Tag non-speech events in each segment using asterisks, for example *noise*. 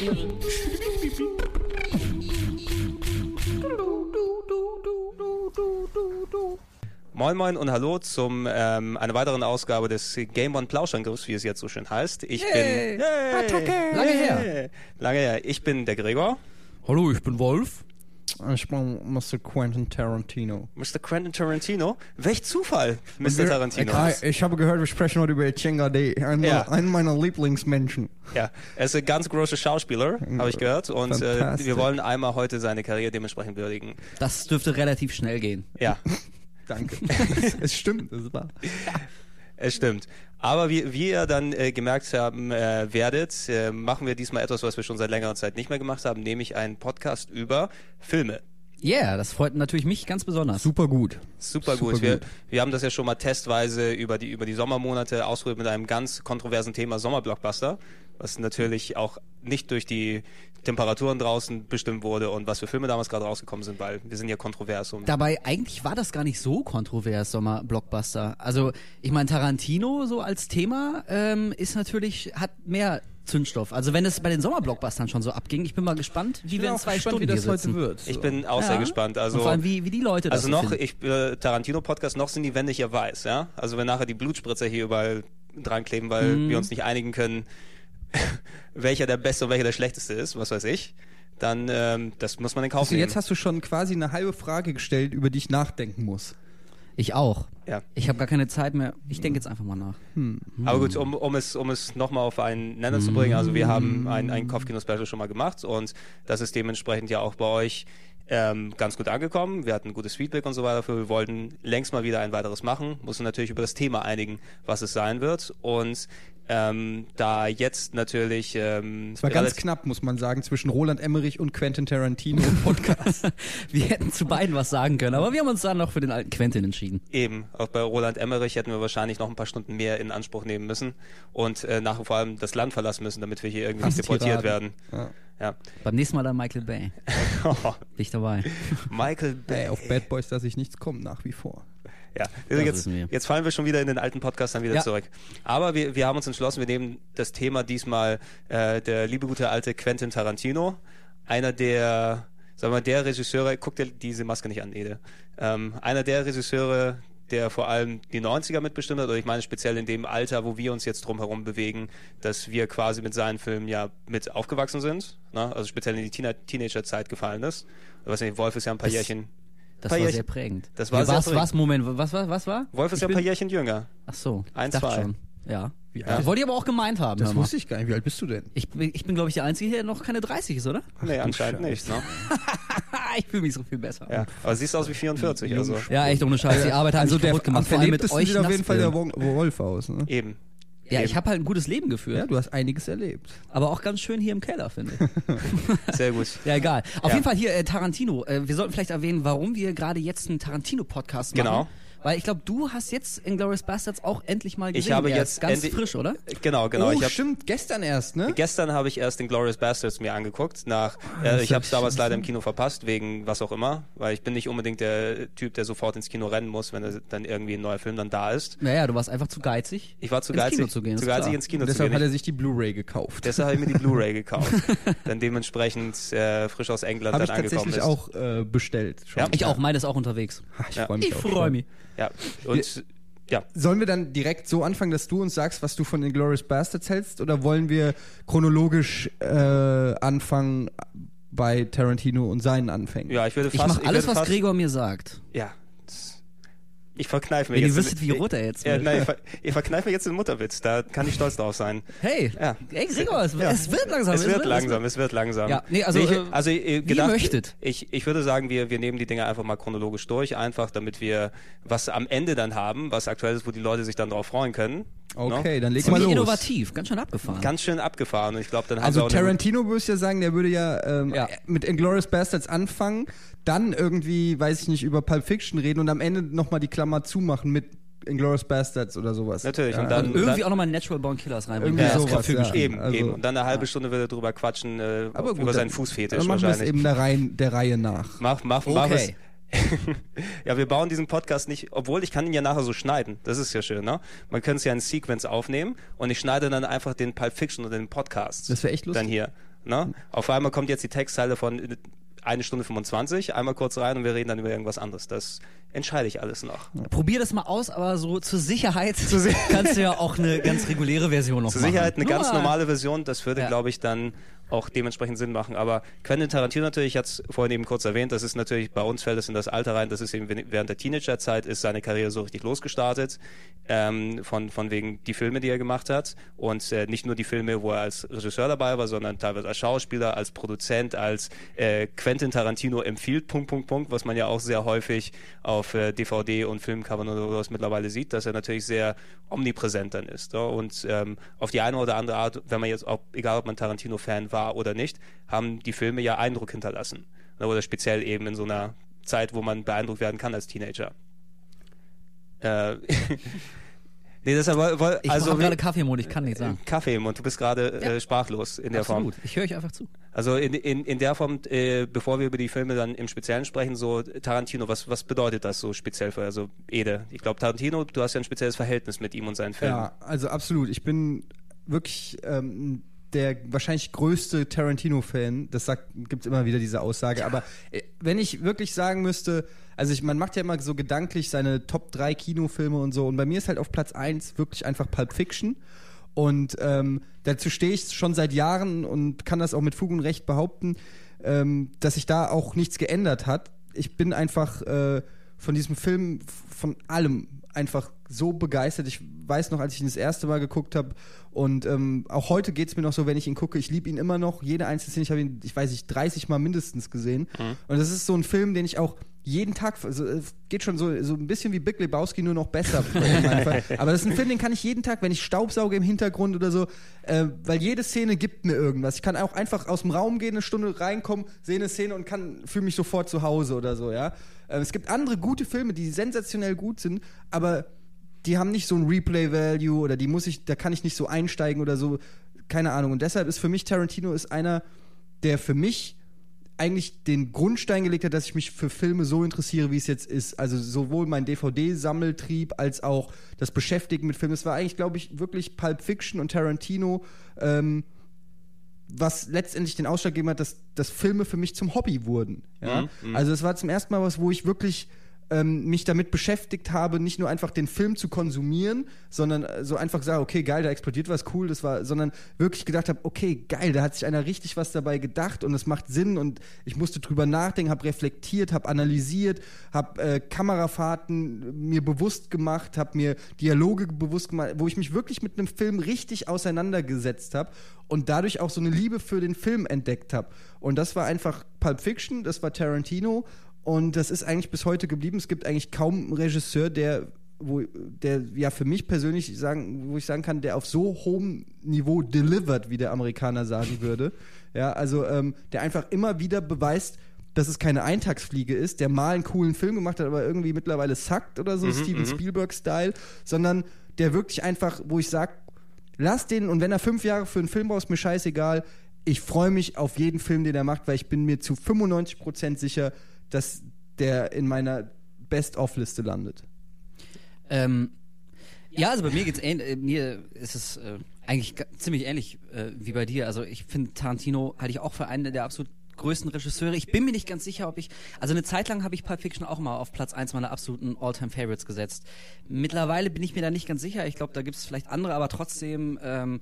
Beep. Moin Moin und Hallo zum ähm, einer weiteren Ausgabe des Game One Plauschangriffs, wie es jetzt so schön heißt. Ich Yay. bin Yay. Attacke. Lange her. Lange her. Ich bin der Gregor. Hallo, ich bin Wolf. Ich bin Mr. Quentin Tarantino. Mr. Quentin Tarantino? Welch Zufall, Mr. Tarantino. Ich, ich habe gehört, wir sprechen heute über Chenga Day, einen, Ja. einen meiner Lieblingsmenschen. Ja, er ist ein ganz großer Schauspieler, habe ich gehört. Und äh, wir wollen einmal heute seine Karriere dementsprechend würdigen. Das dürfte relativ schnell gehen. Ja, *laughs* Danke. *laughs* es stimmt, es war. es stimmt. Aber wie, wie ihr dann äh, gemerkt haben äh, werdet, äh, machen wir diesmal etwas, was wir schon seit längerer Zeit nicht mehr gemacht haben, nämlich einen Podcast über Filme. Yeah, das freut natürlich mich ganz besonders. Super gut. Super, Super gut. Wir, wir haben das ja schon mal testweise über die, über die Sommermonate ausprobiert mit einem ganz kontroversen Thema Sommerblockbuster, was natürlich auch nicht durch die Temperaturen draußen bestimmt wurde und was für Filme damals gerade rausgekommen sind, weil wir sind ja kontrovers. Und Dabei, eigentlich war das gar nicht so kontrovers, Sommer-Blockbuster. Also, ich meine, Tarantino so als Thema ähm, ist natürlich, hat mehr Zündstoff. Also, wenn es bei den Sommerblockbustern schon so abging, ich bin mal gespannt, wie wir in zwei Stunden wie das hier heute sitzen. wird. ich bin auch sehr Ja. gespannt. Und Also, vor allem, wie, wie die Leute das also so noch, finden. ich äh, Tarantino-Podcast, noch sind die Wände hier weiß, ja. Also wenn nachher die Blutspritzer hier überall dran kleben, weil Mhm. wir uns nicht einigen können, *laughs* welcher der beste und welcher der schlechteste ist, was weiß ich, dann ähm, das muss man in Kauf Also nehmen. jetzt hast du schon quasi eine halbe Frage gestellt, über die ich nachdenken muss. Ich auch. ja. Ich habe gar keine Zeit mehr. Ich denke jetzt einfach mal nach. Aber gut, um, um es, um es nochmal auf einen Nenner zu bringen, also wir haben ein, ein Kopfkino-Special schon mal gemacht und das ist dementsprechend ja auch bei euch ähm, ganz gut angekommen. Wir hatten gutes Feedback und so weiter dafür. Wir wollten längst mal wieder ein weiteres machen, mussten natürlich über das Thema einigen, was es sein wird und ähm, da jetzt natürlich ähm, Es war ganz knapp, muss man sagen, zwischen Roland Emmerich und Quentin Tarantino im Podcast. *laughs* Wir hätten zu beiden was sagen können, aber wir haben uns dann noch für den alten Quentin entschieden. Eben, auch bei Roland Emmerich hätten wir wahrscheinlich noch ein paar Stunden mehr in Anspruch nehmen müssen und äh, nach vor allem das Land verlassen müssen, damit wir hier irgendwie nicht deportiert werden. Astiraden. Ja. Beim nächsten Mal dann Michael Bay. *laughs* Dich dabei. Michael Bay. Ey, auf Bad Boys lasse ich nichts kommen, nach wie vor. Ja, jetzt, jetzt fallen wir schon wieder in den alten Podcast dann wieder Ja. zurück. Aber wir, wir haben uns entschlossen, wir nehmen das Thema diesmal äh, der liebe gute alte Quentin Tarantino, einer der, sagen wir mal, der Regisseure, guck dir diese Maske nicht an, Ede, ähm, einer der Regisseure, der vor allem die 90er mitbestimmt hat, oder ich meine speziell in dem Alter, wo wir uns jetzt drumherum bewegen, dass wir quasi mit seinen Filmen ja mit aufgewachsen sind, ne? also speziell in die Teen Teenagerzeit gefallen ist. Weiß nicht, Wolf ist ja ein paar Das- Jährchen, Das Paar war Jährchen- sehr prägend. Das war Wie sehr was, prägend. was, Moment, was war, was war? Wolf ist Ich ja ein paar Jährchen jünger. Ach so, Ein, ich dachte zwei. schon. Ja. Wie Das alt? wollte ich aber auch gemeint haben. Das wusste ich gar nicht. Wie alt bist du denn? Ich bin, ich bin glaube ich, der Einzige, der noch keine 30 ist, oder? Nee, du anscheinend nicht. Ne? *laughs* ich fühle mich so viel besser. Ja, aber siehst aus wie 44, also Ja, echt ohne Scheiß. Die Arbeit hat also mich der kaputt am gemacht, vor allem mit euch sieht auf jeden Fall der Wolf aus. Ne? eben. Ja, ich habe halt ein gutes Leben geführt. Ja, du hast einiges erlebt. aber auch ganz schön hier im Keller, finde ich. *laughs* Sehr gut. Ja, egal. Auf Ja. jeden Fall hier äh, Tarantino. Äh, wir sollten vielleicht erwähnen, warum wir gerade jetzt einen Tarantino-Podcast machen. Genau. Weil ich glaube, du hast jetzt Inglourious Bastards auch endlich mal gesehen. Ich habe jetzt ist ganz frisch, oder? Genau, genau. oh, ich hab, stimmt, gestern erst, ne? Gestern habe ich erst den Glorious Bastards mir angeguckt. Nach, äh, ich hab habe es ich damals leider im Kino verpasst, wegen was auch immer. Weil ich bin nicht unbedingt der Typ, der sofort ins Kino rennen muss, wenn er dann irgendwie ein neuer Film dann da ist. Naja, du warst einfach zu geizig. Ich war zu ins geizig, Kino zu gehen, zu geizig ins Kino Und zu deshalb gehen. hat Ich, er sich die Blu-ray gekauft. deshalb habe ich mir die Blu-ray *laughs* gekauft. dann dementsprechend äh, frisch aus England Habe dann ich angekommen tatsächlich ist. auch äh, bestellt. Schon. Ja. Ich auch, meine ist auch unterwegs. Ach, ich Ja. freue mich Ich freue mich. Ja, und ja, Sollen wir dann direkt so anfangen, dass du uns sagst, was du von den Glorious Bastards hältst? Oder wollen wir chronologisch äh, anfangen bei Tarantino und seinen Anfängen? ja, ich würde Ich fast. mache alles, würde was fast, Gregor mir sagt. Ja. Ich verkneife mir Wenn ihr jetzt. wüsstet, wie rot er jetzt Ja, nein, ich, *laughs* ver ich verkneife mir jetzt den Mutterwitz. Da kann ich stolz drauf sein. Hey, Ja. hey Gregor, es, Ja. es wird langsam. Es wird langsam, es wird langsam. Ja, nee, also, ich, äh, also äh, wie gedacht, ihr möchtet. Ich, ich würde sagen, wir, wir nehmen die Dinge einfach mal chronologisch durch, einfach damit wir was am Ende dann haben, was aktuell ist, wo die Leute sich dann drauf freuen können. Okay, dann leg mal los. innovativ, ganz schön abgefahren. Ganz schön abgefahren und ich glaube, dann haben Also wir auch eine- Tarantino würde ich ja sagen, der würde ja, ähm, Ja. mit Inglourious Bastards anfangen, dann irgendwie, weiß ich nicht, über Pulp Fiction reden und am Ende nochmal die Klammer zumachen mit Inglourious Bastards oder sowas. Natürlich, Ja, und dann- Und irgendwie auch nochmal Natural Born Killers reinbringen. Irgendwie Ja, sowas, ja. Eben, Also- eben. Und dann eine halbe Stunde will er drüber quatschen äh, Aber gut, über seinen dann- Fußfetisch Dann machen wir es wahrscheinlich. eben der Reihe, der Reihe nach. Mach, mach, mach es. Okay. *laughs* ja, wir bauen diesen Podcast nicht, obwohl ich kann ihn ja nachher so schneiden. Das ist ja schön, ne? Man könnte es ja in Sequence aufnehmen und ich schneide dann einfach den Pulp Fiction oder den Podcast. Das wäre echt lustig. Dann hier, ne? Auf einmal kommt jetzt die Textzeile von eine Stunde 25, einmal kurz rein und wir reden dann über irgendwas anderes. Das entscheide ich alles noch. Probier das mal aus, aber so zur Sicherheit *laughs* kannst du ja auch eine ganz reguläre Version noch Zur machen. Sicherheit eine Nur ganz mal- normale Version, das würde, Ja. glaube ich, dann auch dementsprechend Sinn machen. Aber Quentin Tarantino natürlich, ich hatte es vorhin eben kurz erwähnt, das ist natürlich, bei uns fällt es in das Alter rein, das ist eben während der Teenagerzeit ist seine Karriere so richtig losgestartet, ähm, von, von wegen die Filme, die er gemacht hat. Und äh, nicht nur die Filme, wo er als Regisseur dabei war, sondern teilweise als Schauspieler, als Produzent, als äh, Quentin Tarantino empfiehlt, Punkt, Punkt, Punkt, was man ja auch sehr häufig auf äh, DVD und Filmcovern oder sowas mittlerweile sieht, dass er natürlich sehr omnipräsent dann ist. Ja? Und ähm, auf die eine oder andere Art, wenn man jetzt auch, egal ob man Tarantino-Fan war oder nicht, haben die Filme ja Eindruck hinterlassen. Ja, Oder speziell eben in so einer Zeit, wo man beeindruckt werden kann als Teenager. Äh, *laughs* nee, deshalb, woll- Ich also habe gerade Kaffeemond, ich kann nichts sagen. Kaffee im Mund, du bist gerade Ja. äh, sprachlos in der Form. Absolut. Ich höre euch einfach zu. Also in, in, in der Form, äh, bevor wir über die Filme dann im Speziellen sprechen, so Tarantino, was, was bedeutet das so speziell für, also Ede? Ich glaube, Tarantino, du hast ja ein spezielles Verhältnis mit ihm und seinen Filmen. Ja, also absolut. Ich bin wirklich ähm, der wahrscheinlich größte Tarantino-Fan. Das sagt, gibt immer wieder diese Aussage. Aber äh, wenn ich wirklich sagen müsste, also ich, man macht ja immer so gedanklich seine Top 3 Kinofilme und so. Und bei mir ist halt auf Platz 1 wirklich einfach Pulp Fiction. Und ähm, dazu stehe ich schon seit Jahren und kann das auch mit Fug und Recht behaupten, ähm, dass sich da auch nichts geändert hat. Ich bin einfach äh, von diesem Film, von allem einfach so begeistert. Ich weiß noch, als ich ihn das erste Mal geguckt habe und ähm, auch heute geht es mir noch so, wenn ich ihn gucke, ich liebe ihn immer noch. Jede einzelne Szene, ich habe ihn, ich weiß nicht, 30 Mal mindestens gesehen. Und das ist so ein Film, den ich auch jeden Tag, also, äh, geht schon so, so ein bisschen wie Big Lebowski, nur noch besser. *laughs* Aber das ist ein Film, den kann ich jeden Tag, wenn ich Staubsauge im Hintergrund oder so, äh, weil jede Szene gibt mir irgendwas. Ich kann auch einfach aus dem Raum gehen, eine Stunde reinkommen, sehe eine Szene und kann fühle mich sofort zu Hause oder so, ja. Äh, es gibt andere gute Filme, die sensationell gut sind, aber die haben nicht so ein Replay-Value oder die muss ich, da kann ich nicht so einsteigen oder so, keine Ahnung. Und deshalb ist für mich Tarantino ist einer, der für mich eigentlich den Grundstein gelegt hat, dass ich mich für Filme so interessiere, wie es jetzt ist. Also sowohl mein DVD-Sammeltrieb als auch das Beschäftigen mit Filmen. Es war eigentlich, glaube ich, wirklich Pulp Fiction und Tarantino, ähm, was letztendlich den Ausschlag gegeben hat, dass, dass Filme für mich zum Hobby wurden. Ja? Also es war zum ersten Mal was, wo ich wirklich ähm, mich damit beschäftigt habe, nicht nur einfach den Film zu konsumieren, sondern äh, so einfach sagen, okay, geil, da explodiert was, cool, das war, sondern wirklich gedacht habe, okay, geil, da hat sich einer richtig was dabei gedacht und es macht Sinn und ich musste drüber nachdenken, habe reflektiert, habe analysiert, habe äh, Kamerafahrten mir bewusst gemacht, habe mir Dialoge bewusst gemacht, wo ich mich wirklich mit einem Film richtig auseinandergesetzt habe und dadurch auch so eine Liebe für den Film entdeckt habe. Und das war einfach Pulp Fiction, das war Tarantino und das ist eigentlich bis heute geblieben. Es gibt eigentlich kaum einen Regisseur, der, wo, der ja für mich persönlich sagen, wo ich sagen kann, der auf so hohem Niveau delivered, wie der Amerikaner sagen würde. Ja, also ähm, der einfach immer wieder beweist, dass es keine Eintagsfliege ist, der mal einen coolen Film gemacht hat, aber irgendwie mittlerweile sackt oder so, Steven Spielberg-Style, sondern der wirklich einfach, wo ich sage, lass den und wenn er fünf Jahre für einen Film braucht, ist mir scheißegal. Ich freue mich auf jeden Film, den er macht, weil ich bin mir zu 95% sicher, dass der in meiner Best-of-Liste landet. Ähm, ja, also bei mir geht's ähnlich. Äh, mir ist es äh, eigentlich ziemlich ähnlich äh, wie bei dir. Also ich finde Tarantino halte ich auch für einen der absolut größten Regisseure. Ich bin mir nicht ganz sicher, ob ich. Also eine Zeit lang habe ich Pulp Fiction auch mal auf Platz eins meiner absoluten All-Time Favorites gesetzt. Mittlerweile bin ich mir da nicht ganz sicher. Ich glaube, da gibt es vielleicht andere, aber trotzdem ähm,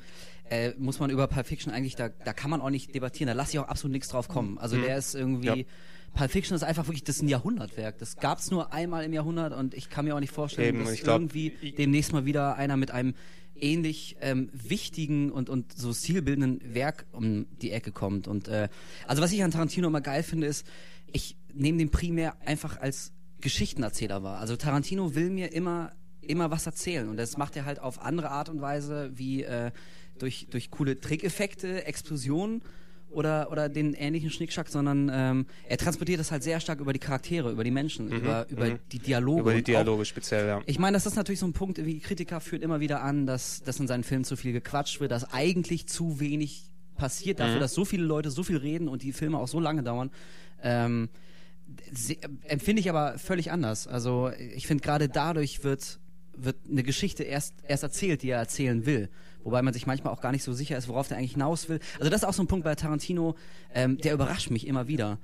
äh, muss man über Pulp Fiction eigentlich, da, da kann man auch nicht debattieren. Da lasse ich auch absolut nichts drauf kommen. Also der ist irgendwie. Ja. Pulp Fiction ist einfach wirklich das ist ein Jahrhundertwerk. Das gab es nur einmal im Jahrhundert und ich kann mir auch nicht vorstellen, Eben, dass glaub, irgendwie demnächst mal wieder einer mit einem ähnlich ähm, wichtigen und, und so stilbildenden Werk um die Ecke kommt. Und äh, also was ich an Tarantino immer geil finde, ist, ich nehme den primär einfach als Geschichtenerzähler wahr. Also Tarantino will mir immer immer was erzählen und das macht er halt auf andere Art und Weise wie äh, durch durch coole Trickeffekte, Explosionen oder, oder den ähnlichen Schnickschack, sondern ähm, er transportiert das halt sehr stark über die Charaktere, über die Menschen, über, über die Dialoge. Mhm, Über die und auch- Dialoge speziell, ja. ich meine, das ist natürlich so ein Punkt, wie Kritiker führt immer wieder an, dass, dass in seinen Filmen zu viel gequatscht wird, dass eigentlich zu wenig passiert dafür, dass so viele Leute so viel reden und die Filme auch so lange dauern. Ähm, se- empfinde ich aber völlig anders. Also ich finde gerade dadurch wird wird eine Geschichte erst erst erzählt, die er erzählen will. Wobei man sich manchmal auch gar nicht so sicher ist, worauf der eigentlich hinaus will. Also das ist auch so ein Punkt bei Tarantino, ähm, der überrascht mich immer wieder.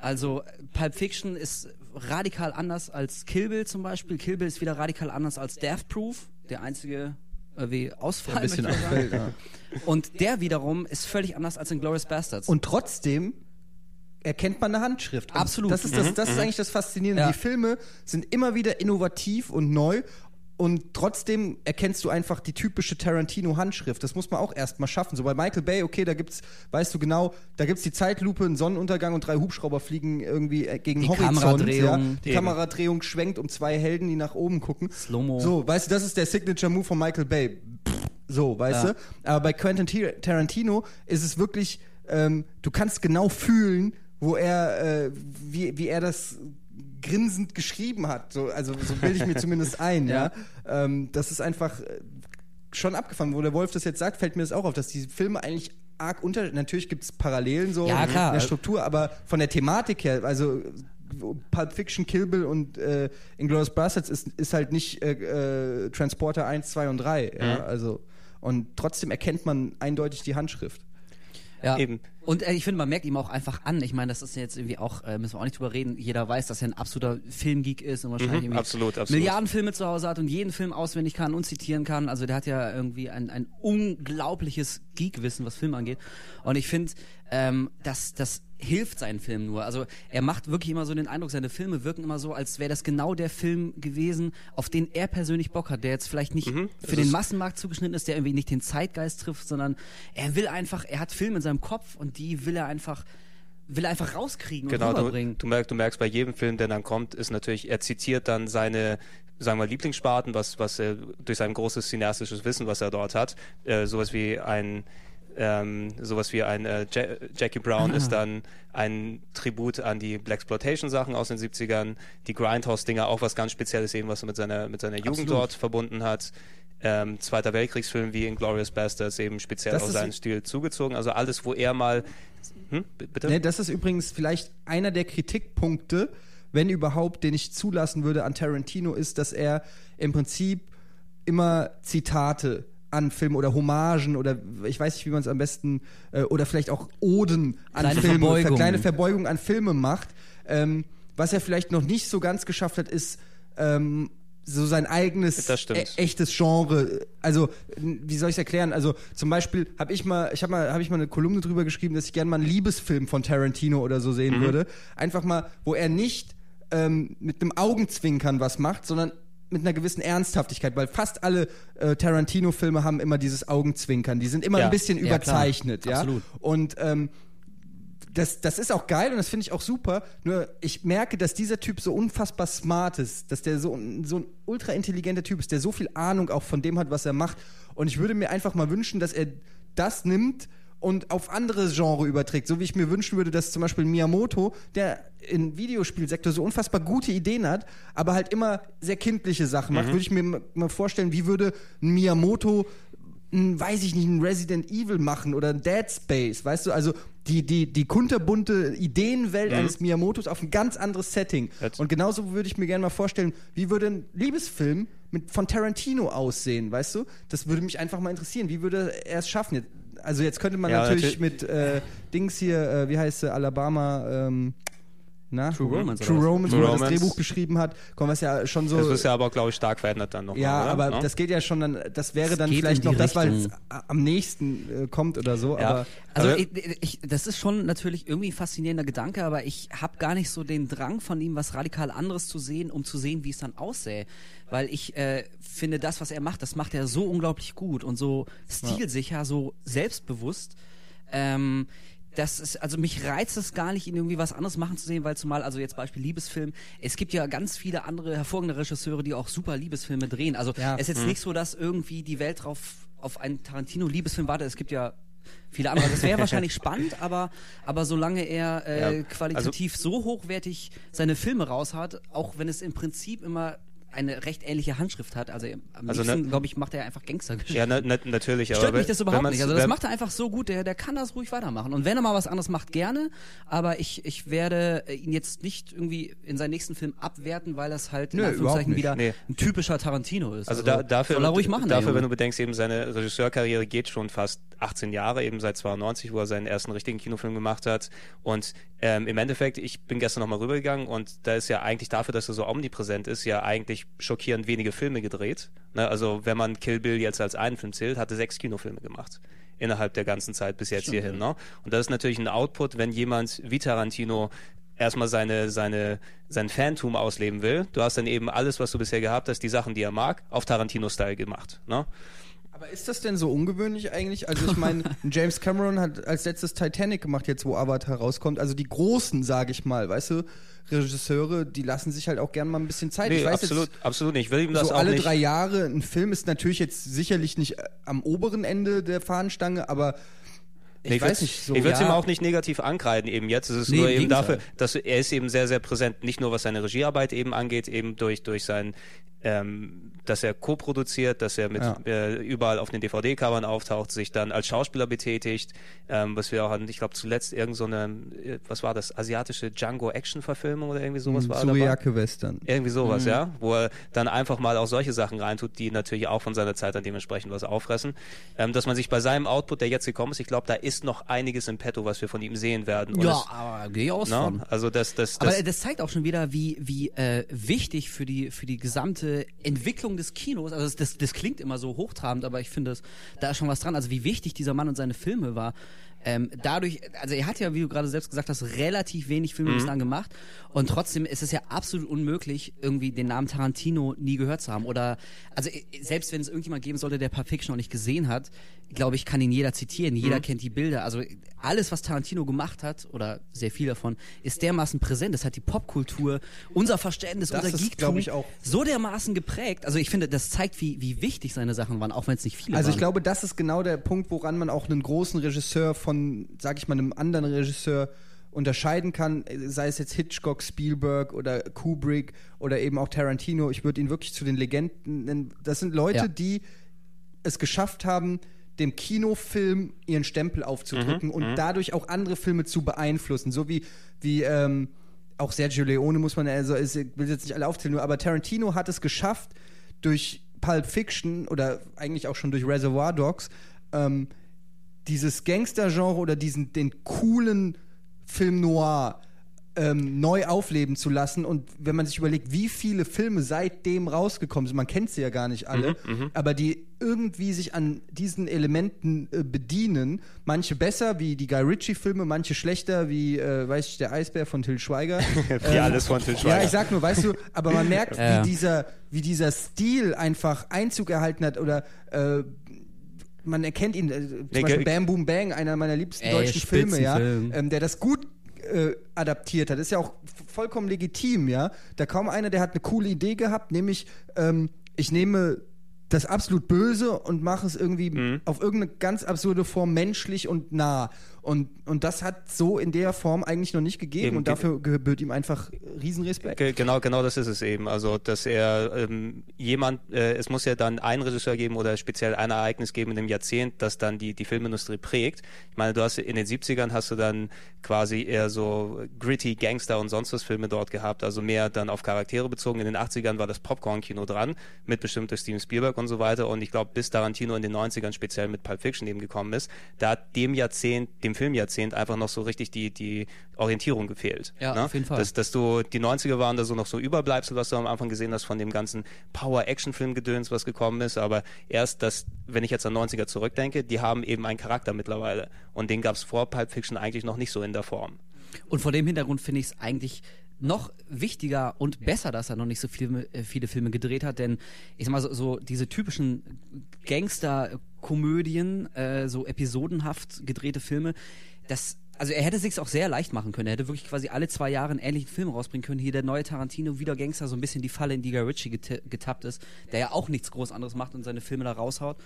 Also Pulp Fiction ist radikal anders als Kill Bill zum Beispiel. Kill Bill ist wieder radikal anders als Death Proof, der einzige äh, wie Ausfall. ein bisschen auffällt. Ja. Und der wiederum ist völlig anders als in Glorious Bastards. Und trotzdem erkennt man eine Handschrift. Und Absolut. Das ist, das, das ist eigentlich das Faszinierende. Ja. Die Filme sind immer wieder innovativ und neu. Und trotzdem erkennst du einfach die typische Tarantino-Handschrift. Das muss man auch erstmal schaffen. So bei Michael Bay, okay, da gibt's, weißt du genau, da gibt's die Zeitlupe, einen Sonnenuntergang und drei Hubschrauber fliegen irgendwie äh, gegen Die Horizont. Kameradrehung. Ja. Die Eben. Kameradrehung schwenkt um zwei Helden, die nach oben gucken. Slow-mo. So, weißt du, das ist der Signature-Move von Michael Bay. So, weißt Ja. du? Aber bei Quentin Tar- Tarantino ist es wirklich, ähm, du kannst genau fühlen, wo er, äh, wie, wie er das grinsend geschrieben hat. So, also so bilde ich mir zumindest ein, *laughs* ja. Ähm, das ist einfach äh, schon abgefangen. Wo der Wolf das jetzt sagt, fällt mir das auch auf, dass die Filme eigentlich arg unter. Natürlich gibt es Parallelen so Ja, klar. in der Struktur, aber von der Thematik her, also Pulp Fiction, Kill Bill und äh, Inglourious Bastards ist, ist halt nicht äh, äh, Transporter 1, 2 und 3. Ja? Also, und trotzdem erkennt man eindeutig die Handschrift. Ja. Eben. Und äh, ich finde, man merkt ihm auch einfach an. Ich meine, das ist jetzt irgendwie auch, äh, müssen wir auch nicht drüber reden. Jeder weiß, dass er ein absoluter Filmgeek ist und wahrscheinlich Mhm, irgendwie absolut, absolut. Milliarden Filme zu Hause hat und jeden Film auswendig kann und zitieren kann. Also der hat ja irgendwie ein, ein unglaubliches Geekwissen, was Film angeht. Und ich finde, ähm, dass das hilft seinen Filmen nur. Also er macht wirklich immer so den Eindruck, seine Filme wirken immer so, als wäre das genau der Film gewesen, auf den er persönlich Bock hat, der jetzt vielleicht nicht Mhm. für den Massenmarkt zugeschnitten ist, der irgendwie nicht den Zeitgeist trifft, sondern er will einfach, er hat Filme in seinem Kopf und die will er einfach, will er einfach rauskriegen Genau, und du, rüberbringen. du, merkst, du merkst bei jedem Film, der dann kommt, ist natürlich, er zitiert dann seine, sagen wir, Lieblingssparten, was, was er durch sein großes cineastisches Wissen, was er dort hat, äh, sowas wie ein ähm, sowas wie ein äh, ja Jackie Brown ist dann ein Tribut an die Blaxploitation Sachen aus den 70ern, die Grindhouse-Dinger auch was ganz Spezielles eben, was er mit seiner, mit seiner Jugend Absolut. dort verbunden hat. Ähm, Zweiter Weltkriegsfilm wie Inglourious Bastards eben speziell Das auf seinen Stil zugezogen. Also alles, wo er mal hm? Bitte? Ne, das ist übrigens vielleicht einer der Kritikpunkte, wenn überhaupt, den ich zulassen würde an Tarantino, ist, dass er im Prinzip immer Zitate an Filme oder Hommagen oder ich weiß nicht, wie man es am besten äh, oder vielleicht auch Oden an Kleine Filme, Verbeugungen. kleine Verbeugung an Filme macht. Ähm, was er vielleicht noch nicht so ganz geschafft hat, ist ähm, so sein eigenes e echtes Genre. Also wie soll ich es erklären? Also zum Beispiel habe ich mal, ich habe mal, habe ich mal eine Kolumne drüber geschrieben, dass ich gerne mal einen Liebesfilm von Tarantino oder so sehen würde. Einfach mal, wo er nicht ähm, mit einem Augenzwinkern was macht, sondern mit einer gewissen Ernsthaftigkeit, weil fast alle äh, Tarantino-Filme haben immer dieses Augenzwinkern. Die sind immer Ja. ein bisschen Ja, klar. überzeichnet, ja. Absolut. Und ähm, das, das ist auch geil und das finde ich auch super. Nur ich merke, dass dieser Typ so unfassbar smart ist, dass der so, ein- so ein ultra intelligenter Typ ist, der so viel Ahnung auch von dem hat, was er macht. Und ich würde mir einfach mal wünschen, dass er das nimmt und auf andere Genre überträgt. So wie ich mir wünschen würde, dass zum Beispiel Miyamoto, der im Videospielsektor so unfassbar gute Ideen hat, aber halt immer sehr kindliche Sachen macht, würde ich mir mal vorstellen, wie würde ein Miyamoto ein, weiß ich nicht, ein Resident Evil machen oder ein Dead Space, weißt du? Also die, die, die kunterbunte Ideenwelt eines Miyamotos auf ein ganz anderes Setting. Jetzt- Und genauso würde ich mir gerne mal vorstellen, wie würde ein Liebesfilm mit, von Tarantino aussehen, weißt du? Das würde mich einfach mal interessieren. Wie würde er es schaffen? Jetzt- Also jetzt könnte man Ja, natürlich natürlich- mit äh, Dings hier, äh, wie heißt sie, Alabama, ähm, na? True Romance True was? Romance, True wo er das. Drehbuch geschrieben hat, kommen wir es ja schon so. Das ist ja aber, glaube ich, stark verändert dann noch. Ja, oder? aber Ne? das geht ja schon dann, das wäre Das dann vielleicht noch das, weil es Richtung. am nächsten äh, kommt oder so, Ja. aber Also Aber- ich, ich, das ist schon natürlich irgendwie ein faszinierender Gedanke, aber ich habe gar nicht so den Drang von ihm, was radikal anderes zu sehen, um zu sehen, wie es dann aussähe. Weil ich äh, finde, das, was er macht, das macht er so unglaublich gut und so stilsicher, so selbstbewusst. Ähm, das ist, also mich reizt es gar nicht, ihn irgendwie was anderes machen zu sehen, weil zumal, also jetzt Beispiel Liebesfilm, es gibt ja ganz viele andere hervorragende Regisseure, die auch super Liebesfilme drehen. Also Ja. es ist jetzt nicht so, dass irgendwie die Welt drauf auf einen Tarantino-Liebesfilm wartet. Es gibt ja viele andere. Das wäre *laughs* wahrscheinlich spannend, aber, aber solange er äh, Ja, also qualitativ so hochwertig seine Filme raushat, auch wenn es im Prinzip immer eine recht ähnliche Handschrift hat, also am Also liebsten, ne- glaube ich, macht er einfach Gangstergeschichten. Ja, na, na, natürlich. Stört aber mich das überhaupt nicht. Also das macht er einfach so gut, der, der kann das ruhig weitermachen. Und wenn er mal was anderes macht, gerne. Aber ich, ich werde ihn jetzt nicht irgendwie in seinen nächsten Film abwerten, weil das halt in Nö, Anführungszeichen wieder nicht. ein typischer Tarantino ist. Also da, dafür, soll er ruhig machen. dafür wenn du bedenkst, eben seine Regisseurkarriere geht schon fast 18 Jahre, eben seit 92, wo er seinen ersten richtigen Kinofilm gemacht hat. Und ähm, im Endeffekt, ich bin gestern nochmal rübergegangen und da ist ja eigentlich dafür, dass er so omnipräsent ist, ja eigentlich schockierend wenige Filme gedreht. Ne? Also wenn man Kill Bill jetzt als einen Film zählt, hat er sechs Kinofilme gemacht innerhalb der ganzen Zeit bis jetzt hierhin. Ne? Und das ist natürlich ein Output, wenn jemand wie Tarantino erstmal seine, seine, sein Fantum ausleben will. Du hast dann eben alles, was du bisher gehabt hast, die Sachen, die er mag, auf Tarantino-Style gemacht. Ne? Aber ist das denn so ungewöhnlich eigentlich? Also ich meine, *laughs* James Cameron hat als letztes Titanic gemacht, jetzt wo Avatar rauskommt. Also die großen, sage ich mal, weißt du, Regisseure, die lassen sich halt auch gern mal ein bisschen Zeit. Nee, ich weiß absolut, absolut nicht. Ich will ihm jetzt, das so auch alle nicht. drei Jahre ein Film ist natürlich jetzt sicherlich nicht äh, am oberen Ende der Fahnenstange, aber Nee, weiß würd's- nicht so. Ich würde es ja, ihm auch nicht negativ ankreiden eben jetzt. Es ist Nee, nur eben dafür, dass er ist eben sehr, sehr präsent, nicht nur was seine Regiearbeit eben angeht, eben durch, durch sein, ähm, dass er co-produziert, dass er mit Ja. äh, überall auf den DVD-Covern auftaucht, sich dann als Schauspieler betätigt, ähm, was wir auch hatten, ich glaube zuletzt irgend so eine, äh, was war das, asiatische Django-Action-Verfilmung oder irgendwie sowas war dabei? Suriake Western. Irgendwie sowas, Mhm. ja. Wo er dann einfach mal auch solche Sachen reintut, die natürlich auch von seiner Zeit dann dementsprechend was auffressen. Ähm, dass man sich bei seinem Output, der jetzt gekommen ist, ich glaube, da ist noch einiges im Petto, was wir von ihm sehen werden. Und Ja, es, aber gehe ich aus ne? von. Also das, das, Aber das, das zeigt auch schon wieder, wie, wie äh, wichtig für die, für die gesamte Entwicklung des Kinos, also das, das, das klingt immer so hochtrabend, aber ich finde, das- da ist schon was dran. Also wie wichtig dieser Mann und seine Filme war. Ähm, dadurch, also er hat ja, wie du gerade selbst gesagt hast, relativ wenig Filme Mhm. bislang gemacht und trotzdem ist es ja absolut unmöglich, irgendwie den Namen Tarantino nie gehört zu haben. Oder, also äh, selbst wenn es irgendjemand geben sollte, der Pulp Fiction noch nicht gesehen hat, glaube ich, kann ihn jeder zitieren, Mhm. jeder kennt die Bilder. Also alles, was Tarantino gemacht hat, oder sehr viel davon, ist dermaßen präsent. Das hat die Popkultur, unser Verständnis, Das unser Geektum ich, auch- so dermaßen geprägt. Also ich finde, das zeigt, wie, wie wichtig seine Sachen waren, auch wenn es nicht viele Also waren. ich glaube, das ist genau der Punkt, woran man auch einen großen Regisseur von, sag ich mal, einem anderen Regisseur unterscheiden kann, sei es jetzt Hitchcock, Spielberg oder Kubrick oder eben auch Tarantino. Ich würde ihn wirklich zu den Legenden nennen. Das sind Leute, Ja. die es geschafft haben, dem Kinofilm ihren Stempel aufzudrücken und dadurch auch andere Filme zu beeinflussen. So wie, wie ähm, auch Sergio Leone muss man, also ist, ich will jetzt nicht alle aufzählen, nur, aber Tarantino hat es geschafft, durch Pulp Fiction oder eigentlich auch schon durch Reservoir Dogs, ähm, dieses Gangster-Genre oder diesen, den coolen Film Noir ähm, neu aufleben zu lassen. Und wenn man sich überlegt, wie viele Filme seitdem rausgekommen sind, man kennt sie ja gar nicht alle, aber die irgendwie sich an diesen Elementen äh, bedienen. Manche besser, wie die Guy Ritchie-Filme, manche schlechter, wie, äh, weiß ich, der Eisbär von Till Schweiger. *laughs* wie alles von Til Ja, Schweiger. ich sag nur, weißt du, aber man merkt, *laughs* Ja. wie, dieser, wie dieser Stil einfach Einzug erhalten hat oder äh, man erkennt ihn, äh, zum Nee, Beispiel Bam Boom Bang, einer meiner liebsten Ey, deutschen Filme, ja, ähm, der das gut äh, adaptiert hat. ist ja auch vollkommen legitim, ja. Da kaum einer, der hat eine coole Idee gehabt, nämlich ähm, ich nehme das absolut Böse und mache es irgendwie Mhm. auf irgendeine ganz absurde Form menschlich und nah. Und, und das hat so in der Form eigentlich noch nicht gegeben Eben, und dafür gebührt ihm einfach Riesenrespekt. Ge- Genau, genau das ist es eben. Also, dass er ähm, jemand, äh, es muss ja dann einen Regisseur geben oder speziell ein Ereignis geben in dem Jahrzehnt, das dann die, die Filmindustrie prägt. Ich meine, du hast in den 70ern hast du dann quasi eher so gritty Gangster und sonst was Filme dort gehabt, also mehr dann auf Charaktere bezogen. In den 80ern war das Popcorn-Kino dran, mit bestimmt durch Steven Spielberg und so weiter. Und ich glaube, bis Tarantino in den 90ern speziell mit Pulp Fiction eben gekommen ist, da hat dem Jahrzehnt, dem Filmjahrzehnt einfach noch so richtig die, die Orientierung gefehlt. Ja, ne? auf jeden Fall. Das, dass du, die 90er waren da so noch so Überbleibsel, was du am Anfang gesehen hast von dem ganzen Power-Action-Film-Gedöns, was gekommen ist, aber erst das, wenn ich jetzt an 90er zurückdenke, die haben eben einen Charakter mittlerweile und den gab es vor Pulp Fiction eigentlich noch nicht so in der Form. Und vor dem Hintergrund finde ich es eigentlich noch wichtiger und besser, dass er noch nicht so viele, äh, viele Filme gedreht hat, denn ich sag mal so, so diese typischen Gangster-Komödien, äh, so episodenhaft gedrehte Filme, das also er hätte sich's auch sehr leicht machen können. Er hätte wirklich quasi alle zwei Jahre einen ähnlichen Film rausbringen können. Hier der neue Tarantino, wieder Gangster, so ein bisschen die Falle, in die Guy Ritchie geta- getappt ist, der ja auch nichts groß anderes macht und seine Filme da raushaut.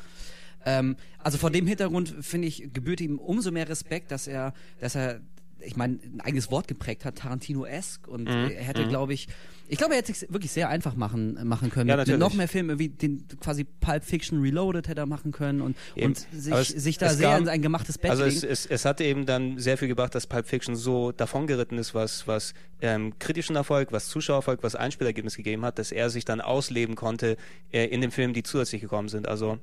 Ähm, also vor dem Hintergrund finde ich gebührt ihm umso mehr Respekt, dass er, dass er ich meine, ein eigenes Wort geprägt hat, Tarantino-esque. Und Mhm. er hätte, glaube ich, ich glaube, er hätte es wirklich sehr einfach machen, machen können. Ja, mit, mit noch mehr Filmen, wie den quasi Pulp Fiction Reloaded hätte er machen können und, Eben. und sich, es- sich da es sehr gab- in sein gemachtes Bett Also es, es, es hat eben dann sehr viel gebracht, dass Pulp Fiction so davongeritten ist, was, was ähm, kritischen Erfolg, was Zuschauererfolg, was Einspielergebnis gegeben hat, dass er sich dann ausleben konnte äh, in den Filmen, die zusätzlich gekommen sind. Also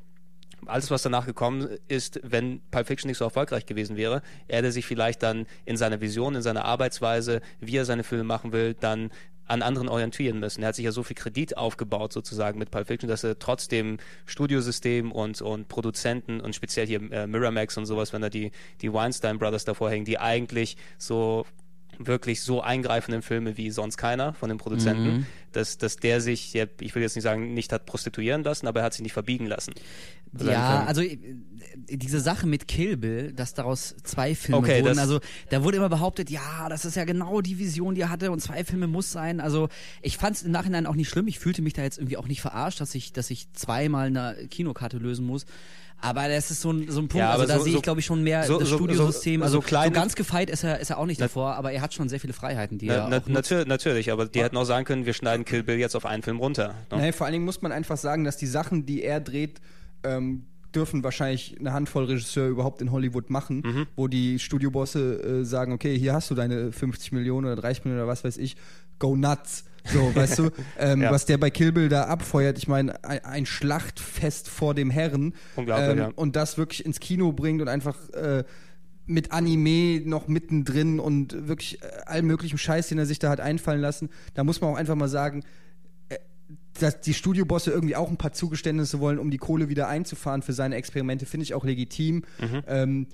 alles, was danach gekommen ist, wenn Pulp Fiction nicht so erfolgreich gewesen wäre, er hätte sich vielleicht dann in seiner Vision, in seiner Arbeitsweise, wie er seine Filme machen will, dann an anderen orientieren müssen. Er hat sich ja so viel Kredit aufgebaut sozusagen mit Pulp Fiction, dass er trotzdem Studiosystem und, und Produzenten und speziell hier äh, Miramax und sowas, wenn da die, die Weinstein Brothers davor hängen, die eigentlich so wirklich so eingreifenden Filme wie sonst keiner von den Produzenten, dass, dass der sich, ich will jetzt nicht sagen, nicht hat prostituieren lassen, aber er hat sich nicht verbiegen lassen. Ja, also äh, diese Sache mit Kill Bill, dass daraus zwei Filme Okay, wurden, das- also da wurde immer behauptet, ja, das ist ja genau die Vision, die er hatte und zwei Filme muss sein. Also ich fand es im Nachhinein auch nicht schlimm. Ich fühlte mich da jetzt irgendwie auch nicht verarscht, dass ich, dass ich zweimal eine Kinokarte lösen muss. Aber das ist so ein, so ein Punkt, Ja, also da so- sehe so- ich glaube ich schon mehr so- das so- Studiosystem. so- also so kleine- ganz gefeit ist er, ist er auch nicht davor, aber er hat schon sehr viele Freiheiten, die er Na, na, auch nutzt. natür natürlich, aber die hätten auch sagen können, wir schneiden Kill Bill jetzt auf einen Film runter. ne? Nee, vor allen Dingen muss man einfach sagen, dass die Sachen, die er dreht, ähm, dürfen wahrscheinlich eine Handvoll Regisseure überhaupt in Hollywood machen, Mhm. wo die Studiobosse äh, sagen, okay, hier hast du deine 50 Millionen oder 30 Millionen oder was weiß ich, go nuts. So, *laughs* weißt du, ähm, Ja. was der bei Kill Bill da abfeuert, ich meine, ein, ein Schlachtfest vor dem Herren Unglaublich, ähm, ja. und das wirklich ins Kino bringt und einfach äh, mit Anime noch mittendrin und wirklich äh, allen möglichen Scheiß, den er sich da hat einfallen lassen, da muss man auch einfach mal sagen, dass die Studiobosse irgendwie auch ein paar Zugeständnisse wollen, um die Kohle wieder einzufahren für seine Experimente, finde ich auch legitim. Mhm. Ähm,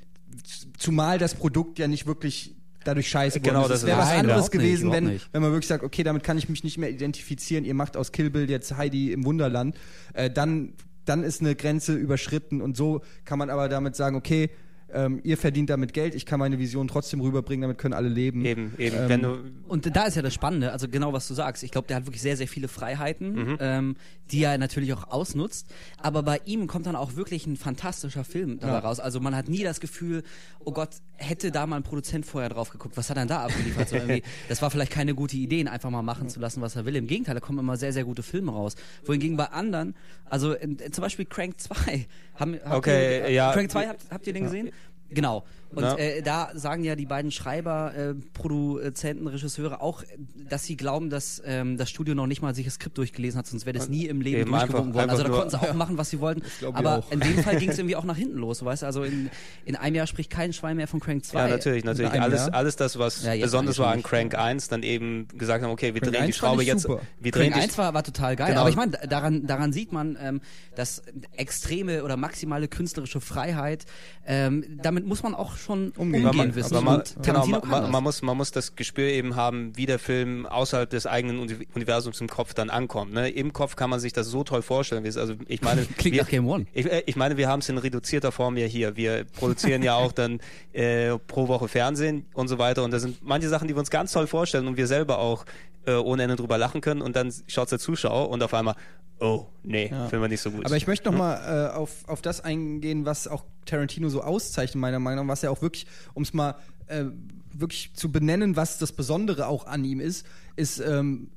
zumal das Produkt ja nicht wirklich dadurch scheiße Genau, geworden das Es wäre was anderes nicht, gewesen, wenn, nicht. wenn man wirklich sagt, okay, damit kann ich mich nicht mehr identifizieren, ihr macht aus Kill Bill jetzt Heidi im Wunderland, äh, dann, dann ist eine Grenze überschritten und so kann man aber damit sagen, okay, ähm, ihr verdient damit Geld, ich kann meine Vision trotzdem rüberbringen, damit können alle leben. Eben, eben, Ähm, wenn du, Und da ist ja das Spannende, also genau was du sagst. Ich glaube, der hat wirklich sehr, sehr viele Freiheiten, ähm, die er natürlich auch ausnutzt. Aber bei ihm kommt dann auch wirklich ein fantastischer Film dabei raus. Also man hat nie das Gefühl, oh Gott, hätte da mal ein Produzent vorher drauf geguckt, was hat er denn da abgeliefert? So irgendwie, *laughs* das war vielleicht keine gute Idee, ihn einfach mal machen zu lassen, was er will. Im Gegenteil, da kommen immer sehr, sehr gute Filme raus. Wohingegen bei anderen, also in, in, zum Beispiel Crank 2, haben, habt Okay, ihr, ja. Crank 2, habt, habt ihr den gesehen? Genau. Und Ja. äh, da sagen ja die beiden Schreiber, äh, Produzenten, Regisseure auch, dass sie glauben, dass ähm, das Studio noch nicht mal sich das Skript durchgelesen hat, sonst wäre das nie im Leben Eben durchgewunken worden. Also da konnten sie auch machen, was sie wollten. *laughs* Aber in dem Fall ging es irgendwie auch nach hinten los, weißt du? Also in, in einem Jahr spricht kein Schwein mehr von Crank 2. ja, natürlich, natürlich. Alles, Jahr? alles das, was Ja, besonders war an. Crank 1, dann eben gesagt haben, okay, wir Crank drehen die 1 fand Schraube jetzt, super. wir drehen Crank die 1 war, war total geil, Genau. aber ich meine, daran, daran sieht man, ähm, dass extreme oder maximale künstlerische Freiheit, ähm, damit muss man auch schon umgehen, Umgehen. man, wissen. aber man, genau, man, man, muss, man muss das Gespür eben haben, wie der Film außerhalb des eigenen Uni- Universums im Kopf dann ankommt. Ne? Im Kopf kann man sich das so toll vorstellen. Also ich meine, *laughs* Klingt wir, nach Game One. Ich, äh, ich meine, wir haben es in reduzierter Form ja hier. Wir produzieren ja auch dann äh, pro Woche Fernsehen und so weiter. Und da sind manche Sachen, die wir uns ganz toll vorstellen und wir selber auch äh, ohne Ende drüber lachen können. Und dann schaut der Zuschauer und auf einmal, oh, nee, finden wir nicht so gut. Aber ich möchte noch mal äh, auf, auf das eingehen, was auch Tarantino so auszeichnet, meiner Meinung nach, was er auch wirklich, um es mal äh, wirklich zu benennen, was das Besondere auch an ihm ist, ist, ähm,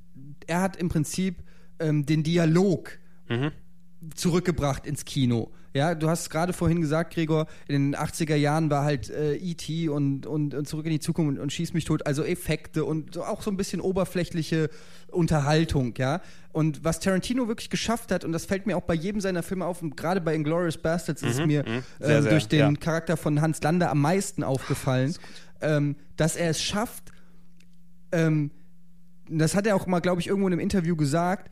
er hat im Prinzip ähm, den Dialog zurückgebracht ins Kino. Ja, du hast gerade vorhin gesagt, Gregor, in den 80er Jahren war halt äh, E.T. Und, und, und Zurück in die Zukunft und, und Schieß mich tot, also Effekte und auch so ein bisschen oberflächliche Unterhaltung, ja. Und was Tarantino wirklich geschafft hat, und das fällt mir auch bei jedem seiner Filme auf, und gerade bei Inglourious Bastards ist es mir Sehr, ähm, sehr, durch den ja. Charakter von Hans Lander am meisten aufgefallen, ähm, dass er es schafft, ähm, das hat er auch mal, glaube ich, irgendwo in einem Interview gesagt,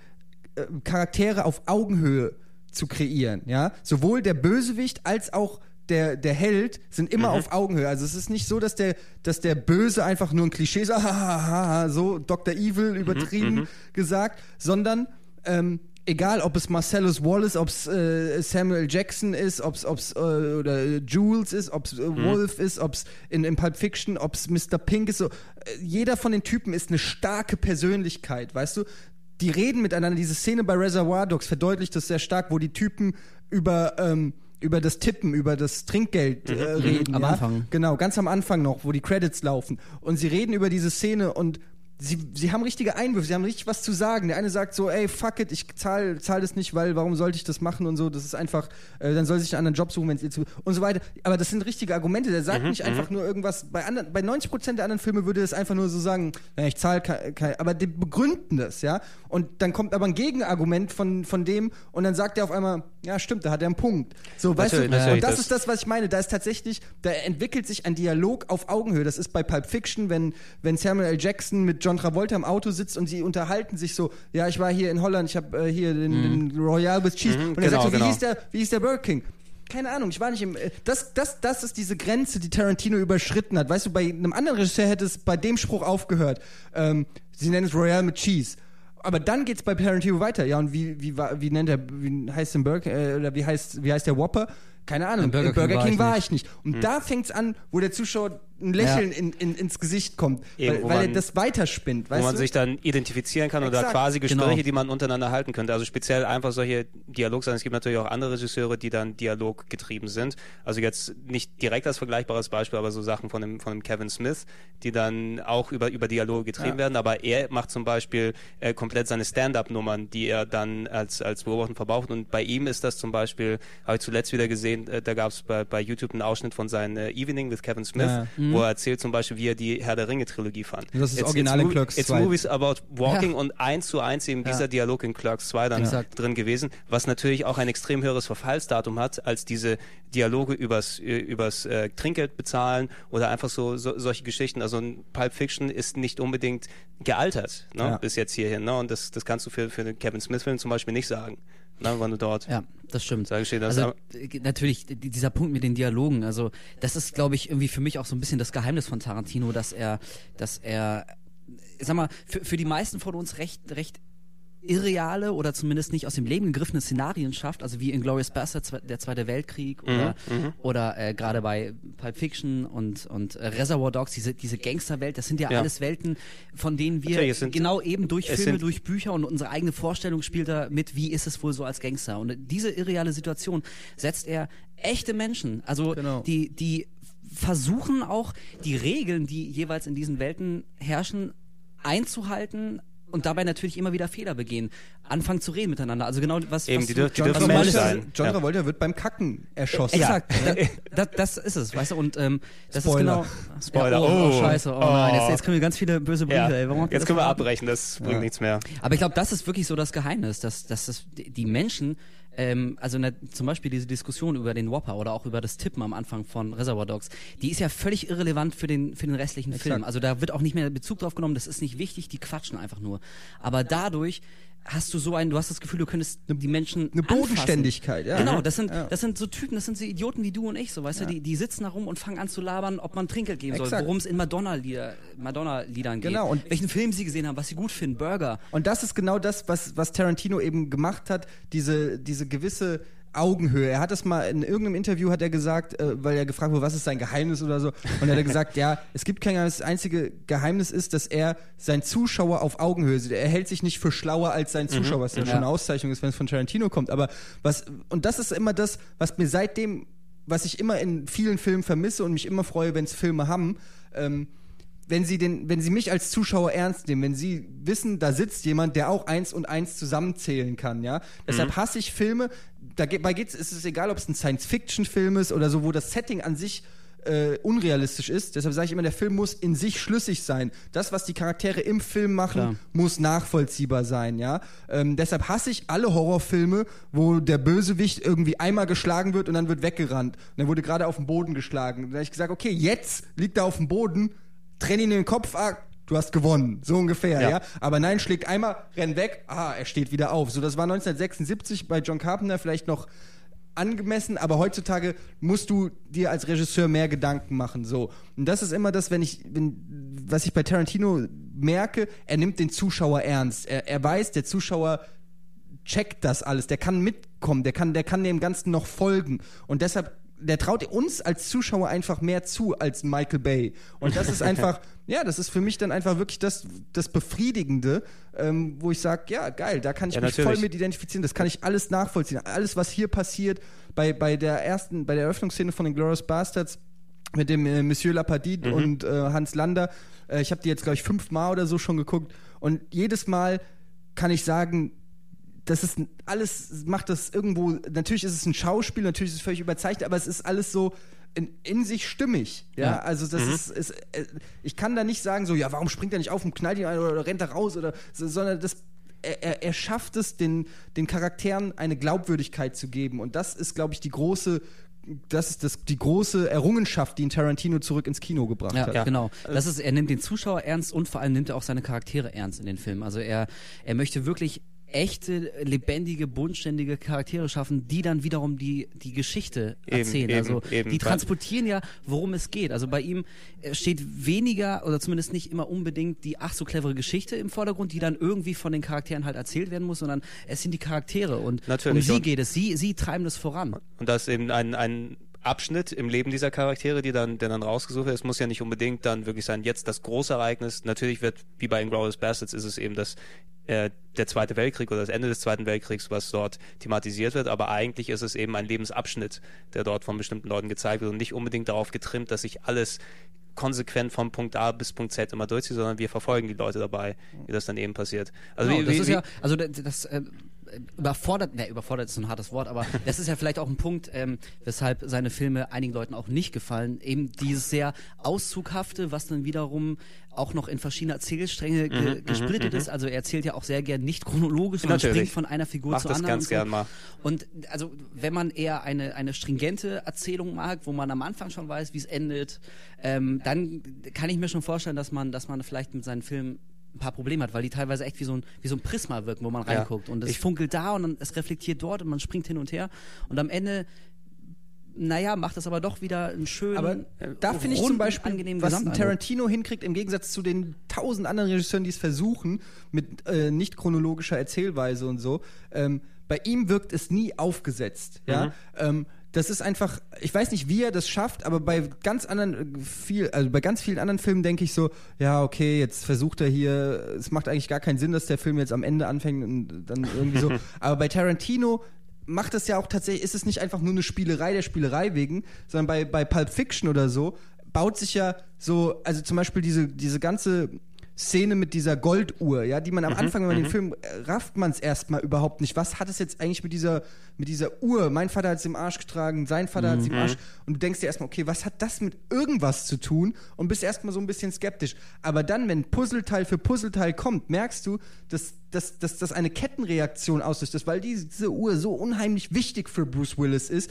äh, Charaktere auf Augenhöhe zu kreieren, ja. Sowohl der Bösewicht als auch der, der Held sind immer auf Augenhöhe. Also es ist nicht so, dass der, dass der Böse einfach nur ein Klischee *laughs* ha, so Dr. Evil übertrieben gesagt, sondern ähm, egal, ob es Marcellus Wallace, ob es äh, Samuel Jackson ist, ob es äh, oder Jules ist, ob es äh, Wolf ist, ob es in, in Pulp Fiction, ob es Mr. Pink ist, so, äh, jeder von den Typen ist eine starke Persönlichkeit, weißt du? Die reden miteinander. Diese Szene bei Reservoir Dogs verdeutlicht das sehr stark, wo die Typen über ähm, über das Tippen, über das Trinkgeld äh, reden. Am ja? Anfang. Genau, ganz am Anfang noch, wo die Credits laufen. Und sie reden über diese Szene und sie, sie haben richtige Einwürfe, sie haben richtig was zu sagen. Der eine sagt so, ey, fuck it, ich zahl, zahl das nicht, weil warum sollte ich das machen und so. Das ist einfach, äh, dann soll sich einen anderen Job suchen, wenn es ihr zu und so weiter. Aber das sind richtige Argumente. Der sagt nicht einfach nur irgendwas. Bei, anderen, bei 90% der anderen Filme würde es einfach nur so sagen, ja, ich zahle kein, aber die begründen das, ja. Und dann kommt aber ein Gegenargument von, von dem und dann sagt er auf einmal, ja, stimmt, da hat er einen Punkt. So, weißt du, natürlich, und das, das- ist das, was ich meine. Da ist tatsächlich, da entwickelt sich ein Dialog auf Augenhöhe. Das ist bei Pulp Fiction, wenn, wenn Samuel L. Jackson mit John Travolta im Auto sitzt und sie unterhalten sich so, ja, ich war hier in Holland, ich habe äh, hier den, den Royal with Cheese. und er genau, sagt so, wie genau. hieß der, wie hieß der Burger King? Keine Ahnung, ich war nicht im. äh, Das, das, das ist diese Grenze, die Tarantino überschritten hat. Weißt du, bei einem anderen Regisseur hätte es bei dem Spruch aufgehört. Ähm, sie nennen es Royal mit Cheese. Aber dann geht's bei Tarantino weiter. Ja, und wie, wie, wie nennt er, wie heißt der Burger, äh, oder wie heißt, wie heißt der Whopper? Keine Ahnung. Im Burger Burger King King, war war ich ich nicht. Und da fängt's an, wo der Zuschauer ein Lächeln in, in, ins Gesicht kommt. Eben, weil wo weil er man- das weiterspinnt. wo Weißt man du? sich dann identifizieren kann oder Exakt. quasi Gespräche, Genau. die man untereinander halten könnte. Also speziell einfach solche Dialogs. Es gibt natürlich auch andere Regisseure, die dann dialoggetrieben sind. Also jetzt nicht direkt als vergleichbares Beispiel, aber so Sachen von dem, von dem Kevin Smith, die dann auch über, über Dialoge getrieben Ja. werden. Aber er macht zum Beispiel äh, komplett seine Stand-up-Nummern, die er dann als, als Beobachter verbraucht. Und bei ihm ist das zum Beispiel, habe ich zuletzt wieder gesehen, äh, da gab es bei, bei YouTube einen Ausschnitt von seinem äh, Evening with Kevin Smith, Ja. Wo er erzählt zum Beispiel, wie er die Herr der Ringe-Trilogie fand. Das ist It's- original it's in Clerks It's 2. movies about walking Ja. und eins zu eins eben dieser. Dialog in Clerks 2 dann Exakt. drin gewesen, was natürlich auch ein extrem höheres Verfallsdatum hat, als diese Dialoge übers, äh, übers äh, Trinkgeld bezahlen oder einfach so, so solche Geschichten. Also ein Pulp Fiction ist nicht unbedingt gealtert, ne, Ja. bis jetzt hierhin. Ne? Und das, das kannst du für, für den Kevin Smith-Film zum Beispiel nicht sagen, ne, wenn du dort Ja, das stimmt. Sag ich dir, das also äh, natürlich die- dieser Punkt mit den Dialogen, also das ist glaube ich irgendwie für mich auch so ein bisschen das Geheimnis von Tarantino, dass er dass er ich sag mal für, für die meisten von uns recht recht irreale oder zumindest nicht aus dem Leben gegriffene Szenarien schafft, also wie in Glorious Bastard, zwe- der Zweite Weltkrieg oder, Mhm, oder äh, gerade bei Pulp Fiction und, und äh, Reservoir Dogs, diese, diese Gangsterwelt, das sind ja, Ja. alles Welten, von denen wir sind- genau eben durch Filme, sind- durch Bücher und unsere eigene Vorstellung spielt er mit, wie ist es wohl so als Gangster. Und diese irreale Situation setzt er echte Menschen, also Genau. die, die versuchen auch die Regeln, die jeweils in diesen Welten herrschen, einzuhalten und dabei natürlich immer wieder Fehler begehen. Anfangen zu reden miteinander. Also genau was, Eben, was die du- dür- die John dürfen Mensch meintest. Travolta, sein. John Ja. Travolta wird beim Kacken erschossen. Exakt, *laughs* das, das ist es, weißt du, und ähm, das Spoiler. ist genau. Spoiler. Ja, oh, oh, Oh. scheiße, oh nein, jetzt, jetzt kriegen wir ganz viele böse Briefe, ja. ey. Warum Jetzt das können wir abbrechen, das bringt nichts mehr. Aber ich glaube, das ist wirklich so das Geheimnis, dass, dass das, die Menschen, ähm, also ne, zum Beispiel diese Diskussion über den Whopper oder auch über das Tippen am Anfang von Reservoir Dogs, die ist ja völlig irrelevant für den, für den restlichen Film. Also da wird auch nicht mehr Bezug drauf genommen, das ist nicht wichtig, die quatschen einfach nur. Aber dadurch hast du so ein, du hast das Gefühl, du könntest die Menschen Eine anfassen. Bodenständigkeit, ja. Genau, das sind, Ja. das sind so Typen, das sind so Idioten wie du und ich, so weißt du, die, die sitzen da rum und fangen an zu labern, ob man Trinkgeld geben soll, Exakt. worum es in Madonna-Lieder, Madonna-Liedern geht, Genau, und- welchen Film sie gesehen haben, was sie gut finden, Burger. Und das ist genau das, was, was Tarantino eben gemacht hat, diese, diese gewisse Augenhöhe. Er hat es mal in irgendeinem Interview hat er gesagt, äh, weil er gefragt wurde, was ist sein Geheimnis oder so, und er hat gesagt, ja, es gibt kein Geheimnis. Das einzige Geheimnis ist, dass er seinen Zuschauer auf Augenhöhe sieht. Er hält sich nicht für schlauer als sein Zuschauer, was ja schon eine Auszeichnung ist, wenn es von Tarantino kommt. Aber was und das ist immer das, was mir seitdem, was ich immer in vielen Filmen vermisse und mich immer freue, wenn es Filme haben. Ähm, wenn sie den, wenn sie mich als Zuschauer ernst nehmen, wenn sie wissen, da sitzt jemand, der auch eins und eins zusammenzählen kann, ja. Deshalb hasse ich Filme. Dabei geht's, ist es egal, ob es ein Science-Fiction-Film ist oder so, wo das Setting an sich äh, unrealistisch ist. Deshalb sage ich immer, der Film muss in sich schlüssig sein. Das, was die Charaktere im Film machen, Klar. muss nachvollziehbar sein, ja. Ähm, deshalb hasse ich alle Horrorfilme, wo der Bösewicht irgendwie einmal geschlagen wird und dann wird weggerannt. Und dann wurde gerade auf den Boden geschlagen. Da habe ich gesagt, okay, jetzt liegt er auf dem Boden, trenn ihn in den Kopf, ah, du hast gewonnen, so ungefähr, ja. Ja. Aber nein, schlägt einmal, renn weg, ah, er steht wieder auf. So, das war 1976 bei John Carpenter vielleicht noch angemessen, aber heutzutage musst du dir als Regisseur mehr Gedanken machen. So. Und das ist immer das, wenn ich, wenn, was ich bei Tarantino merke, er nimmt den Zuschauer ernst. Er, er weiß, der Zuschauer checkt das alles, der kann mitkommen, der kann, der kann dem Ganzen noch folgen. Und deshalb, der traut uns als Zuschauer einfach mehr zu als Michael Bay. Und das ist *laughs* einfach, ja, das ist für mich dann einfach wirklich das, das Befriedigende, ähm, wo ich sage, ja, geil, da kann ich Ja, mich natürlich. voll mit identifizieren, das kann ich alles nachvollziehen. Alles, was hier passiert, bei, bei der ersten, bei der Eröffnungsszene von den Glorious Bastards mit dem äh, Monsieur Lapardie Mhm. und äh, Hans Lander, äh, ich habe die jetzt, glaube ich, fünfmal oder so schon geguckt und jedes Mal kann ich sagen, das ist alles, macht das irgendwo, natürlich ist es ein Schauspiel, natürlich ist es völlig überzeichnet, aber es ist alles so in, in sich stimmig. Ja, Ja. also das ist, ist äh, ich kann da nicht sagen, so, ja, warum springt er nicht auf und knallt ihn ein oder, oder rennt er raus oder, so, sondern das, er, er, schafft es, den, den Charakteren eine Glaubwürdigkeit zu geben und das ist, glaube ich, die große, das ist das, die große Errungenschaft, die ihn Tarantino zurück ins Kino gebracht Ja, hat. Ja. genau. Das ist, er nimmt den Zuschauer ernst und vor allem nimmt er auch seine Charaktere ernst in den Film. Also er, er möchte wirklich echte, lebendige, bodenständige Charaktere schaffen, die dann wiederum die, die Geschichte erzählen. eben, also eben. die transportieren ja, worum es geht. Also bei ihm äh, steht weniger oder zumindest nicht immer unbedingt die ach so clevere Geschichte im Vordergrund, die dann irgendwie von den Charakteren halt erzählt werden muss, sondern es sind die Charaktere und Natürlich. um sie geht es. Sie, sie treiben das voran. Und das ist eben ein, ein Abschnitt im Leben dieser Charaktere, die dann, der dann rausgesucht wird. Es muss ja nicht unbedingt dann wirklich sein, jetzt das große Ereignis. Natürlich wird, wie bei Inglourious Bastards, ist es eben das, äh, der Zweite Weltkrieg oder das Ende des Zweiten Weltkriegs, was dort thematisiert wird. Aber eigentlich ist es eben ein Lebensabschnitt, der dort von bestimmten Leuten gezeigt wird und nicht unbedingt darauf getrimmt, dass sich alles konsequent von Punkt A bis Punkt Z immer durchzieht, sondern wir verfolgen die Leute dabei, wie das dann eben passiert. Also Genau, wie, das wie, ist wie, ja, also das, das äh, überfordert, ne, überfordert ist so ein hartes Wort, aber *laughs* das ist ja vielleicht auch ein Punkt, ähm, weshalb seine Filme einigen Leuten auch nicht gefallen. Eben dieses sehr Auszughafte, was dann wiederum auch noch in verschiedene Erzählstränge ge gesplittet ist. Also er erzählt ja auch sehr gern nicht chronologisch, sondern Natürlich. springt von einer Figur Macht zur das anderen. ganz und so. gern mal. Und also wenn man eher eine, eine stringente Erzählung mag, wo man am Anfang schon weiß, wie es endet, ähm, dann kann ich mir schon vorstellen, dass man, dass man vielleicht mit seinen Filmen ein paar Probleme hat, weil die teilweise echt wie so ein, wie so ein Prisma wirken, wo man Ja. reinguckt. Und es Ich- funkelt da und dann, es reflektiert dort und man springt hin und her. Und am Ende, naja, macht es aber doch wieder einen schönen, Aber da finde ich zum Beispiel, was ein. Tarantino hinkriegt, im Gegensatz zu den tausend anderen Regisseuren, die es versuchen, mit äh, nicht chronologischer Erzählweise und so, ähm, bei ihm wirkt es nie aufgesetzt. Ja? Mhm. Ähm, das ist einfach, ich weiß nicht, wie er das schafft, aber bei ganz anderen, äh, viel, also bei ganz vielen anderen Filmen denke ich so, ja, okay, jetzt versucht er hier, es macht eigentlich gar keinen Sinn, dass der Film jetzt am Ende anfängt und dann irgendwie so. *laughs* aber bei Tarantino macht es ja auch tatsächlich, ist es nicht einfach nur eine Spielerei der Spielerei wegen, sondern bei, bei Pulp Fiction oder so baut sich ja so, also zum Beispiel diese, diese ganze Szene mit dieser Golduhr, ja, die man am Anfang, wenn man den Film äh, rafft man es erstmal überhaupt nicht. Was hat es jetzt eigentlich mit dieser, mit dieser Uhr? Mein Vater hat es im Arsch getragen, sein Vater hat es im Arsch. Und du denkst dir erstmal, okay, was hat das mit irgendwas zu tun? Und bist erstmal so ein bisschen skeptisch. Aber dann, wenn Puzzleteil für Puzzleteil kommt, merkst du, dass, dass, dass das eine Kettenreaktion auslöst, dass, weil diese Uhr so unheimlich wichtig für Bruce Willis ist,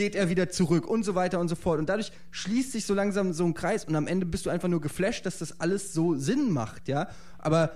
geht er wieder zurück und so weiter und so fort. Und dadurch schließt sich so langsam so ein Kreis und am Ende bist du einfach nur geflasht, dass das alles so Sinn macht, ja. Aber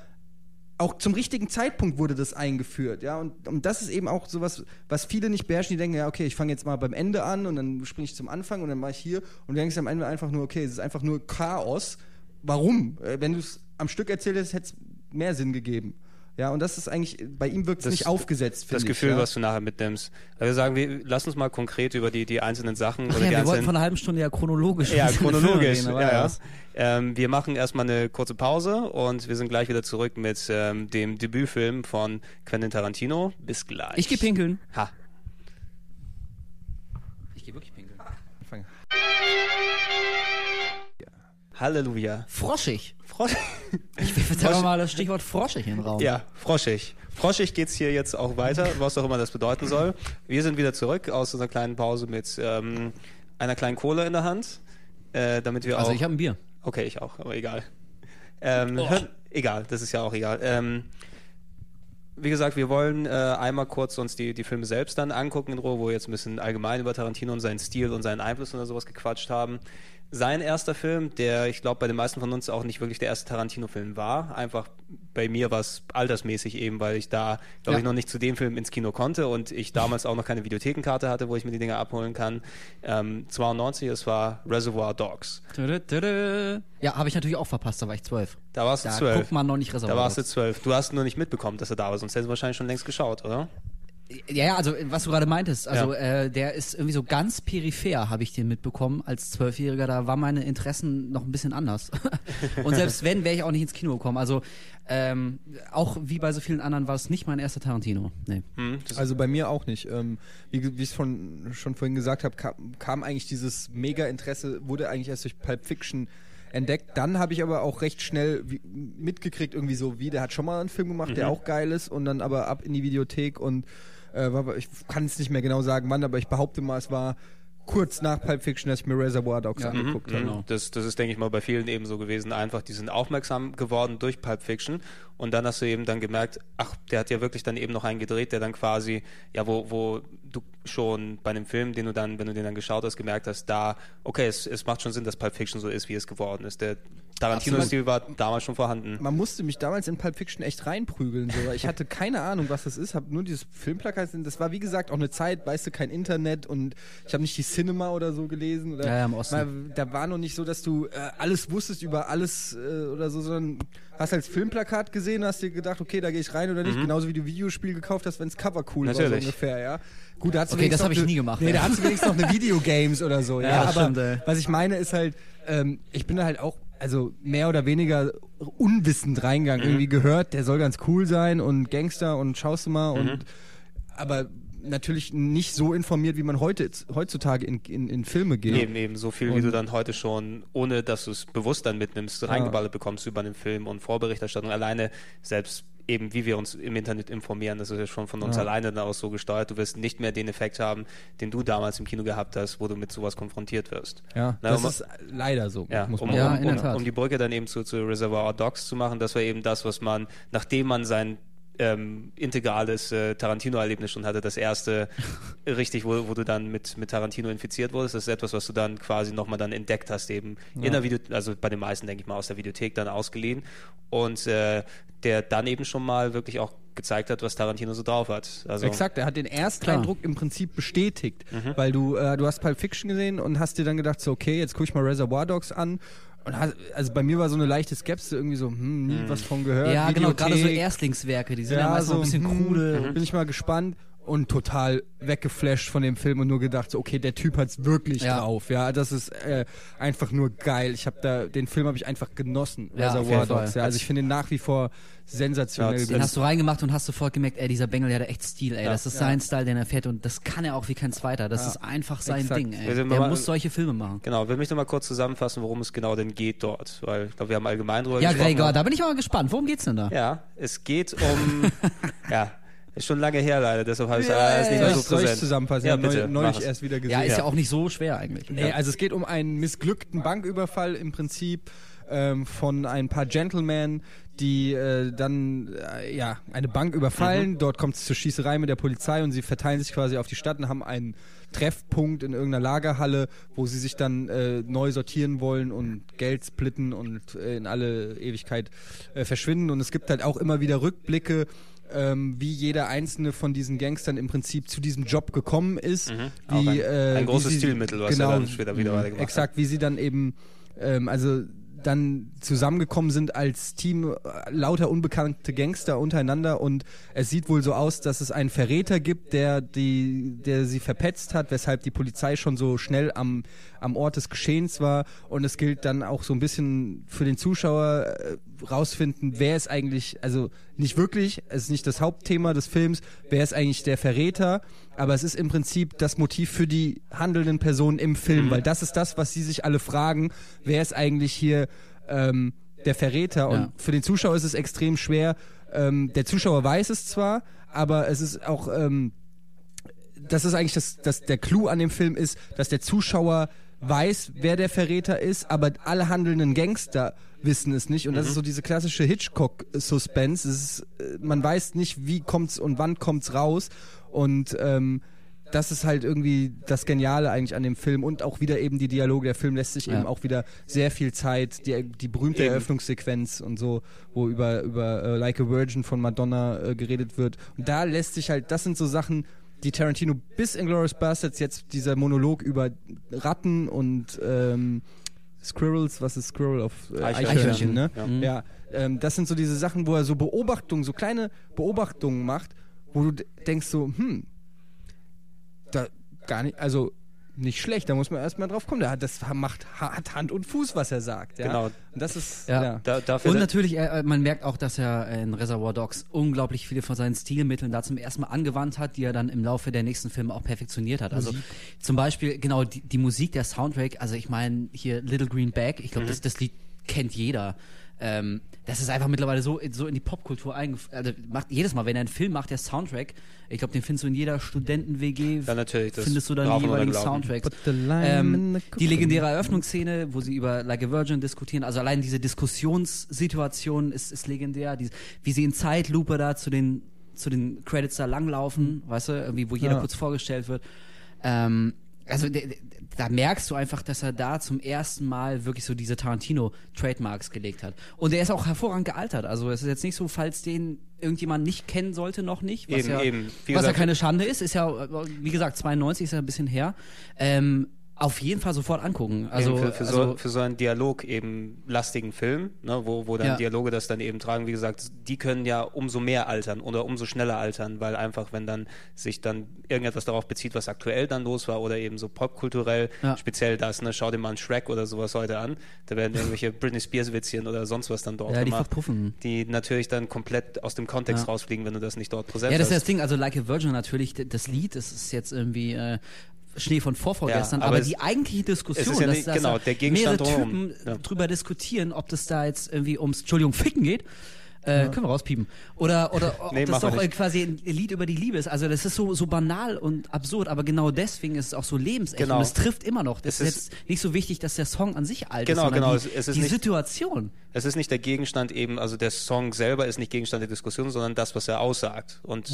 auch zum richtigen Zeitpunkt wurde das eingeführt, ja. Und, und das ist eben auch sowas, was viele nicht beherrschen, die denken, ja, okay, ich fange jetzt mal beim Ende an und dann springe ich zum Anfang und dann mache ich hier und du denkst am Ende einfach nur, okay, es ist einfach nur Chaos. Warum? Äh, Wenn du es am Stück erzählt hättest, hätte es mehr Sinn gegeben. Ja, und das ist eigentlich, bei ihm wirkt es nicht aufgesetzt, finde das ich. Gefühl, ja. was du nachher mitnimmst. Also wir sagen, wir, lass uns mal konkret über die, die einzelnen Sachen Ach oder ja, die wir wollten einzelnen vor einer halben Stunde ja chronologisch. Ja, *laughs* chronologisch. reden, Ja, ja. Ähm, wir machen erstmal eine kurze Pause und wir sind gleich wieder zurück mit ähm, dem Debütfilm von Quentin Tarantino. Bis gleich. Ich geh pinkeln. Ha. Ich geh wirklich pinkeln. Anfang. Halleluja. Froschig. Frosch. Ich einfach mal das Stichwort froschig in den Raum. ja, froschig. Froschig geht's hier jetzt auch weiter, was auch immer das bedeuten soll. Wir sind wieder zurück aus unserer kleinen Pause mit ähm, einer kleinen Kohle in der Hand, äh, damit wir Also auch. ich habe ein Bier. Okay, ich auch, aber egal. Ähm, Oh. egal, das ist ja auch egal. Ähm, wie gesagt, wir wollen äh, einmal kurz uns die, die Filme selbst dann angucken in Ruhe, wo wir jetzt ein bisschen allgemein über Tarantino und seinen Stil und seinen Einfluss oder sowas gequatscht haben. Sein erster Film, der ich glaube bei den meisten von uns auch nicht wirklich der erste Tarantino-Film war, einfach bei mir war es altersmäßig eben, weil ich da, glaube Ja. ich, noch nicht zu dem Film ins Kino konnte und ich damals auch noch keine Videothekenkarte hatte, wo ich mir die Dinger abholen kann. Ähm, 92, es war Reservoir Dogs. Ja, habe ich natürlich auch verpasst, da war ich zwölf. Da warst du Da zwölf. guckt man noch nicht Da Reservoir warst du Dogs. zwölf. Du hast nur nicht mitbekommen, dass er da war, sonst hättest du wahrscheinlich schon längst geschaut, oder? Ja, ja, also was du gerade meintest, also Ja. äh, der ist irgendwie so ganz peripher, habe ich den mitbekommen als Zwölfjähriger. Da waren meine Interessen noch ein bisschen anders. *laughs* Und selbst wenn, wäre ich auch nicht ins Kino gekommen. Also ähm, auch wie bei so vielen anderen war es nicht mein erster Tarantino. Nee. Hm, Also bei mir auch nicht. Ähm, wie wie ich es schon vorhin gesagt habe, kam, kam eigentlich dieses Mega-Interesse, wurde eigentlich erst durch Pulp Fiction entdeckt. Dann habe ich aber auch recht schnell wie, mitgekriegt, irgendwie so, wie, der hat schon mal einen Film gemacht, der auch geil ist und dann aber ab in die Videothek und äh, war, ich kann es nicht mehr genau sagen, wann, aber ich behaupte mal, es war kurz nach Pulp Fiction, dass ich mir Reservoir Dogs Ja. angeguckt habe. Genau. Das, das ist, denke ich mal, bei vielen eben so gewesen. Einfach, die sind aufmerksam geworden durch Pulp Fiction und dann hast du eben dann gemerkt, ach, der hat ja wirklich dann eben noch einen gedreht, der dann quasi, ja, wo, wo du schon bei einem Film, den du dann, wenn du den dann geschaut hast, gemerkt hast, da, okay, es, es macht schon Sinn, dass Pulp Fiction so ist, wie es geworden ist. Der Tarantino-Stil war damals schon vorhanden. Man musste mich damals in Pulp Fiction echt reinprügeln. So. Ich hatte keine Ahnung, was das ist, habe nur dieses Filmplakat. Das war wie gesagt auch eine Zeit, weißt du, kein Internet und ich habe nicht die Cinema oder so gelesen. Oder Ja, ja, im Osten. Mal, da war noch nicht so, dass du äh, alles wusstest über alles äh, oder so, sondern hast als Filmplakat gesehen, hast dir gedacht, okay, da gehe ich rein oder nicht. Genauso wie du Videospiel gekauft hast, wenn es Cover cool war, so Natürlich. ungefähr, ja. Gut, da hast du Okay, das hab noch ich nie gemacht, Nee, ey. da hast du wenigstens noch eine Videogames oder so. *laughs* Ja, Ja, aber stimmt, ey. was ich meine ist halt, ähm, ich bin da halt auch, also mehr oder weniger unwissend reingegangen. Irgendwie gehört, der soll ganz cool sein und Gangster und schaust du mal und aber natürlich nicht so informiert, wie man heute heutzutage in, in, in Filme geht. Eben, eben, so viel, wie Und- du dann heute schon, ohne dass du es bewusst dann mitnimmst, reingeballert bekommst über einen Film und Vorberichterstattung. Alleine selbst eben, wie wir uns im Internet informieren, das ist ja schon von uns Ja. alleine dann aus so gesteuert. Du wirst nicht mehr den Effekt haben, den du damals im Kino gehabt hast, wo du mit sowas konfrontiert wirst. Ja, Na, das um- ist leider so, Ja, muss um, man Ja, um, in der um, Tat. um die Brücke dann eben zu, zu Reservoir Dogs zu machen, das war eben das, was man, nachdem man sein ähm, integrales äh, Tarantino-Erlebnis schon hatte, das erste *laughs* richtig, wo, wo du dann mit, mit Tarantino infiziert wurdest, das ist etwas, was du dann quasi nochmal dann entdeckt hast, eben in der Video, also bei den meisten, denke ich mal, aus der Videothek dann ausgeliehen. Und äh, der dann eben schon mal wirklich auch gezeigt hat, was Tarantino so drauf hat. Also, Exakt, er hat den Ersteindruck im Prinzip bestätigt, weil du äh, du hast Pulp Fiction gesehen und hast dir dann gedacht so okay, jetzt gucke ich mal Reservoir Dogs an und hast, also bei mir war so eine leichte Skepsis irgendwie so, hm, nie was von gehört. Ja, genau, Videothek. gerade so Erstlingswerke, die sind ja, meist noch ein bisschen hm, krude. Bin ich mal gespannt und total weggeflasht von dem Film und nur gedacht, so, okay, der Typ hat's wirklich Ja. drauf. Ja, das ist äh, einfach nur geil. Ich habe da den Film habe ich einfach genossen. Ja, Reservoir. Dogs. Ja, also ich finde ihn nach wie vor sensationell. Ja, Den hast du reingemacht und hast sofort gemerkt, ey, dieser Bengel, der hat echt Stil, ey. Ja. Das ist sein Style, den er fährt und das kann er auch wie kein zweiter. Das Ja. ist einfach sein Exakt. Ding, ey. Der mal- muss solche Filme machen. Genau, will mich noch mal kurz zusammenfassen, worum es genau denn geht dort, weil ich glaube, wir haben allgemein drüber Ja, gesprochen. Gregor, da bin ich aber gespannt. Worum geht's denn da? Ja, es geht um. *laughs* ja, ist schon lange her leider, deshalb habe ich Ja, alles ja, nicht ja. mehr so soll ich präsent. zusammenfassen? Ja, bitte, neu, neulich erst wieder gesehen. Ja, ist ja. Ja. auch nicht so schwer eigentlich. Nee, also es geht um einen missglückten Banküberfall im Prinzip ähm, von ein paar Gentlemen, die äh, dann äh, ja eine Bank überfallen. Mhm. Dort kommt es zur Schießerei mit der Polizei und sie verteilen sich quasi auf die Stadt und haben einen Treffpunkt in irgendeiner Lagerhalle, wo sie sich dann äh, neu sortieren wollen und Geld splitten und äh, in alle Ewigkeit äh, verschwinden. Und es gibt halt auch immer wieder Rückblicke. Ähm, wie jeder einzelne von diesen Gangstern im Prinzip zu diesem Job gekommen ist. Mhm. Wie, ein- äh, ein großes wie sie- Stilmittel, was er dann später wieder weitergemacht hat. Exakt, wie sie dann eben, ähm, also dann zusammengekommen sind als Team äh, lauter unbekannte Gangster untereinander und es sieht wohl so aus, dass es einen Verräter gibt, der die, der sie verpetzt hat, weshalb die Polizei schon so schnell am, am Ort des Geschehens war und es gilt dann auch so ein bisschen für den Zuschauer äh, rausfinden, wer ist eigentlich, also nicht wirklich, es ist nicht das Hauptthema des Films, wer ist eigentlich der Verräter, aber es ist im Prinzip das Motiv für die handelnden Personen im Film, weil das ist das, was sie sich alle fragen, wer ist eigentlich hier ähm, der Verräter und Ja. für den Zuschauer ist es extrem schwer, ähm, der Zuschauer weiß es zwar, aber es ist auch ähm, das ist eigentlich das, das, der Clou an dem Film ist, dass der Zuschauer weiß, wer der Verräter ist, aber alle handelnden Gangster wissen es nicht. Und das ist so diese klassische Hitchcock-Suspense. Ist, äh, Man weiß nicht, wie kommt's und wann kommt's raus. Und ähm, das ist halt irgendwie das Geniale eigentlich an dem Film und auch wieder eben die Dialoge. Der Film lässt sich Ja. eben auch wieder sehr viel Zeit, die, die berühmte Eben. Eröffnungssequenz und so, wo über, über äh, Like a Virgin von Madonna äh, geredet wird. Und da lässt sich halt, das sind so Sachen, die Tarantino bis Inglourious Bastards jetzt dieser Monolog über Ratten und ähm, Squirrels, was ist Squirrel auf äh, Eichhörnchen. Ne? Ja. Ja, ähm, das sind so diese Sachen, wo er so Beobachtungen, so kleine Beobachtungen macht, wo du denkst so, hm, da gar nicht, also nicht schlecht, da muss man erstmal drauf kommen. Hat, das macht, hat Hand und Fuß, was er sagt. Ja? Genau. Und das ist, Ja. ja. Da, dafür Und natürlich, äh, man merkt auch, dass er in Reservoir Dogs unglaublich viele von seinen Stilmitteln da zum ersten Mal angewandt hat, die er dann im Laufe der nächsten Filme auch perfektioniert hat. Also zum Beispiel, genau, die, die Musik, der Soundtrack, also ich meine, hier Little Green Bag, ich glaube, das, das Lied kennt jeder. Ähm, das ist einfach mittlerweile so, so in die Popkultur eingeführt. Also macht jedes Mal, wenn er einen Film macht, der Soundtrack, ich glaube, den findest du in jeder Studenten-WG, Ja, natürlich, das findest du dann die jeweiligen. Soundtracks. Ähm, die legendäre Eröffnungsszene, wo sie über Like a Virgin diskutieren, also allein diese Diskussionssituation ist, ist legendär, die, wie sie in Zeitlupe da zu den, zu den Credits da langlaufen, weißt du, irgendwie, wo jeder Ja. kurz vorgestellt wird. Ähm, also de- de- da merkst du einfach, dass er da zum ersten Mal wirklich so diese Tarantino-Trademarks gelegt hat. Und er ist auch hervorragend gealtert. Also es ist jetzt nicht so, falls den irgendjemand nicht kennen sollte, noch nicht. Was Eben, ja, eben. Was ja keine Schande ist, ist ja, wie gesagt, 92 ist ja ein bisschen her. Ähm, auf jeden Fall sofort angucken. Also, für, für, also so, für so einen Dialog eben lastigen Film, ne, wo, wo dann Ja. Dialoge das dann eben tragen, wie gesagt, die können ja umso mehr altern oder umso schneller altern, weil einfach, wenn dann sich dann irgendetwas darauf bezieht, was aktuell dann los war oder eben so popkulturell, Ja. speziell das, ne, schau dir mal einen Shrek oder sowas heute an, da werden *laughs* irgendwelche Britney Spears Witzchen oder sonst was dann dort Ja, die gemacht, verpuffen. die natürlich dann komplett aus dem Kontext Ja. rausfliegen, wenn du das nicht dort präsent ja, das ist hast. das Ding. Also Like a Virgin natürlich, das Lied, das ist jetzt irgendwie äh, Schnee von vorvorgestern, Ja, aber, aber die eigentliche Diskussion, ja dass, nicht- dass genau, der Gegenstand mehrere drumherum. Typen Ja. drüber diskutieren, ob das da jetzt irgendwie ums, Entschuldigung, Ficken geht. Äh, Können wir rauspiepen. Oder, oder *laughs* ob Nee, das doch äh, nicht. quasi ein Lied über die Liebe ist. Also das ist so, so banal und absurd, aber genau deswegen ist es auch so lebensecht Genau. und es trifft immer noch. Das Es ist ist- jetzt nicht so wichtig, dass der Song an sich alt Genau, ist, sondern genau, die, es- ist die nicht- Situation. Es ist nicht der Gegenstand eben, also der Song selber ist nicht Gegenstand der Diskussion, sondern das, was er aussagt. Und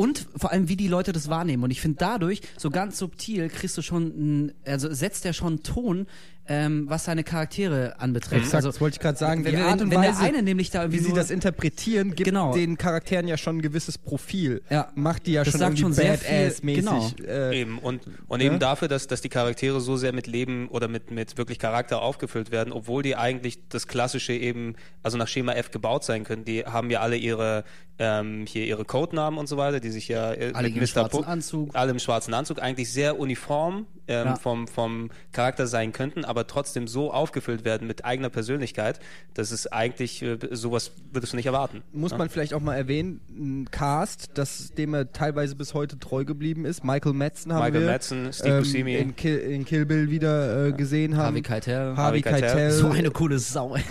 Und vor allem, wie die Leute das wahrnehmen. Und ich finde, dadurch, so ganz subtil, kriegst du schon, also setzt er schon einen Ton, ähm, was seine Charaktere anbetrifft. Exakt, also, das wollte ich gerade sagen. wenn, Die Art und wenn Weise, der eine nämlich da wie irgendwie sie nur, das interpretieren, gibt Genau. den Charakteren ja schon ein gewisses Profil. Ja. Macht die ja Das schon sagt irgendwie schon sehr viel- Badass-mäßig. genau. Äh, Eben, und, und Ja. eben dafür, dass, dass die Charaktere so sehr mit Leben oder mit, mit wirklich Charakter aufgefüllt werden, obwohl die eigentlich das klassische eben, also nach Schema F gebaut sein können. Die haben ja alle ihre, ähm, hier ihre Codenamen und so weiter, die sich ja äh, Alle mit im schwarzen Puck- Anzug. alle im schwarzen Anzug, eigentlich sehr uniform ähm, Ja. vom, vom Charakter sein könnten, aber trotzdem so aufgefüllt werden mit eigener Persönlichkeit, dass es eigentlich, äh, sowas würdest du nicht erwarten. muss ne? man vielleicht auch mal erwähnen, ein Cast, das, dem er teilweise bis heute treu geblieben ist. Michael Madsen haben Michael wir Madsen, Steve ähm, Buscemi. in, Kill, in Kill Bill wieder äh, gesehen haben. Harvey Keitel. Harvey Keitel. So eine coole Sau. *laughs*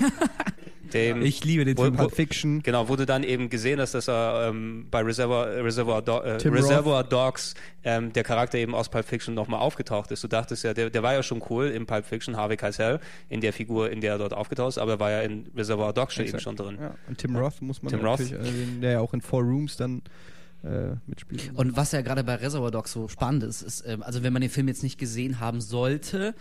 dem, ich liebe den wo, Pulp Fiction. Genau, du dann eben gesehen dass er ähm, bei Reservoir, Reservoir, Do äh, Reservoir Dogs ähm, der Charakter eben aus Pulp Fiction nochmal aufgetaucht ist. Du dachtest ja, der, der war ja schon cool in Pulp Fiction, Harvey Keitel, in der Figur, in der er dort aufgetaucht ist, aber er war ja in Reservoir Dogs schon eben schon drin. Ja. Und Tim Roth muss man Tim Roth. natürlich erwähnen, der ja auch in Four Rooms dann äh, mitspielt. Und was ja gerade bei Reservoir Dogs so spannend ist, ist, ähm, also wenn man den Film jetzt nicht gesehen haben sollte,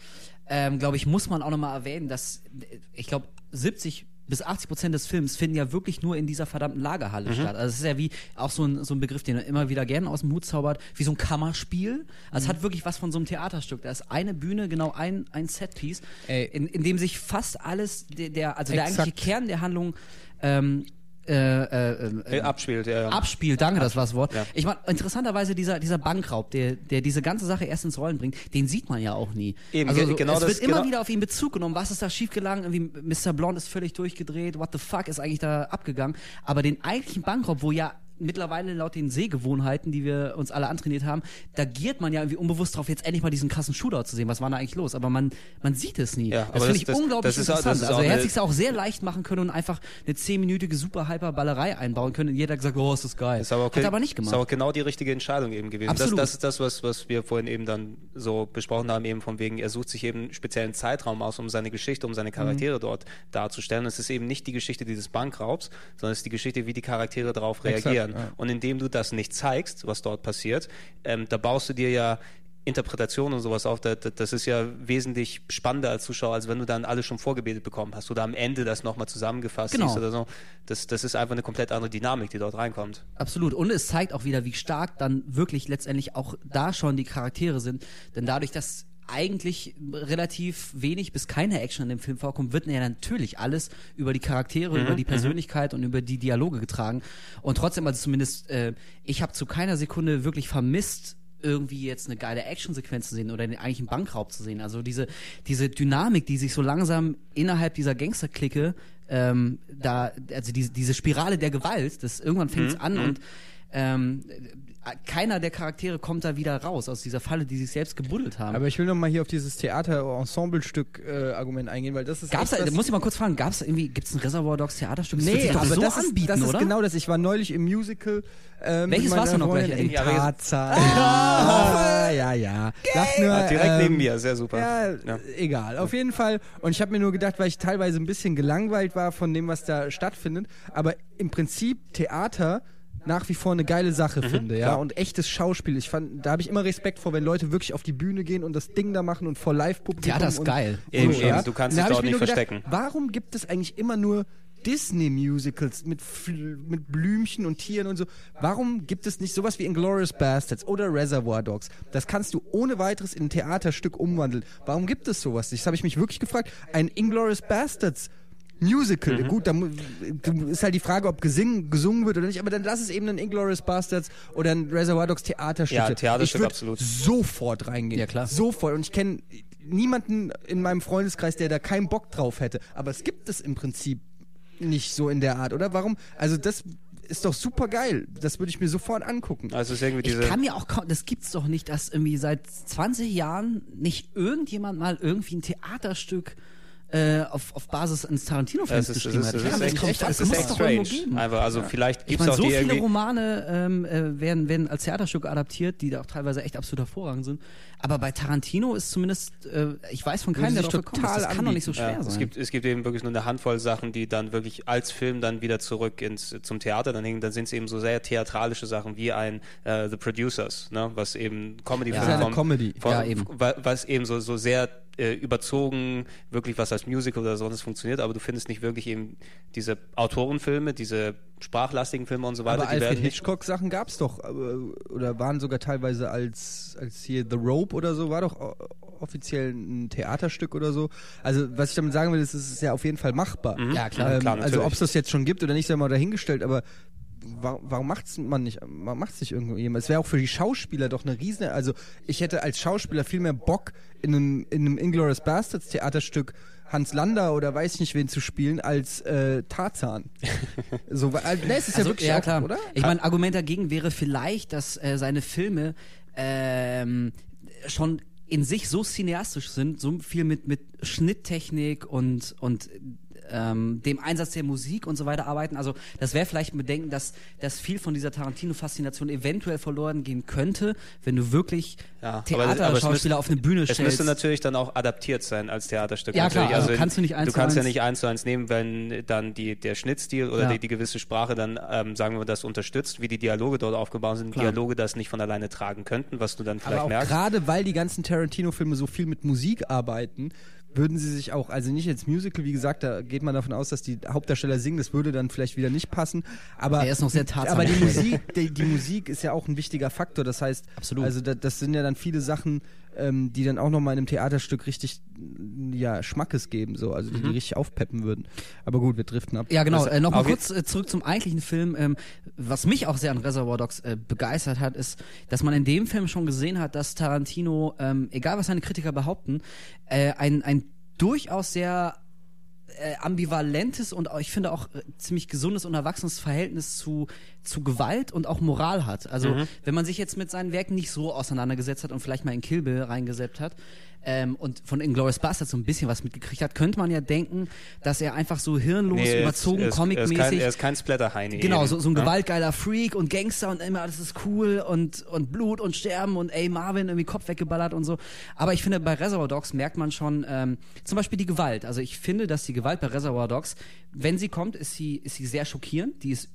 ähm, glaube ich, muss man auch nochmal erwähnen, dass äh, ich glaube 70 bis 80 Prozent des Films finden ja wirklich nur in dieser verdammten Lagerhalle statt. Also es ist ja wie auch so ein, so ein Begriff, den er immer wieder gerne aus dem Hut zaubert, wie so ein Kammerspiel. Also es hat wirklich was von so einem Theaterstück. Da ist eine Bühne, genau ein, ein Setpiece, in, in dem sich fast alles, der, der also der Exakt. eigentliche Kern der Handlung ähm, äh, äh, äh, Äh, abspielt, ja. ja. abspielt, danke, das war das Wort. Ja. Ich meine, interessanterweise dieser, dieser Bankraub, der, der diese ganze Sache erst ins Rollen bringt, den sieht man ja auch nie. Eben, also so, genau es das- wird immer genau- wieder auf ihn Bezug genommen, was ist da schiefgegangen, irgendwie Mr. Blonde ist völlig durchgedreht, what the fuck ist eigentlich da abgegangen, aber den eigentlichen Bankraub, wo ja mittlerweile laut den Sehgewohnheiten, die wir uns alle antrainiert haben, da giert man ja irgendwie unbewusst drauf, jetzt endlich mal diesen krassen Shootout zu sehen. Was war da eigentlich los? Aber man, man sieht es nie. Ja, das finde das- ich das- unglaublich das auch- das interessant. ist also auch er hat eine- sich auch sehr leicht machen können und einfach eine zehnminütige super-hyper-Ballerei einbauen können. Und jeder hat gesagt, oh, ist das geil. Ist aber okay, hat er aber nicht gemacht. Ist aber genau die richtige Entscheidung eben gewesen. Das, Absolut. das ist das, was, was wir vorhin eben dann so besprochen haben, eben von wegen, er sucht sich eben einen speziellen Zeitraum aus, um seine Geschichte, um seine Charaktere Mhm. dort darzustellen. Es ist eben nicht die Geschichte dieses Bankraubs, sondern es ist die Geschichte, wie die Charaktere darauf Exakt, reagieren. ja. Und indem du das nicht zeigst, was dort passiert, ähm, da baust du dir ja Interpretation und sowas auf, da- da- das ist ja wesentlich spannender als Zuschauer, als wenn du dann alles schon vorgebetet bekommen hast oder am Ende das nochmal zusammengefasst Genau. siehst oder so. Das, das ist einfach eine komplett andere Dynamik, die dort reinkommt. Absolut. Und es zeigt auch wieder, wie stark dann wirklich letztendlich auch da schon die Charaktere sind. Denn dadurch, dass eigentlich relativ wenig bis keine Action in dem Film vorkommt, wird ja natürlich alles über die Charaktere, über die Persönlichkeit und über die Dialoge getragen. Und trotzdem, also zumindest, äh, ich habe zu keiner Sekunde wirklich vermisst, irgendwie jetzt eine geile Actionsequenz zu sehen oder den eigentlichen Bankraub zu sehen. Also diese, diese Dynamik, die sich so langsam innerhalb dieser Gangsterklicke ähm, da, also diese, diese Spirale der Gewalt, das irgendwann fängt es an und ähm, keiner der Charaktere kommt da wieder raus aus dieser Falle, die sich selbst gebuddelt haben. Aber ich will noch mal hier auf dieses Theater-Ensemble-Stück-Argument eingehen, weil das ist. Gab's echt da, was- muss ich mal kurz fragen, gab's da irgendwie, gibt's ein Reservoir Dogs Theaterstück? Das wird Nee, aber so das, anbieten, ist, das ist oder? genau das. Ich war neulich im Musical. Ähm, Welches warst du noch gleich? In Ja, Tarzan. Ah, ja, ja. Sag nur, Ah, direkt ähm, neben mir, sehr super. Ja, Ja. egal. Auf jeden Fall. Und ich habe mir nur gedacht, weil ich teilweise ein bisschen gelangweilt war von dem, was da stattfindet. Aber im Prinzip Theater nach wie vor eine geile Sache finde, ja. klar. Und echtes Schauspiel. Ich fand, da habe ich immer Respekt vor, wenn Leute wirklich auf die Bühne gehen und das Ding da machen und vor Live-Publikum. Theater ist und geil. Eben, so, eben. ja. Du kannst dich dort nicht nur verstecken. Warum gibt es eigentlich immer nur Disney-Musicals mit, mit Blümchen und Tieren und so? Warum gibt es nicht sowas wie Inglourious Bastards oder Reservoir Dogs? Das kannst du ohne weiteres in ein Theaterstück umwandeln. Warum gibt es sowas nicht? Das habe ich mich wirklich gefragt. Ein Inglourious Bastards Musical, Mhm. gut, da mu- du- ist halt die Frage, ob gesingen, gesungen wird oder nicht, aber dann lass es eben ein Inglourious Bastards oder ein Reservoir Dogs Theaterstück. Ja, Theaterstück, ich absolut. sofort reingehen. Ja, klar. Sofort. Und ich kenne niemanden in meinem Freundeskreis, der da keinen Bock drauf hätte. Aber es gibt es im Prinzip nicht so in der Art, oder? Warum? Also das ist doch super geil. Das würde ich mir sofort angucken. Also es ist irgendwie diese. Ich kann mir auch kaum, das gibt's doch nicht, dass irgendwie seit 20 Jahren nicht irgendjemand mal irgendwie ein Theaterstück äh, auf, auf Basis eines Tarantino-Films es ist, es geschrieben ist, hat. es Ich ist mir echt, das es ist echt strange. Einfach, also vielleicht Ich gibt es meine, auch so die viele. Romane ähm, äh, werden, werden als Theaterstücke adaptiert, die da auch teilweise echt absolut hervorragend sind. Aber bei Tarantino ist zumindest, äh, ich weiß von keinem, der drauf gekommen ist. total Das kann doch nicht so schwer Ja, sein. es, gibt, es gibt eben wirklich nur eine Handvoll Sachen, die dann wirklich als Film dann wieder zurück ins, zum Theater dann hängen. Dann sind es eben so sehr theatralische Sachen wie ein äh, The Producers, ne? was eben comedy Ja. Eine Comedy. Ja, eben. wa- Was eben so, so sehr äh, überzogen, wirklich was als Musical oder sonst funktioniert, aber du findest nicht wirklich eben diese Autorenfilme, diese sprachlastigen Filme und so weiter, Aber die Alfred werden nicht Hitchcock-Sachen gab es doch. aber- Oder waren sogar teilweise als, als hier The Rope oder so, war doch o- offiziell ein Theaterstück oder so. Also, was ich damit sagen will, ist, es ist ja auf jeden Fall machbar. Ja, klar. Ähm, Klar, also, ob es das jetzt schon gibt oder nicht, sei mal dahingestellt, aber wa- warum macht's man nicht? Warum macht's nicht irgendwo jemand? Es wäre auch für die Schauspieler doch eine riesen. Also, ich hätte als Schauspieler viel mehr Bock, in einem, in einem Inglourious Bastards Theaterstück Hans Lander oder weiß ich nicht wen zu spielen, als äh, Tarzan. *laughs* so, weil, nee, es ist ja Also, wirklich ja, auch, klar. oder? Ich meine, Argument dagegen wäre vielleicht, dass äh, seine Filme ähm, schon in sich so cineastisch sind, so viel mit, mit Schnitttechnik und, und ähm, dem Einsatz der Musik und so weiter arbeiten. Also das wäre vielleicht ein Bedenken, dass, dass viel von dieser Tarantino-Faszination eventuell verloren gehen könnte, wenn du wirklich Ja, aber- aber es Theaterschauspieler auf eine Bühne Es stellst. müsste natürlich dann auch adaptiert sein als Theaterstück. Ja, klar, natürlich. also kannst du nicht eins Du kannst ja nicht eins zu eins nehmen, wenn dann die, der Schnittstil oder Ja. die, die gewisse Sprache dann, ähm, sagen wir mal, das unterstützt, wie die Dialoge dort aufgebaut sind. Klar. Dialoge das nicht von alleine tragen könnten, was du dann Aber vielleicht auch merkst. gerade weil die ganzen Tarantino-Filme so viel mit Musik arbeiten, würden sie sich auch, also nicht jetzt Musical, wie gesagt, da geht man davon aus, dass die Hauptdarsteller singen, das würde dann vielleicht wieder nicht passen. Aber, Der ist noch sehr aber die Musik, die, die Musik ist ja auch ein wichtiger Faktor. Das heißt, Absolut. also da, das sind ja dann viele Sachen, ähm, die dann auch nochmal in einem Theaterstück richtig ja, Schmackes geben, so, also die, die richtig aufpeppen würden. Aber gut, wir driften ab. Ja, genau. Das- Äh, Nochmal kurz äh, zurück zum eigentlichen Film. Ähm, was mich auch sehr an Reservoir Dogs äh, begeistert hat, ist, dass man in dem Film schon gesehen hat, dass Tarantino, ähm, egal was seine Kritiker behaupten, äh, ein, ein durchaus sehr äh, ambivalentes und auch, ich finde auch äh, ziemlich gesundes und erwachsenes Verhältnis zu, zu Gewalt und auch Moral hat. Also wenn man sich jetzt mit seinen Werken nicht so auseinandergesetzt hat und vielleicht mal in Kill Bill reingesetzt hat ähm, und von Inglourious Basterds so ein bisschen was mitgekriegt hat, könnte man ja denken, dass er einfach so hirnlos, Nee, überzogen, er ist, er, ist kein, comicmäßig er ist kein Splatter-Heini. Genau, so, so ein ne? gewaltgeiler Freak und Gangster und immer alles ist cool und, und Blut und Sterben und ey, Marvin irgendwie Kopf weggeballert und so. Aber ich finde, bei Reservoir Dogs merkt man schon ähm, zum Beispiel die Gewalt. Also ich finde, dass die Gewalt bei Reservoir Dogs, wenn sie kommt, ist sie, ist sie sehr schockierend. Die ist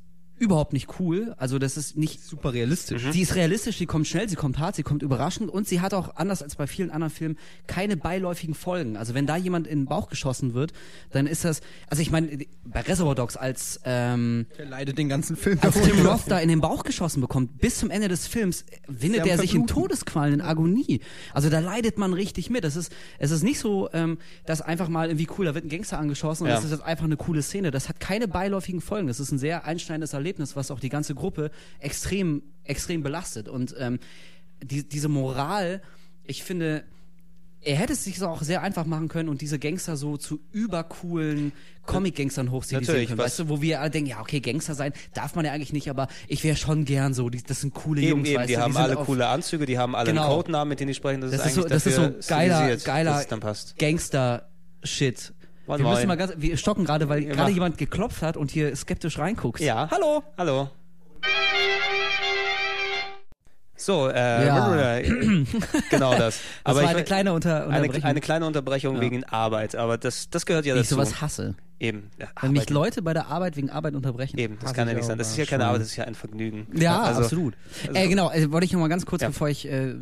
überhaupt nicht cool. Also das ist nicht Super realistisch. Sie ist realistisch, sie kommt schnell, sie kommt hart, sie kommt überraschend und sie hat auch, anders als bei vielen anderen Filmen, keine beiläufigen Folgen. Also wenn da jemand in den Bauch geschossen wird, dann ist das, also ich meine, bei Reservoir Dogs, als, ähm, Der leidet den ganzen Film. als Tim Roth da in den Bauch geschossen bekommt, bis zum Ende des Films windet er sich in. Todesqualen, in Agonie. Also da leidet man richtig mit. Das ist, es ist nicht so, ähm, dass einfach mal irgendwie cool, da wird ein Gangster angeschossen und Ja. das ist jetzt einfach eine coole Szene. Das hat keine beiläufigen Folgen. Das ist ein sehr einschneidendes Erlebnis, was auch die ganze Gruppe extrem, extrem belastet. Und ähm, die, diese Moral, ich finde, er hätte es sich so auch sehr einfach machen können und diese Gangster so zu übercoolen Comic-Gangstern hochstilisieren können. Weißt du, wo wir alle denken, ja, okay, Gangster sein darf man ja eigentlich nicht, aber ich wäre schon gern so. Die, das sind coole Eben, Jungs, eben, weißt die du, haben sind alle auf- coole Anzüge, die haben alle Genau. einen Codenamen, mit denen die sprechen. Das, Das ist ist so, das ist so geiler, geiler. Gangster-Shit. Moin, Wir müssen mal ganz, wir stocken gerade, weil gerade jemand geklopft hat und hier skeptisch reinguckst. Ja. Hallo. Hallo. So, äh, Ja. *clears throat* genau das. Das Aber war ich eine kleine Unter eine, Unterbrechung. eine kleine Unterbrechung wegen Arbeit, aber das, das gehört ja Wie ich dazu. sowas hasse. Eben. Ja, Wenn mich. Leute bei der Arbeit wegen Arbeit unterbrechen. Eben, das kann ja ich nicht sein. Das ist ja, ja keine. Arbeit, das ist ja ein Vergnügen. Ja, also, absolut. also- äh, genau, äh, wollte ich noch mal ganz kurz, Ja. bevor ich äh,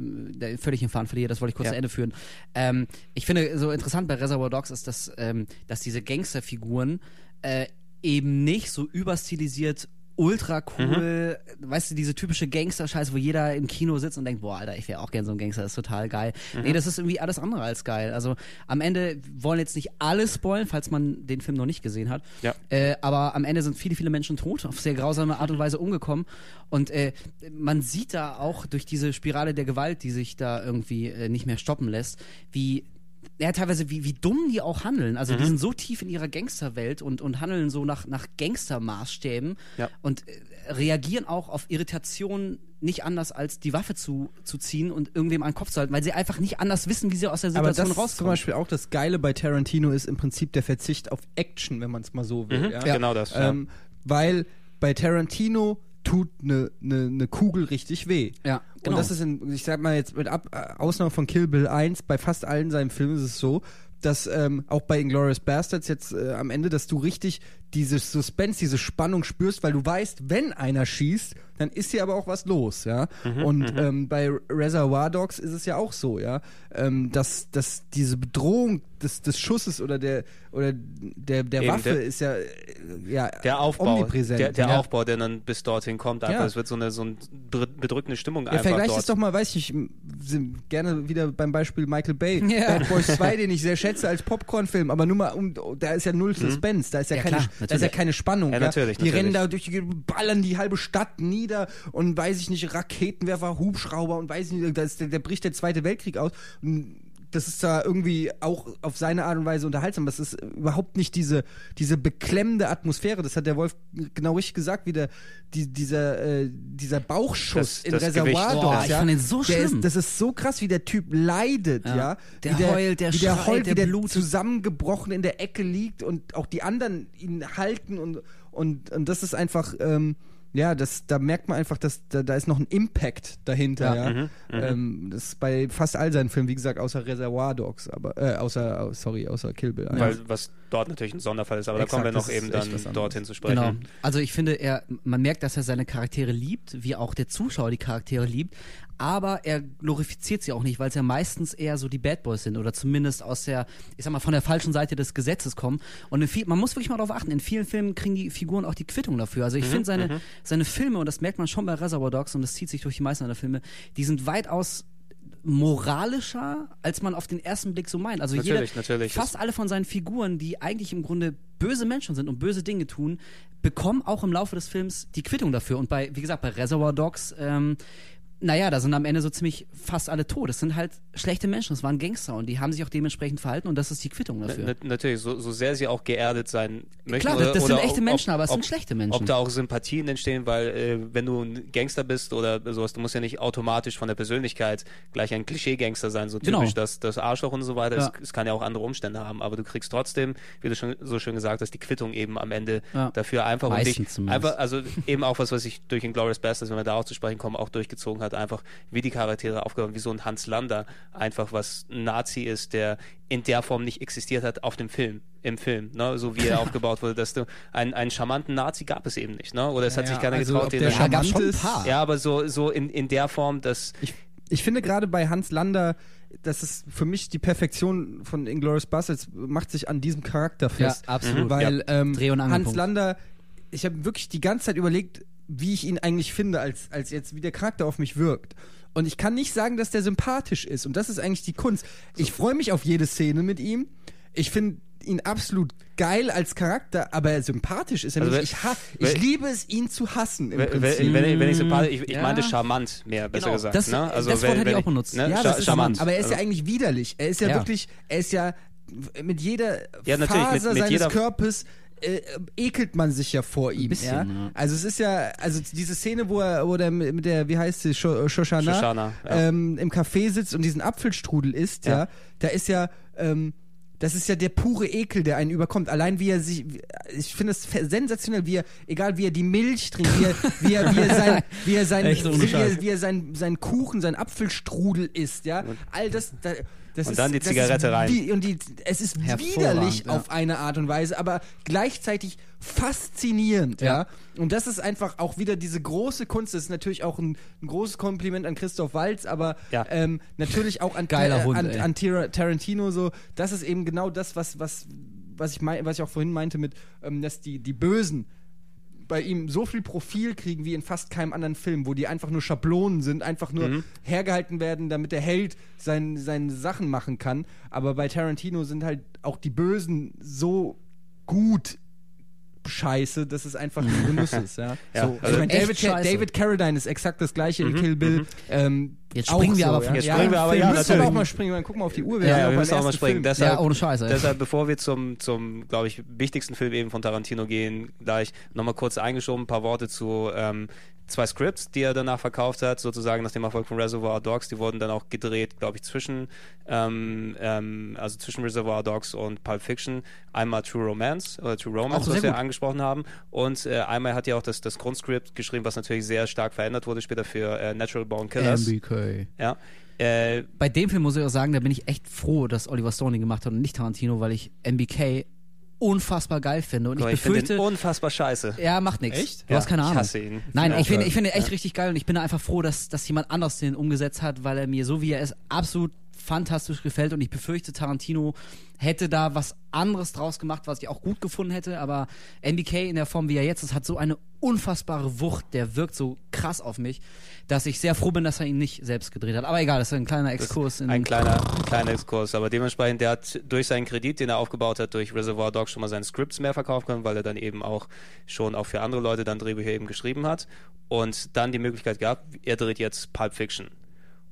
völlig den Faden verliere, das wollte ich kurz Ja. zu Ende führen. Ähm, ich finde, so interessant bei Reservoir Dogs ist, dass, ähm, dass diese Gangsterfiguren äh, eben nicht so überstilisiert ultra cool, weißt du, diese typische Gangster-Scheiße, wo jeder im Kino sitzt und denkt, boah, Alter, ich wäre auch gern so ein Gangster, das ist total geil. Nee, das ist irgendwie alles andere als geil. Also am Ende wollen jetzt nicht alle spoilen, falls man den Film noch nicht gesehen hat. Ja. Äh, aber am Ende sind viele, viele Menschen tot, auf sehr grausame Art und Weise umgekommen. Und äh, man sieht da auch durch diese Spirale der Gewalt, die sich da irgendwie äh, nicht mehr stoppen lässt, wie ja, teilweise, wie, wie dumm die auch handeln. Also, Mhm. die sind so tief in ihrer Gangsterwelt und, und handeln so nach, nach Gangstermaßstäben Ja. und äh, reagieren auch auf Irritationen nicht anders als die Waffe zu, zu ziehen und irgendwem an den Kopf zu halten, weil sie einfach nicht anders wissen, wie sie aus der Aber Situation das ist zum rauskommen. Beispiel auch das Geile bei Tarantino ist im Prinzip der Verzicht auf Action, wenn man es mal so will. Mhm, ja? Genau das. Ja. Ähm, weil bei Tarantino tut eine ne, ne Kugel richtig weh. Ja, genau. Und das ist, in, ich sag mal jetzt mit Ab äh, Ausnahme von Kill Bill 1, bei fast allen seinen Filmen ist es so, dass ähm, auch bei Inglourious Bastards jetzt äh, am Ende, dass du richtig dieses Suspense, diese Spannung spürst, weil du weißt, wenn einer schießt, dann ist hier aber auch was los, ja. Mhm, Und ähm, bei Reservoir Dogs ist es ja auch so, ja, ähm, dass, dass diese Bedrohung des, des Schusses oder der oder der, der Eben, Waffe der- ist ja, äh, ja der Aufbau, omnipräsent. der, der ja. Aufbau, der dann bis dorthin kommt, einfach, Ja. es wird so eine, so eine bedr- bedrückende Stimmung Ja, einfach vergleich dort. es doch mal, weiß ich, gerne wieder beim Beispiel Michael Bay. Bad Boys 2, *laughs* den ich sehr schätze als Popcorn-Film, aber nur mal, um, da ist ja null Suspense, da ist ja, Ja, keine, klar, da ist ja keine Spannung. Ja, natürlich, Die natürlich. rennen da durch, die ballern die halbe Stadt nieder und weiß ich nicht, Raketenwerfer, Hubschrauber und weiß ich nicht, da, ist, der, der bricht der Zweite Weltkrieg aus. Und das ist da irgendwie auch auf seine Art und Weise unterhaltsam. Das ist überhaupt nicht diese, diese beklemmende Atmosphäre. Das hat der Wolf genau richtig gesagt, wie der, die, dieser, äh, dieser Bauchschuss Das- in das Reservoir Gewicht. Dogs. Ich ja, fand den so der schlimm. Ist, das ist so krass, wie der Typ leidet, ja. Ja. Der wie heult, der wie der schreit, heult, der wie der blutet. zusammengebrochen in der Ecke liegt und auch die anderen ihn halten und, und, und das ist einfach, ähm, ja, das, da merkt man einfach, dass da, da ist noch ein Impact dahinter, ja. Ja. Ähm, das ist bei fast all seinen Filmen, wie gesagt, außer Reservoir Dogs, aber äh, außer, au- sorry, außer Kill Bill. Weil was dort natürlich ein Sonderfall ist, aber da Exakt, kommen wir noch eben dann dorthin zu sprechen. Genau. Also ich finde, er, man merkt, dass er seine Charaktere liebt, wie auch der Zuschauer die Charaktere liebt, aber er glorifiziert sie auch nicht, weil es ja meistens eher so die Bad Boys sind oder zumindest aus der, ich sag mal, von der falschen Seite des Gesetzes kommen. Und viel, man muss wirklich mal darauf achten, in vielen Filmen kriegen die Figuren auch die Quittung dafür. Also ich finde seine, seine Filme, und das merkt man schon bei Reservoir Dogs und das zieht sich durch die meisten seiner Filme, die sind weitaus moralischer, als man auf den ersten Blick so meint. Also Natürlich, jeder, natürlich. fast alle von seinen Figuren, die eigentlich im Grunde böse Menschen sind und böse Dinge tun, bekommen auch im Laufe des Films die Quittung dafür. Und bei, wie gesagt, bei Reservoir Dogs, ähm, naja, da sind am Ende so ziemlich fast alle tot. Das sind halt schlechte Menschen, das waren Gangster und die haben sich auch dementsprechend verhalten und das ist die Quittung dafür. Na, natürlich, so, so sehr sie auch geerdet sein möchten. Klar, das- das sind echte ob- Menschen, aber es ob, sind schlechte Menschen. Ob da auch Sympathien entstehen, weil äh, wenn du ein Gangster bist oder sowas, du musst ja nicht automatisch von der Persönlichkeit gleich ein Klischee-Gangster sein, so typisch Genau. das, das Arschloch und so weiter. Ja. Es, es kann ja auch andere Umstände haben, aber du kriegst trotzdem, wie du schon so schön gesagt hast, die Quittung eben am Ende Ja. dafür einfach und Meistens dich, zumindest. einfach, also eben auch was, was sich durch Inglourious Basterds, wenn wir da auch zu sprechen kommen, auch durchgezogen hat, hat, einfach wie die Charaktere aufgebaut, wie so ein Hans Lander einfach was ein Nazi ist, der in der Form nicht existiert hat auf dem Film, im Film, ne? so wie er *laughs* aufgebaut wurde, dass du einen, einen charmanten Nazi gab es eben nicht, ne? oder es hat Ja, sich keiner also getraut, den der Ja, ein ist- ja, aber so, so in, in der Form, dass Ich, ich finde gerade bei Hans Lander, das ist für mich die Perfektion von Inglourious Basterds, macht sich an diesem Charakter fest. Ja, absolut. Weil ähm, Dreh- und Hans. Lander, ich habe wirklich die ganze Zeit überlegt, wie ich ihn eigentlich finde, als, als jetzt, wie der Charakter auf mich wirkt. Und ich kann nicht sagen, dass der sympathisch ist. Und das ist eigentlich die Kunst. Ich freue mich auf jede Szene mit ihm. Ich finde ihn absolut geil als Charakter, aber sympathisch ist er Also nicht. wenn- Ich, wenn- ich liebe es, ihn zu hassen. Im wenn, Prinzip. wenn, wenn, ich- sympathisch, ich, ich Ja. meinte charmant mehr, besser Genau, gesagt. das- ne? also das wenn, Wort hätte ich auch benutzt. Ne? Ja, Cha- das ist charmant. Aber er ist ja Also- eigentlich widerlich. Er ist ja, Ja. wirklich, er ist ja mit jeder Ja, natürlich, mit- Faser mit seines jeder- Körpers äh, ekelt man sich ja vor ihm. bisschen, ja? ja. Also es ist ja, also diese Szene, wo er, wo der mit der, wie heißt sie, Sho- Shoshana, Shoshana, ja. ähm, im Café sitzt und diesen Apfelstrudel isst, ja, Ja. da ist ja, ähm, das ist ja der pure Ekel, der einen überkommt. Allein wie er sich, ich finde es sensationell, wie er, egal wie er die Milch trinkt, wie er, wie er, wie er sein, *laughs* wie er sein, wie er, wie er sein, sein Kuchen, sein Apfelstrudel isst, ja. All das, da, das Und ist, dann die Zigarette rein. Wie, und die, es ist widerlich ja. auf eine Art und Weise, aber gleichzeitig faszinierend, ja. Ja. Und das ist einfach auch wieder diese große Kunst. Das ist natürlich auch ein, ein großes Kompliment an Christoph Waltz, aber Ja. ähm, natürlich auch an, *laughs* Geiler Hund, an, an Tarantino so. Das ist eben genau das, was, was, was, ich, mein, was ich auch vorhin meinte mit, ähm, dass die, die Bösen bei ihm so viel Profil kriegen wie in fast keinem anderen Film, wo die einfach nur Schablonen sind, einfach nur Mhm. hergehalten werden, damit der Held sein, seine Sachen machen kann. Aber bei Tarantino sind halt auch die Bösen so gut scheiße, dass es einfach *laughs* ein Genuss ist. Ja. Ja, so, also ich meine, David, scheiße. David Carradine ist exakt das gleiche in Kill Bill. Ähm, Jetzt springen wir so, aber ja. von- Jetzt springen wir aber, ja, müssen aber natürlich. auch mal springen. Dann gucken wir auf die Uhr. Ja, sind ja, wir müssen auch mal springen. Deshalb, Ja, ohne Scheiß, ey. Deshalb, bevor wir zum, zum glaube ich, wichtigsten Film eben von Tarantino gehen, da ich nochmal kurz eingeschoben, ein paar Worte zu ähm, zwei Scripts, die er danach verkauft hat, sozusagen nach dem Erfolg von Reservoir Dogs. Die wurden dann auch gedreht, glaube ich, zwischen, ähm, ähm, also zwischen Reservoir Dogs und Pulp Fiction. Einmal True Romance oder True Romance, Auch was wir gut. angesprochen haben. Und äh, einmal hat er auch das, das Grundskript geschrieben, was natürlich sehr stark verändert wurde später für äh, Natural Born Killers. MBK. Ja. Äh, Bei dem Film muss ich auch sagen, da bin ich echt froh, dass Oliver Stone ihn gemacht hat und nicht Tarantino, weil ich MBK unfassbar geil finde. Und ich ich befürchte, unfassbar scheiße. Ja, macht nichts. Echt? Du Ja, hast keine ich Ahnung. hasse ihn. Nein, Ja, ich finde ich finde echt richtig geil und ich bin einfach froh, dass, dass jemand anders den umgesetzt hat, weil er mir so wie er ist absolut fantastisch gefällt und ich befürchte, Tarantino hätte da was anderes draus gemacht, was ich auch gut gefunden hätte, aber MBK in der Form, wie er jetzt ist, hat so eine unfassbare Wucht, der wirkt so krass auf mich, dass ich sehr froh bin, dass er ihn nicht selbst gedreht hat. Aber egal, das ist ein kleiner Exkurs. in Ein kleiner, kleiner Exkurs, aber dementsprechend, der hat durch seinen Kredit, den er aufgebaut hat, durch Reservoir Dogs schon mal seine Scripts mehr verkaufen können, weil er dann eben auch schon auch für andere Leute dann Drehbücher eben geschrieben hat und dann die Möglichkeit gehabt, er dreht jetzt Pulp Fiction.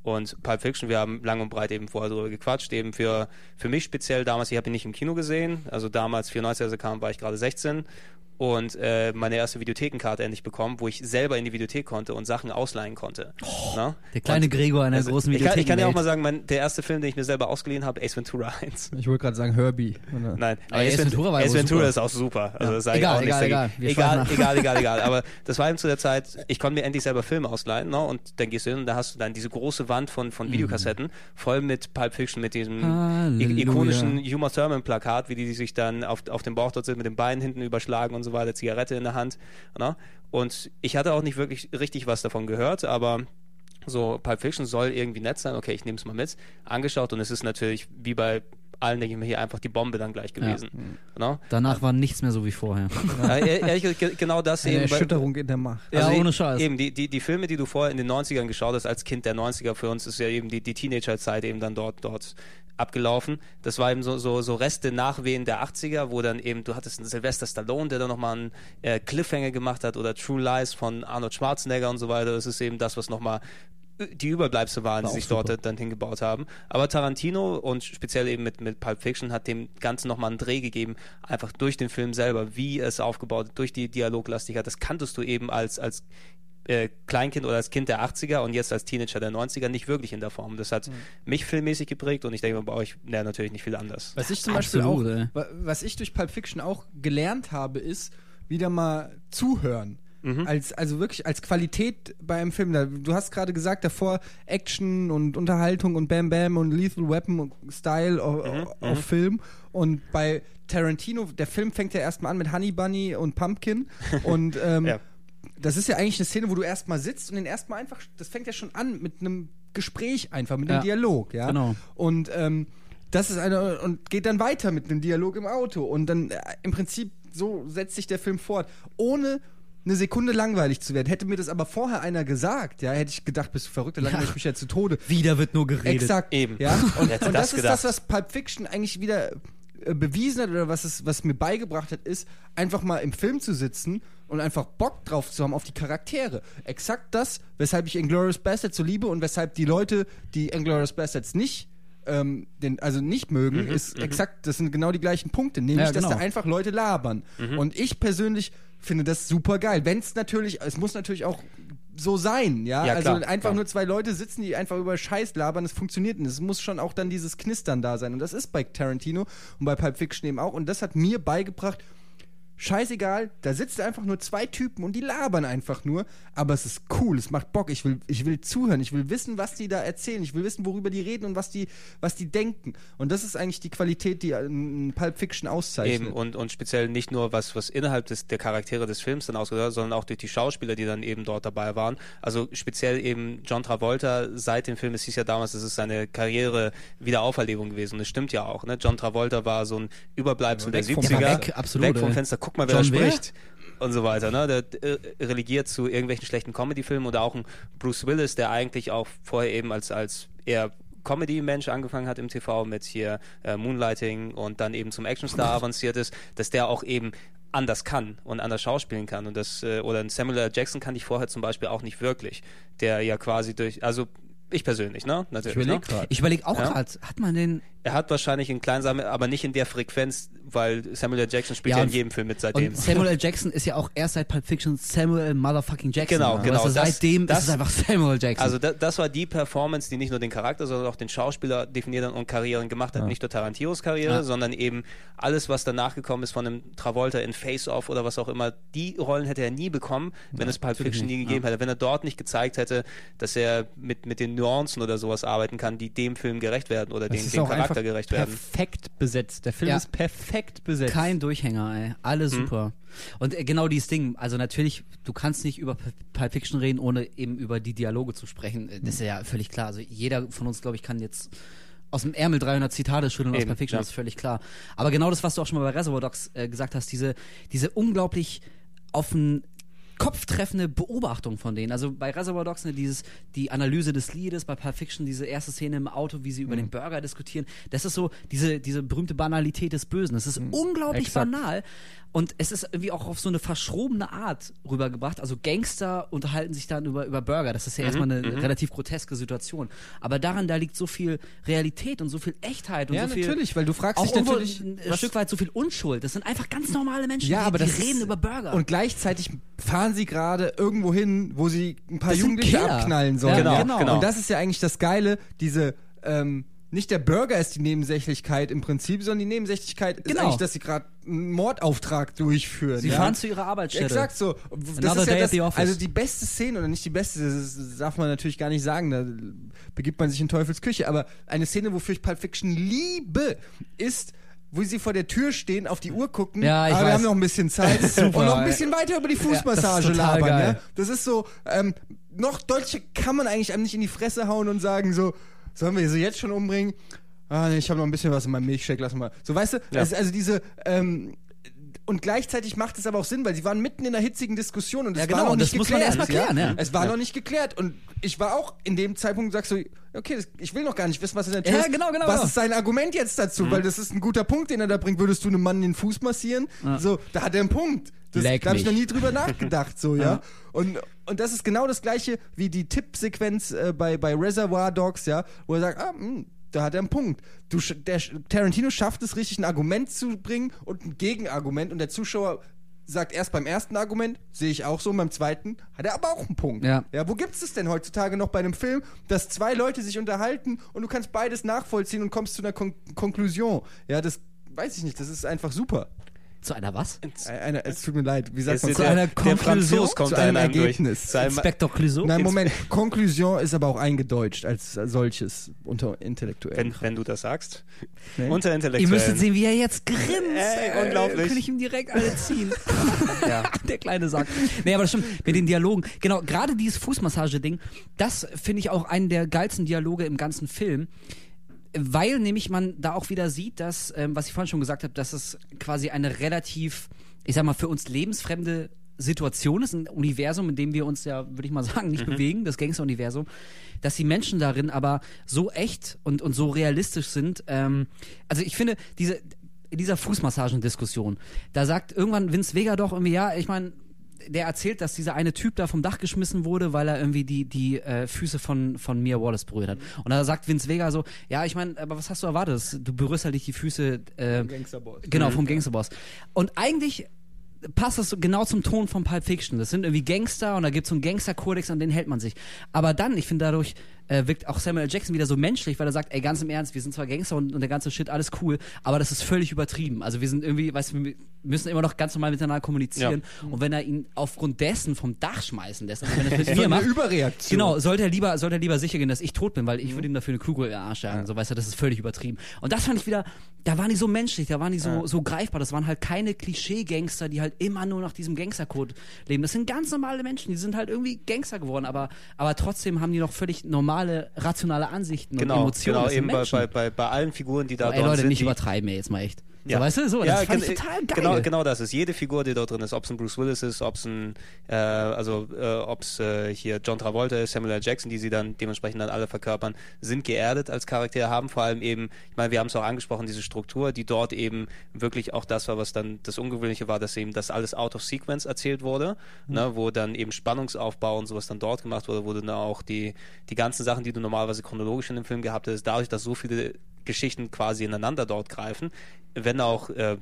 Und Pulp Fiction, wir haben lang und breit eben vorher drüber gequatscht, eben für, für mich speziell damals, ich habe ihn nicht im Kino gesehen, also damals 94, als er kam, war ich gerade 16 und äh, meine erste Videothekenkarte endlich bekommen, wo ich selber in die Videothek konnte und Sachen ausleihen konnte. Ne? Der kleine Und- Gregor in der also, großen kann, ich kann ja auch mal sagen, mein, der erste Film, den ich mir selber ausgeliehen habe, Ace Ventura 1. Ich wollte gerade sagen Herbie. Oder? Nein, aber Ace Ace, Ventura war Ace Ventura super. ist auch super. Also ich Egal, auch nichts egal, egal. Egal, egal, egal, egal. Aber das war eben zu der Zeit, ich konnte mir endlich selber Filme ausleihen, ne? Und dann gehst du hin und da hast du dann diese große Wand von, von Videokassetten, voll mit Pulp Fiction, mit diesem Halleluja. ikonischen Uma Thurman Plakat, wie die sich dann auf, auf dem Bauch dort sind, mit den Beinen hinten überschlagen und so weiter, Zigarette in der Hand. Ne? Und ich hatte auch nicht wirklich richtig was davon gehört, aber so Pulp Fiction soll irgendwie nett sein, okay, ich nehme es mal mit, angeschaut und es ist natürlich wie bei allen, denke ich mir, hier einfach die Bombe dann gleich gewesen. Ne? Danach war nichts mehr so wie vorher. Ja, e- ehrlich gesagt, ge- genau das Eine eben. Erschütterung in der Macht. Ja, die- ohne Scheiß. Eben, die, die, die Filme, die du vorher in den 90ern geschaut hast, als Kind der 90er, für uns ist ja eben die, die Teenagerzeit eben dann dort, dort abgelaufen. Das war eben so, so, so Reste Nachwehen der 80er, wo dann eben, du hattest einen Sylvester Stallone, der dann nochmal einen äh, Cliffhanger gemacht hat oder True Lies von Arnold Schwarzenegger und so weiter. Das ist eben das, was nochmal die Überbleibsel waren, War die sich dort super. dann hingebaut haben. Aber Tarantino und speziell eben mit, mit Pulp Fiction hat dem Ganzen nochmal einen Dreh gegeben, einfach durch den Film selber, wie es aufgebaut, durch die Dialoglastigkeit. Das kanntest du eben als, als äh, Kleinkind oder als Kind der 80er und jetzt als Teenager der 90er nicht wirklich in der Form. Das hat mich filmmäßig geprägt und ich denke bei euch ja, natürlich nicht viel anders. Was ich zum Absolut, Beispiel ey. auch, wa- was ich durch Pulp Fiction auch gelernt habe, ist wieder mal zuhören. Als, also wirklich als Qualität bei einem Film. Da- Du hast gerade gesagt, davor Action und Unterhaltung und Bam Bam und Lethal Weapon und Style auf, auf Film. Und bei Tarantino, der Film fängt ja erstmal an mit Honey Bunny und Pumpkin. *laughs* Und ähm, Ja. Das ist ja eigentlich eine Szene, wo du erstmal sitzt und den erstmal einfach, das fängt ja schon an mit einem Gespräch einfach, mit einem Ja. Dialog, ja. Genau. Und ähm, das ist eine und geht dann weiter mit einem Dialog im Auto und dann äh, im Prinzip so setzt sich der Film fort, ohne eine Sekunde langweilig zu werden. Hätte mir das aber vorher einer gesagt, ja, hätte ich gedacht, bist du verrückt, dann langweile ich mich ja zu Tode. Wieder wird nur geredet. Exakt. Eben. Ja? Und, und das das, ist das, was Pulp Fiction eigentlich wieder äh, bewiesen hat oder was es was mir beigebracht hat, ist einfach mal im Film zu sitzen und einfach Bock drauf zu haben auf die Charaktere. Exakt das, weshalb ich Inglourious Bastards so liebe und weshalb die Leute, die Inglourious Bastards nicht ähm, den, also nicht mögen, ist exakt, das sind genau die gleichen Punkte, nämlich, Ja, genau. dass da einfach Leute labern. Und ich persönlich finde das super geil. Wenn es natürlich, es muss natürlich auch so sein, ja. Ja, also klar, einfach klar. nur zwei Leute sitzen, die einfach über Scheiß labern, das funktioniert nicht. Es muss schon auch dann dieses Knistern da sein. Und das ist bei Tarantino und bei Pulp Fiction eben auch. Und das hat mir beigebracht, scheißegal, da sitzen einfach nur zwei Typen und die labern einfach nur, aber es ist cool, es macht Bock, ich will, ich will zuhören, ich will wissen, was die da erzählen, ich will wissen, worüber die reden und was die, was die denken. Und das ist eigentlich die Qualität, die ein Pulp Fiction auszeichnet. Eben, und, und speziell nicht nur was, was innerhalb des, der Charaktere des Films dann ausgehört, sondern auch durch die Schauspieler, die dann eben dort dabei waren. Also speziell eben John Travolta seit dem Film, es hieß ja damals, es ist seine Karriere Wiederauferlebung gewesen. Und das stimmt ja auch. Ne? John Travolta war so ein Überbleibsel der weg vom 70er. Fenster. Weg, absolut, Weg vom. Fenster. Guck mal, wer John da wer? spricht. Und so weiter. Ne? Der äh, relegiert zu irgendwelchen schlechten Comedy-Filmen oder auch ein Bruce Willis, der eigentlich auch vorher eben als, als eher Comedy-Mensch angefangen hat im TV mit hier äh, Moonlighting und dann eben zum Actionstar *laughs* avanciert ist, dass der auch eben anders kann und anders schauspielen kann. Und das, äh, oder ein Samuel L. Jackson kann ich vorher zum Beispiel auch nicht wirklich. Der ja quasi durch, also ich persönlich, ne? Natürlich. Ich überleg ne? überlege auch Ja. gerade, hat man den. Er hat wahrscheinlich einen kleinen Samen, aber nicht in der Frequenz, weil Samuel L. Jackson spielt Ja, ja, in jedem Film mit seitdem. Und Samuel L. *laughs* Jackson ist ja auch erst seit Pulp Fiction Samuel Motherfucking Jackson. Genau, genau, Du, das- seitdem das- ist es einfach Samuel Jackson. Also da, das war die Performance, die nicht nur den Charakter, sondern auch den Schauspieler definiert hat und Karrieren gemacht hat. Nicht nur Tarantinos Karriere, Ja. sondern eben alles, was danach gekommen ist von einem Travolta in Face-Off oder was auch immer. Die Rollen hätte er nie bekommen, wenn es Pulp Fiction nie gegeben hätte. Wenn er dort nicht gezeigt hätte, dass er mit, mit den Nuancen oder sowas arbeiten kann, die dem Film gerecht werden oder Das den, dem auch Charakter gerecht werden. perfekt besetzt. Der Film Ja. ist perfekt besetzt. Kein Durchhänger, ey. Alle Mhm. super. Und äh, genau dieses Ding, also natürlich, du kannst nicht über Pulp Fiction reden, ohne eben über die Dialoge zu sprechen. Äh, Das ist ja völlig klar. Also jeder von uns, glaube ich, kann jetzt aus dem Ärmel 300 Zitate schütteln aus Pulp Fiction, ja. das ist völlig klar. Aber genau das, was du auch schon mal bei Reservoir Dogs äh, gesagt hast, diese, diese unglaublich auf den Kopf treffende Beobachtung von denen. Also bei Reservoir Dogs ne, dieses, die Analyse des Liedes, bei Pulp Fiction diese erste Szene im Auto, wie sie über Mhm. den Burger diskutieren. Das ist so diese, diese berühmte Banalität des Bösen. Das ist unglaublich Mhm. Exakt. banal. Und es ist irgendwie auch auf so eine verschrobene Art rübergebracht. Also Gangster unterhalten sich dann über, über Burger. Das ist Mhm, ja erstmal eine relativ groteske Situation. Aber daran, da liegt so viel Realität und so viel Echtheit und Ja, so viel. natürlich, weil du fragst dich natürlich, ein was- Stück weit so viel Unschuld. Das sind einfach ganz normale Menschen, Ja, die, aber die das reden über Burger. Und gleichzeitig fahren sie gerade irgendwo hin, wo sie ein paar Das Jugendliche abknallen sollen. Ja, Genau, genau. genau. Und das ist ja eigentlich das Geile, diese ähm, nicht der Burger ist die Nebensächlichkeit im Prinzip, sondern die Nebensächlichkeit ist Genau. eigentlich, dass sie gerade einen Mordauftrag durchführen. Sie ja? fahren zu ihrer Arbeitsstätte. Exakt so. Das Another ist ja das, also die beste Szene, oder nicht die beste, das darf man natürlich gar nicht sagen, da begibt man sich in Teufels Küche, aber eine Szene, wofür ich Pulp Fiction liebe, ist, wo sie vor der Tür stehen, auf die Uhr gucken, Ja, ich aber wir weiß. haben noch ein bisschen Zeit *laughs* Super, und noch ein bisschen weiter über die das Fußmassage ist total labern. Ja? Das ist so, ähm, noch deutlicher kann man eigentlich einem nicht in die Fresse hauen und sagen so, sollen wir sie jetzt schon umbringen? Ah, nee, ich habe noch ein bisschen was in meinem Milchshake, lass mal. So, weißt du, Ja. also, also diese, ähm, und gleichzeitig macht es aber auch Sinn, weil sie waren mitten in einer hitzigen Diskussion und es Ja, genau, war noch und nicht das muss man geklärt. erst mal klären, ja. Es war noch nicht geklärt und ich war auch in dem Zeitpunkt, sagst du, okay, das, ich will noch gar nicht wissen, was in der Tür Ja, ist. genau, genau, Was genau. ist sein Argument jetzt dazu? Mhm. Weil das ist ein guter Punkt, den er da bringt. Würdest du einem Mann den Fuß massieren? So, da hat er einen Punkt. Das, Leck da habe ich noch nie drüber nachgedacht, so, *laughs* ja. Und, und das ist genau das gleiche wie die Tippsequenz äh, bei, bei Reservoir Dogs, ja, wo er sagt, ah, mh, da hat er einen Punkt. Du, der, Tarantino schafft es richtig, ein Argument zu bringen und ein Gegenargument und der Zuschauer sagt erst beim ersten Argument, sehe ich auch so, und beim zweiten hat er aber auch einen Punkt. Ja. ja wo gibt es das denn heutzutage noch bei einem Film, dass zwei Leute sich unterhalten und du kannst beides nachvollziehen und kommst zu einer Kon Konklusion? Ja, das weiß ich nicht, das ist einfach super. Zu einer was? Eine, es tut mir leid, wie sagt Es man zu der, einer Konklusion? Kommt Zu einem durch. Ergebnis. Zu einem, Inspector Clouseau? Nein, Moment, Conclusion ist aber auch eingedeutscht als solches unter Intellektuellen. wenn, wenn du das sagst. Nee. Unter Ihr Intellektuellen. müsstet sehen, wie er jetzt grinst. Ey, unglaublich. Könnte ich ihm direkt alle ziehen. *laughs* Ja. *laughs* Der kleine Sack. Nee, aber das stimmt, mit den Dialogen. Genau, gerade dieses Fußmassage-Ding, das finde ich auch einen der geilsten Dialoge im ganzen Film. Weil nämlich man da auch wieder sieht, dass, ähm, was ich vorhin schon gesagt habe, dass es quasi eine relativ, ich sag mal, für uns lebensfremde Situation ist, ein Universum, in dem wir uns ja, würde ich mal sagen, nicht bewegen, das Gangster-Universum, dass die Menschen darin aber so echt und, und so realistisch sind. Ähm, also ich finde, diese, in dieser Fußmassagendiskussion, da sagt irgendwann Vince Vega doch irgendwie, ja, ich meine, der erzählt, dass dieser eine Typ da vom Dach geschmissen wurde, weil er irgendwie die, die äh, Füße von, von Mia Wallace berührt hat. Und da sagt Vince Vega so, ja, ich meine, aber was hast du erwartet? Du berührst halt nicht die Füße äh, Gangsterboss. Genau, vom Gangsterboss. Und eigentlich passt das genau zum Ton von Pulp Fiction. Das sind irgendwie Gangster und da gibt es so einen Gangsterkodex, an den hält man sich. Aber dann, ich finde dadurch äh, wirkt auch Samuel. Jackson wieder so menschlich, weil er sagt, ey, ganz im Ernst, wir sind zwar Gangster und, und der ganze Shit, alles cool, aber das ist völlig übertrieben. Also wir sind irgendwie, weißt du, wir müssen immer noch ganz normal miteinander kommunizieren. Und wenn er ihn aufgrund dessen vom Dach schmeißen lässt, also wenn er *laughs* das mit mir eine macht, Überreaktion. Genau, sollte er lieber, sollte er lieber sicher gehen, dass ich tot bin, weil ich würde ihm dafür eine Kugel in den Arsch jagen. So, weißt du, das ist völlig übertrieben. Und das fand ich wieder, da waren die so menschlich, da waren die so, so greifbar. Das waren halt keine Klischee-Gangster, die halt immer nur nach diesem Gangstercode leben. Das sind ganz normale Menschen, die sind halt irgendwie Gangster geworden, aber, aber trotzdem haben die noch völlig normale, rationale Ansichten und Genau, Emotionen. genau eben bei, bei, bei, bei allen Figuren, die da So, ey Leute, sind. nicht übertreiben mir jetzt mal echt. So, Ja. weißt du, so, ja, das fand ich total geil. Genau, genau das ist. Jede Figur, die da drin ist, ob es ein Bruce Willis ist, ob es ein, äh, also äh, ob es äh, hier John Travolta ist, Samuel L. Jackson, die sie dann dementsprechend dann alle verkörpern, sind geerdet als Charaktere, haben vor allem eben, ich meine, wir haben es auch angesprochen, diese Struktur, die dort eben wirklich auch das war, was dann das Ungewöhnliche war, dass eben das alles out of sequence erzählt wurde, ne, wo dann eben Spannungsaufbau und sowas dann dort gemacht wurde, wo dann auch die, die ganzen Sachen, die du normalerweise chronologisch in dem Film gehabt hättest, dadurch, dass so viele Geschichten quasi ineinander dort greifen, wenn auch äh,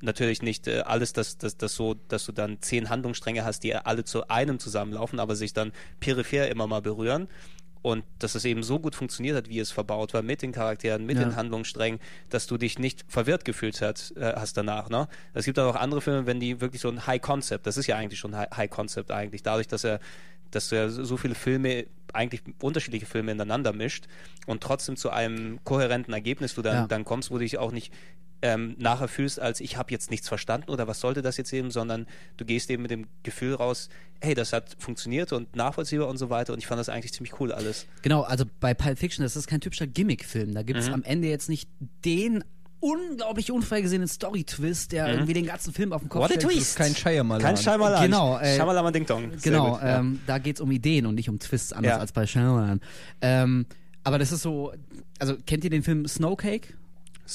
natürlich nicht äh, alles, dass das, das so, dass du dann zehn Handlungsstränge hast, die alle zu einem zusammenlaufen, aber sich dann peripher immer mal berühren. Und dass es eben so gut funktioniert hat, wie es verbaut war, mit den Charakteren, mit Ja. den Handlungssträngen, dass du dich nicht verwirrt gefühlt hat, äh, hast danach. Ne? Es gibt auch andere Filme, wenn die wirklich so ein High Concept, das ist ja eigentlich schon High, High Concept eigentlich, dadurch, dass er dass er so viele Filme, eigentlich unterschiedliche Filme ineinander mischt und trotzdem zu einem kohärenten Ergebnis du dann, Ja. dann kommst, wo du dich auch nicht ähm, nachher fühlst, als ich habe jetzt nichts verstanden oder was sollte das jetzt eben, sondern du gehst eben mit dem Gefühl raus, hey, das hat funktioniert und nachvollziehbar und so weiter und ich fand das eigentlich ziemlich cool alles. Genau, also bei Pulp Fiction, das ist kein typischer Gimmick-Film. Da gibt Mhm. es am Ende jetzt nicht den unglaublich unvorhergesehenen Story-Twist, der irgendwie den ganzen Film auf den Kopf Mhm. What a stellt. twist! Kein Shyamalan. Kein Shyamalan. Genau, äh, Shyamalan Ding Dong. Sehr Genau, gut, ja. ähm, da geht's um Ideen und nicht um Twists, anders Ja. als bei Shyamalan. Ähm, aber das ist so, also kennt ihr den Film Snowcake?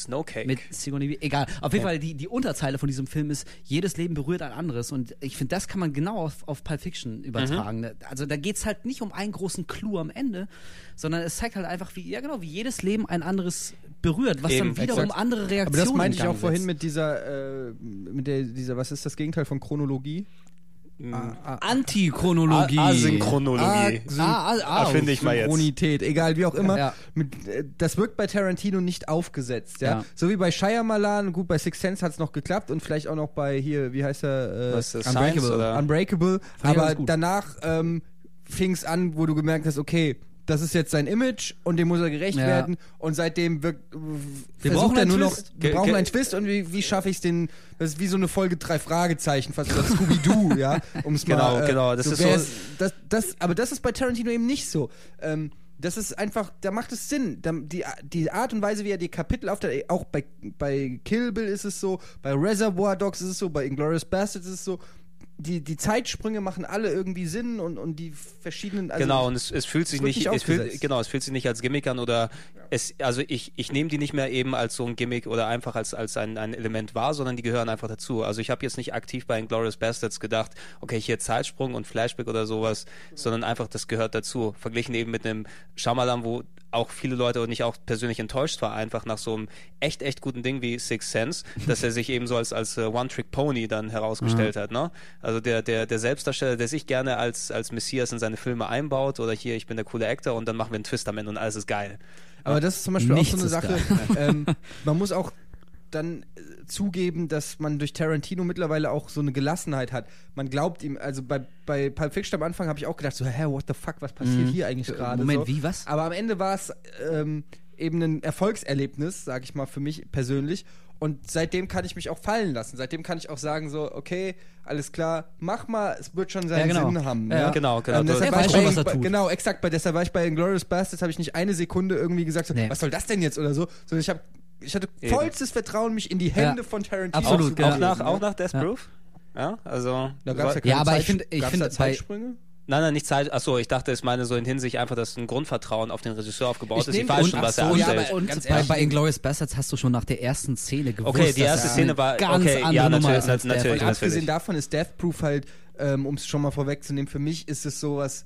Snowcake. Mit Sigourney Weaver. Egal. Auf jeden Fall, die, die Unterzeile von diesem Film ist, jedes Leben berührt ein anderes. Und ich finde, das kann man genau auf, auf Pulp Fiction übertragen. Mhm. Also da geht's halt nicht um einen großen Clou am Ende, sondern es zeigt halt einfach, wie, ja genau, wie jedes Leben ein anderes berührt, was Eben, dann wiederum exakt. andere Aber Reaktionen das meinte ich auch vorhin mit dieser, äh, mit der, dieser, was ist das Gegenteil von Chronologie? Antichronologie. Asynchronologie. Syn- Ah, ah, ah, Erfinde ich mal jetzt. Synchronität, egal wie auch immer. Ja. Mit, äh, das wirkt bei Tarantino nicht aufgesetzt, ja. Ja. So wie bei Shyamalan, gut, bei Six Sense hat es noch geklappt und vielleicht auch noch bei hier, wie heißt er? Äh, Was ist das, Unbreakable. Unbreakable. Aber danach ähm, fing es an, wo du gemerkt hast, okay, das ist jetzt sein Image und dem muss er gerecht Ja. werden und seitdem wirkt, Wir versucht brauchen er einen nur noch, Twist. wir Ge- brauchen einen Twist und wie, wie schaffe ich es den, das ist wie so eine Folge drei Fragezeichen, fast so Scooby-Doo, *laughs* ja, um es Genau, mal, äh, genau, das ist wer so- das, das, aber das ist bei Tarantino eben nicht so. Ähm, das ist einfach, da macht es Sinn. Da, die, die Art und Weise, wie er die Kapitel aufteilt, auch bei, bei Kill Bill ist es so, bei Reservoir Dogs ist es so, bei Inglourious Bastards ist es so. Die, die Zeitsprünge machen alle irgendwie Sinn und, und die verschiedenen. Also genau, und es, es fühlt sich nicht, es fühlt, genau, es fühlt sich nicht als Gimmick an oder es, also ich, ich nehme die nicht mehr eben als so ein Gimmick oder einfach als, als ein, ein Element wahr, sondern die gehören einfach dazu. Also ich habe jetzt nicht aktiv bei Inglourious Bastards gedacht, okay, hier Zeitsprung und Flashback oder sowas, sondern einfach das gehört dazu. Verglichen eben mit einem Shyamalan, wo auch viele Leute und ich auch persönlich enttäuscht war, einfach nach so einem echt, echt guten Ding wie Six Sense, dass er sich *laughs* eben so als, als äh, One-Trick-Pony dann herausgestellt hat. Ne? Also der, der, der Selbstdarsteller, der sich gerne als, als Messias in seine Filme einbaut oder hier, ich bin der coole Actor und dann machen wir einen Twist am Ende und alles ist geil. Aber das ist zum Beispiel Nichts auch so eine Sache. ähm, man muss auch dann äh, zugeben, dass man durch Tarantino mittlerweile auch so eine Gelassenheit hat. Man glaubt ihm, also bei, bei Pulp Fiction am Anfang habe ich auch gedacht, so, hä, what the fuck, was passiert hier eigentlich gerade? Moment, so. wie, was? Aber am Ende war es ähm, eben ein Erfolgserlebnis, sag ich mal, für mich persönlich. Und seitdem kann ich mich auch fallen lassen. Seitdem kann ich auch sagen, so, okay, alles klar, mach mal, es wird schon seinen Ja, genau. Sinn haben. Ja, ne? genau, genau. Ähm, deshalb Er war weiß ich schon, bei, was er bei- tut. Genau, exakt. Bei, deshalb war ich bei Inglourious Bastards, habe ich nicht eine Sekunde irgendwie gesagt, so, Nee. was soll das denn jetzt oder so, sondern ich habe ich hatte Eben. vollstes Vertrauen, mich in die Hände von Tarantino Absolut, zu genau. Auch nach, auch nach Death Ja. Proof? Ja, also. Da gab's ja, Ja, keine aber ich Zeit- find- ich gab's find da bei- Zeitsprünge? Nein, nein, nicht Zeit. Achso, ich dachte, es meine so in Hinsicht einfach, dass ein Grundvertrauen auf den Regisseur aufgebaut Ich ist. Ich weiß und- schon, was so, er ja, anstellt. aber- Und Ganz bei, ehrlich. bei Inglourious Bastards hast du schon nach der ersten Szene gewusst, Okay, die erste er Szene war- ganz okay, andere ja, Nummer natürlich, ist als natürlich, der. Und natürlich. abgesehen davon ist Death Proof halt, ähm, um es schon mal vorwegzunehmen, für mich ist es sowas,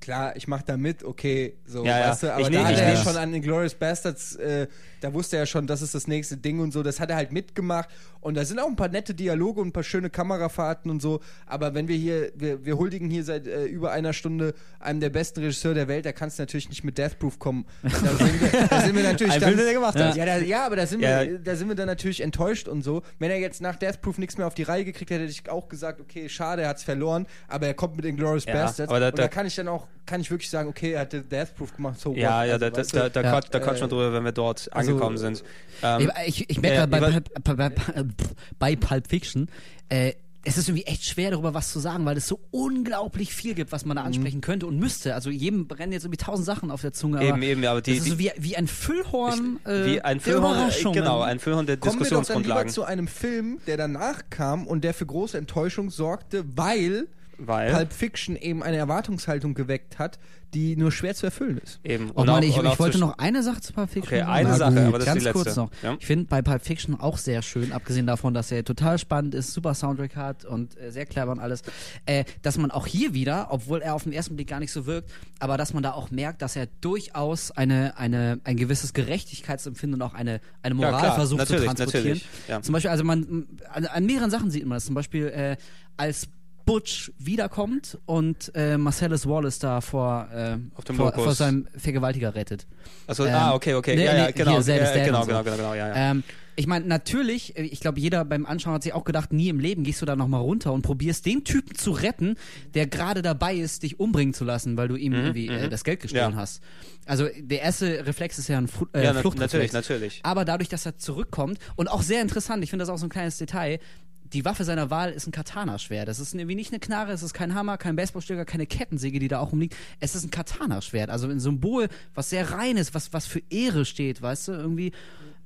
klar, ich mach da mit, okay, so, Ja, ja. weißt du, aber Ich da hat ich er ja schon an Inglourious Bastards, äh, da wusste er schon, das ist das nächste Ding und so, das hat er halt mitgemacht und da sind auch ein paar nette Dialoge und ein paar schöne Kamerafahrten und so, aber wenn wir hier, wir, wir huldigen hier seit äh, über einer Stunde einem der besten Regisseure der Welt, da kannst du natürlich nicht mit Death Proof kommen. Da sind wir, da sind wir natürlich *laughs* dann, Film, den gemacht hat. Ja, da, ja aber da sind, Ja. wir, da sind wir dann natürlich enttäuscht und so. Wenn er jetzt nach Death Proof nichts mehr auf die Reihe gekriegt hätte, hätte ich auch gesagt, okay, schade, er hat's verloren, aber er kommt mit Inglourious Ja, Bastards aber da- und da da- kann ich dann auch, kann ich wirklich sagen, okay, er hat Death Proof gemacht, so Ja, ja, Also, da, da, da, Ja. da quatschen wir Äh, drüber, wenn wir dort also- angekommen sind. Ähm, Ich, ich merke äh, bei, über- bei, bei, bei, bei Pulp Fiction, äh, es ist irgendwie echt schwer, darüber was zu sagen, weil es so unglaublich viel gibt, was man Mhm. da ansprechen könnte und müsste. Also jedem brennen jetzt irgendwie tausend Sachen auf der Zunge. Eben, aber eben, aber die- das ist so wie, wie ein Füllhorn äh, wie ein der Füllhorn, äh, genau, ein Füllhorn der Kommen wir doch dann lieber Diskussionsgrundlagen. zu einem Film, der danach kam und der für große Enttäuschung sorgte, weil Weil, Pulp Fiction eben eine Erwartungshaltung geweckt hat, die nur schwer zu erfüllen ist. eben. Oh Mann, ich, und auch ich wollte zwischen- noch eine Sache zu Pulp Fiction Okay, sagen. eine Na Sache, gut, aber das ist ganz die kurz letzte. noch. Ja. Ich finde bei Pulp Fiction auch sehr schön, abgesehen davon, dass er total spannend ist, super Soundtrack hat und äh, sehr clever und alles, äh, dass man auch hier wieder, obwohl er auf den ersten Blick gar nicht so wirkt, aber dass man da auch merkt, dass er durchaus eine, eine, ein gewisses Gerechtigkeitsempfinden und auch eine, eine Ja, Moral klar, versucht zu transportieren. natürlich, ja. Zum Beispiel, also man, an, an mehreren Sachen sieht man das. Zum Beispiel, äh, als Butch wiederkommt und äh, Marcellus Wallace da vor, äh, Auf dem vor, vor seinem Vergewaltiger rettet. Also, Ähm, ah, okay, okay. nee, ja, ja, nee, genau. hier, Zed is ja, genau, so. genau, genau, genau, ja, ja. Ähm, ich meine, natürlich, äh, ich glaube, jeder beim Anschauen hat sich auch gedacht, nie im Leben gehst du da nochmal runter und probierst den Typen zu retten, der gerade dabei ist, dich umbringen zu lassen, weil du ihm irgendwie äh, das Geld gestohlen Mhm, Ja. hast. Also der erste Reflex ist ja ein Fu äh, Ja, Fluchtreflex. natürlich, natürlich. Aber dadurch, dass er zurückkommt und auch sehr interessant, ich finde das auch so ein kleines Detail, die Waffe seiner Wahl ist ein Katana-Schwert. Das ist irgendwie nicht eine Knarre, es ist kein Hammer, kein Baseballschläger, keine Kettensäge, die da auch rumliegt. Es ist ein Katana-Schwert, also ein Symbol, was sehr rein ist, was, was für Ehre steht, weißt du, irgendwie.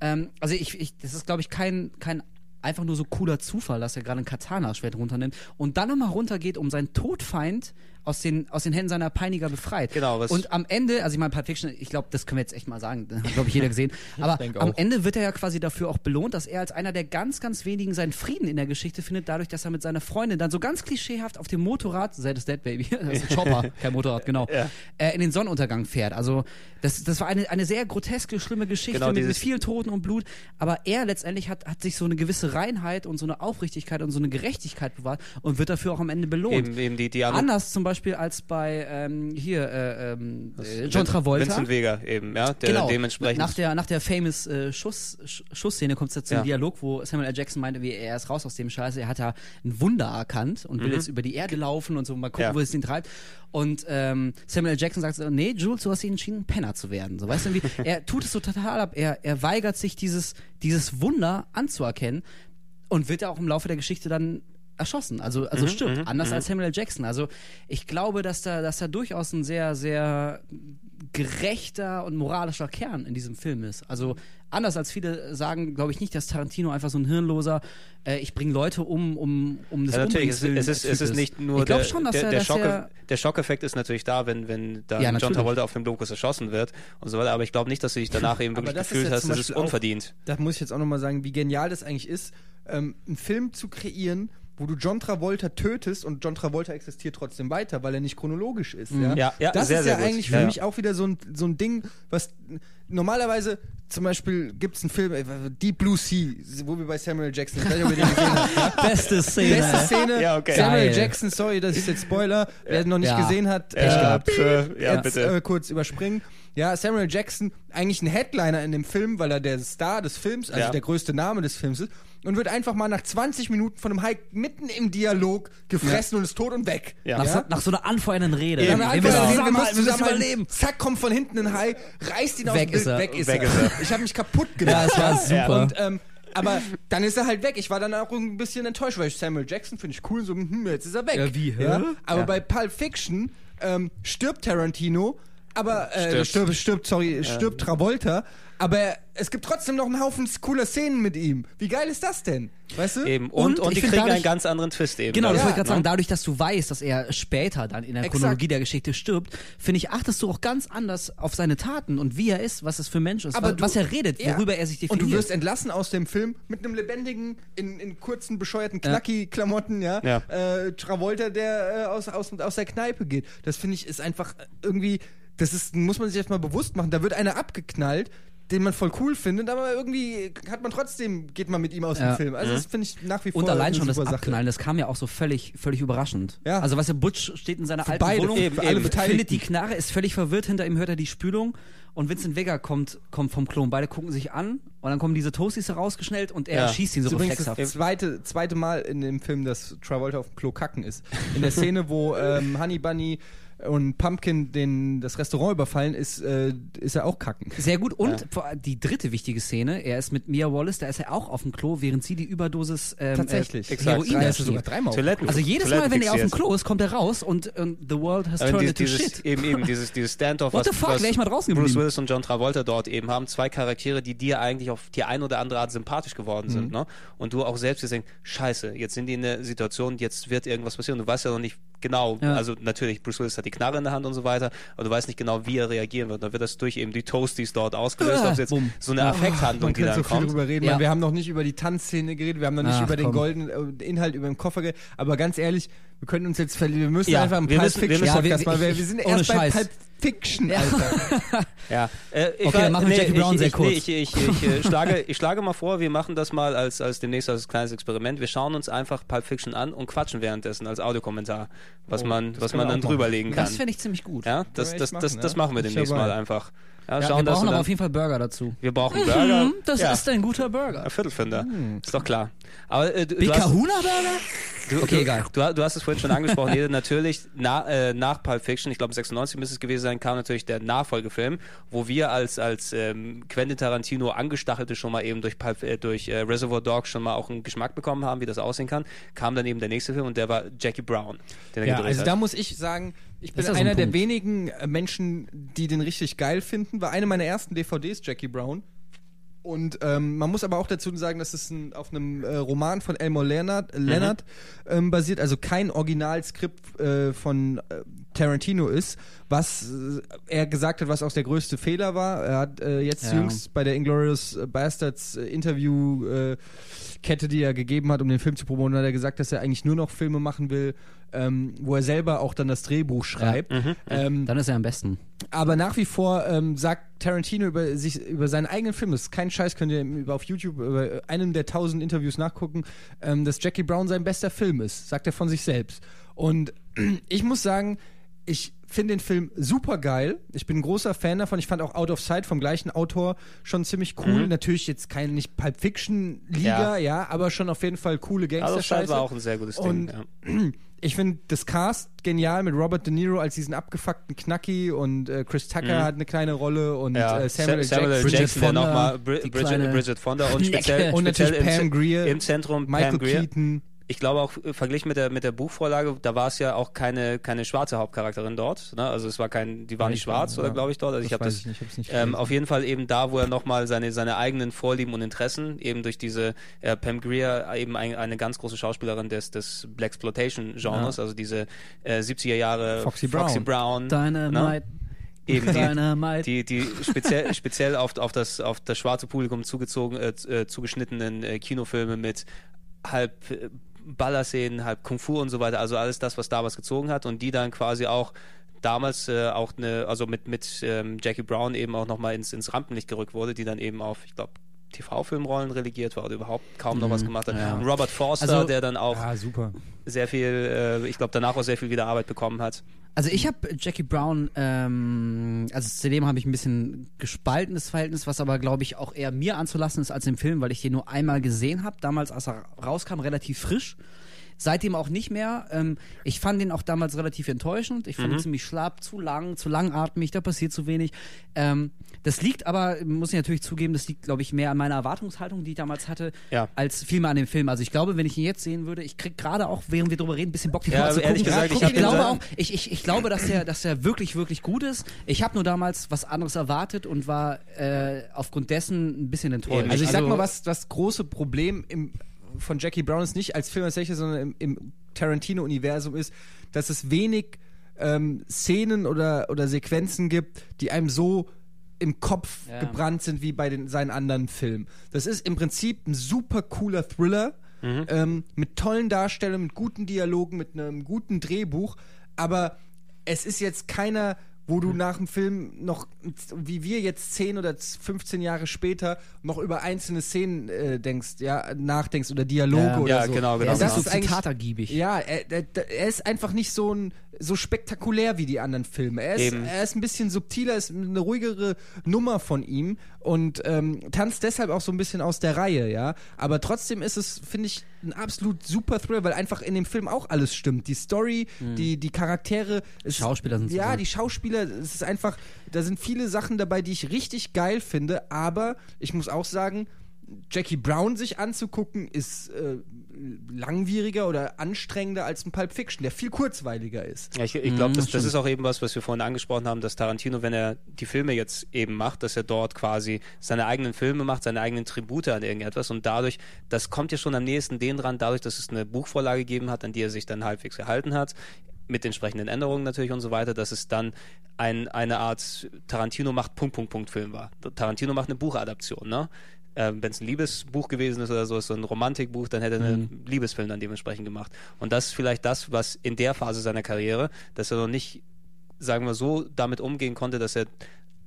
Ähm, also ich, ich, das ist, glaube ich, kein, kein einfach nur so cooler Zufall, dass er gerade ein Katana-Schwert runternimmt und dann nochmal runtergeht, um seinen Todfeind aus den, aus den Händen seiner Peiniger befreit. Genau, was- Und am Ende, also ich meine, Pulp Fiction, ich glaube, das können wir jetzt echt mal sagen, das hat, glaube ich, jeder gesehen. *laughs* Aber am. Ende wird er ja quasi dafür auch belohnt, dass er als einer der ganz, ganz wenigen seinen Frieden in der Geschichte findet, dadurch, dass er mit seiner Freundin dann so ganz klischeehaft auf dem Motorrad, Zed is Dead Baby, *laughs* das ist ein Chopper, *laughs* kein Motorrad, genau, Ja. äh, in den Sonnenuntergang fährt. Also das, das war eine, eine sehr groteske, schlimme Geschichte Genau, mit, mit viel Toten und Blut. Aber er letztendlich hat, hat sich so eine gewisse Reinheit und so eine Aufrichtigkeit und so eine Gerechtigkeit bewahrt und wird dafür auch am Ende belohnt. Eben, eben die, die Anders zum Beispiel als bei ähm, hier äh, ähm, äh, John Travolta. Vincent Vega eben, ja, der genau. dementsprechend. Nach der, nach der famous äh, Schuss, Sch Schussszene kommt es ja zum Ja. Dialog, wo Samuel L. Jackson meinte, wie er ist raus aus dem Scheiße, er hat da ein Wunder erkannt und will jetzt über die Erde laufen und so, mal gucken, Mhm. Ja. wo es ihn treibt. Und ähm, Samuel L. Jackson sagt nee, Jules, du hast dich entschieden, Penner zu werden. So, weißt du, wie, er tut es so total ab, er, er weigert sich, dieses, dieses Wunder anzuerkennen und wird ja auch im Laufe der Geschichte dann erschossen, also, Mhm, also stirbt, anders als Samuel L. Jackson. Also ich glaube, dass da, dass da durchaus ein sehr, sehr gerechter und moralischer Kern in diesem Film ist. Also anders als viele sagen, glaube ich nicht, dass Tarantino einfach so ein hirnloser, äh, ich bringe Leute um, um, um des Ja, natürlich, es, willen es, ist, es ist nicht nur ich glaube der, schon, dass der, er, der, dass Schock, er der Schockeffekt ist natürlich da, wenn, wenn da Ja, John natürlich. Travolta auf dem Locus erschossen wird und so weiter, aber ich glaube nicht, dass du dich danach eben wirklich das gefühlt hast, das ist Beispiel auch- unverdient. Da muss ich jetzt auch nochmal sagen, wie genial das eigentlich ist, ähm, einen Film zu kreieren, wo du John Travolta tötest und John Travolta existiert trotzdem weiter, weil er nicht chronologisch ist. Ja, Ja, ja, das sehr, ist sehr ja gut. eigentlich Ja, für ja. mich auch wieder so ein, so ein Ding, was normalerweise zum Beispiel gibt es einen Film, äh, Deep Blue Sea, wo wir bei Samuel Jackson, ich weiß nicht, ob ihr den gesehen habt. Ja? *laughs* Beste Szene. Beste Szene, Ja, okay. Samuel Geil. Jackson, sorry, das ist jetzt Spoiler, wer noch nicht Ja. gesehen hat, Echt äh, gehabt. Äh, ja, jetzt bitte. äh, kurz überspringen. Ja, Samuel Jackson, eigentlich ein Headliner in dem Film, weil er der Star des Films, also Ja. der größte Name des Films ist, und wird einfach mal nach 20 Minuten von einem Hai mitten im Dialog gefressen und ist tot und weg. Ja. Nach, Ja? So, nach so einer anfeuernden Rede. Dann wir einfach müssen reden, wir müssen wir müssen zusammenhalten. überleben. Zack, kommt von hinten ein Hai, reißt ihn aus Weg dem ist Bild, er. weg ist Weg er. ist er. Ich habe mich kaputt gedacht. Ja, es war super. Und, ähm, aber dann ist er halt weg. Ich war dann auch ein bisschen enttäuscht, weil ich Samuel Jackson finde ich cool, so, hm, jetzt ist er weg. Ja, wie, hä? Aber Ja. bei Pulp Fiction ähm, stirbt Tarantino, aber äh, Stirbt. stirbt, stirbt, sorry, stirbt Travolta, aber es gibt trotzdem noch einen Haufen cooler Szenen mit ihm. Wie geil ist das denn? Weißt du? Eben. Und, Und und, ich die kriegen dadurch- einen ganz anderen Twist eben. Genau, das Ja, wollte ich gerade ne? sagen. Dadurch, dass du weißt, dass er später dann in der Exakt. Chronologie der Geschichte stirbt, finde ich, achtest du auch ganz anders auf seine Taten und wie er ist, was es für ein Mensch ist, Aber wa- du- was er redet, Ja. worüber er sich definiert. Und du wirst entlassen aus dem Film mit einem lebendigen, in, in kurzen, bescheuerten Knacki-Klamotten, ja. Ja. Äh, Travolta, der äh, aus, aus, aus der Kneipe geht. Das finde ich ist einfach irgendwie, das ist, muss man sich erstmal bewusst machen. Da wird einer abgeknallt, den man voll cool findet, aber irgendwie hat man trotzdem, geht man mit ihm aus Ja. dem Film. Also das finde ich nach wie vor und allein schon das Sache. Abknallen, das kam ja auch so völlig, völlig überraschend. Ja. Also, weißt du, Butch steht in seiner alten beide, Wohnung, eben, für Beteiligten. findet die Knarre, ist völlig verwirrt, hinter ihm hört er die Spülung und Vincent Vega kommt, kommt vom Klo und beide gucken sich an und dann kommen diese Toasties herausgeschnellt und er Ja. schießt ihn so Das ist übrigens reflexhaft. das zweite, zweite Mal in dem Film, dass Travolta auf dem Klo kacken ist. In der Szene, wo *laughs* ähm, Honey Bunny und Pumpkin den, das Restaurant überfallen, ist, äh, ist er auch kacken. Sehr gut. Und vor- die dritte wichtige Szene, er ist mit Mia Wallace, da ist er auch auf dem Klo, während sie die Überdosis ähm, Tatsächlich. äh, Exakt. Heroin Drei, ist sogar dreimal. Toiletten. Also jedes Toiletten Mal, wenn er auf dem fixiert. Klo ist, kommt er raus und, und the world has Aber turned dieses, into shit. eben, eben dieses, dieses Standoff, What the fuck, wär ich mal draußen Bruce. Willis und John Travolta dort eben haben, zwei Charaktere, die dir eigentlich auf die ein oder andere Art sympathisch geworden sind, Mhm. ne? Und du auch selbst dir denkst, scheiße, jetzt sind die in der Situation, jetzt wird irgendwas passieren. Du weißt ja noch nicht genau, Ja. also natürlich, Bruce Willis hat die Knarre in der Hand und so weiter, aber du weißt nicht genau, wie er reagieren wird. Da wird das durch eben die Toasties dort ausgelöst, Ah, ob es jetzt bumm. so eine Affekthandlung, Man die dann so viel kommt. drüber reden. Ja. Wir haben noch nicht über die Tanzszene geredet, wir haben noch nicht Ach, über den komm. goldenen äh, Inhalt, über den Koffer geredet. Aber ganz ehrlich, wir können uns jetzt verlieren. Wir müssen Ja, einfach wir Pulp wir Fiction Podcast wir- machen, ich- wir sind erst bei Scheiß. Pulp Fiction, Ja. Alter. *laughs* Ja, äh, ich Okay, dann machen wir Jackie Brown ich, sehr ich, kurz. Nee, ich, ich, ich, *laughs* schlage, ich schlage mal vor, wir machen das mal als, als demnächst als kleines Experiment. Wir schauen uns einfach Pulp Fiction an und quatschen währenddessen als Audiokommentar, was Oh, man, das was man dann drüberlegen kann. Das fände ich ziemlich gut. ja, das, das, das, machen, das ja. machen wir demnächst mal einfach. Ja, Ja, schauen, wir brauchen aber auf jeden Fall Burger dazu. wir brauchen Burger. Mhm, das ja, ist ein guter Burger. ein Viertelfinder. Ist doch klar. Aber äh, du, Big Kahuna Burger? Du, Okay, du, egal. Du, du hast es vorhin schon angesprochen, Ede, natürlich na, äh, nach Pulp Fiction, ich glaube 96 müsste es gewesen sein, kam natürlich der Nachfolgefilm, wo wir als, als ähm, Quentin Tarantino Angestachelte schon mal eben durch, Pulp, äh, durch äh, Reservoir Dogs schon mal auch einen Geschmack bekommen haben, wie das aussehen kann, kam dann eben der nächste Film und der war Jackie Brown, Ja, also hat. da muss ich sagen, ich bin ja so ein einer der wenigen äh, Menschen, die den richtig geil finden. War eine meiner ersten DVDs, Jackie Brown. Und ähm, man muss aber auch dazu sagen, dass es ein, auf einem äh, Roman von Elmore Leonard, Mhm. Leonard ähm, basiert, also kein Originalskript äh, von äh, Tarantino ist, was äh, er gesagt hat, was auch der größte Fehler war. Er hat äh, jetzt Ja. jüngst bei der Inglourious Bastards äh, Interview äh, die er gegeben hat, um den Film zu promoten, hat er gesagt, dass er eigentlich nur noch Filme machen will, ähm, wo er selber auch dann das Drehbuch schreibt. Mhm. Ähm, Dann ist er am besten. aber nach wie vor ähm, sagt Tarantino über sich über seinen eigenen Film, das ist kein Scheiß, könnt ihr über, auf YouTube über einem der tausend Interviews nachgucken, ähm, dass Jackie Brown sein bester Film ist, sagt er von sich selbst. Und *clears throat* ich muss sagen, ich finde den Film super geil. Ich bin ein großer Fan davon. Ich fand auch Out of Sight vom gleichen Autor schon ziemlich cool. Natürlich jetzt kein nicht Pulp Fiction Liga, ja. aber schon auf jeden Fall coole Gangster Scheiß war auch ein sehr gutes Ding. Und Ja. *clears throat* ich finde das Cast genial mit Robert De Niro als diesen abgefuckten Knacki und äh, Chris Tucker hat eine kleine Rolle und Ja, äh, Samuel, L. Samuel. Jackson. Jackson, der Fonda, nochmal Bridget, Bridget Fonda und *laughs* speziell, *laughs* Und speziell natürlich im, Pam Ze- Grier, im Zentrum Michael Pam Grier. Keaton. Ich glaube auch äh, verglichen mit der mit der Buchvorlage, da war es ja auch keine keine schwarze Hauptcharakterin dort. Ne? Also es war kein, die war nicht schwarz oder Ja. glaube ich dort. Also ich Das habe weiß das ich nicht, ich ähm, auf jeden Fall eben da, wo er nochmal seine seine eigenen Vorlieben und Interessen eben durch diese äh, Pam Grier eben ein, eine ganz große Schauspielerin des des Black Exploitation Genres, also diese äh, 70er Jahre Foxy Foxy Brown. Brown Dynamite. eben die, Dynamite. die, die speziell, *laughs* speziell auf, auf, das, auf das schwarze Publikum zugezogen, äh, äh, zugeschnittenen äh, Kinofilme mit halb äh, Ballerszenen, halt Kung Fu und so weiter, also alles das, was damals gezogen hat und die dann quasi auch damals äh, auch eine, also mit, mit ähm, Jackie Brown eben auch nochmal ins, ins Rampenlicht gerückt wurde, die dann eben auf, ich glaube, TV-Filmrollen relegiert war oder überhaupt kaum noch was gemacht hat. ja. Robert Forster, Also- der dann auch super. sehr viel, äh, ich glaube, danach auch sehr viel wieder Arbeit bekommen hat. Also ich habe Jackie Brown, ähm, also zu dem habe ich ein bisschen gespaltenes Verhältnis, was aber glaube ich auch eher mir anzulassen ist als im Film, weil ich den nur einmal gesehen habe, damals als er rauskam, relativ frisch. Seitdem auch nicht mehr. Ähm, ich fand den auch damals relativ enttäuschend. Ich fand ihn ziemlich schlapp, zu lang, zu langatmig, da passiert zu wenig. Ähm, das liegt aber, muss ich natürlich zugeben, das liegt, glaube ich, mehr an meiner Erwartungshaltung, die ich damals hatte, Ja. als vielmehr an dem Film. Also ich glaube, wenn ich ihn jetzt sehen würde, ich krieg gerade auch, während wir drüber reden, ein bisschen Bock, den Ja, mal zu ehrlich gucken. gesagt, ich ich, glaube auch, ich, ich, ich glaube, dass der, dass der wirklich, wirklich gut ist. Ich habe nur damals was anderes erwartet und war äh, aufgrund dessen ein bisschen enttäuscht. Also ich sag mal, was das große Problem im, von Jackie Brown ist nicht als Film als solches, sondern im, im Tarantino-Universum ist, dass es wenig ähm, Szenen oder, oder Sequenzen gibt, die einem so im Kopf Ja. gebrannt sind wie bei den, seinen anderen Filmen. Das ist im Prinzip ein super cooler Thriller ähm, mit tollen Darstellungen, mit guten Dialogen, mit einem guten Drehbuch, aber es ist jetzt keiner, wo du nach dem Film noch, wie wir jetzt 10 oder 15 Jahre später, noch über einzelne Szenen äh, denkst, ja, nachdenkst oder Dialoge Ja. oder Ja, so. genau, genau, Ja, das genau. ist eigentlich, zitatergiebig. ja, er, er, er ist einfach nicht so ein so spektakulär wie die anderen Filme. Er ist, er ist ein bisschen subtiler, ist eine ruhigere Nummer von ihm und ähm, tanzt deshalb auch so ein bisschen aus der Reihe, ja. Aber trotzdem ist es, finde ich, ein absolut super Thriller, weil einfach in dem Film auch alles stimmt. Die Story, die, die Charaktere, es, Schauspieler sind ja, super. die Schauspieler, es ist einfach, da sind viele Sachen dabei, die ich richtig geil finde, aber ich muss auch sagen, Jackie Brown sich anzugucken, ist äh, langwieriger oder anstrengender als ein Pulp Fiction, der viel kurzweiliger ist. Ja, ich, ich glaube, Mhm, das, das ist auch eben was, was wir vorhin angesprochen haben, dass Tarantino, wenn er die Filme jetzt eben macht, dass er dort quasi seine eigenen Filme macht, seine eigenen Tribute an irgendetwas und dadurch, das kommt ja schon am nächsten den dran, dadurch, dass es eine Buchvorlage gegeben hat, an die er sich dann halbwegs gehalten hat, mit entsprechenden Änderungen natürlich und so weiter, dass es dann ein, eine Art Tarantino macht Punkt, Punkt, Punkt Film war. Tarantino macht eine Buchadaption, ne? Ähm, Wenn es ein Liebesbuch gewesen ist oder so, so ein Romantikbuch, dann hätte er einen Liebesfilm dann dementsprechend gemacht. Und das ist vielleicht das, was in der Phase seiner Karriere, dass er noch nicht, sagen wir so, damit umgehen konnte, dass er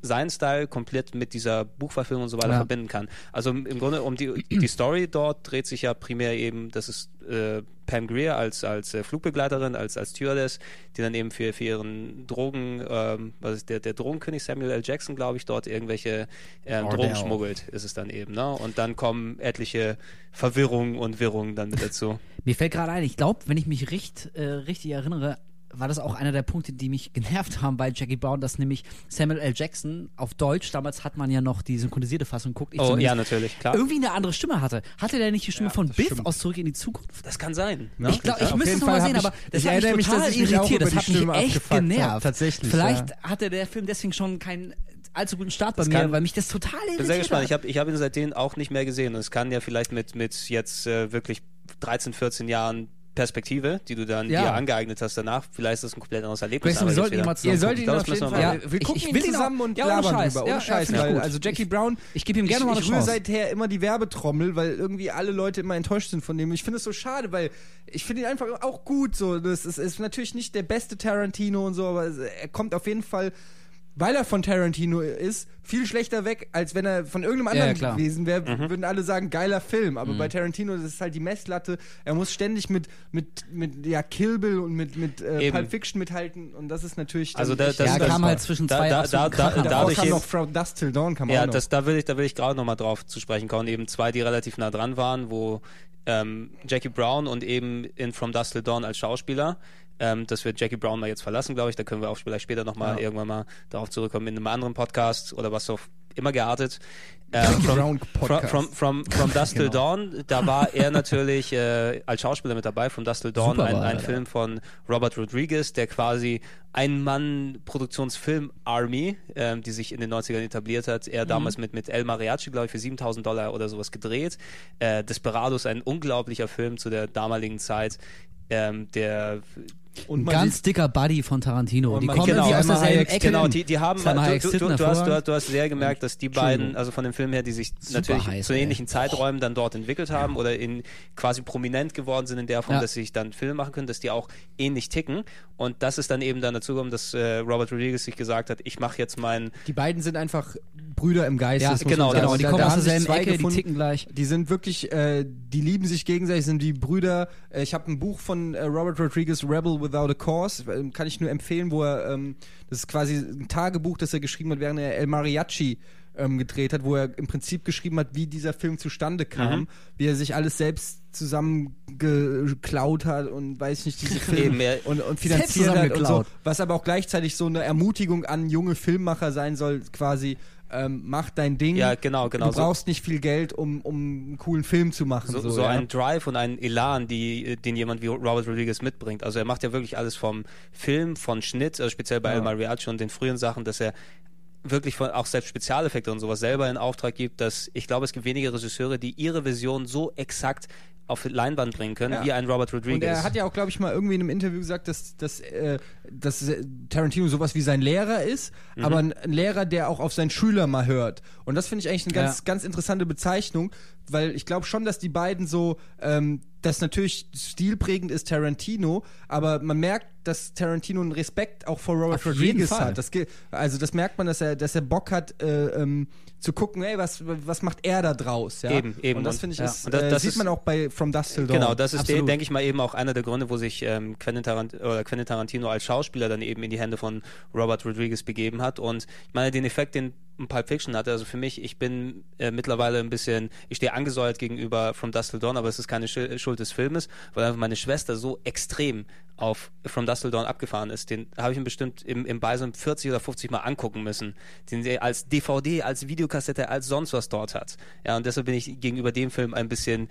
seinen Style komplett mit dieser Buchverfilmung und so weiter Ja. verbinden kann. Also im Grunde um die, die Story dort dreht sich ja primär eben, das ist äh, Pam Greer als, als äh, Flugbegleiterin, als, als Stewardess, die dann eben für, für ihren Drogen, ähm, was ist der, der Drogenkönig Samuel L. Jackson, glaube ich, dort irgendwelche ähm, Ordell. Drogen schmuggelt, ist es dann eben. Ne? Und dann kommen etliche Verwirrungen und Wirrungen dann mit dazu. Mir fällt gerade ein, ich glaube, wenn ich mich richt, äh, richtig erinnere, war das auch einer der Punkte, die mich genervt haben bei Jackie Brown, dass nämlich Samuel L. Jackson auf Deutsch, damals hat man ja noch die synchronisierte Fassung geguckt, ich Oh, ja, natürlich, klar. irgendwie eine andere Stimme hatte. Hatte der nicht die Stimme von das Biff stimmt. aus Zurück in die Zukunft? Das kann sein. Ne? Ich glaube, Ja, ich auf müsste es nochmal sehen, hab aber ich- das ich hat mich mich, total ich irritiert, das hat mich echt genervt. tatsächlich, Vielleicht ja. hatte der Film deswegen schon keinen allzu guten Start bei Das mir, kann- weil mich das total irritiert bin sehr gespannt. hat. Ich habe ich hab ihn seitdem auch nicht mehr gesehen. Und es kann ja vielleicht mit, mit jetzt äh, wirklich 13, 14 Jahren Perspektive, die du dann Ja. dir angeeignet hast danach, vielleicht ist das ein komplett anderes Erlebnis. Grayson, aber wir sollten ihn mal zusammen Ihr solltet ihn Das auf müssen jeden wir Fall. machen. wir Ich- gucken ich ihn will ihn zusammen auch- und ja, ohne labern Scheiß. drüber. Ohne Ja, ja, Scheiß, ich weil also Jackie Ich- Brown. ich gebe ihm gerne ich, mal eine Ich rühre seither immer die Werbetrommel, weil irgendwie alle Leute immer enttäuscht sind von dem. Ich finde es so schade, weil ich finde ihn einfach auch gut. So, das ist, ist natürlich nicht der beste Tarantino und so, aber er kommt auf jeden Fall. Weil er von Tarantino ist, viel schlechter weg, als wenn er von irgendeinem Ja, anderen klar. gewesen wäre, Mhm. würden alle sagen, geiler Film. Aber bei Tarantino das ist halt die Messlatte. Er muss ständig mit, mit, mit ja, Kill Bill und mit, mit äh, Eben. Pulp Fiction mithalten und das ist natürlich. Also da- das- ja, das- kam halt zwischen da- zwei da- da- da- da- dadurch kam eben- noch From Dust Till Dawn, kam Ja, das, da will ich, da will ich gerade nochmal drauf zu sprechen kommen. Eben zwei, die relativ nah dran waren, wo ähm, Jackie Brown und eben in From Dust Till Dawn als Schauspieler, ähm, dass wir Jackie Brown mal jetzt verlassen, glaube ich. Da können wir auch vielleicht später nochmal Ja. irgendwann mal darauf zurückkommen in einem anderen Podcast oder was so immer geartet. Jackie from, Brown from, Podcast. from, from, from Dust Till Dawn, da war er natürlich äh, als Schauspieler mit dabei. From Dust Till Dawn, Super ein, ein. Film von Robert Rodriguez, der quasi ein Mann Produktionsfilm Army, ähm, die sich in den 90ern etabliert hat. Er damals mit, mit El Mariachi, glaube ich, für 7000 Dollar oder sowas gedreht. Äh, Desperados, ein unglaublicher Film zu der damaligen Zeit, ähm, der Und ganz sieht- dicker Buddy von Tarantino. Die kommen genau, aus derselben Ecke. Genau, die, die haben, du, du, du, hast, du, hast, du hast sehr gemerkt, dass die beiden, also von dem Film her, die sich natürlich heiß, zu ey. ähnlichen Zeiträumen dann dort entwickelt haben oder in quasi prominent geworden sind in der Form, Ja. dass sie sich dann Filme machen können, dass die auch ähnlich ticken. Und das ist dann eben dann dazu gekommen, dass äh, Robert Rodriguez sich gesagt hat, ich mache jetzt meinen Die beiden sind einfach Brüder im Geiste. Ja, genau, genau, Und die kommen da aus derselben Ecke, die gefunden. ticken gleich. Die sind wirklich, äh, die lieben sich gegenseitig, sind wie Brüder. Äh, ich habe ein Buch von äh, Robert Rodriguez, Rebel Without a Cause, äh, kann ich nur empfehlen, wo er, ähm, das ist quasi ein Tagebuch, das er geschrieben hat, während er El Mariachi ähm, gedreht hat, wo er im Prinzip geschrieben hat, wie dieser Film zustande kam, Mhm. wie er sich alles selbst zusammengeklaut hat und weiß nicht, diese *laughs* Filme und, und finanziert hat und so, was aber auch gleichzeitig so eine Ermutigung an junge Filmmacher sein soll, quasi ähm, mach dein Ding. Ja, genau, genau, Du so- brauchst nicht viel Geld, um, um einen coolen Film zu machen. so, So, so ja. ein Drive und ein Elan, die, den jemand wie Robert Rodriguez mitbringt. Also er macht ja wirklich alles vom Film, von Schnitt, also speziell bei Ja. El Mariachi und den frühen Sachen, dass er wirklich von auch selbst Spezialeffekte und sowas selber in Auftrag gibt, dass ich glaube, es gibt wenige Regisseure, die ihre Vision so exakt auf die Leinwand bringen können, Ja. wie ein Robert Rodriguez. Und er hat ja auch, glaube ich, mal irgendwie in einem Interview gesagt, dass, dass, äh, dass äh, Tarantino sowas wie sein Lehrer ist, Mhm. aber ein, ein Lehrer, der auch auf seinen Schüler mal hört. Und das finde ich eigentlich eine ganz, Ja. ganz interessante Bezeichnung, weil ich glaube schon, dass die beiden so, ähm, das natürlich stilprägend ist Tarantino, aber man merkt, dass Tarantino einen Respekt auch vor Robert Auf Rodriguez hat. Das, also das merkt man, dass er, dass er Bock hat, äh, ähm, zu gucken, ey, was, was macht er da draus? Ja? Eben, eben. Und das finde ich, ja. ist, das- äh, das sieht ist- man auch bei From Dusk Till Dawn. Genau, das ist, denke ich mal, eben auch einer der Gründe, wo sich ähm, Quentin, Tarant Quentin Tarantino als Schauspieler dann eben in die Hände von Robert Rodriguez begeben hat. Und ich meine, den Effekt, den Pulp Fiction hatte, also für mich, ich bin äh, mittlerweile ein bisschen, ich stehe angesäuert gegenüber From Dusk Till Dawn, aber es ist keine Sch Schuld des Filmes, weil einfach meine Schwester so extrem auf From Dusk Till Dawn abgefahren ist. Den habe ich ihm bestimmt im, im Beisum 40 oder 50 Mal angucken müssen. Den sie als DVD, als Videokassette, als sonst was dort hat. Ja, und deshalb bin ich gegenüber dem Film ein bisschen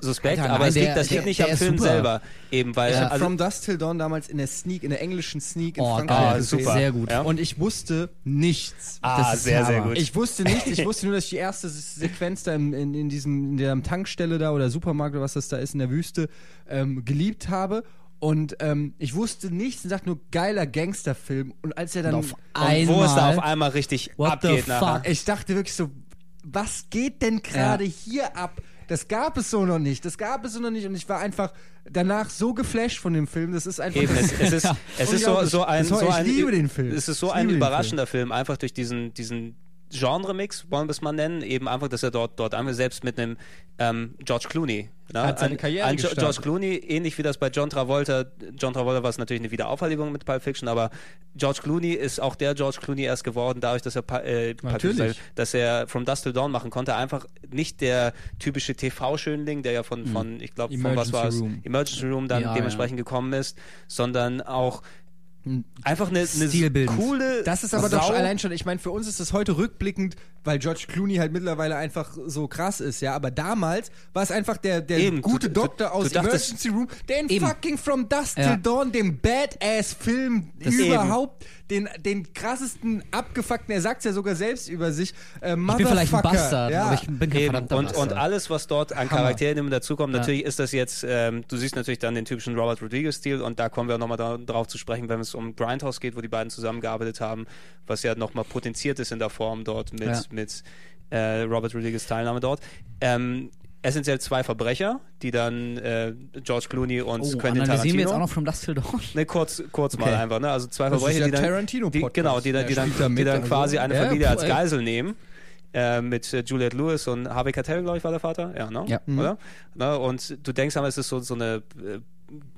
suspekt, Alter, aber nein, es der- liegt, das der- liegt nicht der am ist Film super. selber. Eben, weil, Ich habe also, From Dusk Till Dawn damals in der Sneak, in der englischen Sneak in Oh, Frankreich geil. gesehen. super. Sehr gut. Ja. Und ich wusste nichts. ah, das ist sehr, sehr gut. Ich wusste nichts, ich *laughs* wusste nur, dass ich die erste Se- Sequenz da in, in, in diesem, in der Tankstelle da oder Supermarkt oder was das da ist in der Wüste ähm, geliebt habe. Und ähm, ich wusste nichts und dachte nur, geiler Gangsterfilm. Und als er dann. Und auf und wo es da einmal- auf einmal richtig What the abgeht nachher. fuck? ich dachte wirklich so, was geht denn gerade hier ab? Das gab es so noch nicht. Das gab es so noch nicht. Und ich war einfach danach so geflasht von dem Film. Das ist einfach. Eben, es, es ist, *laughs* es ist so, so ein, so ich ein, liebe den Film. Es ist so Ich ein überraschender Film. einfach durch diesen, diesen Genre-Mix, wollen wir es mal nennen, eben einfach, dass er dort, dort einfach selbst mit einem ähm, George Clooney, ne? Hat seine ein, Karriere ein gestartet. George Clooney, ähnlich wie das bei John Travolta, John Travolta war es natürlich eine Wiederaufheiligung mit Pulp Fiction, aber George Clooney ist auch der George Clooney erst geworden, dadurch, dass er, äh, Natürlich. Fiction, dass er From Dust Till Dawn machen konnte, einfach nicht der typische TV-Schönling, der ja von, von ich glaube, von was war es. Emergency Room dann Ja, dementsprechend gekommen ist, sondern auch einfach eine, eine coole Das ist aber Sau. doch allein schon, ich meine, für uns ist das heute rückblickend, weil George Clooney halt mittlerweile einfach so krass ist, ja. Aber damals war es einfach der, der Eben, gute du- du- Doktor du aus dachtest- Emergency Room, der in Eben. fucking From Dusk Ja. Till Dawn, dem Badass-Film Das überhaupt, den, den krassesten, abgefuckten, er sagt ja sogar selbst über sich, äh, Ich bin vielleicht ein Bastard, ja. aber ich bin kein Eben. verdammter Und, Bastard. und alles, was dort an Hammer. Charakteren immer dazukommt, Ja. natürlich ist das jetzt, ähm, du siehst natürlich dann den typischen Robert Rodriguez-Stil und da kommen wir nochmal da, drauf zu sprechen, wenn es um Grindhouse geht, wo die beiden zusammengearbeitet haben, was ja nochmal potenziert ist in der Form dort mit, Ja. mit äh, Robert Rodriguez Teilnahme dort. Ähm, essentiell zwei Verbrecher, die dann äh, George Clooney und oh, Quentin analysieren wir jetzt Tarantino. auch noch From Dust Till Dawn? Ne, kurz, kurz Okay. mal einfach, ne? Also zwei Das ist Verbrecher, ja die dann, Tarantino-Podcast. die, genau, die dann, die dann, die dann also. quasi eine Ja, Familie als. Geisel nehmen. Äh, mit äh, Juliette Lewis und Harvey Keitel, glaube ich, war der Vater. Ja, ne? Ja. Oder? Ne? Und du denkst aber, es ist so, so eine äh,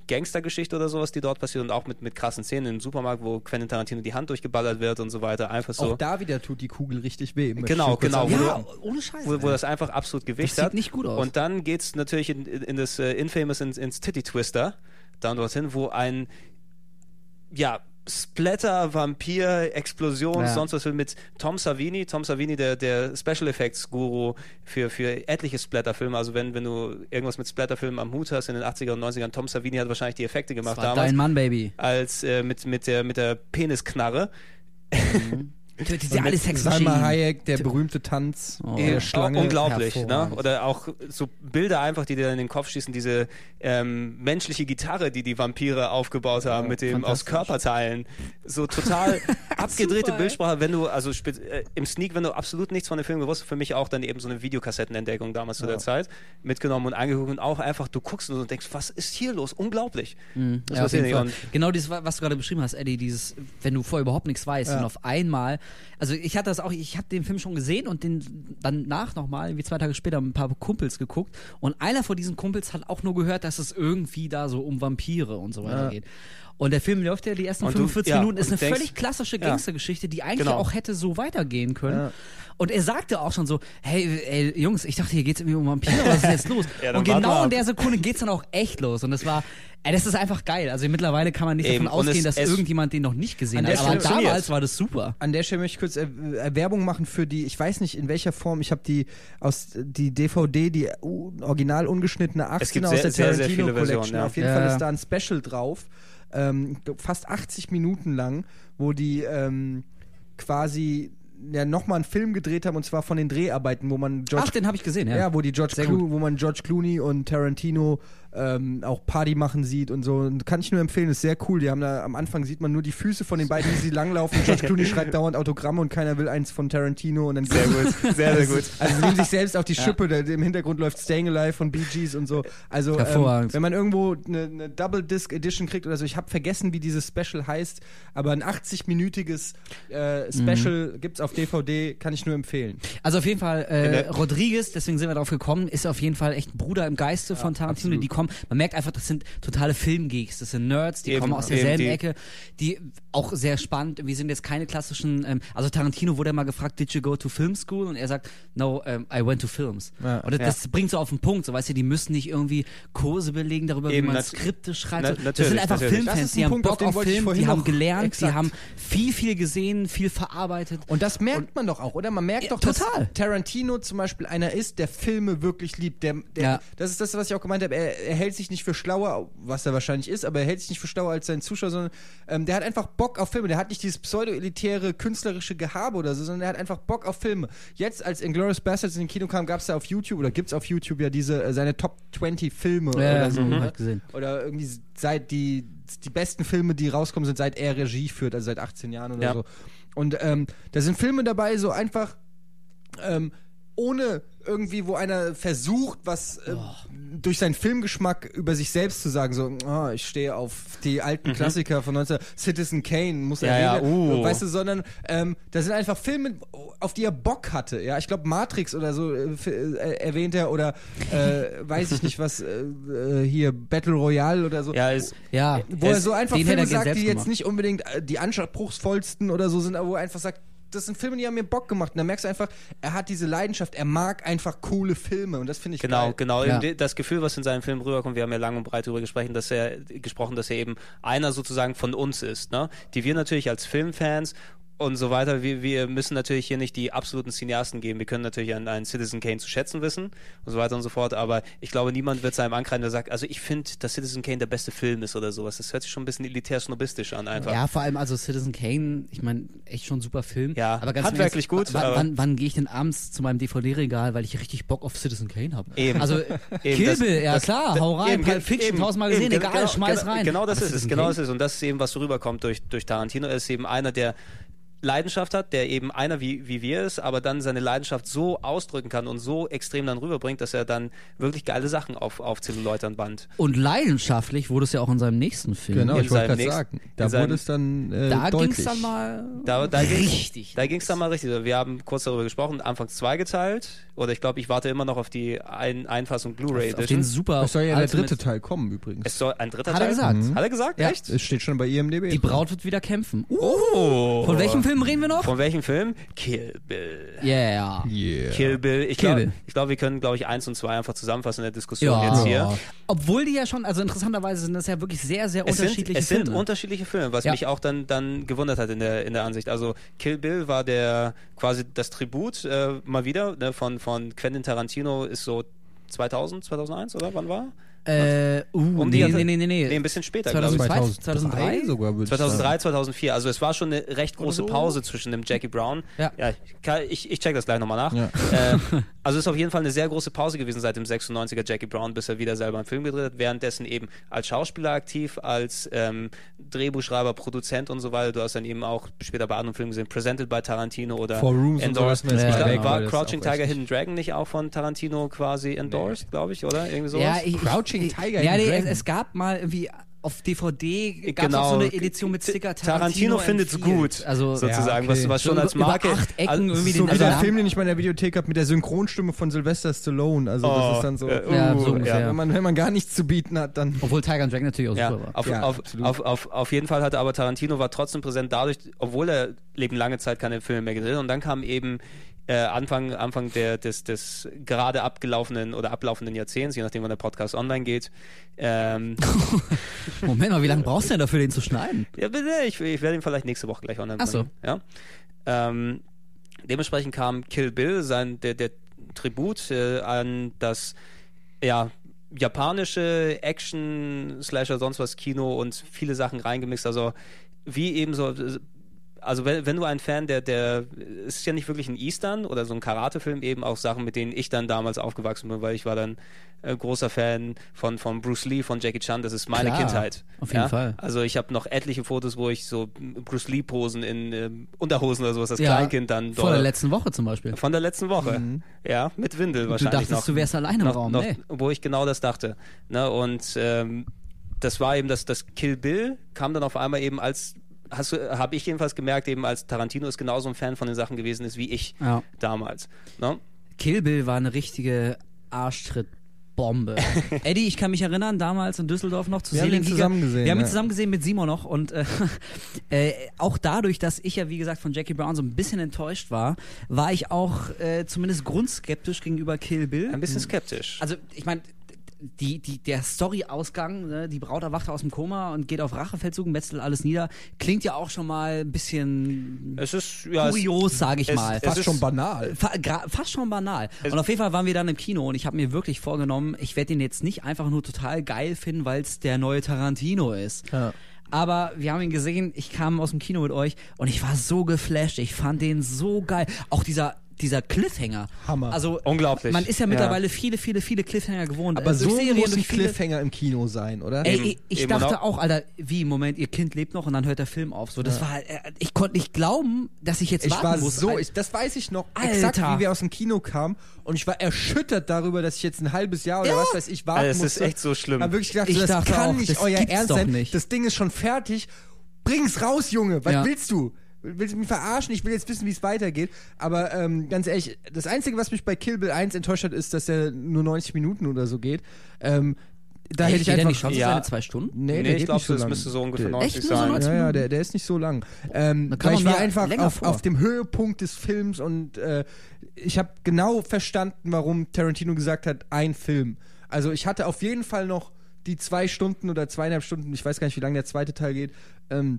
Gangstergeschichte oder sowas, die dort passiert und auch mit, mit krassen Szenen im Supermarkt, wo Quentin Tarantino die Hand durchgeballert wird und so weiter. Einfach so. Auch da wieder tut die Kugel richtig weh. Genau, genau, wo Ja, ohne Scheiß. wo, wo das einfach absolut Gewicht Das sieht hat. nicht gut aus. Und dann geht's natürlich in, in, in das äh, Infamous ins, ins Titty Twister, dann dorthin, wo ein ja Splatter, Vampir, Explosion, Ja. sonst was mit Tom Savini, Tom Savini, der, der Special Effects Guru für, für etliche Splatter-Filme. Also wenn, wenn du irgendwas mit Splatter-Filmen am Hut hast in den 80er und 90ern, Tom Savini hat wahrscheinlich die Effekte gemacht das war damals dein Mann, Baby. als äh, mit, mit der, mit der Penisknarre. *laughs* Tötet sie alle Sex Salma. Hayek, der berühmte Tanz Oh. der Ja, Schlange. Unglaublich, ne? Oder auch so Bilder einfach, die dir in den Kopf schießen, diese ähm, menschliche Gitarre, die die Vampire aufgebaut haben, mit dem aus. Körperteilen. So total *laughs* abgedrehte Super. Bildsprache, wenn du, also äh, im Sneak, wenn du absolut nichts von dem Film gewusst, für mich auch dann eben so eine Videokassettenentdeckung damals zu der Zeit, mitgenommen und angeguckt und auch einfach, du guckst und denkst, was ist hier los? Unglaublich. Das Mhm. Ja, Fall. und Genau dieses, was du gerade beschrieben hast, Eddie, dieses, wenn du vorher überhaupt nichts weißt Ja. und auf einmal, also ich hatte das auch, ich habe den Film schon gesehen und den danach nochmal, wie zwei Tage später, mit ein paar Kumpels geguckt und einer von diesen Kumpels hat auch nur gehört, dass es irgendwie da so um Vampire und so weiter Ja. geht. Und der Film läuft ja die ersten Und du- 45 ja, Minuten, ist eine du denkst- völlig klassische. Gangstergeschichte, die eigentlich Genau. auch hätte so weitergehen können. Ja. Und er sagte auch schon so, hey, ey, Jungs, ich dachte, hier geht's irgendwie um Vampire, was ist jetzt los? *laughs* Und genau in der Sekunde geht's dann auch echt los. Und das war, ey, das ist einfach geil. Also mittlerweile kann man nicht Eben, davon ausgehen, es- dass es- irgendjemand den noch nicht gesehen An hat. der Aber damals war das super. An der Stelle möchte ich kurz äh, äh, Werbung machen für die, ich weiß nicht in welcher Form, ich habe die aus die DVD, die original ungeschnittene 18 Es gibt aus sehr- der sehr, sehr Tarantino viele Versionen, Collection. ja. Auf jeden Ja. Fall ist da ein Special drauf, ähm, fast 80 Minuten lang, wo die ähm, quasi ja, nochmal einen Film gedreht haben und zwar von den Dreharbeiten, wo man George Ach, den habe ich gesehen, ja. Ja, wo die George Sehr Clo gut. wo man George Clooney und Tarantino ähm, auch Party machen sieht und so. Und kann ich nur empfehlen, ist sehr cool. Die haben da am Anfang sieht man nur die Füße von den beiden, wie sie langlaufen. *laughs* George Clooney schreibt dauernd Autogramme und keiner will eins von Tarantino und dann Sehr gut, *laughs* sehr, sehr gut. Also sie nehmen sich selbst auf die *laughs* Schippe, da, im Hintergrund läuft Staying Alive von Bee Gees und so. Also ähm, wenn man irgendwo eine, eine Double Disc Edition kriegt oder so, ich habe vergessen, wie dieses Special heißt, aber ein 80-minütiges äh, Special gibt's auf DVD, kann ich nur empfehlen. Also auf jeden Fall, äh, Rodriguez, deswegen sind wir darauf gekommen, ist auf jeden Fall echt ein Bruder im Geiste von Tarantino. absolut. Die kommen, man merkt einfach, das sind totale Filmgeeks, das sind Nerds, die Eben, kommen aus derselben die- Ecke, die auch sehr spannend, wir sind jetzt keine klassischen, ähm, also Tarantino wurde mal gefragt, did you go to film school? Und er sagt, no, um, I went to films. Ja. Und das, das bringt so auf den Punkt, so weißt du, die müssen nicht irgendwie Kurse belegen darüber, Eben, wie man Skripte schreibt. na- So, das sind einfach natürlich. Filmfans, die haben Punkt, auf Bock auf ich Film, die haben gelernt, die exakt. haben viel, viel gesehen, viel verarbeitet. Und das merkt man doch auch, oder? Man merkt Ja, doch, total. dass Tarantino zum Beispiel einer ist, der Filme wirklich liebt. Der, der, Ja. Das ist das, was ich auch gemeint habe. Er, er hält sich nicht für schlauer, was er wahrscheinlich ist, aber er hält sich nicht für schlauer als sein Zuschauer, sondern ähm, der hat einfach Bock auf Filme. Der hat nicht dieses pseudo-elitäre künstlerische Gehabe oder so, sondern er hat einfach Bock auf Filme. Jetzt, als Inglourious Bastards in den Kino kam, gab es da auf YouTube oder gibt es auf YouTube ja diese äh, seine Top 20 Filme oder so. mhm, gesehen. Oder irgendwie seit die, die besten Filme, die rauskommen, sind seit er Regie führt, also seit 18 Jahren oder Ja. so. Und ähm, da sind Filme dabei, so einfach ähm, ohne irgendwie, wo einer versucht, was äh, durch seinen Filmgeschmack über sich selbst zu sagen, so, oh, ich stehe auf die alten Klassiker von 19 Citizen Kane, muss er Ja, ja, erwähnen, uh. weißt du, sondern ähm, da sind einfach Filme, auf die er Bock hatte, ja, ich glaube Matrix oder so äh, äh, erwähnt er oder äh, *laughs* weiß ich nicht was, äh, äh, hier Battle Royale oder so. Ja, ist, Ja, Wo er so einfach Filme sagt, die jetzt gemacht. nicht unbedingt äh, die anspruchsvollsten oder so sind, aber wo er einfach sagt, das sind Filme, die haben mir Bock gemacht. Und da merkst du einfach, er hat diese Leidenschaft, er mag einfach coole Filme und das finde ich Genau, geil. genau. Ja. Eben die- Das Gefühl, was in seinem Film rüberkommt, wir haben ja lang und breit darüber gesprochen, dass er gesprochen, dass er eben einer sozusagen von uns ist, ne? Die wir natürlich als Filmfans und so weiter, wir, wir müssen natürlich hier nicht die absoluten Cineasten geben. Wir können natürlich einen, einen Citizen Kane zu schätzen wissen und so weiter und so fort, aber ich glaube, niemand wird seinem ankreiden, der sagt, also ich finde, dass Citizen Kane der beste Film ist oder sowas. Das hört sich schon ein bisschen elitär snobistisch an einfach. Ja, vor allem also Citizen Kane, ich meine, echt schon ein super Film. Ja, aber ganz handwerklich gut, Wann, wann, wann gehe ich denn abends zu meinem DVD-Regal, weil ich richtig Bock auf Citizen Kane habe? Eben. Also *laughs* Eben, Kill das- Bill, ja das- klar, da- hau rein, eben, Pulp Fiction, eben, tausendmal eben, gesehen, genau, egal, schmeiß genau, rein. Genau das Aber ist es, genau Kane? das ist. Und das ist eben, was so rüberkommt durch, durch Tarantino. Er ist eben einer, der Leidenschaft hat, der eben einer wie, wie wir ist, aber dann seine Leidenschaft so ausdrücken kann und so extrem dann rüberbringt, dass er dann wirklich geile Sachen auf, auf Zelluläutern-Band. Und leidenschaftlich wurde es ja auch in seinem nächsten Film. Genau, In ich wollte seinem gerade nächsten- sagen. Da seinem- wurde es dann äh, Da ging es dann mal Da, da richtig. Da ging es dann mal richtig. Wir haben kurz darüber gesprochen, anfangs zweigeteilt. Oder ich glaube, ich warte immer noch auf die ein Einfassung Blu-ray auf den super Es soll ja der dritte Teil kommen übrigens. Es soll ein dritter Hat er Teil? gesagt. Mhm. Hat er gesagt? Ja. Echt? Es steht schon bei IMDb. Die Braut wird wieder kämpfen. Uh, Oh. von welchem Film reden wir noch? Von welchem Film? Kill Bill. Yeah. Yeah. Kill Bill. Ich glaube, glaub, wir können, glaube ich, eins und zwei einfach zusammenfassen in der Diskussion Ja. jetzt hier. Obwohl die ja schon, also interessanterweise sind das ja wirklich sehr, sehr Es sind, unterschiedliche es sind Filme. unterschiedliche Filme, was Ja. mich auch dann, dann gewundert hat in der, in der Ansicht. Also Kill Bill war der quasi das Tribut äh, mal wieder ne, von, von Quentin Tarantino ist so 2000, 2001 oder wann war? Äh, uh, Um nee, die- nee, nee, nee, nee. Nee, ein bisschen später, glaube ich. 2002, 2003? sogar, würde ich 2003, sagen. 2004. Also es war schon eine recht große so. Pause zwischen dem Jackie Brown. Ja. ja ich, ich, check das gleich nochmal nach. Ja. Äh, *laughs* also es ist auf jeden Fall eine sehr große Pause gewesen seit dem 96er Jackie Brown, bis er wieder selber einen Film gedreht hat. Währenddessen eben als Schauspieler aktiv, als ähm, Drehbuchschreiber, Produzent und so weiter. Du hast dann eben auch später bei anderen Filmen gesehen, Presented by Tarantino oder Four Rooms und so Endorsed. jetzt ich mal glaub, weg, war Crouching Tiger Hidden Dragon nicht auch von Tarantino quasi endorsed, glaube ich, oder? Irgendwie sowas? Ja, ich, Crouching ich, Tiger Ja, nee, es, es gab mal irgendwie auf DVD gab es Genau. so eine Edition mit Sticker Tarantino Tarantino findet's empfiehlt. gut, Also sozusagen, Ja, okay. was, was schon So als über Marke. acht Ecken also, irgendwie So den wie der Film, den ich mal in der Videothek habe mit der Synchronstimme von Sylvester Stallone. Also das Oh, ist dann so, äh, Ja, uh, so ungefähr. wenn, man, wenn man gar nichts zu bieten hat, dann... Obwohl Tiger and Dragon natürlich auch Ja, super war. auf, Ja, auf, auf, auf, auf jeden Fall hatte aber Tarantino war trotzdem präsent dadurch, obwohl er eben lange Zeit keine Filme mehr gedreht hat. Und dann kam eben äh, Anfang, Anfang der, des, des gerade abgelaufenen oder ablaufenden Jahrzehnts, je nachdem wann der Podcast online geht. Ähm, *laughs* Moment mal, wie lange brauchst du denn dafür, den zu schneiden? ja, bitte, ich, ich werde ihn vielleicht nächste Woche gleich online Ach so. bringen. Ja? Ähm, dementsprechend kam Kill Bill, sein, der, der Tribut äh, an das ja, japanische Action, Slasher, sonst was Kino und viele Sachen reingemixt. Also wie eben so, also wenn, wenn du ein Fan der, der, es ist ja nicht wirklich ein Eastern oder so ein Karate-Film, eben auch Sachen, mit denen ich dann damals aufgewachsen bin, weil ich war dann äh, großer Fan von, von Bruce Lee, von Jackie Chan, das ist meine Klar, Kindheit. auf jeden ja? Fall. Also ich habe noch etliche Fotos, wo ich so Bruce Lee-Posen in ähm, Unterhosen oder sowas als Ja, Kleinkind dann Vor der letzten Woche zum Beispiel. von der letzten Woche. Ja, mit Windel Du wahrscheinlich dachtest, noch. du wärst allein im noch, Raum. noch, Nee. Wo ich genau das dachte. Ne? Und ähm, das war eben das, das Kill Bill kam dann auf einmal eben als hast du habe ich jedenfalls gemerkt eben als Tarantino ist genauso ein Fan von den Sachen gewesen ist wie ich Ja. damals. Ne? Kill Bill war eine richtige Arschtrittbombe. *laughs* Eddie, ich kann mich erinnern, damals in Düsseldorf noch zu Wir haben ihn zusammen gesehen, Wir haben ihn ja. zusammen gesehen mit Simon noch und äh, *laughs* äh, auch dadurch, dass ich ja wie gesagt von Jackie Brown so ein bisschen enttäuscht war, war ich auch äh, zumindest grundskeptisch gegenüber Kill Bill. Ein bisschen skeptisch. Also ich meine, die, die, der Story-Ausgang, ne, die Braut erwacht aus dem Koma und geht auf Rachefeldzug, metzelt alles nieder, klingt ja auch schon mal ein bisschen es ist ja kurios, sage ich es- mal. es Fast ist- schon banal. Fa fast schon banal. Es- und auf jeden Fall waren wir dann im Kino und ich habe mir wirklich vorgenommen, ich werde den jetzt nicht einfach nur total geil finden, weil es der neue Tarantino ist. Ja. Aber wir haben ihn gesehen, ich kam aus dem Kino mit euch und ich war so geflasht. Ich fand den so geil. Auch dieser, dieser Cliffhanger. Hammer. Also, Unglaublich. Man ist ja Ja. mittlerweile viele, viele, viele Cliffhanger gewohnt. Aber Äh, so Serien, muss ein Cliffhanger im Kino sein, oder? Ey, Eben, ich, ich eben dachte und auch- auch, Alter, wie, Moment, ihr Kind lebt noch und dann hört der Film auf. So, das war, äh, ich konnte nicht glauben, dass ich jetzt Ich warten war muss. so, ich, das weiß ich noch Alter. exakt, wie wir aus dem Kino kamen und ich war erschüttert darüber, dass ich jetzt ein halbes Jahr oder Ja. was weiß ich warten es ist musste. echt so schlimm. Hab wirklich gedacht, Ich so, das dachte kann auch, nicht das euer Ernst sein. nicht. Das Ding ist schon fertig. Bring's raus, Junge. Was Ja. willst du? Willst du mich verarschen? Ich will jetzt wissen, wie es weitergeht. Aber ähm, ganz ehrlich, das Einzige, was mich bei Kill Bill 1 enttäuscht hat, ist, dass er nur 90 Minuten oder so geht. Ähm, da Ey, hätte ich einfach nicht schon Ja. seine zwei Stunden? Nee, Nee, der ich glaube, so das lang. müsste so ungefähr Der- 90 Echt? Nur so sein. 90? ja, ja, der, der ist nicht so lang. Ähm, Da kann weil ich man war einfach auf, auf dem Höhepunkt des Films und äh, ich habe genau verstanden, warum Tarantino gesagt hat, ein Film. Also ich hatte auf jeden Fall noch die zwei Stunden oder zweieinhalb Stunden, ich weiß gar nicht, wie lange der zweite Teil geht, ähm,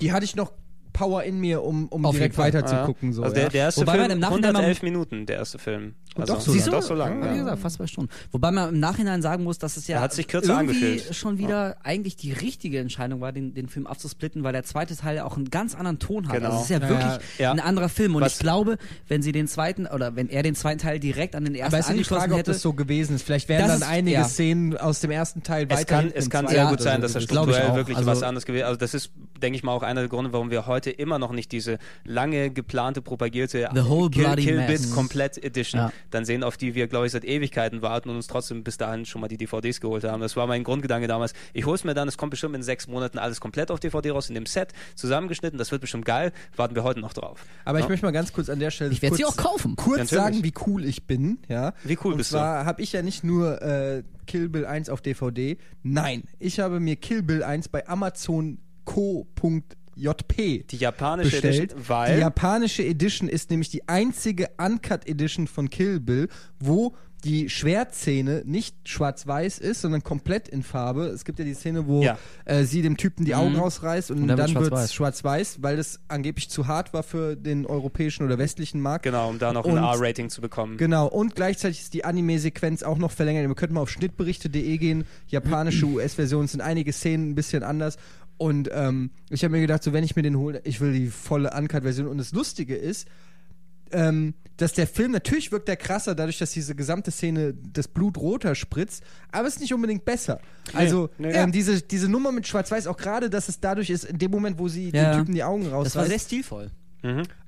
die hatte ich noch Power in mir, um, um Auf direkt jeden Fall. weiter zu gucken. So, also ja. der, der erste Wobei man Film, im Nachhinein 111 Minuten, der erste Film. Also, doch so Siehst du? Doch so lang. Ja, wie Ja. gesagt, fast zwei Stunden. Wobei man im Nachhinein sagen muss, dass es ja hat sich kürzer irgendwie angefühlt. schon wieder eigentlich die richtige Entscheidung war, den, den Film abzusplitten, weil der zweite Teil ja auch einen ganz anderen Ton hat. Genau. Also es ist ja Ja, wirklich ja. ein anderer Film. Und Was- ich glaube, wenn sie den zweiten oder wenn er den zweiten Teil direkt an den ersten Aber es ist die angeschlossen Frage, ob hätte, das so gewesen ist. Vielleicht wären Das dann ist- einige ja. Szenen aus dem ersten Teil Es weiter kann, hinten es kann sehr Ja, gut sein, dass er strukturell wirklich Also- was anderes gewesen Also das ist, denke ich mal, auch einer der Gründe, warum wir heute immer noch nicht diese lange geplante, propagierte The whole Kill, bloody Kill. Bit Komplett Edition Ja. Dann sehen, auf die wir, glaube ich, seit Ewigkeiten warten und uns trotzdem bis dahin schon mal die DVDs geholt haben. Das war mein Grundgedanke damals. Ich hole es mir dann, es kommt bestimmt in sechs Monaten alles komplett auf DVD raus, in dem Set, zusammengeschnitten, das wird bestimmt geil, warten wir heute noch drauf. Aber ich Ja. möchte mal ganz kurz an der Stelle Ich werd kurz, sie auch kaufen. kurz Natürlich. sagen, wie cool ich bin. Ja. Wie cool Und bist du? zwar habe ich ja nicht nur äh, Kill Bill 1 auf DVD. Nein, ich habe mir Kill Bill 1 bei Amazon Co.jp Die japanische bestellt. Edition, weil die japanische Edition ist nämlich die einzige Uncut Edition von Kill Bill, wo die Schwertszene nicht schwarz-weiß ist, sondern komplett in Farbe. Es gibt ja die Szene, wo Ja. äh, sie dem Typen die Augen rausreißt und, Und dann dann wird es schwarz-weiß. weil das angeblich zu hart war für den europäischen oder westlichen Markt. Genau, um da noch ein Und- R-Rating zu bekommen. Genau, und gleichzeitig ist die Anime-Sequenz auch noch verlängert. Wir könnten mal auf schnittberichte.de gehen. Japanische *clears throat* US-Versionen sind einige Szenen ein bisschen anders. Und ähm, ich habe mir gedacht, so wenn ich mir den hole, ich will die volle Uncut-Version. Und das Lustige ist, ähm, dass der Film natürlich wirkt der krasser, dadurch, dass diese gesamte Szene das Blut roter spritzt, aber es ist nicht unbedingt besser. Also nee. ähm, diese, diese Nummer mit Schwarz-Weiß, auch gerade, dass es dadurch ist, in dem Moment, wo sie Ja. den Typen die Augen Das war rausreißt. sehr stilvoll.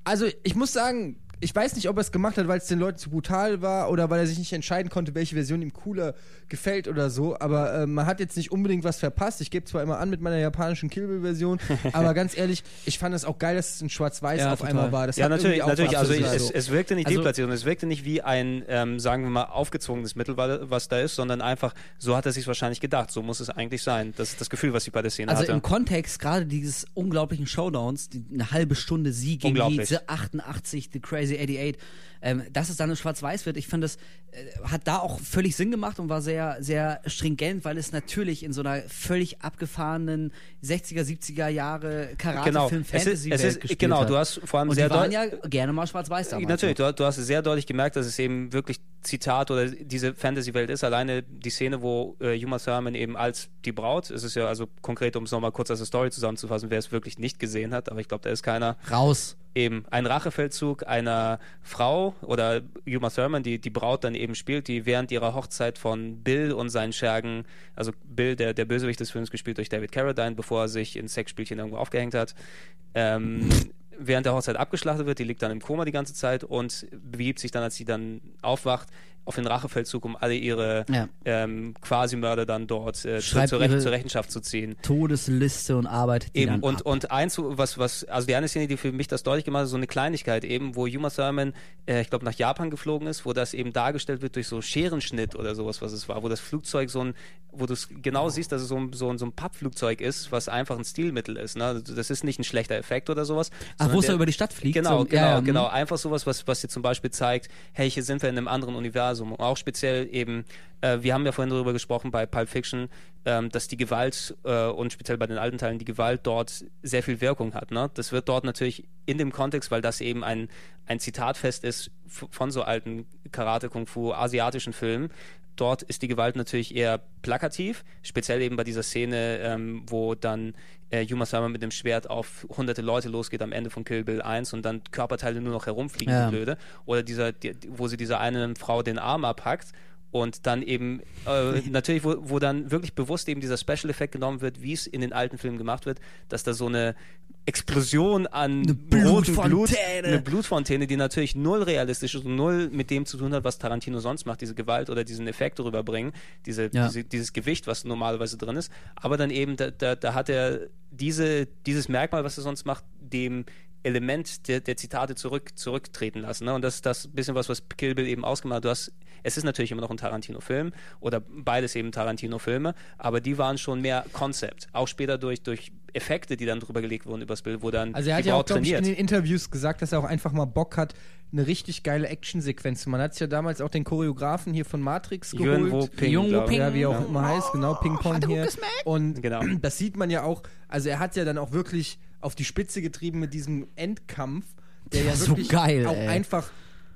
Also ich muss sagen, ich weiß nicht, ob er es gemacht hat, weil es den Leuten zu brutal war oder weil er sich nicht entscheiden konnte, welche Version ihm cooler gefällt oder so. Aber äh, man hat jetzt nicht unbedingt was verpasst. Ich gebe zwar immer an mit meiner japanischen Kill Bill Version, *laughs* aber ganz ehrlich, ich fand es auch geil, dass es in Schwarz-Weiß Ja, auf total. einmal war. Das ja, hat natürlich, natürlich. Also zu es, es wirkte nicht Also- deplatziert und es wirkte nicht wie ein, ähm, sagen wir mal, aufgezwungenes Mittel, wa- was da ist, sondern einfach, so hat er sich wahrscheinlich gedacht. So muss es eigentlich sein. Das ist das Gefühl, was ich bei der Szene Also hatte. im Kontext gerade dieses unglaublichen Showdowns, die, eine halbe Stunde sie gegen die Unglaublich. The 88, The Crazy 88, ähm, dass es dann in Schwarz-Weiß wird, ich finde, das äh, hat da auch völlig Sinn gemacht und war sehr, sehr stringent, weil es natürlich in so einer völlig abgefahrenen 60er, 70er Jahre Genau. Karate-Film, Es ist- fantasy es ist- gespielt genau, hat. du hast vor allem und sehr die waren deut- ja gerne mal Schwarz-Weiß damals. Natürlich, du, du hast sehr deutlich gemerkt, dass es eben wirklich Zitat oder diese Fantasy-Welt ist. Alleine die Szene, wo äh, Uma Thurman eben als die Braut, es ist ja also konkret, um es nochmal kurz als eine Story zusammenzufassen, wer es wirklich nicht gesehen hat, aber ich glaube, da ist keiner, Raus. eben ein Rachefeldzug einer Frau oder Uma Thurman, die die Braut dann eben spielt, die während ihrer Hochzeit von Bill und seinen Schergen, also Bill, der, der Bösewicht des Films, gespielt durch David Carradine, bevor er sich in Sexspielchen irgendwo aufgehängt hat, ähm, während der Hochzeit abgeschlachtet wird, die liegt dann im Koma die ganze Zeit und begibt sich dann, als sie dann aufwacht, auf den Rachefeldzug, um alle ihre Ja. ähm, Quasi-Mörder dann dort äh, zu, Schreibt zur, Rech zur Rechenschaft zu ziehen. Todesliste und arbeitet die Eben, und, ab. und eins, was, was, also die eine Szene, die für mich das deutlich gemacht hat, so eine Kleinigkeit eben, wo Uma Thurman, äh, ich glaube, nach Japan geflogen ist, wo das eben dargestellt wird durch so Scherenschnitt oder sowas, was es war, wo das Flugzeug so ein, wo du es genau siehst, dass es so ein, so, ein, so ein Pappflugzeug ist, was einfach ein Stilmittel ist. Ne? Also Das ist nicht ein schlechter Effekt oder sowas. Ach, wo es da über die Stadt fliegt? Genau, so, genau, ja, ja, genau. hm. Einfach sowas, was, was dir zum Beispiel zeigt, hey, hier sind wir in einem anderen Universum. Und auch speziell eben, äh, wir haben ja vorhin darüber gesprochen bei Pulp Fiction, ähm, dass die Gewalt äh, und speziell bei den alten Teilen die Gewalt dort sehr viel Wirkung hat. Ne? Das wird dort natürlich in dem Kontext, weil das eben ein, ein Zitatfest ist von so alten Karate, Kung Fu, asiatischen Filmen. Dort ist die Gewalt natürlich eher plakativ, speziell eben bei dieser Szene, ähm, wo dann äh, Uma Thurman mit dem Schwert auf hunderte Leute losgeht am Ende von Kill Bill 1 und dann Körperteile nur noch herumfliegen, Ja. blöde. Oder dieser, die, wo sie dieser einen Frau den Arm abhackt und dann eben äh, *laughs* natürlich, wo, wo dann wirklich bewusst eben dieser Special-Effekt genommen wird, wie es in den alten Filmen gemacht wird, dass da so eine Explosion an Eine rotem Blut, Blutfontäne. eine Blutfontäne, die natürlich null realistisch ist und null mit dem zu tun hat, was Tarantino sonst macht, diese Gewalt oder diesen Effekt rüberbringen, diese, Ja. diese, dieses Gewicht, was normalerweise drin ist. Aber dann eben, da, da, da hat er diese, dieses Merkmal, was er sonst macht, dem Element der, der Zitate zurück, zurücktreten lassen. Ne? Und das ist das bisschen was, was Kill Bill eben ausgemacht hat. Du hast, es ist natürlich immer noch ein Tarantino-Film oder beides eben Tarantino-Filme, aber die waren schon mehr Konzept. Auch später durch, durch Effekte, die dann drüber gelegt wurden übers Bild, wo dann Also er hat die ja auch, glaube ich, in den Interviews gesagt, dass er auch einfach mal Bock hat, eine richtig geile Actionsequenz zu machen. Man hat ja damals auch den Choreografen hier von Matrix Yuen Wo geholt. Ping, Yuen Wo glaub. Ping. Ja, wie auch Ja. immer heißt, genau, Ping-Pong hier. Und Genau. *clears throat* das sieht man ja auch, also er hat ja dann auch wirklich auf die Spitze getrieben mit diesem Endkampf, der ja So wirklich geil, auch ey. einfach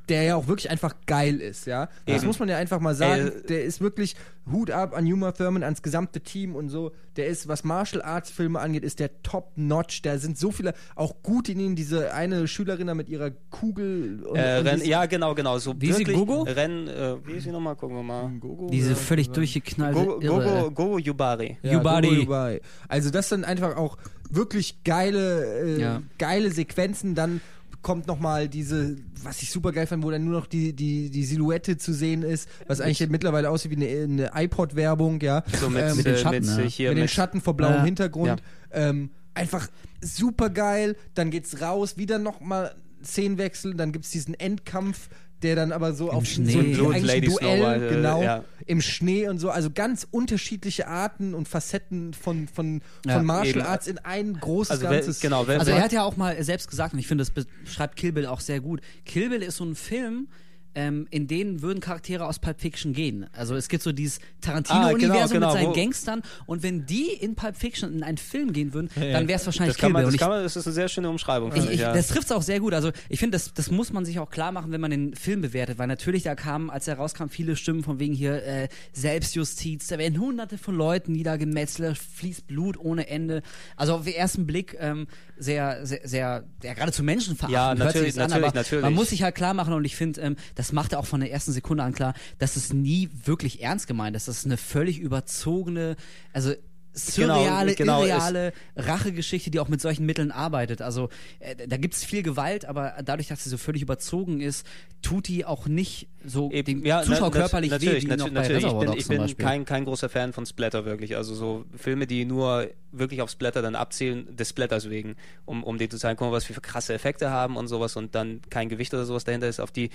der ja auch wirklich einfach geil ist, ja. Das Eben. muss man ja einfach mal sagen. Ey, der ist wirklich Hut ab an Uma Thurman, ans gesamte Team und so. Der ist, was Martial Arts Filme angeht, ist der top notch. Da sind so viele auch gut in ihm. Diese eine Schülerin da mit ihrer Kugel und, Äh, und diese- ja, genau, genau. So Wie sie, Gogo? Renn, äh, wie ist sie nochmal? Gucken wir mal. Gogo, Diese ja, völlig so. durchgeknallte Gogo. Gogo, Gogo Yubari. Ja, Yubari. Gogo Yubari. Also das sind einfach auch wirklich geile, äh, Ja. geile Sequenzen. Dann kommt noch mal diese, was ich super geil fand, wo dann nur noch die, die, die Silhouette zu sehen ist, was eigentlich mittlerweile aussieht wie eine, eine iPod-Werbung, ja. So mit, Ähm, Mit den äh, Schatten, mit, ne? äh, hier mit den Schatten vor blauem Ja. Hintergrund. Ähm, einfach super geil. Dann geht's raus, wieder noch mal Szenenwechsel, dann gibt's diesen Endkampf, der dann aber so auf Schnee. so ein, Lady ein Duell, White, äh, genau, ja. im Schnee und so. Also ganz unterschiedliche Arten und Facetten von, von, Ja, von Martial eben. Arts in ein großes Also wer- Ganzes. genau, wer- Also er hat ja auch mal selbst gesagt, und ich finde, das beschreibt Kill Bill auch sehr gut. Kill Bill ist so ein Film, ähm, in denen würden Charaktere aus Pulp Fiction gehen. Also es gibt so dieses Tarantino-Universum Ah, genau, genau, mit seinen wo- Gangstern und wenn die in Pulp Fiction in einen Film gehen würden, dann wäre es wahrscheinlich Das man, Kill Bill. das, Und kann man, das ist eine sehr schöne Umschreibung. ich, ich, ja. Das trifft es auch sehr gut. Also ich finde, das, das muss man sich auch klar machen, wenn man den Film bewertet, weil natürlich da kamen, als er rauskam, viele Stimmen von wegen hier äh, Selbstjustiz, da werden hunderte von Leuten niedergemetzelt, fließt Blut ohne Ende. Also auf den ersten Blick ähm, sehr, sehr, sehr, ja, geradezu menschenverachtend. Ja, hört sich natürlich, das an, natürlich, aber natürlich. Man muss sich halt klar machen und ich finde, ähm, das macht er auch von der ersten Sekunde an klar, dass es nie wirklich ernst gemeint ist. Das ist eine völlig überzogene, also surreale, genau, irreale Rachegeschichte, die auch mit solchen Mitteln arbeitet. Also äh, da gibt es viel Gewalt, aber dadurch, dass sie so völlig überzogen ist, tut die auch nicht so Eben, dem ja, Zuschauer körperlich natürlich, weh, wie natu- noch bei natürlich. Reservoir Ich bin, ich bin kein, kein großer Fan von Splatter wirklich. Also so Filme, die nur wirklich auf Splatter dann abzielen, des Splatters wegen, um, um dir zu zeigen, guck mal, was wir für krasse Effekte haben und sowas und dann kein Gewicht oder sowas dahinter ist, auf die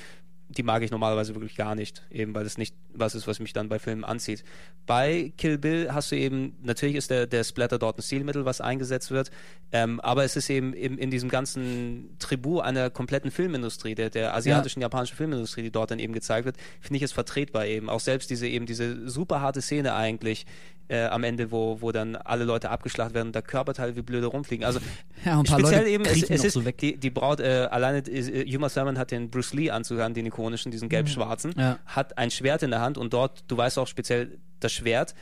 die mag ich normalerweise wirklich gar nicht, eben weil es nicht was ist, was mich dann bei Filmen anzieht. Bei Kill Bill hast du eben, natürlich ist der, der Splatter dort ein Stilmittel, was eingesetzt wird, ähm, aber es ist eben in, in diesem ganzen Tribut einer kompletten Filmindustrie, der, der asiatischen, japanischen Filmindustrie, die dort dann eben gezeigt wird, finde ich es vertretbar eben. Auch selbst diese eben diese super harte Szene eigentlich, äh, am Ende, wo, wo dann alle Leute abgeschlachtet werden und da Körperteile wie blöde rumfliegen. Also Ja, speziell Leute eben, es, es ist so die, die Braut, äh, alleine äh, Thurman hat den Bruce Lee Anzug an, den ikonischen, diesen gelb-schwarzen, Ja. hat ein Schwert in der Hand und dort, du weißt auch speziell das Schwert,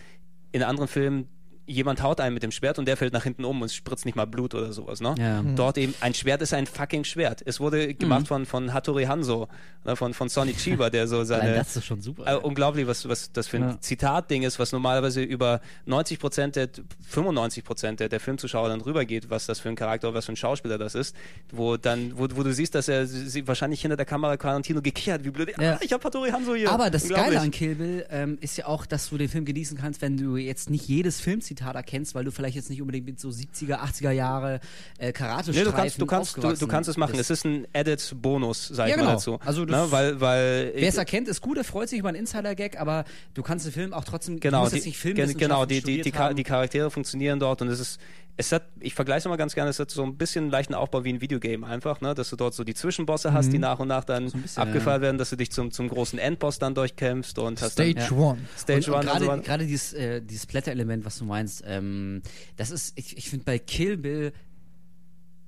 in anderen Filmen jemand haut einen mit dem Schwert und der fällt nach hinten um und es spritzt nicht mal Blut oder sowas. Ne? Ja. Mhm. Dort eben, ein Schwert ist ein fucking Schwert. Es wurde gemacht von, von Hattori Hanzo, ne, von, von Sonny Chiba, der so seine... das ist schon super. Äh, unglaublich, was, was das für ein Ja. Zitatding ist, was normalerweise über 90 Prozent der, 95 Prozent der, der Filmzuschauer dann rübergeht, was das für ein Charakter oder was für ein Schauspieler das ist, wo dann, wo, wo du siehst, dass er sie, wahrscheinlich hinter der Kamera Tarantino gekichert, wie blöd, Ja. ah, ich hab Hattori Hanzo hier. Aber das. Geile an Kill Bill ähm, ist ja auch, dass du den Film genießen kannst, wenn du jetzt nicht jedes Filmzitat erkennst, weil du vielleicht jetzt nicht unbedingt mit so 70er, 80er Jahre äh, karate Nee, du kannst, du kannst, du, du kannst es machen. Es ist ein Added-Bonus, sag ich Ja, mal genau. dazu. Also das- ne, weil, weil Wer es erkennt, ist gut, er freut sich über einen Insider-Gag, aber du kannst den Film auch trotzdem, du Genau, musst die, jetzt nicht Filmwissenschaften genau die, die, die, die Charaktere funktionieren dort und es ist, es hat, ich vergleiche es immer ganz gerne, es hat so ein bisschen einen leichten Aufbau wie ein Videogame einfach, ne? dass du dort so die Zwischenbosse hast, die nach und nach dann ein bisschen, abgefeiert werden, dass du dich zum, zum großen Endboss dann durchkämpfst und hast dann, Stage Ja. One. Stage und, One und und so gerade, gerade dieses, äh, dieses Splatter-Element, was du meinst, ähm, das ist, ich, ich finde bei Kill Bill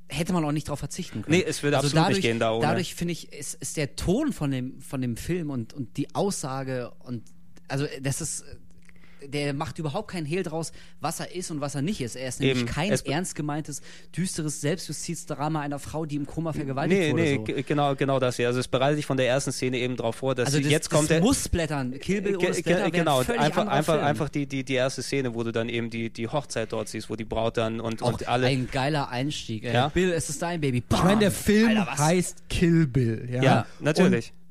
hätte man auch nicht drauf verzichten können. Nee, es würde absolut nicht dadurch, gehen da ohne. Dadurch finde ich, ist, ist der Ton von dem, von dem Film und, und die Aussage und also das ist der macht überhaupt keinen Hehl draus, was er ist und was er nicht ist. Er ist nämlich Eben. kein Es- ernst gemeintes, düsteres Selbstjustizdrama einer Frau, die im Koma vergewaltigt Nee, wurde. nee, so. genau, genau das hier. Also es bereitet dich von der ersten Szene eben drauf vor, dass Also sie- das, jetzt kommt das der muss splattern. Kill Bill ohne Splatter genau, einfach, einfach, Film. einfach die, die, die erste Szene, wo du dann eben die, die Hochzeit dort siehst, wo die Braut dann und, Auch und alle. ein geiler Einstieg. Ey. Ja. Bill, es ist dein Baby. Ich meine, der Bam! Film Alter, heißt Kill Bill. Ja, ja, natürlich. Und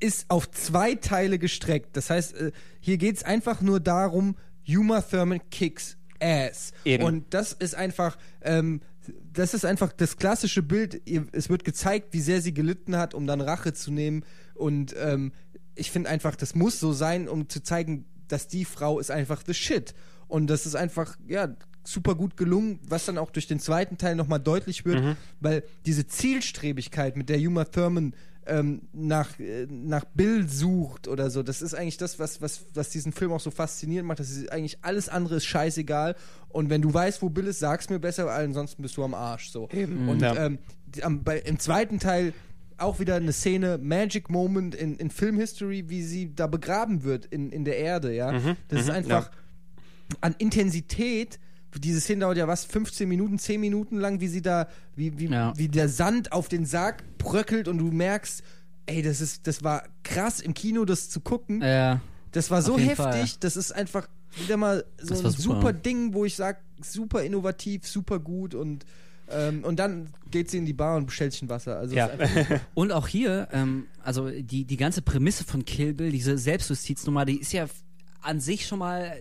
ist auf zwei Teile gestreckt. Das heißt, äh, hier geht es einfach nur darum, Uma Thurman kicks ass. Eben. Und das ist einfach, ähm, das ist einfach das klassische Bild. Es wird gezeigt, wie sehr sie gelitten hat, um dann Rache zu nehmen. Und ähm, ich finde einfach, das muss so sein, um zu zeigen, dass die Frau ist einfach the shit. Und das ist einfach, ja, super gut gelungen, was dann auch durch den zweiten Teil nochmal deutlich wird, Mhm. weil diese Zielstrebigkeit, mit der Uma Thurman ähm, nach, äh, nach Bill sucht oder so, das ist eigentlich das, was, was, was diesen Film auch so faszinierend macht. Das ist eigentlich alles andere ist scheißegal. Und wenn du weißt, wo Bill ist, sag's mir besser, weil ansonsten bist du am Arsch. So. Und Ja. ähm, die- am, bei, im zweiten Teil auch wieder eine Szene, Magic Moment in, in Filmhistory, wie sie da begraben wird in, in der Erde, ja. das ist mhm, einfach an Intensität. Diese Szene dauert ja was, 15 Minuten, 10 Minuten lang, wie sie da, wie, wie, Ja. wie der Sand auf den Sarg bröckelt und du merkst, ey, das ist, das war krass im Kino, das zu gucken. Ja. Das war so heftig, Fall. das ist einfach wieder mal so ein super. super. Ding, wo ich sag, super innovativ, super gut und ähm, und dann geht sie in die Bar und bestellt sich ein Wasser. Also Ja. *laughs* Und auch hier, ähm, also die, die ganze Prämisse von Kill Bill, diese Selbstjustiznummer, die ist ja an sich schon mal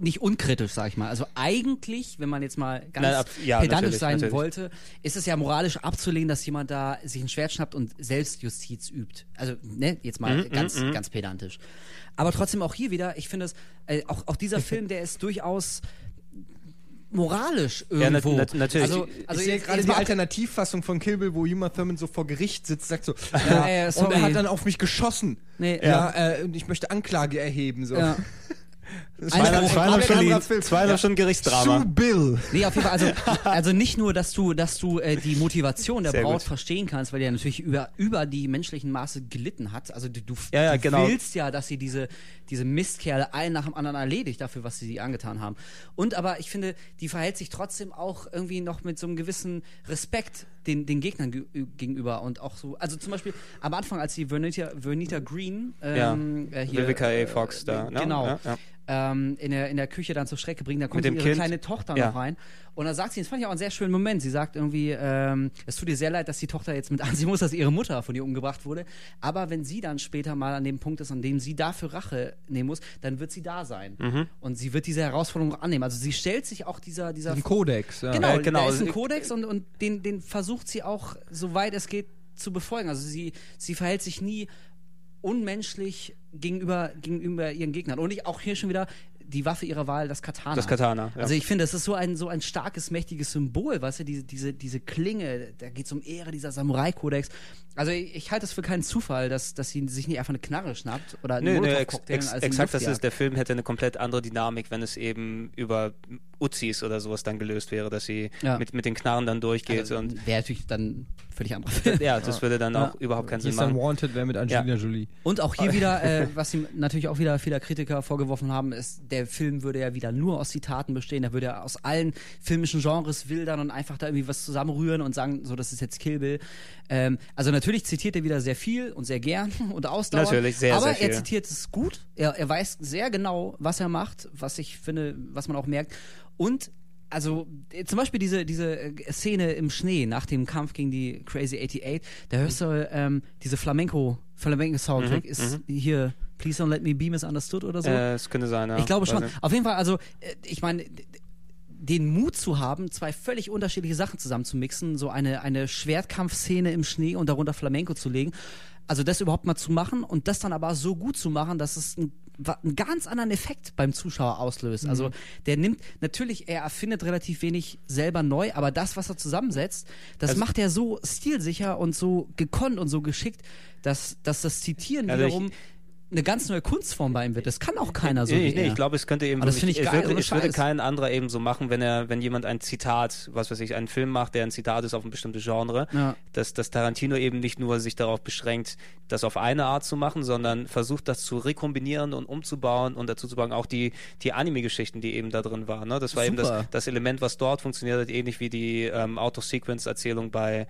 nicht unkritisch, sag ich mal. Also eigentlich, wenn man jetzt mal ganz Nein, ab- ja, pedantisch sein natürlich. wollte, ist es ja moralisch abzulehnen, dass jemand da sich ein Schwert schnappt und Selbstjustiz übt. Also, ne, jetzt mal Mhm, ganz, ganz pedantisch. Aber trotzdem auch hier wieder, ich finde es, äh, auch, auch dieser *laughs* Film, der ist durchaus moralisch Ja, irgendwo. na- natürlich. Also, also ich sehe gerade die Alternativfassung von Kill Bill, wo Uma Thurman so vor Gericht sitzt, sagt so, *laughs* Ja, ja, äh, und sorry. er hat dann auf mich geschossen. Nee, ja, äh, und ich möchte Anklage erheben. So. Ja. *laughs* Zweieinhalb ein Stunden, zweieinhalb Stunden Gerichtsdrama. Sue Bill. Nee, auf jeden Fall. Also, *laughs* also nicht nur, dass du, dass du äh, die Motivation der Sehr Braut gut. verstehen kannst, weil die ja natürlich über, über die menschlichen Maße gelitten hat. Also du, du, Ja, ja, du genau. willst ja, dass sie diese, diese Mistkerle einen nach dem anderen erledigt dafür, was sie sie angetan haben. Und aber ich finde, die verhält sich trotzdem auch irgendwie noch mit so einem gewissen Respekt den, den Gegnern ge gegenüber und auch so, also zum Beispiel am Anfang, als die Vernita, Vernita Green ähm, äh, hier, Vivica A. äh, Fox da, ne? Genau. Ja, ja. Ähm, in, der, in der Küche dann zur Strecke bringen, da kommt ihre Kind. kleine Tochter Ja. noch rein. Und da sagt sie, das fand ich auch einen sehr schönen Moment. Sie sagt irgendwie, ähm, es tut ihr sehr leid, dass die Tochter jetzt mit *laughs* ansehen muss, dass ihre Mutter von ihr umgebracht wurde. Aber wenn sie dann später mal an dem Punkt ist, an dem sie dafür Rache nehmen muss, dann wird sie da sein. Mhm. Und sie wird diese Herausforderung annehmen. Also sie stellt sich auch dieser, dieser Ein Kodex. Ja. Genau, Äh, genau. da ist ein Kodex und, und den, den versucht sie auch, soweit es geht, zu befolgen. Also sie, sie verhält sich nie unmenschlich gegenüber, gegenüber ihren Gegnern. Und ich, auch hier schon wieder die Waffe ihrer Wahl, das Katana. Das Katana, ja. Also ich finde, es ist so ein, so ein starkes, mächtiges Symbol, weißt du, diese, diese, diese Klinge, da geht es um Ehre, dieser Samurai-Kodex. Also ich, ich halte es für keinen Zufall, dass, dass sie sich nicht einfach eine Knarre schnappt oder einen Nö, nö, ex, ex, als exakt das ist, der Film hätte eine komplett andere Dynamik, wenn es eben über Uzis oder sowas dann gelöst wäre, dass sie Ja. mit, mit den Knarren dann durchgeht also, und Wäre natürlich dann völlig anderer Film. ja, *laughs* das würde dann Ja. auch überhaupt keinen Sinn ist dann machen. Wanted, wer mit Angelina Jolie. Und auch hier wieder, äh, *laughs* was ihm natürlich auch wieder viele Kritiker vorgeworfen haben, ist, der Film würde ja wieder nur aus Zitaten bestehen. Der würde ja aus allen filmischen Genres wildern und einfach da irgendwie was zusammenrühren und sagen, so, das ist jetzt Kill Bill. Ähm, also natürlich zitiert er wieder sehr viel und sehr gern *laughs* und ausdauernd. Natürlich, sehr, aber sehr viel. er zitiert es gut. Er, er weiß sehr genau, was er macht, was ich finde, was man auch merkt. Und also äh, zum Beispiel diese, diese äh, Szene im Schnee nach dem Kampf gegen die Crazy 88, da hörst du ähm, diese Flamenco, Flamenco-Soundtrack, Mhm, ist hier Please Don't Let Me Be Misunderstood oder so. Äh, es könnte sein, ja. ich glaube schon. nicht. Auf jeden Fall, also äh, ich meine, den Mut zu haben, zwei völlig unterschiedliche Sachen zusammen zu mixen, so eine, eine Schwertkampfszene im Schnee und darunter Flamenco zu legen. Also das überhaupt mal zu machen und das dann aber so gut zu machen, dass es ein, einen ganz anderen Effekt beim Zuschauer auslöst. Also der nimmt, natürlich, er erfindet relativ wenig selber neu, aber das, was er zusammensetzt, das Also- macht er so stilsicher und so gekonnt und so geschickt, dass, dass das Zitieren Also ich- wiederum eine ganz neue Kunstform bei ihm wird. Das kann auch keiner so nee, nee, ich glaube, es könnte eben Aber das finde ich geil, würde, es würde kein anderer eben so machen, wenn er, wenn jemand ein Zitat, was weiß ich, einen Film macht, der ein Zitat ist auf ein bestimmtes Genre, Ja. dass, dass Tarantino eben nicht nur sich darauf beschränkt, das auf eine Art zu machen, sondern versucht, das zu rekombinieren und umzubauen und dazu zu bauen, auch die, die Anime-Geschichten, die eben da drin waren. Ne? Das war eben Super. das, das Element, was dort funktioniert hat, ähnlich wie die ähm, Auto-Sequence-Erzählung bei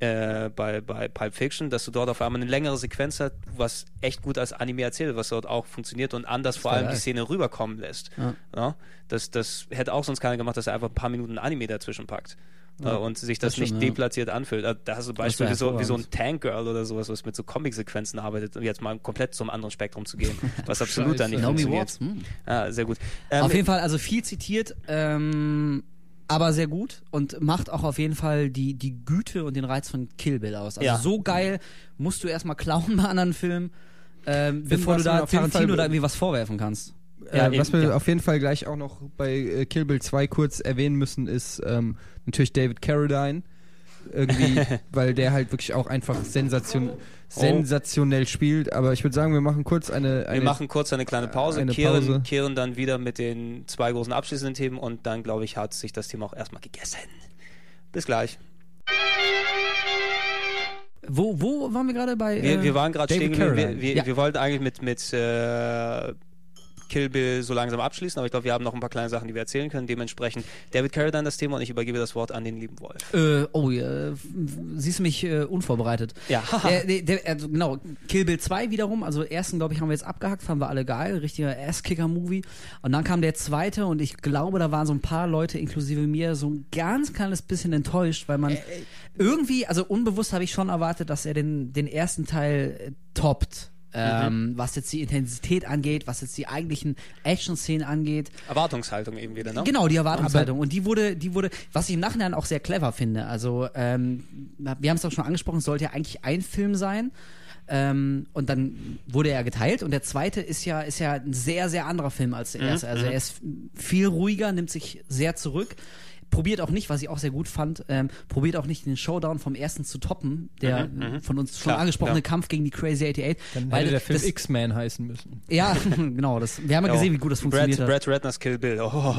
äh, bei, bei Pulp Fiction, dass du dort auf einmal eine längere Sequenz hast, was echt gut als Anime erzählt, was dort auch funktioniert und anders vor allem die Szene rüberkommen lässt. Ja. Ja, das, das hätte auch sonst keiner gemacht, dass er einfach ein paar Minuten Anime dazwischen packt. Ja, äh, und sich das, das nicht ja. deplatziert anfühlt. Also, Da hast du Beispiele wie so, wie so ein. Tank Girl oder sowas, was mit so Comic-Sequenzen arbeitet, um jetzt mal komplett zum anderen Spektrum zu gehen, *laughs* was absolut dann nicht Naomi funktioniert. Watts. Hm. Ja, sehr gut. Ähm, auf jeden Fall, also viel zitiert, ähm, aber sehr gut und macht auch auf jeden Fall die, die Güte und den Reiz von Kill Bill aus. Also Ja. so geil musst du erstmal klauen bei anderen Filmen, ähm, bevor du da Tarantino da irgendwie was vorwerfen kannst. Ja, äh, was wir ja. auf jeden Fall gleich auch noch bei äh, Kill Bill 2 kurz erwähnen müssen, ist ähm, natürlich David Carradine. Irgendwie, *laughs* weil der halt wirklich auch einfach sensation sensationell spielt. Aber ich würde sagen, wir machen kurz eine. eine wir machen kurz eine kleine Pause, eine kehren, Pause. kehren dann wieder mit den zwei großen abschließenden Themen und dann, glaube ich, hat sich das Thema auch erstmal gegessen. Bis gleich. Wo, wo waren wir gerade bei? Wir, äh, wir waren gerade stehen. Wir, wir, Ja. wir wollten eigentlich mit, mit äh, Kill Bill so langsam abschließen, aber ich glaube, wir haben noch ein paar kleine Sachen, die wir erzählen können. Dementsprechend David Carradine das Thema und ich übergebe das Wort an den lieben Wolf. Äh, oh, äh, siehst du mich äh, unvorbereitet. Ja. *laughs* der, der, also genau, Kill Bill 2 wiederum, also ersten, glaube ich, haben wir jetzt abgehackt, fanden wir alle geil, richtiger Ass-Kicker-Movie. Und dann kam der zweite und ich glaube, da waren so ein paar Leute, inklusive mir, so ein ganz kleines bisschen enttäuscht, weil man irgendwie, also unbewusst habe ich schon erwartet, dass er den, den ersten Teil äh, toppt. Ähm, was jetzt die Intensität angeht, was jetzt die eigentlichen Action-Szenen angeht. Erwartungshaltung eben wieder, ne? Genau, die Erwartungshaltung. Und die wurde, die wurde, was ich im Nachhinein auch sehr clever finde. Also, ähm, wir haben es auch schon angesprochen, es sollte ja eigentlich ein Film sein. Ähm, und dann wurde er geteilt und der zweite ist ja, ist ja ein sehr, sehr anderer Film als der erste. Also er ist viel ruhiger, nimmt sich sehr zurück. Probiert auch nicht, was ich auch sehr gut fand, ähm, probiert auch nicht den Showdown vom ersten zu toppen, der von uns schon Klar, angesprochene klar. Kampf gegen die Crazy 88. Dann weil hätte der Film das, X-Man heißen müssen. Ja, *laughs* genau. Das, wir haben ja gesehen, wie gut das funktioniert Brad, hat. Brad Ratners Kill Bill. Oh,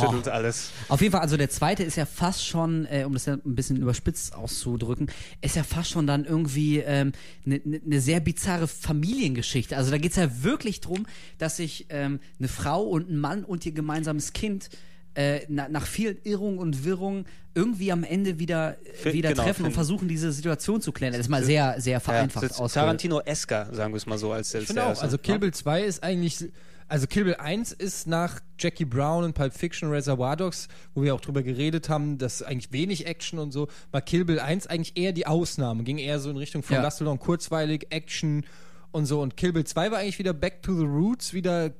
schüttelt alles. Auf jeden Fall, also der zweite ist ja fast schon, äh, um das ja ein bisschen überspitzt auszudrücken, ist ja fast schon dann irgendwie eine ähm, ne, ne sehr bizarre Familiengeschichte. Also da geht's ja wirklich drum, dass sich ähm, eine Frau und ein Mann und ihr gemeinsames Kind äh, na, nach vielen Irrungen und Wirrungen irgendwie am Ende wieder, Fin- wieder genau, treffen und fin- versuchen, diese Situation zu klären. Das ist mal sehr, sehr vereinfacht ja, aus. Tarantino-esker, sagen wir es mal so, als der Ich auch, also Kill Bill 2 ist eigentlich, also Kill Bill 1 ist nach Jackie Brown und Pulp Fiction Reservoir Dogs, wo wir auch drüber geredet haben, dass eigentlich wenig Action und so, war Kill Bill 1 eigentlich eher die Ausnahme, ging eher so in Richtung von Ja. Last Long, kurzweilig, Action und so. Und Kill Bill 2 war eigentlich wieder back to the roots, wieder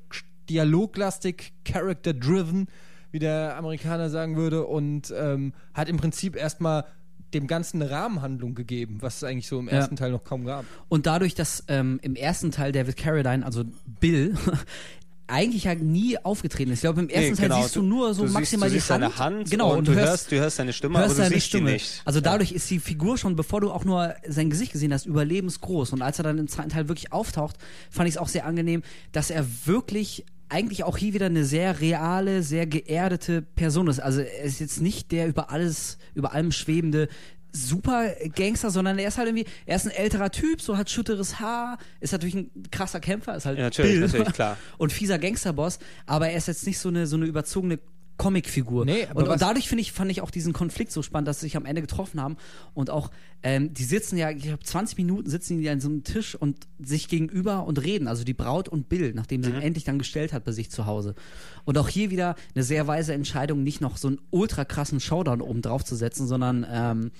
dialoglastig, character-driven, wie der Amerikaner sagen würde und ähm, hat im Prinzip erstmal dem Ganzen eine Rahmenhandlung gegeben, was es eigentlich so im ersten Teil noch kaum gab. Und dadurch, dass ähm, im ersten Teil David Carradine, also Bill, *laughs* eigentlich ja nie aufgetreten ist. Ich glaube, im ersten Nee, Teil genau. siehst du nur so Du siehst- maximal du siehst die Hand. seine Hand genau, und du hörst- du hörst seine Stimme, aber du seine siehst die Stimme. nicht. Also Ja. dadurch ist die Figur schon, bevor du auch nur sein Gesicht gesehen hast, überlebensgroß. Und als er dann im zweiten Teil wirklich auftaucht, fand ich es auch sehr angenehm, dass er wirklich eigentlich auch hier wieder eine sehr reale, sehr geerdete Person ist. Also er ist jetzt nicht der über alles, über allem schwebende super Gangster, sondern er ist halt irgendwie, er ist ein älterer Typ, so hat schütteres Haar, ist natürlich ein krasser Kämpfer, ist halt Ja, natürlich, natürlich, klar. und fieser Gangsterboss, aber er ist jetzt nicht so eine so eine überzogene Comicfigur. Nee, und, und dadurch finde ich, fand ich auch diesen Konflikt so spannend, dass sie sich am Ende getroffen haben und auch, ähm, die sitzen ja, ich glaube, 20 Minuten sitzen die an so einem Tisch und sich gegenüber und reden, also die Braut und Bill, nachdem Mhm. sie ihn endlich dann gestellt hat bei sich zu Hause. Und auch hier wieder eine sehr weise Entscheidung, nicht noch so einen ultra krassen Showdown oben drauf zu setzen, sondern, ähm,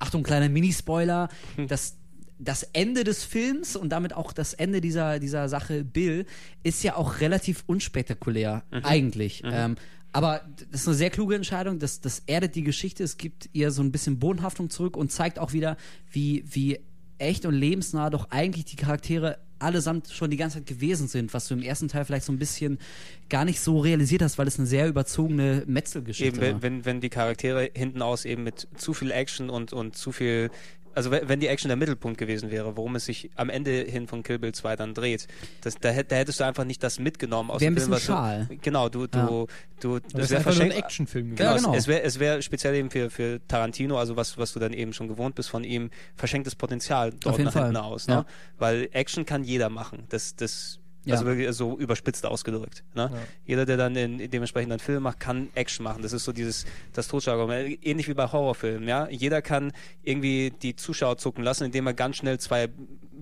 Achtung, kleiner Minispoiler, Hm. das das Ende des Films und damit auch das Ende dieser, dieser Sache Bill ist ja auch relativ unspektakulär, Mhm. eigentlich. Ähm, aber das ist eine sehr kluge Entscheidung. Das, das erdet die Geschichte. Es gibt ihr so ein bisschen Bodenhaftung zurück und zeigt auch wieder, wie, wie echt und lebensnah doch eigentlich die Charaktere allesamt schon die ganze Zeit gewesen sind, was du im ersten Teil vielleicht so ein bisschen gar nicht so realisiert hast, weil es eine sehr überzogene Metzelgeschichte Eben, war. wenn, wenn, wenn die Charaktere hinten aus eben mit zu viel Action und, und zu viel, also wenn wenn die Action der Mittelpunkt gewesen wäre, worum es sich am Ende hin von Kill Bill 2 dann dreht, das, da, hätt- da hättest du einfach nicht das mitgenommen aus dem ein Film. was du- schal. Genau, du, du, Ja. du, Das, das wäre einfach nur ein verschenkt. Actionfilm gewesen. Genau, Ja, genau. es, wäre es wär speziell eben für, für Tarantino, also was, was du dann eben schon gewohnt bist von ihm, verschenktes Potenzial dort jeden nach Fall. hinten aus. Ne? Ja. Weil Action kann jeder machen. Das, das, Ja. also wirklich so überspitzt ausgedrückt. Ne? Jeder, der dann in, dementsprechend einen Film macht, kann Action machen. Das ist so dieses, das Totschlagargument. Ähnlich wie bei Horrorfilmen, ja. Jeder kann irgendwie die Zuschauer zucken lassen, indem er ganz schnell zwei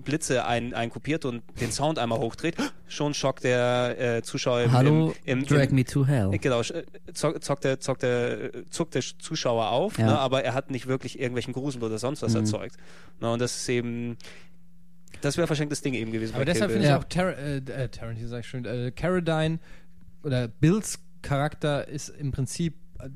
Blitze ein, einkopiert und den Sound einmal hochdreht. Schon schockt der äh, Zuschauer im, Hallo, im, im, Drag Me to Hell. Genau, sch- zock, zockt der, zockt der, äh, zuckt der Zuschauer auf, Ja. ne, aber er hat nicht wirklich irgendwelchen Grusel oder sonst was Mhm. erzeugt. Ne, und das ist eben, das wäre verschenktes Ding eben gewesen. Aber deshalb finde ich auch Tar äh, äh, Tarantino, sag ich schon, äh, Carradine oder Bills Charakter ist im Prinzip äh,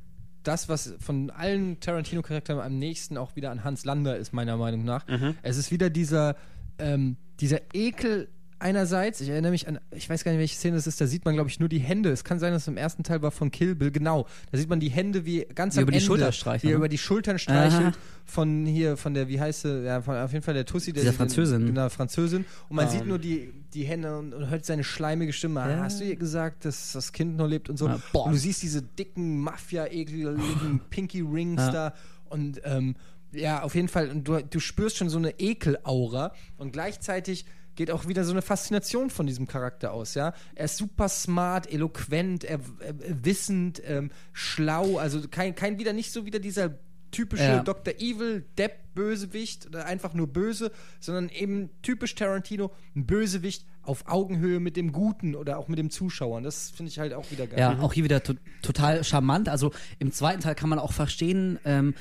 das, was von allen Tarantino-Charakteren am nächsten auch wieder an Hans Lander ist, meiner Meinung nach. Mhm. Es ist wieder dieser, ähm, dieser Ekel einerseits, ich erinnere mich an, ich weiß gar nicht, welche Szene das ist, da sieht man, glaube ich, nur die Hände. Es kann sein, dass es im ersten Teil war von Kill Bill, genau. Da sieht man die Hände wie ganz Wie am über die Ende, Schulter streichelt, wie er ne? über die Schultern streichelt Aha. von hier, von der, wie heißt sie, ja, von, auf jeden Fall der Tussi. Der Dieser Französin. Genau, Französin. Und man Ähm. sieht nur die, die Hände und, und hört seine schleimige Stimme. Ah, Ja. Hast du ihr gesagt, dass das Kind noch lebt und so? Ja, boah. und du siehst diese dicken, Mafia-ekligen *laughs* Pinky Rings Ja. da und ähm, ja, auf jeden Fall. Und du, du spürst schon so eine Ekelaura und gleichzeitig geht auch wieder so eine Faszination von diesem Charakter aus, ja. Er ist super smart, eloquent, er, er, wissend, ähm, schlau, also kein, kein wieder nicht so wieder dieser typische Ja. Dr. Evil, Depp, Bösewicht oder einfach nur böse, sondern eben typisch Tarantino, ein Bösewicht auf Augenhöhe mit dem Guten oder auch mit dem Zuschauer. Und das finde ich halt auch wieder geil. Ja, auch hier wieder to total charmant. Also im zweiten Teil kann man auch verstehen, ähm,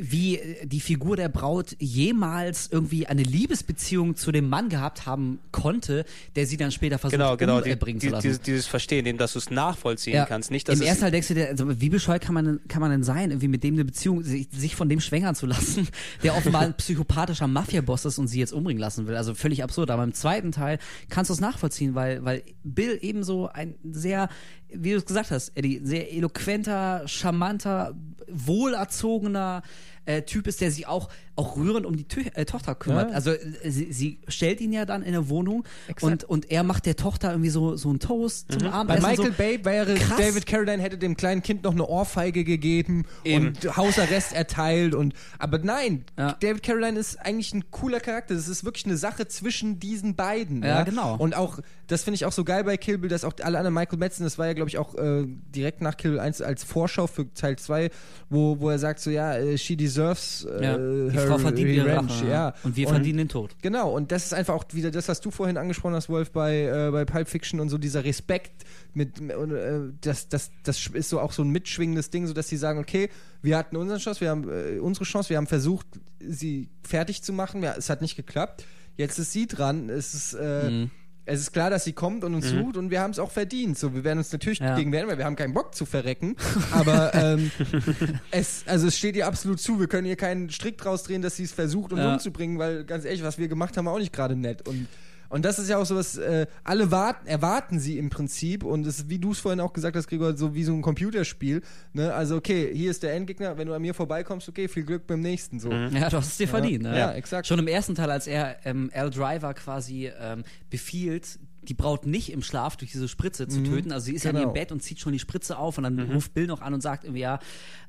wie die Figur der Braut jemals irgendwie eine Liebesbeziehung zu dem Mann gehabt haben konnte, der sie dann später versucht Genau, genau, die, umbringen die, zu lassen. dieses, dieses Verstehen, eben, dass du es nachvollziehen Ja. kannst. Nicht, dass Im ersten Teil denkst du dir, also wie bescheuert kann man, kann man denn sein, irgendwie mit dem eine Beziehung, sich, sich von dem schwängern zu lassen, *laughs* der offenbar ein psychopathischer Mafia-Boss ist und sie jetzt umbringen lassen will. Also völlig absurd. Aber im zweiten Teil kannst du es nachvollziehen, weil, weil Bill ebenso ein sehr, wie du es gesagt hast, Eddie, sehr eloquenter, charmanter, wohlerzogener äh, Typ ist, der sich auch, auch rührend um die Tö äh, Tochter kümmert. Ja. Also äh, sie, sie stellt ihn ja dann in eine Wohnung und, und er macht der Tochter irgendwie so, so einen Toast zum Bei Abendessen. Michael so. Bay wäre Krass. David Carradine hätte dem kleinen Kind noch eine Ohrfeige gegeben Eben. und Hausarrest erteilt und aber nein, Ja. David Carradine ist eigentlich ein cooler Charakter. Das ist wirklich eine Sache zwischen diesen beiden. Ja, genau. Und auch das finde ich auch so geil bei Kill Bill, dass auch alle anderen Michael Madsen, das war ja glaube ich auch äh, direkt nach Kill Bill 1 als Vorschau für Teil 2, wo, wo er sagt so ja, äh, she deserves äh, Ja, die Frau verdient ihre revenge, Rache. ja. Und wir verdienen den Tod. Genau, und das ist einfach auch wieder das, was du vorhin angesprochen hast, Wolf, bei, äh, bei Pulp Fiction und so dieser Respekt mit, und, äh, das, das, das ist so auch so ein mitschwingendes Ding, so dass sie sagen, okay, wir hatten unsere Chance, wir haben äh, unsere Chance, wir haben versucht, sie fertig zu machen, ja, es hat nicht geklappt, jetzt ist sie dran, es ist, äh, Mhm. Es ist klar, dass sie kommt und uns sucht und wir haben es auch verdient. So, wir werden uns natürlich Ja. gegen wehren, weil wir haben keinen Bock zu verrecken. Aber ähm, *laughs* es, also es steht ihr absolut zu. Wir können ihr keinen Strick draus drehen, dass sie es versucht, uns Ja. umzubringen, weil ganz ehrlich, was wir gemacht haben, war auch nicht gerade nett. Und und das ist ja auch so was, äh, alle warten, erwarten sie im Prinzip und es ist, wie du es vorhin auch gesagt hast, Gregor, so wie so ein Computerspiel. Ne? Also, okay, hier ist der Endgegner, wenn du an mir vorbeikommst, okay, viel Glück beim nächsten. So. Ja, du hast es dir verdient. Ne? Ja, exakt. Schon im ersten Teil, als er ähm, Al Driver quasi ähm, befiehlt, die Braut nicht im Schlaf durch diese Spritze zu töten. Also sie ist ja in Genau. ihrem Bett und zieht schon die Spritze auf und dann ruft Bill noch an und sagt irgendwie, ja,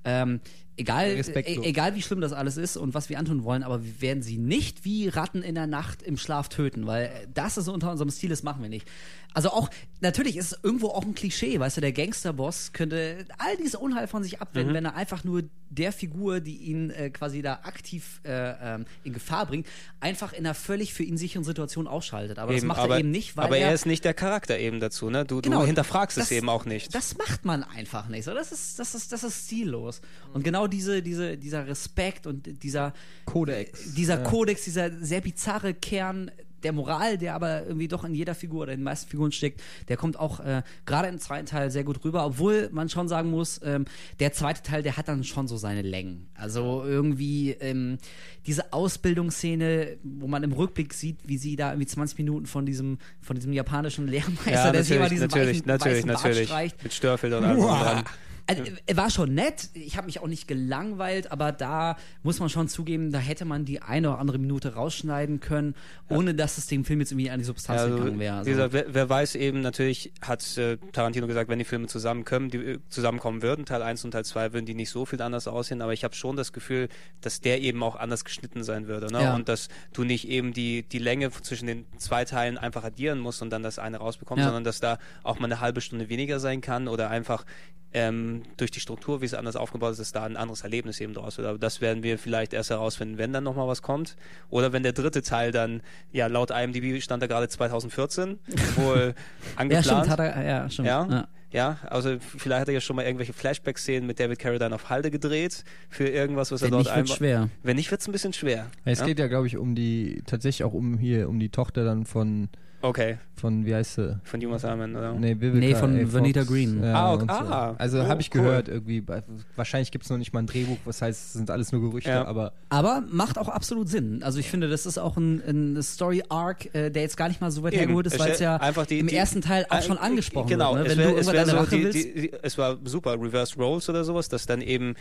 ähm, egal, Respektlos. e egal wie schlimm das alles ist und was wir antun wollen, aber wir werden sie nicht wie Ratten in der Nacht im Schlaf töten, weil das ist unter unserem Stil, das machen wir nicht. Also auch, natürlich ist es irgendwo auch ein Klischee, weißt du, der Gangsterboss könnte all diese Unheil von sich abwenden, wenn er einfach nur der Figur, die ihn äh, quasi da aktiv äh, ähm, in Gefahr bringt, einfach in einer völlig für ihn sicheren Situation ausschaltet. Aber das Eben, macht aber, er eben nicht, weil aber er, er ist nicht der Charakter eben dazu, ne? Du, Genau, du hinterfragst es das- eben auch nicht. Das macht man einfach nicht. So, das ist, das ist, das ist stillos. Und genau diese, diese, dieser Respekt und dieser Kodex. dieser Kodex, dieser sehr bizarre Kern der Moral, der aber irgendwie doch in jeder Figur oder in den meisten Figuren steckt, der kommt auch äh, gerade im zweiten Teil sehr gut rüber, obwohl man schon sagen muss, ähm, der zweite Teil, der hat dann schon so seine Längen. Also irgendwie ähm, diese Ausbildungsszene, wo man im Rückblick sieht, wie sie da irgendwie 20 Minuten von diesem, von diesem japanischen Lehrmeister, ja, der sich immer diesen natürlich, weichen, natürlich, weißen Bart natürlich. streicht. Mit Störfilter und allem dran. Also, er war schon nett, ich habe mich auch nicht gelangweilt, aber da muss man schon zugeben, da hätte man die eine oder andere Minute rausschneiden können, ohne dass es dem Film jetzt irgendwie an die Substanz also, gegangen wäre. wie Also. gesagt, wer, wer weiß eben, natürlich hat äh, Tarantino gesagt, wenn die Filme zusammenkommen, die äh, zusammenkommen würden, Teil 1 und Teil 2, würden die nicht so viel anders aussehen, aber ich habe schon das Gefühl, dass der eben auch anders geschnitten sein würde. Ne? Ja. Und dass du nicht eben die, die Länge zwischen den zwei Teilen einfach addieren musst und dann das eine rausbekommst, Ja. sondern dass da auch mal eine halbe Stunde weniger sein kann oder einfach ähm, durch die Struktur, wie es anders aufgebaut ist, dass da ein anderes Erlebnis eben draus wird. Aber das werden wir vielleicht erst herausfinden, wenn dann nochmal was kommt. Oder wenn der dritte Teil dann, ja, laut IMDb stand da gerade 2014, *laughs* wohl ja, angeplant. stimmt, hat er, ja, stimmt. Ja? Ja. Ja, also vielleicht hat er ja schon mal irgendwelche Flashback-Szenen mit David Carradine auf Halde gedreht für irgendwas, was er Wenn dort nicht, wird's einba- schwer. Wenn nicht, wird es ein bisschen schwer. Ja, es ja? geht ja, glaube ich, um die, tatsächlich auch um hier, um die Tochter dann von, Okay, von wie heißt sie? von Yuma Salmon, oder? Nee, Vivica Nee, von A. Fox. Vanita Green. Ja, Ah, okay. so. Ah, Also oh, habe ich cool. gehört irgendwie. bei- Wahrscheinlich gibt es noch nicht mal ein Drehbuch, was heißt, es sind alles nur Gerüchte, Ja. aber Aber macht auch absolut Sinn. Also ich finde, das ist auch ein, ein Story-Arc, äh, der jetzt gar nicht mal so weit Eben. hergeholt ist, Es weil es ja einfach die- im die- ersten Teil auch schon angesprochen genau, wird. Ne? es Wenn wär- du es irgendwann deine so Rache die, willst. die, die, es war super, Reverse Roles oder sowas, dass dann eben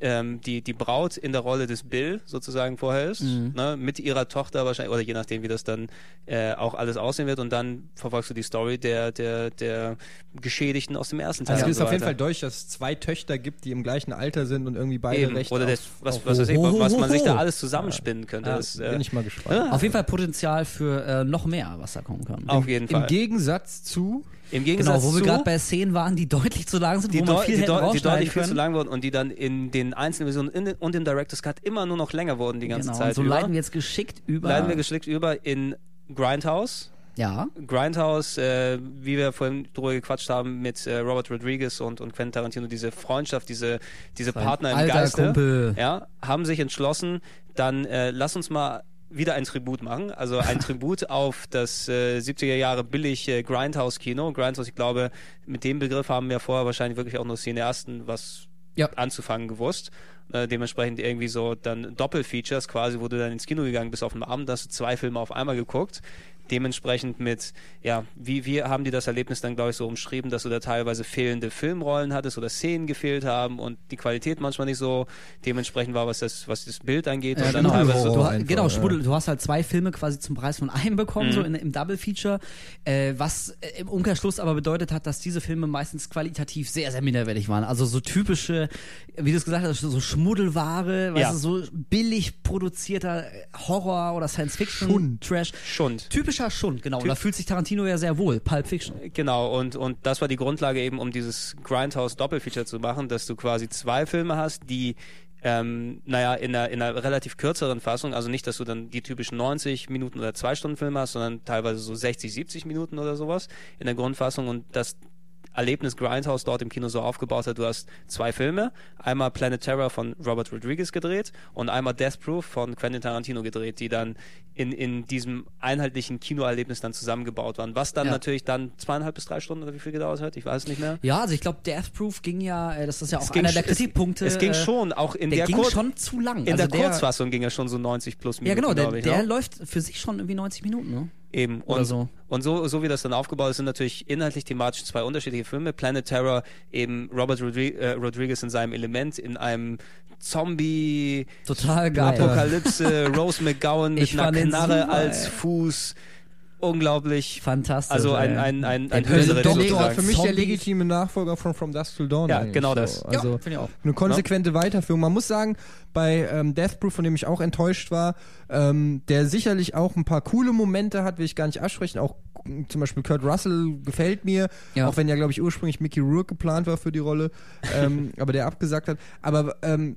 ähm, die, die Braut in der Rolle des Bill sozusagen vorher ist, Mhm. ne, mit ihrer Tochter wahrscheinlich, oder je nachdem, wie das dann äh, auch alles aussehen wird und dann verfolgst du die Story der, der, der Geschädigten aus dem ersten Teil. also es ist so auf jeden. Fall durch, dass es zwei Töchter gibt, die im gleichen Alter sind und irgendwie beide Eben. Rechte Oder auf, das, was, auf was, weiß ich, was man sich da alles zusammenspinnen könnte. Ja, das, äh, bin ich mal gespannt. Auf jeden Fall Potenzial für äh, noch mehr, was da kommen kann. auf jeden Im Fall. Gegensatz zu Im Gegensatz Genau, wo wir gerade bei Szenen waren, die deutlich zu lang sind, die, wo man viel die, hätte deu die deutlich viel können. zu lang wurden und die dann in den einzelnen Versionen in, und im Director's Cut immer nur noch länger wurden die ganze genau, Zeit und so über. leiten wir jetzt geschickt über. leiten wir geschickt über in Grindhouse, Ja. Grindhouse, äh, wie wir vorhin drüber gequatscht haben mit äh, Robert Rodriguez und, und Quentin Tarantino, diese Freundschaft, diese, diese Partner im alter Geiste, Kumpel. ja, haben sich entschlossen, dann äh, lass uns mal wieder ein Tribut machen, also ein Tribut *laughs* auf das äh, 70er Jahre billig äh, Grindhouse-Kino. Grindhouse, ich glaube, mit dem Begriff haben wir vorher wahrscheinlich wirklich auch nur Cineasten was Ja. anzufangen gewusst. Äh, dementsprechend irgendwie so dann Doppelfeatures quasi, wo du dann ins Kino gegangen bist auf dem Abend, hast du zwei Filme auf einmal geguckt. Dementsprechend mit, ja, wie, wie haben die das Erlebnis dann, glaube ich, so umschrieben, dass du da teilweise fehlende Filmrollen hattest oder Szenen gefehlt haben und die Qualität manchmal nicht so dementsprechend war, was das, was das Bild angeht. Ja, und dann genau. Du, so, ha- einfach, genau, ja. Schmuddel, du hast halt zwei Filme quasi zum Preis von einem bekommen, Mhm. so in, im Double Feature, äh, was äh, im Umkehrschluss aber bedeutet hat, dass diese Filme meistens qualitativ sehr, sehr minderwertig waren. Also so typische, wie du es gesagt hast, so Schmuddelware, weißt Ja. du, so billig produzierter äh, Horror oder Science Fiction, Schund. Trash. Typischer Schund, genau. Und da fühlt sich Tarantino ja sehr wohl. Pulp Fiction. Genau, und, und das war die Grundlage eben, um dieses Grindhouse Doppelfeature zu machen, dass du quasi zwei Filme hast, die ähm, naja, in einer, in einer relativ kürzeren Fassung, also nicht, dass du dann die typischen 90 Minuten oder zwei Stunden Filme hast, sondern teilweise so 60, 70 Minuten oder sowas in der Grundfassung und das Erlebnis Grindhouse dort im Kino so aufgebaut hat, du hast zwei Filme, einmal Planet Terror von Robert Rodriguez gedreht und einmal Death Proof von Quentin Tarantino gedreht, die dann in, in diesem einheitlichen Kinoerlebnis dann zusammengebaut waren, was dann Ja. natürlich dann zweieinhalb bis drei Stunden oder wie viel gedauert hat, ich weiß es nicht mehr. Ja, also ich glaube, Death Proof ging ja, äh, das ist ja auch einer der sch- es- Kritikpunkte. Es, ging äh, schon, auch in der der, ging Kur- schon zu lang. in also der Kurzfassung ging er schon so 90 plus Minuten, Ja, genau, der, ich. der ne? läuft für sich schon irgendwie 90 Minuten, ne? Eben. Oder Und, so. und so, so wie das dann aufgebaut ist, sind natürlich inhaltlich thematisch zwei unterschiedliche Filme. Planet Terror, eben Robert Rodri äh, Rodriguez in seinem Element, in einem Zombie Total geil. Apokalypse, *laughs* Rose McGowan mit Ich einer Knarre super, als ey. Unglaublich. Fantastisch. Also ein, ein, ein, ein Der Hölzere Doktor für mich der Zombies. legitime Nachfolger von From Dusk Till Dawn. Ja, genau so. das. Also ja, finde ich auch. eine konsequente Weiterführung. Man muss sagen, bei ähm, Death Proof, von dem ich auch enttäuscht war, ähm, der sicherlich auch ein paar coole Momente hat, will ich gar nicht absprechen. Auch mm, zum Beispiel Kurt Russell gefällt mir, Ja. auch wenn ja, glaube ich, ursprünglich Mickey Rourke geplant war für die Rolle, ähm, *laughs* aber der abgesagt hat. Aber ähm,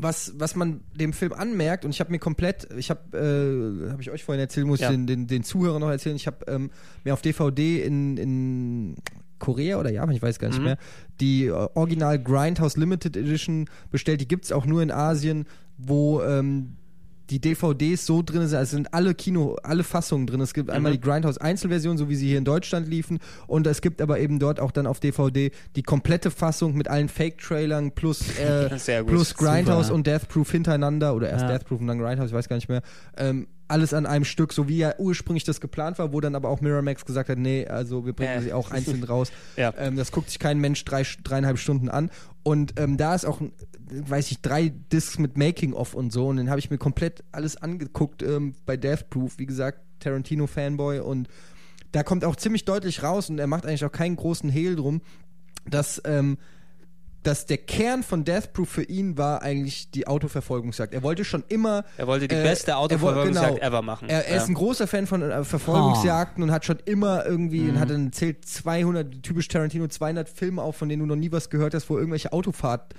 was, was man dem Film anmerkt, und ich habe mir komplett, ich habe, äh, habe ich euch vorhin erzählt, muss Ja. ich den, den, den Zuhörern noch erzählen, ich habe ähm, mir auf DVD in, in Korea oder Japan, ich weiß gar nicht Mhm. mehr, die äh, Original Grindhouse Limited Edition bestellt. Die gibt's auch nur in Asien, wo ähm, die DVDs so drin sind, also es sind alle Kino, alle Fassungen drin. Es gibt einmal Mhm. die Grindhouse Einzelversion, so wie sie hier in Deutschland liefen, und es gibt aber eben dort auch dann auf DVD die komplette Fassung mit allen Fake-Trailern plus, *laughs* äh, plus Grindhouse Super. und Death Proof hintereinander oder erst Ja. Death Proof und dann Grindhouse, ich weiß gar nicht mehr. Ähm, alles an einem Stück, so wie ja ursprünglich das geplant war, wo dann aber auch Miramax gesagt hat, nee, also wir bringen Äh. sie auch einzeln *laughs* raus. Ja. Ähm, das guckt sich kein Mensch drei, dreieinhalb Stunden an. Und ähm, da ist auch, weiß ich, drei Discs mit Making-of und so. Und dann habe ich mir komplett alles angeguckt ähm, bei Death Proof. Wie gesagt, Tarantino-Fanboy. Und da kommt auch ziemlich deutlich raus und er macht eigentlich auch keinen großen Hehl drum, dass, ähm, dass der Kern von Death Proof für ihn war eigentlich die Autoverfolgungsjagd. Er wollte schon immer Er wollte die äh, beste er Autoverfolgungsjagd genau. ever machen. Er, er Ja. ist ein großer Fan von äh, Verfolgungsjagden und hat schon immer irgendwie und hat dann zählt 200 typisch Tarantino 200 Filme auf, von denen du noch nie was gehört hast, wo irgendwelche Autofahrten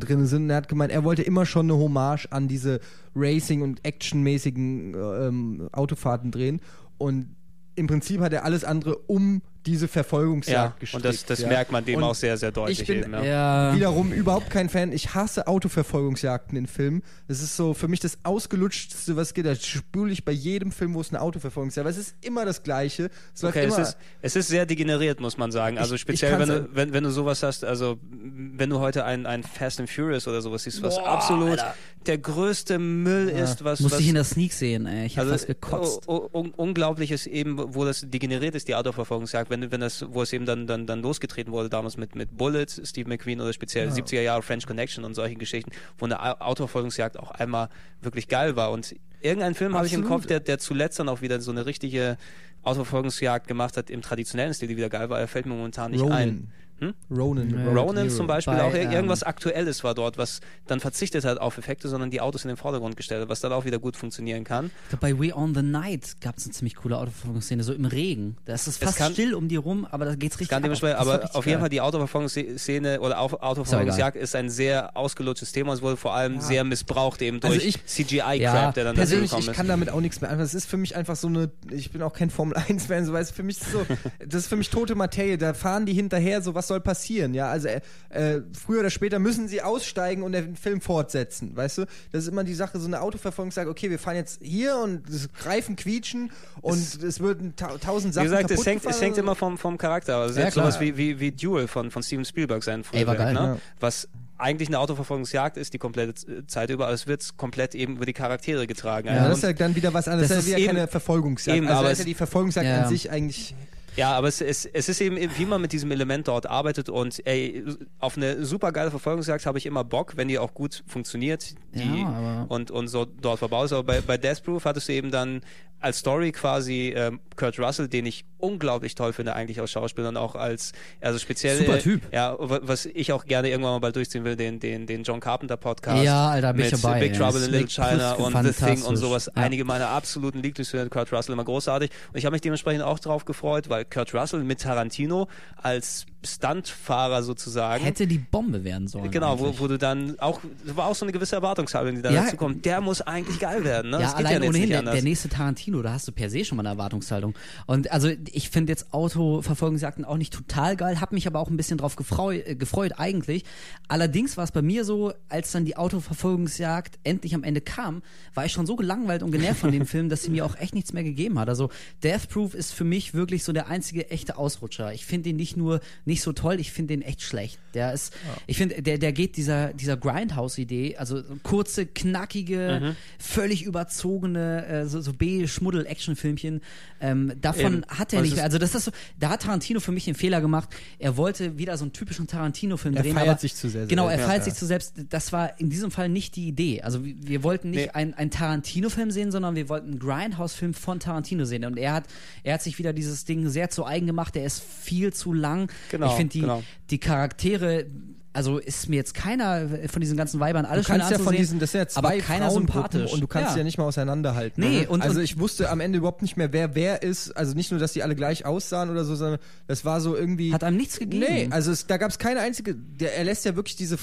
drin sind. Und er hat gemeint, er wollte immer schon eine Hommage an diese Racing und Actionmäßigen äh, ähm, Autofahrten drehen und im Prinzip hat er alles andere um diese Verfolgungsjagd ja, gestrickt. und das, das ja. merkt man dem Und auch sehr, sehr deutlich ich bin- eben. Ja. Ja. Wiederum überhaupt kein Fan. Ich hasse Autoverfolgungsjagden in Filmen. Das ist so für mich das ausgelutschteste, was geht. Das spüle ich bei jedem Film, wo es eine Autoverfolgungsjagd ist. Aber es ist immer das Gleiche. Es Okay, es ist, es ist sehr degeneriert, muss man sagen. Also Ich- ich speziell, wenn kann's- du, wenn, wenn du sowas hast, also wenn du heute ein, ein Fast and Furious oder sowas siehst, was Boah, absolut Alter. der größte Müll ist, was, Musste was ich in der Sneak sehen, ey. Ich hab also fast gekotzt. un unglaublich ist eben, wo das degeneriert ist, die Autoverfolgungsjagd, wenn, wenn das, wo es eben dann, dann, dann losgetreten wurde, damals mit, mit Bullet, Steve McQueen oder speziell 70er Jahre French Connection und solche Geschichten, wo eine Au- Autoverfolgungsjagd auch einmal wirklich geil war. Und irgendeinen Film habe ich im. Kopf, der, der zuletzt dann auch wieder so eine richtige Autoverfolgungsjagd gemacht hat im traditionellen Stil, die wieder geil war. Er fällt mir momentan nicht ein. Hm? Ronin. Ja. Robert Ronan zum Beispiel Bei, auch ir- ähm, irgendwas Aktuelles war dort, was dann verzichtet hat auf Effekte, sondern die Autos in den Vordergrund gestellt hat, was dann auch wieder gut funktionieren kann. Bei We On The Night gab es eine ziemlich coole Autoverfolgungsszene, so im Regen. Da ist es fast kann- still um die rum, aber da geht's richtig Kann ab. war aber richtig auf jeden geil. Fall die Autoverfolgungsszene oder Au- Autoverfolgungsjagd ist ein sehr ausgelutschtes Thema. Es wurde vor allem sehr missbraucht eben Also durch ich- CGI-Crap, Ja, der dann da persönlich, gekommen ich ist. kann damit auch nichts mehr anfangen. Das ist für mich einfach so eine, ich bin auch kein Formel 1 Fan, so weißt du, für mich ist so, das ist für mich tote Materie. Da fahren die hinterher, so was soll passieren, ja? Also äh, äh, früher oder später müssen sie aussteigen und den Film fortsetzen, weißt du? Das ist immer die Sache, so eine Autoverfolgung sagt, okay, wir fahren jetzt hier und das Reifen quietschen und es, würden ta tausend Wie Sachen gesagt, es hängt, es hängt immer vom, vom Charakter. Also Ja, klar. sowas wie, wie, wie Duel von, von Steven Spielberg sein Ey, war geil, ne? ja. Was eigentlich eine Autoverfolgungsjagd ist, die komplette Zeit über, aber es wird komplett eben über die Charaktere getragen. ja, das ist ja dann wieder was anderes. Das Das ist ja wieder keine eben- Verfolgungsjagd. eben, also aber ist ja es- die Verfolgungsjagd Ja. an sich eigentlich. Ja, aber es, es, es ist eben, wie man mit diesem Element dort arbeitet und ey, auf eine super geile Verfolgungsjagd habe ich immer Bock, wenn die auch gut funktioniert die, Ja, und, und so dort verbaut ist. Aber bei, bei Death Proof hattest du eben dann als Story quasi ähm, Kurt Russell, den ich unglaublich toll finde eigentlich als Schauspieler und auch als, also speziell, Super Typ. ja, wa- was ich auch gerne irgendwann mal bald durchziehen will, den, den, den John Carpenter Podcast. Ja, Alter, bin ich mit dabei, Big. Trouble in Little China und The Thing und sowas. Ja. Einige meiner absoluten Lieblingsfilme, Kurt Russell immer großartig. Und ich habe mich dementsprechend auch drauf gefreut, weil Kurt Russell mit Tarantino als Stuntfahrer sozusagen. Hätte die Bombe werden sollen. Genau, wo, wo du dann auch, das war auch so eine gewisse Erwartungshaltung, die da Ja. dazu kommt. Der muss eigentlich geil werden, ne? Ja, das allein ja ohnehin, der, der nächste Tarantino, da hast du per se schon mal eine Erwartungshaltung. Und also ich finde jetzt Autoverfolgungsjagden auch nicht total geil, habe mich aber auch ein bisschen drauf gefreu äh, gefreut eigentlich. Allerdings war es bei mir so, als dann die Autoverfolgungsjagd endlich am Ende kam, war ich schon so gelangweilt und genervt von dem *laughs* Film, dass sie mir auch echt nichts mehr gegeben hat. Also Death Proof ist für mich wirklich so der einzige echte Ausrutscher. Ich finde den nicht nur nicht so toll, ich finde den echt schlecht. Der ist, ich finde, der, der geht dieser, dieser Grindhouse-Idee, also so kurze, knackige, Mhm. völlig überzogene, äh, so, so B-Schmuddel-Action-Filmchen. Ähm, davon Eben. hat er nicht mehr. Also das ist so, da hat Tarantino für mich den Fehler gemacht. Er wollte wieder so einen typischen Tarantino-Film Er drehen. feiert aber, sich zu sehr Genau, er feiert Ja. sich zu selbst. Das war in diesem Fall nicht die Idee. Also wir, wir wollten nicht Nee. einen, einen Tarantino-Film sehen, sondern wir wollten einen Grindhouse-Film von Tarantino sehen. Und er hat, er hat sich wieder dieses Ding sehr zu eigen gemacht. Der ist viel zu lang. Genau, ich finde die, genau. die Charaktere, also ist mir jetzt keiner von diesen ganzen Weibern alles Du kannst ja von diesen, das sind ja aber keiner Frauengruppen sympathisch. und du kannst ja. ja. ja nicht mal auseinanderhalten. Nee, und- also und- ich wusste am Ende überhaupt nicht mehr, wer wer ist. Also nicht nur, dass die alle gleich aussahen oder so, sondern das war so irgendwie. Hat einem nichts gegeben. Nee, also es, da gab es keine einzige. Der, er lässt ja wirklich diese äh,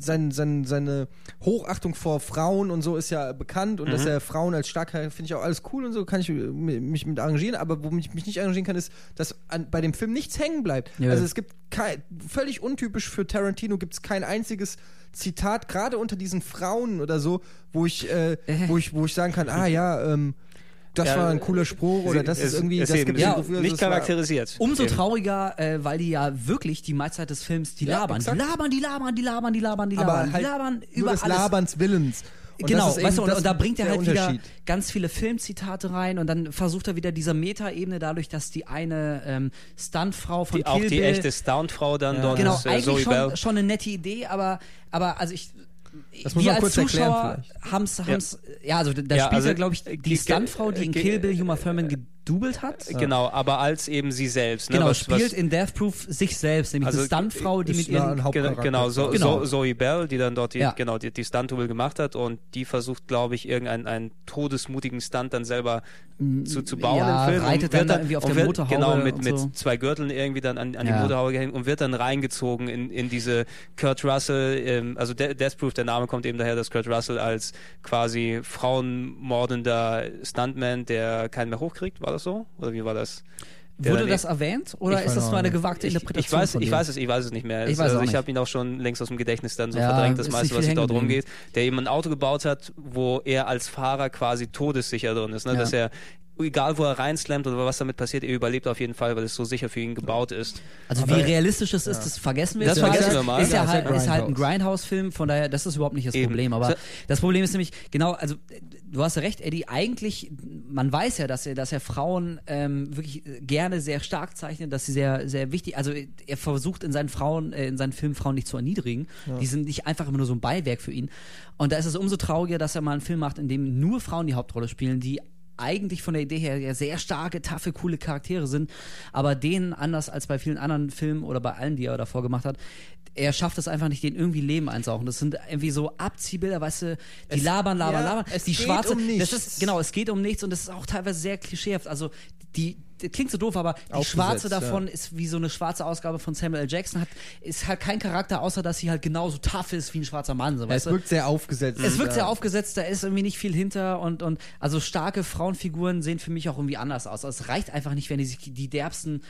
sein, sein, seine Hochachtung vor Frauen und so ist ja bekannt und dass Mhm. er Frauen als stark finde ich auch alles cool und so kann ich äh, mich mit arrangieren. Aber womit ich mich nicht arrangieren kann, ist, dass an, bei dem Film nichts hängen bleibt. Ja. Also es gibt kein, völlig untypisch für Tarantino gibt es kein einziges Zitat, gerade unter diesen Frauen oder so, wo ich, äh, wo ich, wo ich sagen kann, ah ja, ähm, das Ja, war ein cooler Spruch oder Sie- das ist irgendwie, das eben gibt Ja, Gefühl, nicht charakterisiert. Umso Eben. trauriger, äh, weil die ja wirklich die Meiste des Films, die Ja, labern. exakt. Die labern, die labern, die labern, die labern, die labern. aber die halt labern nur über des alles. Laberns Willens. Und genau, weißt du, und, und da bringt er halt wieder ganz viele Filmzitate rein und dann versucht er wieder diese Meta-Ebene dadurch, dass die eine ähm, Stuntfrau von Die, auch Kill die Bill, echte Stuntfrau dann dort genau, ist äh, eigentlich Zoe schon, Bell. schon eine nette Idee, aber, aber also ich Das muss wir man als kurz erklären Zuschauer vielleicht. haben's, haben's, ja. also da Ja, spielt also, ja, glaube ich, äh, die Stuntfrau, die in ge- Kill Bill Uma Thurman gedoubelt hat. Genau, aber als eben sie selbst. Ne? Genau, was, spielt was, in Death Proof sich selbst, nämlich Also, eine Stuntfrau, die mit ihren Genau, Hauptcharakter. genau, so, Genau. So, Zoe Bell, die dann dort die, Ja. genau, die, die Stunt-Double gemacht hat und die versucht, glaube ich, irgendeinen einen todesmutigen Stunt dann selber zu, zu bauen ja, im Film. reitet und dann wird da irgendwie auf der wird, Motorhaube Genau, mit, und mit so. zwei Gürteln irgendwie dann an, an die Ja. Motorhaube gehängt und wird dann reingezogen in, in diese Kurt Russell, ähm, also De Death Proof, der Name kommt eben daher, dass Kurt Russell als quasi frauenmordender Stuntman, der keinen mehr hochkriegt, war das so? Oder wie war das? Wurde das erwähnt oder Ich ist das nur eine gewagte ich, Interpretation? ich weiß, von ich weiß es, ich weiß es nicht mehr. Ich also ich habe ihn auch schon längst aus dem Gedächtnis dann so Ja, verdrängt, das ist meiste, was sich dort rumgeht. Der eben ein Auto gebaut hat, wo er als Fahrer quasi todessicher drin ist, ne? Ja. dass er egal wo er reinslammt oder was damit passiert, er überlebt auf jeden Fall, weil es so sicher für ihn gebaut ist. Also wie realistisch es ist, das vergessen wir Das jetzt vergessen mal. wir mal. Ist ja, Ja, halt, ja ist halt ein Grindhouse. Grindhouse-Film, von daher, das ist überhaupt nicht das Eben. Problem. Aber So- das Problem ist nämlich, genau, also du hast ja recht, Eddie, eigentlich, man weiß ja, dass er, dass er Frauen ähm, wirklich gerne sehr stark zeichnet, dass sie sehr, sehr wichtig, also er versucht in seinen Frauen, äh, in seinen Filmen Frauen nicht zu erniedrigen. Die sind nicht einfach immer nur so ein Beiwerk für ihn. Und da ist es umso trauriger, dass er mal einen Film macht, in dem nur Frauen die Hauptrolle spielen, die eigentlich von der Idee her ja sehr starke, taffe, coole Charaktere sind, aber denen anders als bei vielen anderen Filmen oder bei allen, die er davor gemacht hat, er schafft es einfach nicht, denen irgendwie Leben einzauchen. Das sind irgendwie so Abziehbilder, weißt du, die Es- labern, labern, ja, labern. es die geht schwarze, um das nichts. ist, genau, es geht um nichts und es ist auch teilweise sehr klischeehaft. Also, die, das klingt so doof, aber die schwarze ja. davon ist wie so eine schwarze Ausgabe von Samuel L. Jackson, hat, ist halt kein Charakter, außer dass sie halt genauso tough ist wie ein schwarzer Mann. So, Ja, es du? wirkt sehr aufgesetzt. Es wirkt ja. sehr aufgesetzt, da ist irgendwie nicht viel hinter und, und also starke Frauenfiguren sehen für mich auch irgendwie anders aus. Also es reicht einfach nicht, wenn die sich die derbsten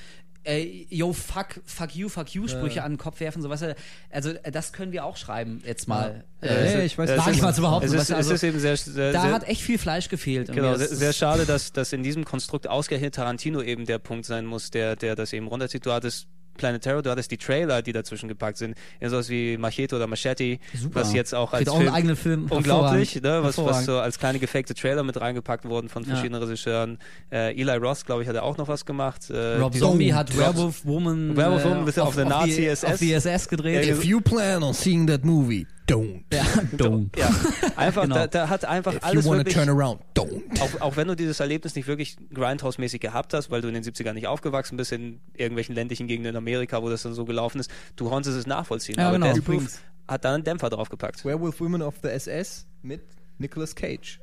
äh, yo, fuck, fuck you, fuck you Sprüche an den Kopf werfen, so weißt du. Also äh, das können wir auch schreiben, jetzt mal. Ja, Äh, ja, ich weiß, es was ich mal meinst. zu behaupten. Es ist, weißt du, es also, ist eben sehr, sehr, da sehr hat echt viel Fleisch gefehlt. Genau, sehr, sehr schade, dass, dass in diesem Konstrukt ausgerechnet Tarantino eben der Punkt sein muss, der, der das eben runterzieht. Du hattest Planet Terror, du hattest die Trailer, die dazwischen gepackt sind. Ja, sowas wie Machete oder Machete, Super. was jetzt auch als Kriegt auch einen Film eigenen Film. unglaublich, ne, was, was so als kleine gefakte Trailer mit reingepackt wurden von Ja. verschiedenen Regisseuren. Äh, Eli Ross, glaube ich, hat er auch noch was gemacht. Äh, Rob Zombie hat Werewolf Woman Werewolf Woman äh, ist ja auf der Nazi-SS. auf gedreht. Ja, If you plan on seeing that movie, don't. Ja, don't. Ja, einfach, Genau. da, da hat einfach If you alles wanna wirklich... turn around, don't. auch, auch wenn du dieses Erlebnis nicht wirklich Grindhouse-mäßig gehabt hast, weil du in den 70ern nicht aufgewachsen bist, in irgendwelchen ländlichen Gegenden in Amerika, wo das dann so gelaufen ist, du konntest es nachvollziehen. Ja, Aber genau. Death Proof Übrigens- hat dann einen Dämpfer draufgepackt. Werewolf Women of the SS mit Nicolas Cage.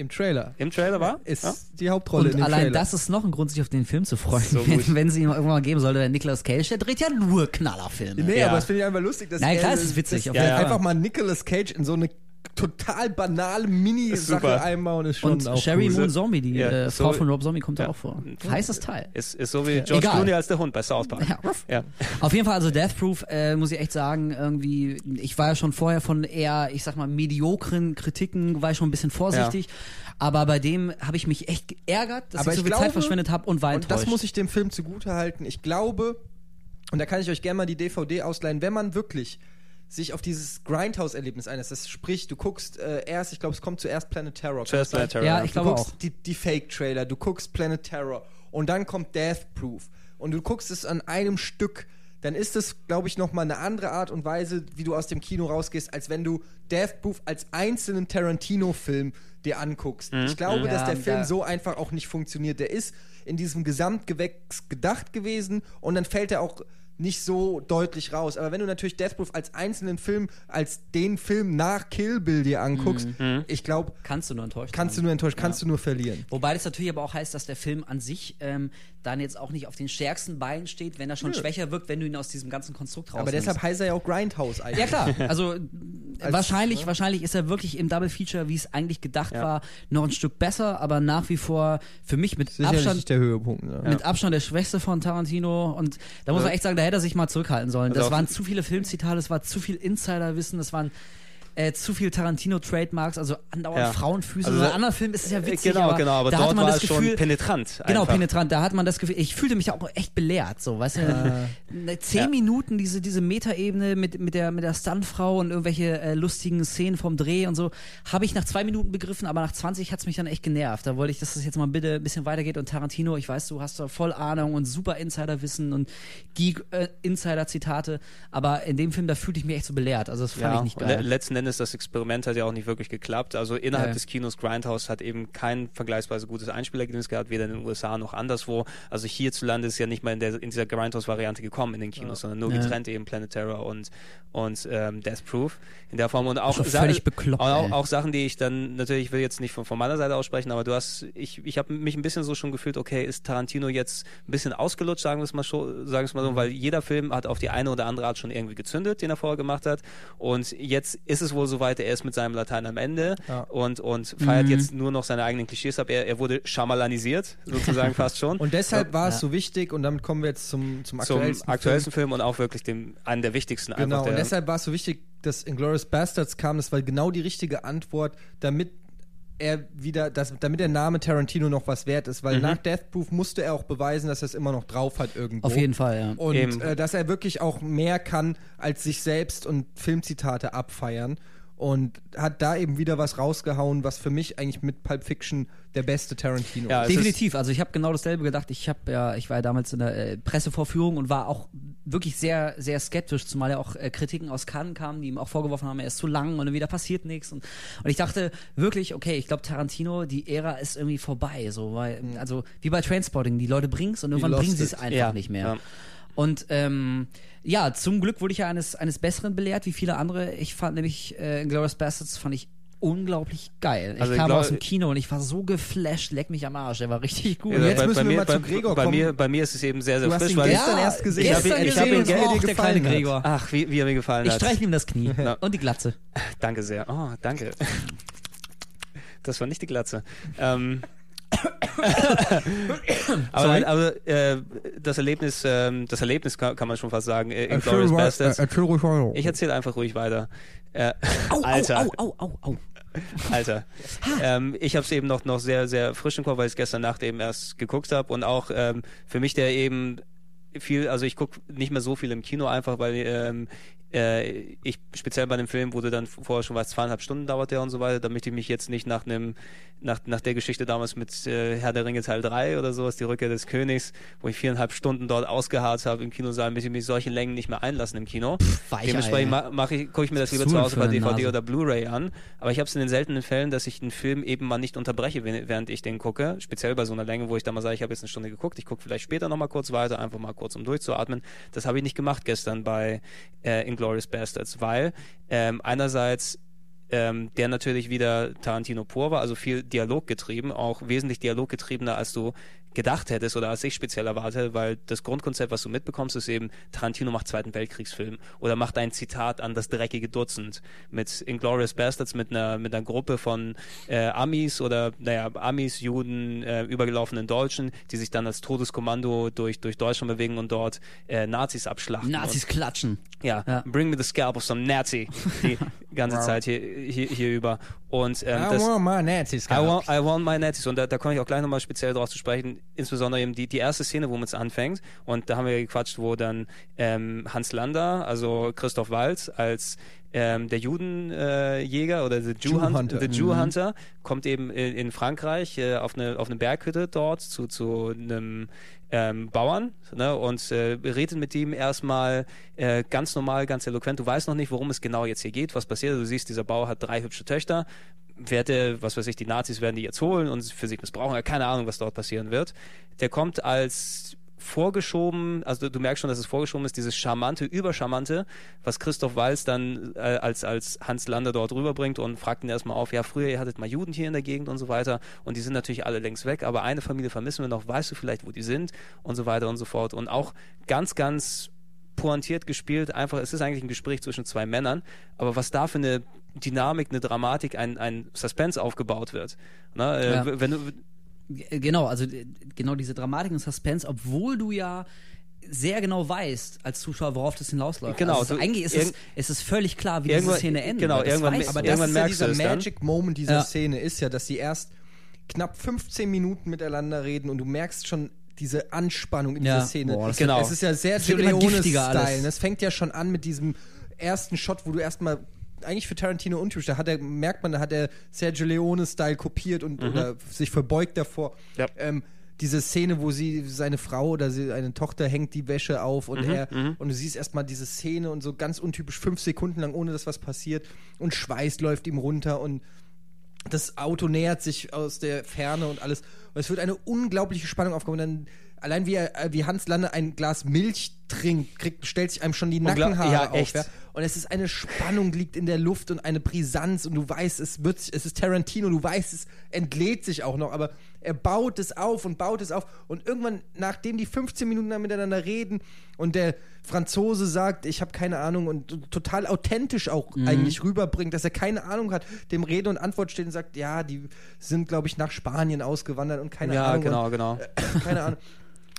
Im Trailer. Im Trailer war? Ist Ja? die Hauptrolle in Und dem allein Trailer. das ist noch ein Grund, sich auf den Film zu freuen. So *laughs* wenn, wenn es ihn irgendwann mal geben sollte, der Nicolas Cage, der dreht ja nur Knallerfilme. Nee, Ja. aber das finde ich einfach lustig, dass Nein, er- klar, es ist witzig, dass Fall. einfach mal Nicolas Cage in so eine total banale Mini-Sache einbauen ist schon Und auch Sherry cool. Moon Zombie, die Ja, äh, so- Frau von Rob Zombie, kommt da Ja. auch vor. Heißes Teil. Ist, ist so wie George Egal. Clooney als der Hund bei South Park. Ja. Auf jeden Fall, also Death Proof, äh, muss ich echt sagen, irgendwie, ich war ja schon vorher von eher, ich sag mal, mediokren Kritiken, war ich schon ein bisschen vorsichtig. Aber bei dem habe ich mich echt geärgert, dass Aber ich so ich viel Zeit glaube- verschwendet habe und war Und das muss ich dem Film zugute halten. Ich glaube, und da kann ich euch gerne mal die DVD ausleihen, wenn man wirklich sich auf dieses Grindhouse-Erlebnis einlässt, das sprich, du guckst äh, erst, ich glaube, es kommt zuerst Planet Terror. Zuerst? Planet Terror. Ja, ja. ich du glaube guckst auch. Die, die Fake-Trailer, du guckst Planet Terror und dann kommt Death Proof und du guckst es an einem Stück, dann ist es, glaube ich, nochmal eine andere Art und Weise, wie du aus dem Kino rausgehst, als wenn du Death Proof als einzelnen Tarantino-Film dir anguckst. Ich glaube, Ja, dass der Film da- so einfach auch nicht funktioniert. Der ist in diesem Gesamtgewächs gedacht gewesen und dann fällt er auch nicht so deutlich raus. Aber wenn du natürlich Death Proof als einzelnen Film, als den Film nach Kill Bill dir anguckst, ich glaube, Kannst du nur enttäuscht kannst du sein. nur enttäuscht, kannst du nur verlieren. Wobei das natürlich aber auch heißt, dass der Film an sich ähm, dann jetzt auch nicht auf den stärksten Beinen steht, wenn er schon schwächer wirkt, wenn du ihn aus diesem ganzen Konstrukt rausnimmst. Aber deshalb heißt er ja auch Grindhouse eigentlich. Ja klar, *laughs* also Als- wahrscheinlich, ne? wahrscheinlich ist er wirklich im Double Feature, wie es eigentlich gedacht Ja. war, noch ein Stück besser, aber nach wie vor für mich mit Sicherlich Abstand der Höhepunkt. Ne? mit Abstand der Schwächste von Tarantino und da muss man echt sagen, da hätte er sich mal zurückhalten sollen. Also Das waren zu viele Filmzitate, es war zu viel Insiderwissen, das waren äh, zu viel Tarantino-Trademarks, also andauernd Ja. Frauenfüße. Also in anderen Filmen ist es ja witzig, genau, aber, genau, aber da dort hatte man war das es Gefühl, schon penetrant. Genau, einfach. penetrant. Da hat man das Gefühl, ich fühlte mich auch echt belehrt, so, weißt du, ne, zehn Ja. Minuten diese, diese Metaebene mit, mit der, mit der Stuntfrau und irgendwelche äh, lustigen Szenen vom Dreh und so, habe ich nach zwei Minuten begriffen, aber nach 20 hat's mich dann echt genervt. Da wollte ich, dass das jetzt mal bitte ein bisschen weitergeht und Tarantino, ich weiß, du hast da voll Ahnung und super Insiderwissen und Geek-Insider-Zitate, aber in dem Film, da fühlte ich mich echt so belehrt. Also das fand Ja, ich nicht und le geil. letzten Endes, das Experiment hat ja auch nicht wirklich geklappt. Also innerhalb Ja. des Kinos Grindhouse hat eben kein vergleichsweise gutes Einspielergebnis gehabt, weder in den USA noch anderswo. Also hierzulande ist ja nicht mal in, der, in dieser Grindhouse-Variante gekommen in den Kinos, sondern nur Ja. getrennt eben Planet Terror und, und ähm, Death Proof in der Form. Und auch, Schon Sa- bekloppt, auch, auch Sachen, die ich dann, natürlich, ich will jetzt nicht von, von meiner Seite aussprechen, aber du hast, ich, ich habe mich ein bisschen so schon gefühlt, okay, ist Tarantino jetzt ein bisschen ausgelutscht, sagen wir es mal, schon, sagen wir es mal Mhm. so, weil jeder Film hat auf die eine oder andere Art schon irgendwie gezündet, den er vorher gemacht hat. Und jetzt ist es wohl soweit, er ist mit seinem Latein am Ende Ja. und, und feiert Mhm. jetzt nur noch seine eigenen Klischees ab. Er, er wurde schamalanisiert, sozusagen *laughs* fast schon. Und deshalb war es Ja. so wichtig, und damit kommen wir jetzt zum, zum zum aktuellsten, aktuellsten Film. und auch wirklich dem, einen der wichtigsten Film. Genau, einfach. und Der, deshalb war es so wichtig, dass Inglourious Bastards kam. Das war genau die richtige Antwort, damit er wieder, dass, damit der Name Tarantino noch was wert ist, weil Mhm. nach Death Proof musste er auch beweisen, dass er es immer noch drauf hat irgendwo. Auf jeden Fall, ja. Und äh, dass er wirklich auch mehr kann, als sich selbst und Filmzitate abfeiern. Und hat da eben wieder was rausgehauen, was für mich eigentlich mit Pulp Fiction der beste Tarantino Ja, ist. es Definitiv. Also ich habe genau dasselbe gedacht. Ich habe ja, ich war ja damals in der äh, Pressevorführung und war auch wirklich sehr, sehr skeptisch, zumal ja auch äh, Kritiken aus Cannes kamen, die ihm auch vorgeworfen haben, er ist zu lang und wieder passiert nichts. Und, und ich dachte wirklich, okay, ich glaube Tarantino, die Ära ist irgendwie vorbei. So, weil, also wie bei Trainspotting, die Leute bringen's und irgendwann bringen sie es einfach Ja, nicht mehr. ja. Und ähm, ja, zum Glück wurde ich ja eines, eines Besseren belehrt, wie viele andere. Ich fand nämlich äh, Inglourious Bastards fand ich unglaublich geil. Ich Also ich kam glaub- aus dem Kino und ich war so geflasht, leck mich am Arsch, der war richtig gut. Also jetzt bei, müssen bei wir mir, mal bei, zu Gregor bei kommen. mir, bei mir ist es eben sehr, sehr Du hast frisch, ihn weil gestern ich, erst gesehen. Ich hab ihn- Gestern ich hab gesehen, ihn und ge- auch der kleine hat. Gregor. Ach, wie, wie er mir gefallen Ich hat. streiche ihm das Knie und die Glatze. Danke sehr. Oh, danke. Das war nicht die Glatze. Ähm, *coughs* aber aber äh, das Erlebnis, ähm, das Erlebnis kann, kann man schon fast sagen. Äh, Inglourious Bastards. erzähl ruhig weiter. Ich erzähle einfach ruhig weiter. Äh, Au, Alter. au, au, au, au. Alter. Ähm, ich habe es eben noch, noch sehr, sehr frisch im Kopf, weil ich es gestern Nacht eben erst geguckt habe. Und auch ähm, für mich, der eben viel, also ich gucke nicht mehr so viel im Kino einfach, weil ähm, äh, ich speziell bei dem Film, wo du dann vorher schon weißt, zweieinhalb Stunden dauert der und so weiter, damit ich mich jetzt nicht nach einem, nach, nach der Geschichte damals mit äh, Herr der Ringe Teil 3 oder sowas, die Rückkehr des Königs, wo ich viereinhalb Stunden dort ausgeharrt habe im Kinosaal, möchte ich mich solche Längen nicht mehr einlassen im Kino. Weichei. Dementsprechend ma mach ich, gucke ich mir das lieber zu Hause bei DVD Nase? oder Blu-ray an. Aber ich habe es in den seltenen Fällen, dass ich einen Film eben mal nicht unterbreche, während ich den gucke. Speziell bei so einer Länge, wo ich dann mal sage, ich habe jetzt eine Stunde geguckt, ich gucke vielleicht später nochmal kurz weiter, einfach mal kurz um durchzuatmen. Das habe ich nicht gemacht gestern bei äh, Inglourious Bastards, weil ähm, einerseits ähm, der natürlich wieder Tarantino pur war, also viel Dialog getrieben, auch wesentlich dialoggetriebener, als du gedacht hättest oder als ich speziell erwarte, weil das Grundkonzept, was du mitbekommst, ist eben, Tarantino macht Zweiten Weltkriegsfilm oder macht ein Zitat an das dreckige Dutzend mit Inglourious Bastards, mit einer, mit einer Gruppe von äh, Amis oder, naja, Amis, Juden, äh, übergelaufenen Deutschen, die sich dann als Todeskommando durch, durch Deutschland bewegen und dort äh, Nazis abschlachten. Nazis klatschen. Ja, Ja. bring me the scalp of some Nazi *laughs* die ganze Zeit hier, hier, hier über. Und ähm, I das, want my Nazis. I want, I want my Nazis. Und da, da komme ich auch gleich nochmal speziell drauf zu sprechen, insbesondere eben die, die erste Szene, womit es anfängt. Und da haben wir gequatscht, wo dann ähm, Hans Lander, also Christoph Waltz, als ähm, der Judenjäger äh, oder the Jew, Jew Hunt, Hunter. the Jew Hunter kommt eben in, in Frankreich äh, auf, eine, auf eine Berghütte dort zu, zu einem ähm, Bauern ne, und äh, redet mit ihm erstmal äh, ganz normal, ganz eloquent. Du weißt noch nicht, worum es genau jetzt hier geht, was passiert. Du siehst, dieser Bauer hat drei hübsche Töchter. Werte, was weiß ich, die Nazis werden die jetzt holen und für sich missbrauchen. Keine Ahnung, was dort passieren wird. Der kommt als vorgeschoben, also du, du merkst schon, dass es vorgeschoben ist, dieses charmante, übercharmante, was Christoph Walz dann äh, als, als Hans Lander dort rüberbringt und fragt ihn erstmal auf, ja, früher ihr hattet mal Juden hier in der Gegend und so weiter und die sind natürlich alle längst weg, aber eine Familie vermissen wir noch, weißt du vielleicht, wo die sind und so weiter und so fort und auch ganz, ganz pointiert gespielt, einfach, es ist eigentlich ein Gespräch zwischen zwei Männern, aber was da für eine Dynamik, eine Dramatik, ein, ein Suspense aufgebaut wird. Ne? Äh, Ja. Wenn du, Genau, also äh, genau diese Dramatik und Suspense, obwohl du ja sehr genau weißt als Zuschauer, worauf das hinausläuft. Genau, Also du- eigentlich ist es, es ist völlig klar, wie diese Szene endet. genau, irgendwann- weißt Aber du. das Irgendwann ist ja merkst du dieser es dann. Magic Moment dieser Ja. Szene ist ja, dass sie erst knapp 15 Minuten miteinander reden und du merkst schon diese Anspannung in Ja. dieser Szene. Boah, Genau. Es ist ja sehr Leone-Style. alles. Es fängt ja schon an mit diesem ersten Shot, wo du erstmal eigentlich für Tarantino untypisch, da hat er, merkt man, da hat er Sergio Leone-Style kopiert und oder sich verbeugt davor. Ja. Ähm, diese Szene, wo sie seine Frau oder sie, eine Tochter hängt die Wäsche auf und er und du siehst erstmal diese Szene und so ganz untypisch fünf Sekunden lang, ohne dass was passiert und Schweiß läuft ihm runter und das Auto nähert sich aus der Ferne und alles. Und es wird eine unglaubliche Spannung aufgebaut. Und dann, allein wie, er, äh, wie Hans Lande ein Glas Milch trinkt, kriegt, stellt sich einem schon die Nackenhaare ja, auf. echt. Ja? Und es ist eine Spannung, liegt in der Luft und eine Brisanz und du weißt, es wird, es ist Tarantino, du weißt, es entlädt sich auch noch, aber er baut es auf und baut es auf und irgendwann, nachdem die 15 Minuten dann miteinander reden und der Franzose sagt, ich habe keine Ahnung und total authentisch auch Mhm. eigentlich rüberbringt, dass er keine Ahnung hat, dem Rede und Antwort steht und sagt, ja, die sind, glaube ich, nach Spanien ausgewandert und keine ja, Ahnung. genau, und, genau. keine Ahnung.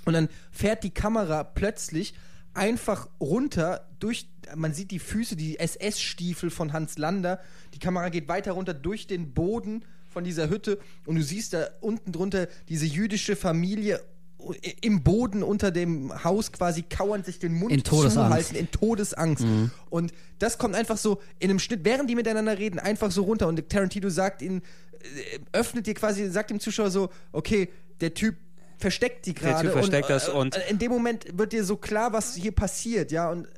Und dann fährt die Kamera plötzlich einfach runter durch, man sieht die Füße, die SS-Stiefel von Hans Lander. Die Kamera geht weiter runter durch den Boden von dieser Hütte und du siehst da unten drunter diese jüdische Familie im Boden unter dem Haus quasi kauernd sich den Mund In Todesangst. zuhalten, in Todesangst. Und das kommt einfach so in einem Schnitt, während die miteinander reden, einfach so runter. Und Tarantino sagt ihnen, äh, öffnet dir quasi, sagt dem Zuschauer so, okay, der Typ versteckt die gerade. Versteckt und, das und- äh, in dem Moment wird dir so klar, was hier passiert, ja. Und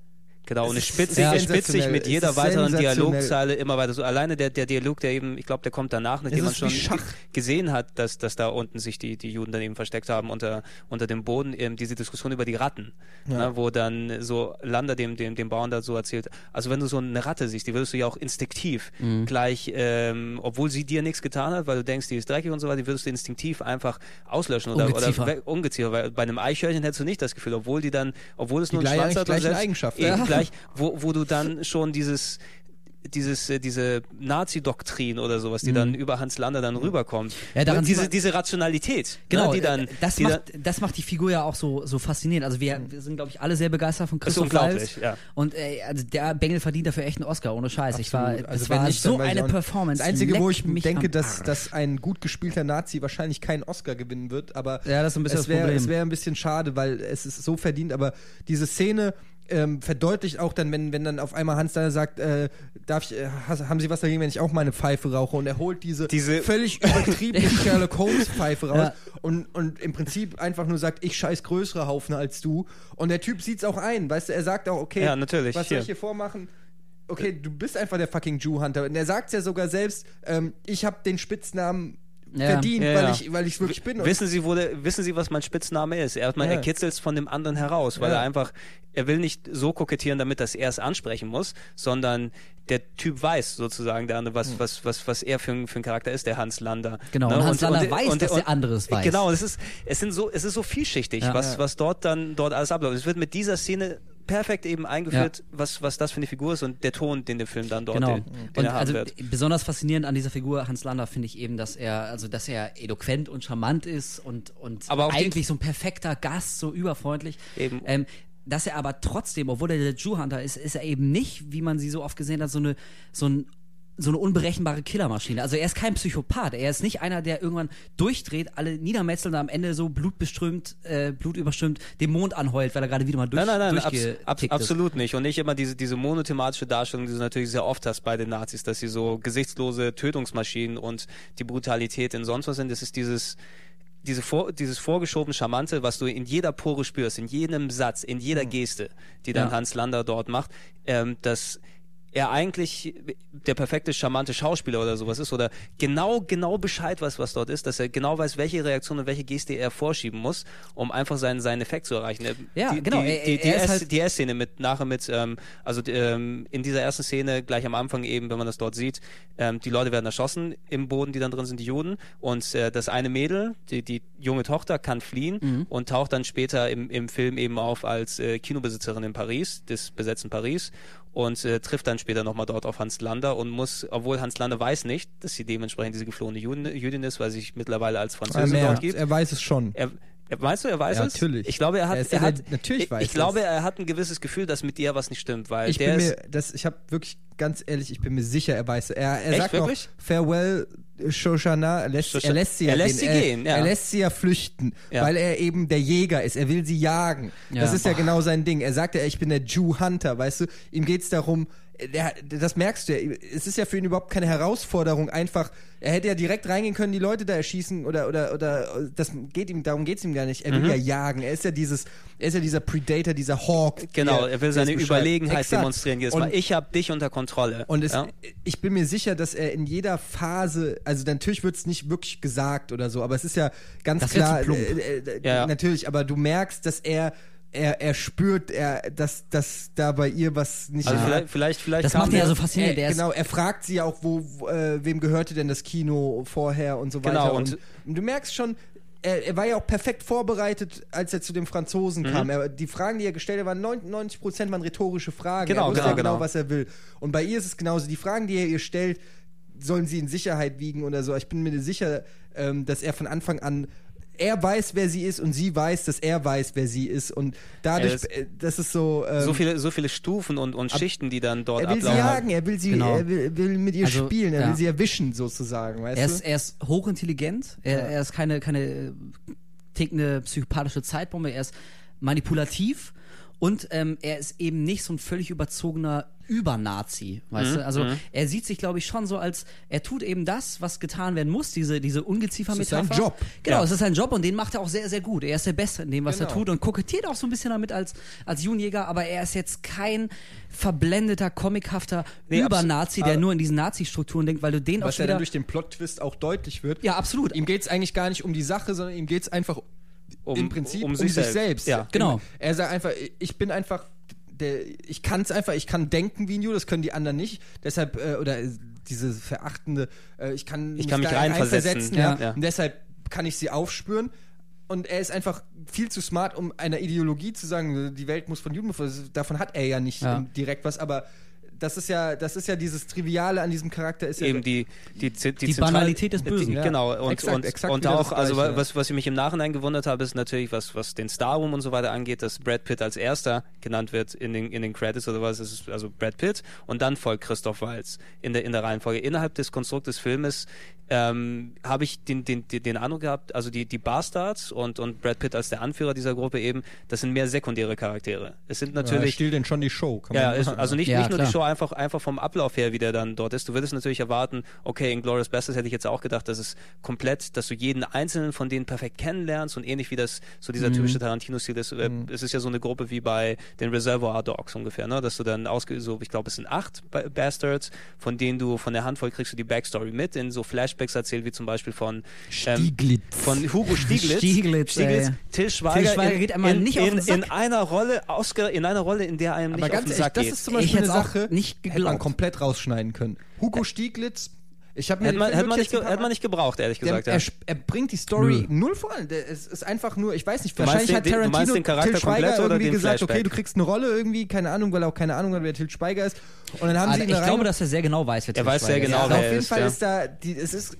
Genau, und es spitzt sich, es spitzt sich mit jeder weiteren. Dialogzeile immer weiter. So alleine der, der Dialog, der eben, ich glaube, der kommt danach, nachdem man schon gesehen hat, dass, dass da unten sich die, die Juden dann eben versteckt haben unter, unter dem Boden, eben diese Diskussion über die Ratten, ne, wo dann so Lander dem, dem, dem Bauern da so erzählt, also wenn du so eine Ratte siehst, die würdest du ja auch instinktiv Mhm. gleich, ähm, obwohl sie dir nichts getan hat, weil du denkst, die ist dreckig und so weiter, die würdest du instinktiv einfach auslöschen oder, Ungeziefer. oder Ungeziefer, weil bei einem Eichhörnchen hättest du nicht das Gefühl, obwohl die dann, obwohl es nur Die einen gleich- Schwanz hat, eben Ja. Gleich, wo, wo du dann schon dieses dieses, äh, diese Nazi-Doktrin oder sowas, die dann über Hans Lander dann rüberkommt. Mhm. Ja, daran diese, diese Rationalität, Genau, ne, die dann, äh, das, die macht, dann, das macht die Figur ja auch so, so faszinierend. Also wir, wir sind, glaube ich, alle sehr begeistert von Christoph unglaublich, Waltz. ja. Und äh, also der Bengel verdient dafür echt einen Oscar, ohne Scheiß. Ich war, Absolut. das Also war nicht, so dann eine. Performance. Das Einzige, wo ich mich denke, dass, dass ein gut gespielter Nazi wahrscheinlich keinen Oscar gewinnen wird, aber Ja, das ist ein bisschen es das wäre Problem. es wäre ein bisschen schade, weil es ist so verdient, aber diese Szene ähm, verdeutlicht auch dann, wenn, wenn dann auf einmal Hans Steiner sagt, äh, darf ich, äh, has- haben Sie was dagegen, wenn ich auch meine Pfeife rauche? Und er holt diese, Diese- völlig übertriebene *laughs* Sherlock Holmes Pfeife raus Ja. und, und im Prinzip einfach nur sagt, ich scheiß größere Haufen als du. Und der Typ sieht's auch ein, weißt du, er sagt auch, okay, Ja, natürlich, was soll hier. ich hier vormachen? Okay, du bist einfach der fucking Jew Hunter. Und er sagt ja sogar selbst, ähm, ich habe den Spitznamen Ja. verdient, Ja, weil ja. ich weil ich wirklich bin. Und wissen Sie, wo der, wissen Sie, was mein Spitzname ist? Erstmal, Ja. er kitzelt es von dem anderen heraus, weil Ja. er einfach, er will nicht so kokettieren, damit das er es ansprechen muss, sondern der Typ weiß sozusagen, der andere, was, was, was, was er für, ein- für ein Charakter ist, der Hans Lander. Genau, Ne? und Hans Lander weiß, dass der andere es weiß. Genau, es ist, es sind so, es ist so vielschichtig, Ja. was, was dort dann, dort alles abläuft. Es wird mit dieser Szene perfekt eben eingeführt, was, was das für eine Figur ist und der Ton, den der Film dann dort, Genau. den, den Und also wird. besonders faszinierend an dieser Figur Hans Lander finde ich eben, dass er, also dass er eloquent und charmant ist und, und eigentlich so ein perfekter Gast, so überfreundlich. Eben. Ähm, dass er aber trotzdem, obwohl er der Jew-Hunter ist, ist er eben nicht, wie man sie so oft gesehen hat, so eine, so ein so eine unberechenbare Killermaschine. Also er ist kein Psychopath. Er ist nicht einer, der irgendwann durchdreht, alle niedermetzelt und am Ende so blutbeströmt, äh, blutüberströmt den Mond anheult, weil er gerade wieder mal durch, Nein, nein, nein, abs abs ist. absolut nicht. Und nicht immer diese, diese monothematische Darstellung, die du natürlich sehr oft hast bei den Nazis, dass sie so gesichtslose Tötungsmaschinen und die Brutalität in sonst was sind. Das ist dieses, diese vor, dieses vorgeschobene Charmante, was du in jeder Pore spürst, in jedem Satz, in jeder Geste, die dann. Ja. Hans Lander dort macht, ähm, dass er eigentlich der perfekte charmante Schauspieler oder sowas ist oder genau genau Bescheid weiß, was dort ist, dass er genau weiß, welche Reaktion und welche Geste er vorschieben muss, um einfach seinen seinen Effekt zu erreichen. Er- Ja, die, genau, Die, er- die, die, er halt- die S-Szene mit nachher mit ähm, also ähm, in dieser ersten Szene gleich am Anfang eben, wenn man das dort sieht, ähm, die Leute werden erschossen im Boden, die dann drin sind, die Juden und äh, das eine Mädel, die, die junge Tochter kann fliehen Mhm. und taucht dann später im, im Film eben auf als äh, Kinobesitzerin in Paris, des besetzten Paris und äh, trifft dann später nochmal dort auf Hans Lander und muss, obwohl Hans Lander weiß nicht, dass sie dementsprechend diese geflohene Juden, Jüdin ist, weil sie sich mittlerweile als Französin dort gibt. er weiß es schon. Er, meinst du, er weiß Ja, es? natürlich. Ich glaube, er hat, Er er ja hat der- natürlich ich, weiß ich er's. glaube, er hat ein gewisses Gefühl, dass mit dir was nicht stimmt, weil Ich der bin ist, mir, das, ich habe wirklich ganz ehrlich, ich bin mir sicher, er weiß. Er, er Echt, sagt wirklich? noch Farewell Shoshana, er lässt, Shosha- er lässt sie ja er lässt gehen. sie gehen, er, ja. er lässt sie ja flüchten, Ja. weil er eben der Jäger ist. Er will sie jagen. Ja. Das ist ja genau sein Ding. Er sagt ja, ich bin der Jew Hunter, weißt du? Ihm geht's darum, der, das merkst du ja. Es ist ja für ihn überhaupt keine Herausforderung. Einfach, er hätte ja direkt reingehen können, die Leute da erschießen oder oder oder das geht ihm, darum geht's ihm gar nicht. Er will ja jagen. Er ist ja dieses, er ist ja dieser Predator, dieser Hawk. Mhm. genau, er will seine. Überlegenheit Exakt. demonstrieren jedes Und- Mal. Ich habe dich unter Kontrolle. und es, ja? ich bin mir sicher, dass er in jeder Phase, also natürlich wird es nicht wirklich gesagt oder so, aber es ist ja ganz Das klar, äh, äh, Ja, ja. natürlich, aber du merkst, dass er, er, er spürt, er, dass, dass da bei ihr was nicht also vielleicht, vielleicht, vielleicht Das macht ihn ja so faszinierend. er, ist- genau, er fragt sie auch, wo, äh, wem gehörte denn das Kino vorher und so weiter. Genau, und, und- und du merkst schon, er, er war ja auch perfekt vorbereitet, als er zu den Mhm. Franzosen kam. Er, die Fragen, die er gestellt hat, waren 99 Prozent waren rhetorische Fragen. Genau, er wusste genau, ja genau, genau. was er will. Und bei ihr ist es genauso. Die Fragen, die er ihr stellt, sollen sie in Sicherheit wiegen oder so. Ich bin mir sicher, ähm, dass er von Anfang an er weiß, wer sie ist und sie weiß, dass er weiß, wer sie ist und dadurch, ist- äh, das ist so. Ähm, so viele, so viele Stufen und, und Schichten, die dann dort er will sie ablaufen. jagen, er will sie, Genau. er will, will mit ihr Also, spielen, er ja. will sie erwischen sozusagen, weißt Er du? ist, er ist hochintelligent, er, Ja. er ist keine, keine äh, tickende psychopathische Zeitbombe, er ist manipulativ und ähm, er ist eben nicht so ein völlig überzogener Übernazi, weißt Mhm, du? Also er sieht sich, glaube ich, schon so als, er tut eben das, was getan werden muss, diese, diese Ungeziefer-Metapher. Es ist sein Job. Genau, Ja. es ist sein Job und den macht er auch sehr, sehr gut. Er ist der Beste in dem, was er Genau. tut und kokettiert auch so ein bisschen damit als, als Junjäger, aber er ist jetzt kein verblendeter, comichafter Nee, Übernazi, der aber- nur in diesen Nazi-Strukturen denkt, weil du den auch Was ja wieder... dann durch den Plot-Twist auch deutlich wird. Ja, absolut. Ihm geht es eigentlich gar nicht um die Sache, sondern ihm geht es einfach Um- im Prinzip um um, sich sich, selbst. selbst. Ja. Genau. Er sagt einfach, ich bin einfach, der, ich kann es einfach, ich kann denken wie ein Jude, das können die anderen nicht. Deshalb, äh, oder äh, diese verachtende, äh, ich kann, Ich kann mich da reinversetzen. ja. Ja. Und deshalb kann ich sie aufspüren. Und er ist einfach viel zu smart, um einer Ideologie zu sagen, die Welt muss von Juden. Davon hat er ja nicht Ja. direkt was, aber das ist ja, das ist ja dieses Triviale an diesem Charakter ist ja eben die die, die, Die zentral- Banalität des Bösen. Die, Ja. genau und Exakt, und, exakt und auch also ja. was was ich mich im Nachhinein gewundert habe ist natürlich was was den Star Room und so weiter angeht dass Brad Pitt als erster genannt wird in den in den Credits oder was es ist also Brad Pitt und dann folgt Christoph Waltz in der in der Reihenfolge innerhalb des Konstrukts des Filmes ähm, habe ich den, den, den, Eindruck gehabt, also die, die Bastards und, und Brad Pitt als der Anführer dieser Gruppe eben, das sind mehr sekundäre Charaktere. Es sind Ja, natürlich stiehlt denn schon die Show. Kann ja, man ist, also nicht, Ja, nicht nur klar. die Show, einfach, einfach vom Ablauf her, wie der dann dort ist. Du würdest natürlich erwarten, okay, in Glorious Bastards hätte ich jetzt auch gedacht, dass es komplett, dass du jeden einzelnen von denen perfekt kennenlernst und ähnlich wie das so dieser Mhm. typische Tarantino-Stil ist. Äh, Es ist ja so eine Gruppe wie bei den Reservoir Dogs ungefähr, ne? dass du dann ausge so, ich glaube, es sind acht Ba- Bastards, von denen du von der Handvoll kriegst du die Backstory mit, in so Flashbacks erzählt, wie zum Beispiel von Stieglitz. von Hugo Stieglitz, Stieglitz, ey. Till Schweiger, Till Schweiger in, geht einmal in, nicht auf in, den Sack. in einer Rolle, ausge, in einer Rolle, in der einem Aber nicht ganz auf den ehrlich, Sack das geht. ist zum Beispiel eine Sache, nicht hätte man geglaubt. komplett rausschneiden können. Hugo Stieglitz, ich habe mir Hätte man, den hätte man, nicht, hätte man nicht gebraucht, ehrlich Der, gesagt. er, ja. sp- er bringt die Story null voran. Der, es ist einfach nur, ich weiß nicht, Du wahrscheinlich hat den- du Tarantino den Charakter Till Schweiger komplett oder irgendwie gesagt, okay, Flashback? du kriegst eine Rolle irgendwie, keine Ahnung, weil er auch keine Ahnung hat, wer Till Schweiger ist. Und dann haben Ah, sie ihn ich glaube, dass er sehr genau weiß, wer Er Til weiß sehr Schweiger ist. genau, ja, wer auf er jeden ist, Fall ja. ist da, die, es ist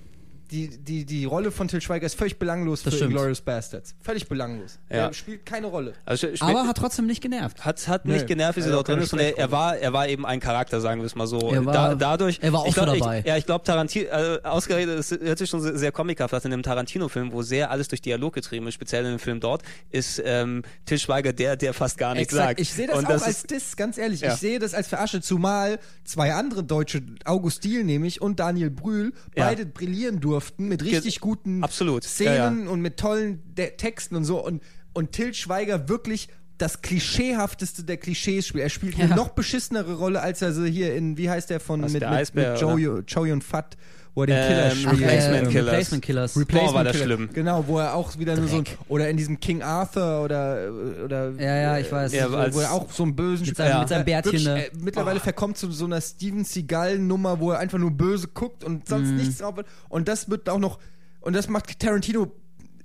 die, die, die Rolle von Till Schweiger ist völlig belanglos Das für. Inglourious Bastards. Völlig belanglos. Ja. Er spielt keine Rolle. Also, Aber hat trotzdem nicht genervt. hat, hat Nee, nicht genervt, wie sie er dort drin ist. Und er, er, war, er war eben ein Charakter, sagen wir es mal so. Er war- da, dadurch, er war auch ich glaub, dabei. Ich, ja, ich glaube, Tarantino, äh, ausgerechnet, es hört sich schon sehr, sehr comichaft an, in einem Tarantino-Film, wo sehr alles durch Dialog getrieben ist, speziell in dem Film dort, ist ähm, Till Schweiger der, der fast gar nichts Exakt. sagt. Ich sehe das Und auch als ist, Diss, ganz ehrlich. Ja. Ich sehe das als Verarsche, zumal zwei andere Deutsche, August Diel nämlich und Daniel Brühl, Ja. beide brillieren durften mit richtig guten absolut. Szenen Ja, und mit tollen De Texten und so. Und, und Till Schweiger wirklich das klischeehafteste der Klischees spielt. Er spielt eine Ja. noch beschissenere Rolle, als er so hier in, wie heißt der von Was, mit, der mit, Eisbär, mit Joey, Joey und Fat, wo er den Ähm, Killer Ach, spielt. Replacement äh, Killers. Replacement Killers. Boah, war das Killer. schlimm. Genau, wo er auch wieder nur so ein, oder in diesem King Arthur oder oder Ja, ja, ich weiß. Ja, wo, als- wo er auch so einen bösen Mit seinem- Ja. mit seinem Bärtchen. Wirklich, ne? äh, mittlerweile verkommt zu so einer Steven Seagal Nummer, wo er einfach nur böse guckt und sonst Mhm. nichts drauf wird. Und das wird auch noch und das macht Tarantino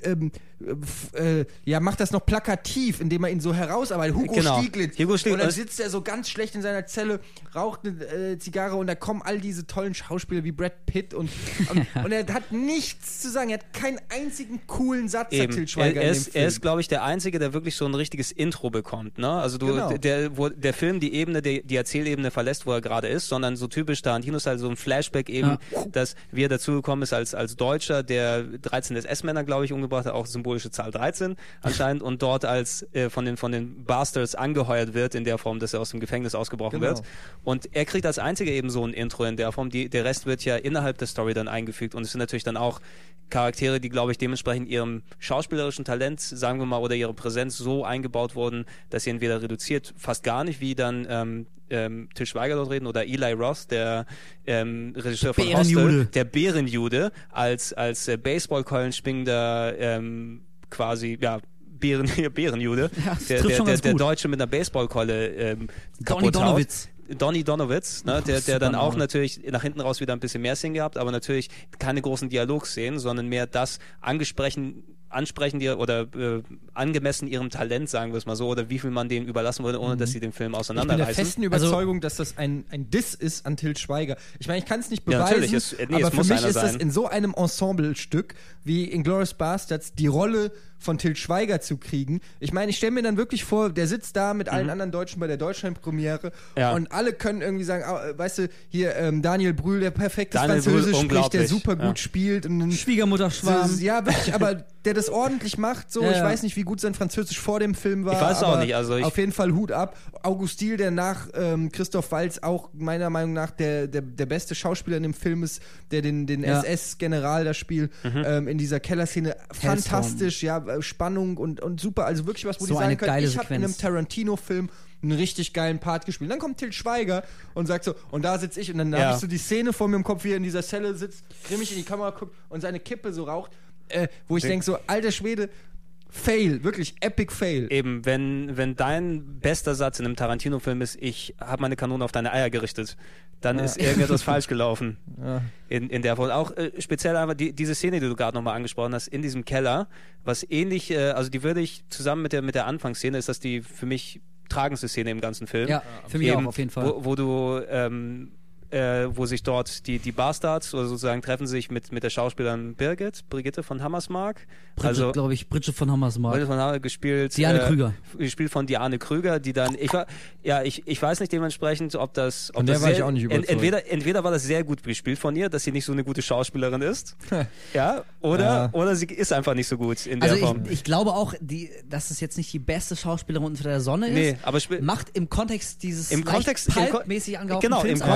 ähm, äh, ja, macht das noch plakativ, indem er ihn so herausarbeitet. Hugo Genau. Stieglitz. Hugo Stieglitz. Und dann sitzt er so ganz schlecht in seiner Zelle, raucht eine äh, Zigarre und da kommen all diese tollen Schauspieler wie Brad Pitt und, und, *laughs* und er hat nichts zu sagen. Er hat keinen einzigen coolen Satz, Eben. hat Til Er, Schweiger er, dem ist, Film. er ist, glaube ich, der Einzige, der wirklich so ein richtiges Intro bekommt. Ne? Also du, Genau. der, wo der Film die Ebene, die, die Erzählebene verlässt, wo er gerade ist, sondern so typisch Tarantino-Style, so ein Flashback eben, dass wie er dazugekommen ist als, als Deutscher, der 13 SS-Männer, glaube ich, umgebracht hat, auch symbolische Zahl 13 anscheinend, und dort als äh, von, den, von den Bastards angeheuert wird, in der Form, dass er aus dem Gefängnis ausgebrochen Genau. wird. Und er kriegt als Einziger eben so ein Intro in der Form. Die, der Rest wird ja innerhalb der Story dann eingefügt und es sind natürlich dann auch Charaktere, die, glaube ich, dementsprechend ihrem schauspielerischen Talent, sagen wir mal, oder ihre Präsenz so eingebaut wurden, dass sie entweder reduziert, fast gar nicht, wie dann ähm, ähm, Til Schweiger dort reden, oder Eli Roth, der ähm, Regisseur von Bärenjude. Hostel, der Bärenjude, als, als äh, Baseballkeulen schwingender ähm, quasi, ja, Bären, *laughs* Bärenjude, Ja, der, der, der, der. Deutsche mit einer Baseballkeule ähm, kaputt haut. Donny Donowitz, ne, der, der dann auch natürlich nach hinten raus wieder ein bisschen mehr Szenen gehabt, aber natürlich keine großen Dialogszenen, sondern mehr das angesprochen, ansprechen dir oder äh, angemessen ihrem Talent, sagen wir es mal so, oder wie viel man denen überlassen würde, ohne dass sie den Film Mhm. Ich bin der auseinanderreißen. festen Also- Überzeugung, dass das ein, ein Diss ist an Til Schweiger. Ich meine, ich kann es nicht Ja, beweisen, natürlich, es- nee, aber es für muss mich ist das sein. in so einem Ensemblestück wie in Glorious Bastards die Rolle von Til Schweiger zu kriegen. Ich meine, ich stelle mir dann wirklich vor, der sitzt da mit allen anderen Deutschen bei der Deutschland-Premiere Mhm. Ja. und alle können irgendwie sagen, ah, weißt du, hier ähm, Daniel Brühl, der perfektes Daniel Brühl, Französisch spricht, der super gut ja. spielt und Schwiegermutter Schwarm. ja, wirklich, aber *laughs* der das ordentlich macht. So, Ja, ich ja. weiß nicht, wie gut sein Französisch vor dem Film war. Ich weiß auch nicht, also ich- auf jeden Fall Hut ab. August Diel, der nach ähm, Christoph Waltz auch meiner Meinung nach der, der, der beste Schauspieler in dem Film ist, der den, den Ja. SS-General da spielt, ähm, in dieser Kellerszene. Fantastisch, ja, äh, Spannung und, und super. Also wirklich was, wo So die sagen können, ich habe in einem. Tarantino-Film einen richtig geilen Part gespielt. Dann kommt Til Schweiger und sagt so, und da sitze ich und dann Ja. habe ich so die Szene vor mir im Kopf, wie er in dieser Zelle sitzt, grimmig in die Kamera guckt und seine Kippe so raucht, äh, wo ich Den- denke so, alter Schwede, Fail, wirklich epic Fail. Eben, wenn, wenn dein bester Satz in einem Tarantino-Film ist, ich habe meine Kanone auf deine Eier gerichtet, dann ist irgendetwas *laughs* falsch gelaufen. Ja. In, in der Form. Auch äh, speziell einfach die, diese Szene, die du gerade nochmal angesprochen hast, in diesem Keller, was ähnlich, äh, also die würde ich zusammen mit der, mit der Anfangsszene, ist das die für mich tragendste Szene im ganzen Film. Ja, für mich Eben, auch auf jeden Fall. Wo, wo du, ähm, äh, wo sich dort die, die Bastards oder sozusagen treffen sich mit, mit der Schauspielerin Birgit, Brigitte von Hammersmark. Bridget, also glaube ich, Bridget von Hammersmark. Brigitte von Hammersmark gespielt. Diane äh, Krüger. Gespielt von Diane Krüger, die dann, ich war, ja, ich, ich weiß nicht dementsprechend, ob das, ob Von der das war sehr, ich auch nicht überzeugt. entweder, entweder war das sehr gut gespielt von ihr, dass sie nicht so eine gute Schauspielerin ist, ja, oder, Ja. oder sie ist einfach nicht so gut in der Also Form. ich, ich glaube auch, die, dass es jetzt nicht die beste Schauspielerin unter der Sonne ist. Nee, aber macht im Kontext dieses Im Kontext, pulpmäßig angehauchten genau, im, Films im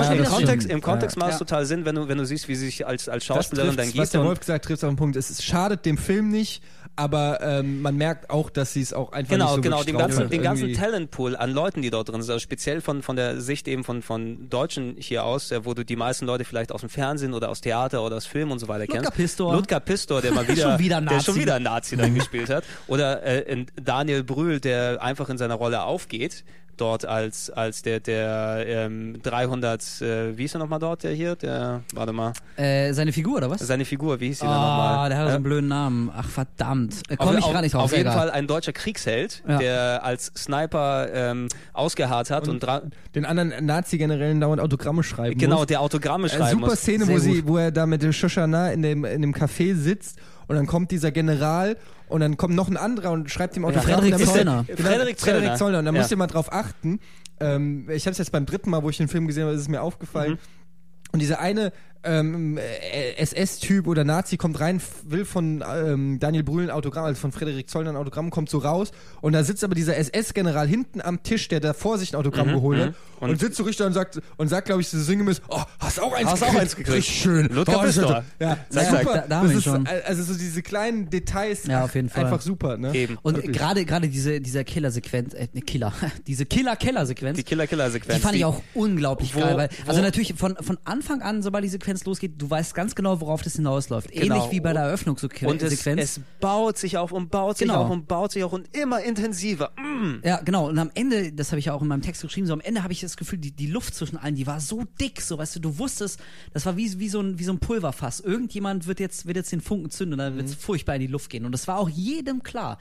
wieder Kontext, im Kontext Ja. macht es Ja. total Sinn, wenn du, wenn du siehst, wie sie sich als, als Schauspielerin dann was gibt. der und- Wolf gesagt trifft auf den Punkt. Es schadet dem Film nicht, aber ähm, man merkt auch, dass sie es auch einfach Genau, nicht so genau, wirklich den ganzen, den ganzen Talentpool an Leuten, die dort drin sind, also speziell von, von der Sicht eben von, von Deutschen hier aus, äh, wo du die meisten Leute vielleicht aus dem Fernsehen oder aus Theater oder aus Film und so weiter Ludger kennst. Pistor. Ludger Pistor, der mal *laughs* wieder, Schon wieder der schon Nazi. wieder Nazi dann gespielt hat. Oder äh, in Daniel Brühl, der einfach in seiner Rolle aufgeht. Dort als, als der, der ähm, 300, äh, wie ist er nochmal dort, der hier? Der, warte mal, Äh, seine Figur, oder was? seine Figur, wie hieß sie Ah, denn nochmal? der hat so Äh, einen blöden Namen. Ach, verdammt. Äh, auf, Komm ich gar nicht drauf. auf jeden egal. Fall ein deutscher Kriegsheld, Ja. der als Sniper ähm, ausgeharrt hat und, dra- den anderen Nazi-Generälen dauernd Autogramme schreiben genau muss. der Autogramme Äh, schreiben super muss. Szene, Sehr wo, sie, wo er da mit dem Shoshana in dem, in dem Café sitzt und dann kommt dieser General und dann kommt noch ein anderer und schreibt ihm. Frederik Und dann muss Zollner. er- Genau, Frederik Frederik Zollner. Zollner. Und dann Ja. musst du mal drauf achten. Ähm, ich habe es jetzt beim dritten Mal, wo ich den Film gesehen habe, ist es mir aufgefallen. Mhm. Und dieser eine ähm, äh, SS-Typ oder Nazi kommt rein, will von ähm, Daniel Brühl ein Autogramm, also von Frederik Zollner ein Autogramm, kommt so raus und da sitzt aber dieser SS-General hinten am Tisch, der da vor sich ein Autogramm geholt hat und, Und- sitzt so richtig da und sagt und sagt, glaube ich, so sinngemäß, oh, hast auch eins Hast auch gekriegt? eins gekriegt. Richtig schön. Ludger oh, Pistor. Ja, Zack, super. Da- da haben das wir ist, schon. Also so diese kleinen Details, Ja, auf jeden Fall. einfach super, ne? Eben. Und gerade gerade diese dieser Killer-Sequenz, äh, ne, Killer, *laughs* diese Killer-Killer-Sequenz, Die Killer-Killer-Sequenz. die fand die- ich auch unglaublich wo- geil, weil also wo- natürlich von von Anfang an, sobald die Sequenz losgeht, du weißt ganz genau, worauf das hinausläuft. Genau. Ähnlich wie bei der Eröffnungssequenz. Und es, es baut sich auf und baut sich Genau. auf und baut sich auf und immer intensiver. Mm. Ja, genau. Und am Ende, das habe ich ja auch in meinem Text geschrieben, so am Ende habe ich das Gefühl, die, die Luft zwischen allen, die war so dick, so weißt du, du wusstest, das war wie, wie, so, ein, wie so ein Pulverfass. Irgendjemand wird jetzt, wird jetzt den Funken zünden und dann wird es furchtbar in die Luft gehen. Und das war auch jedem klar.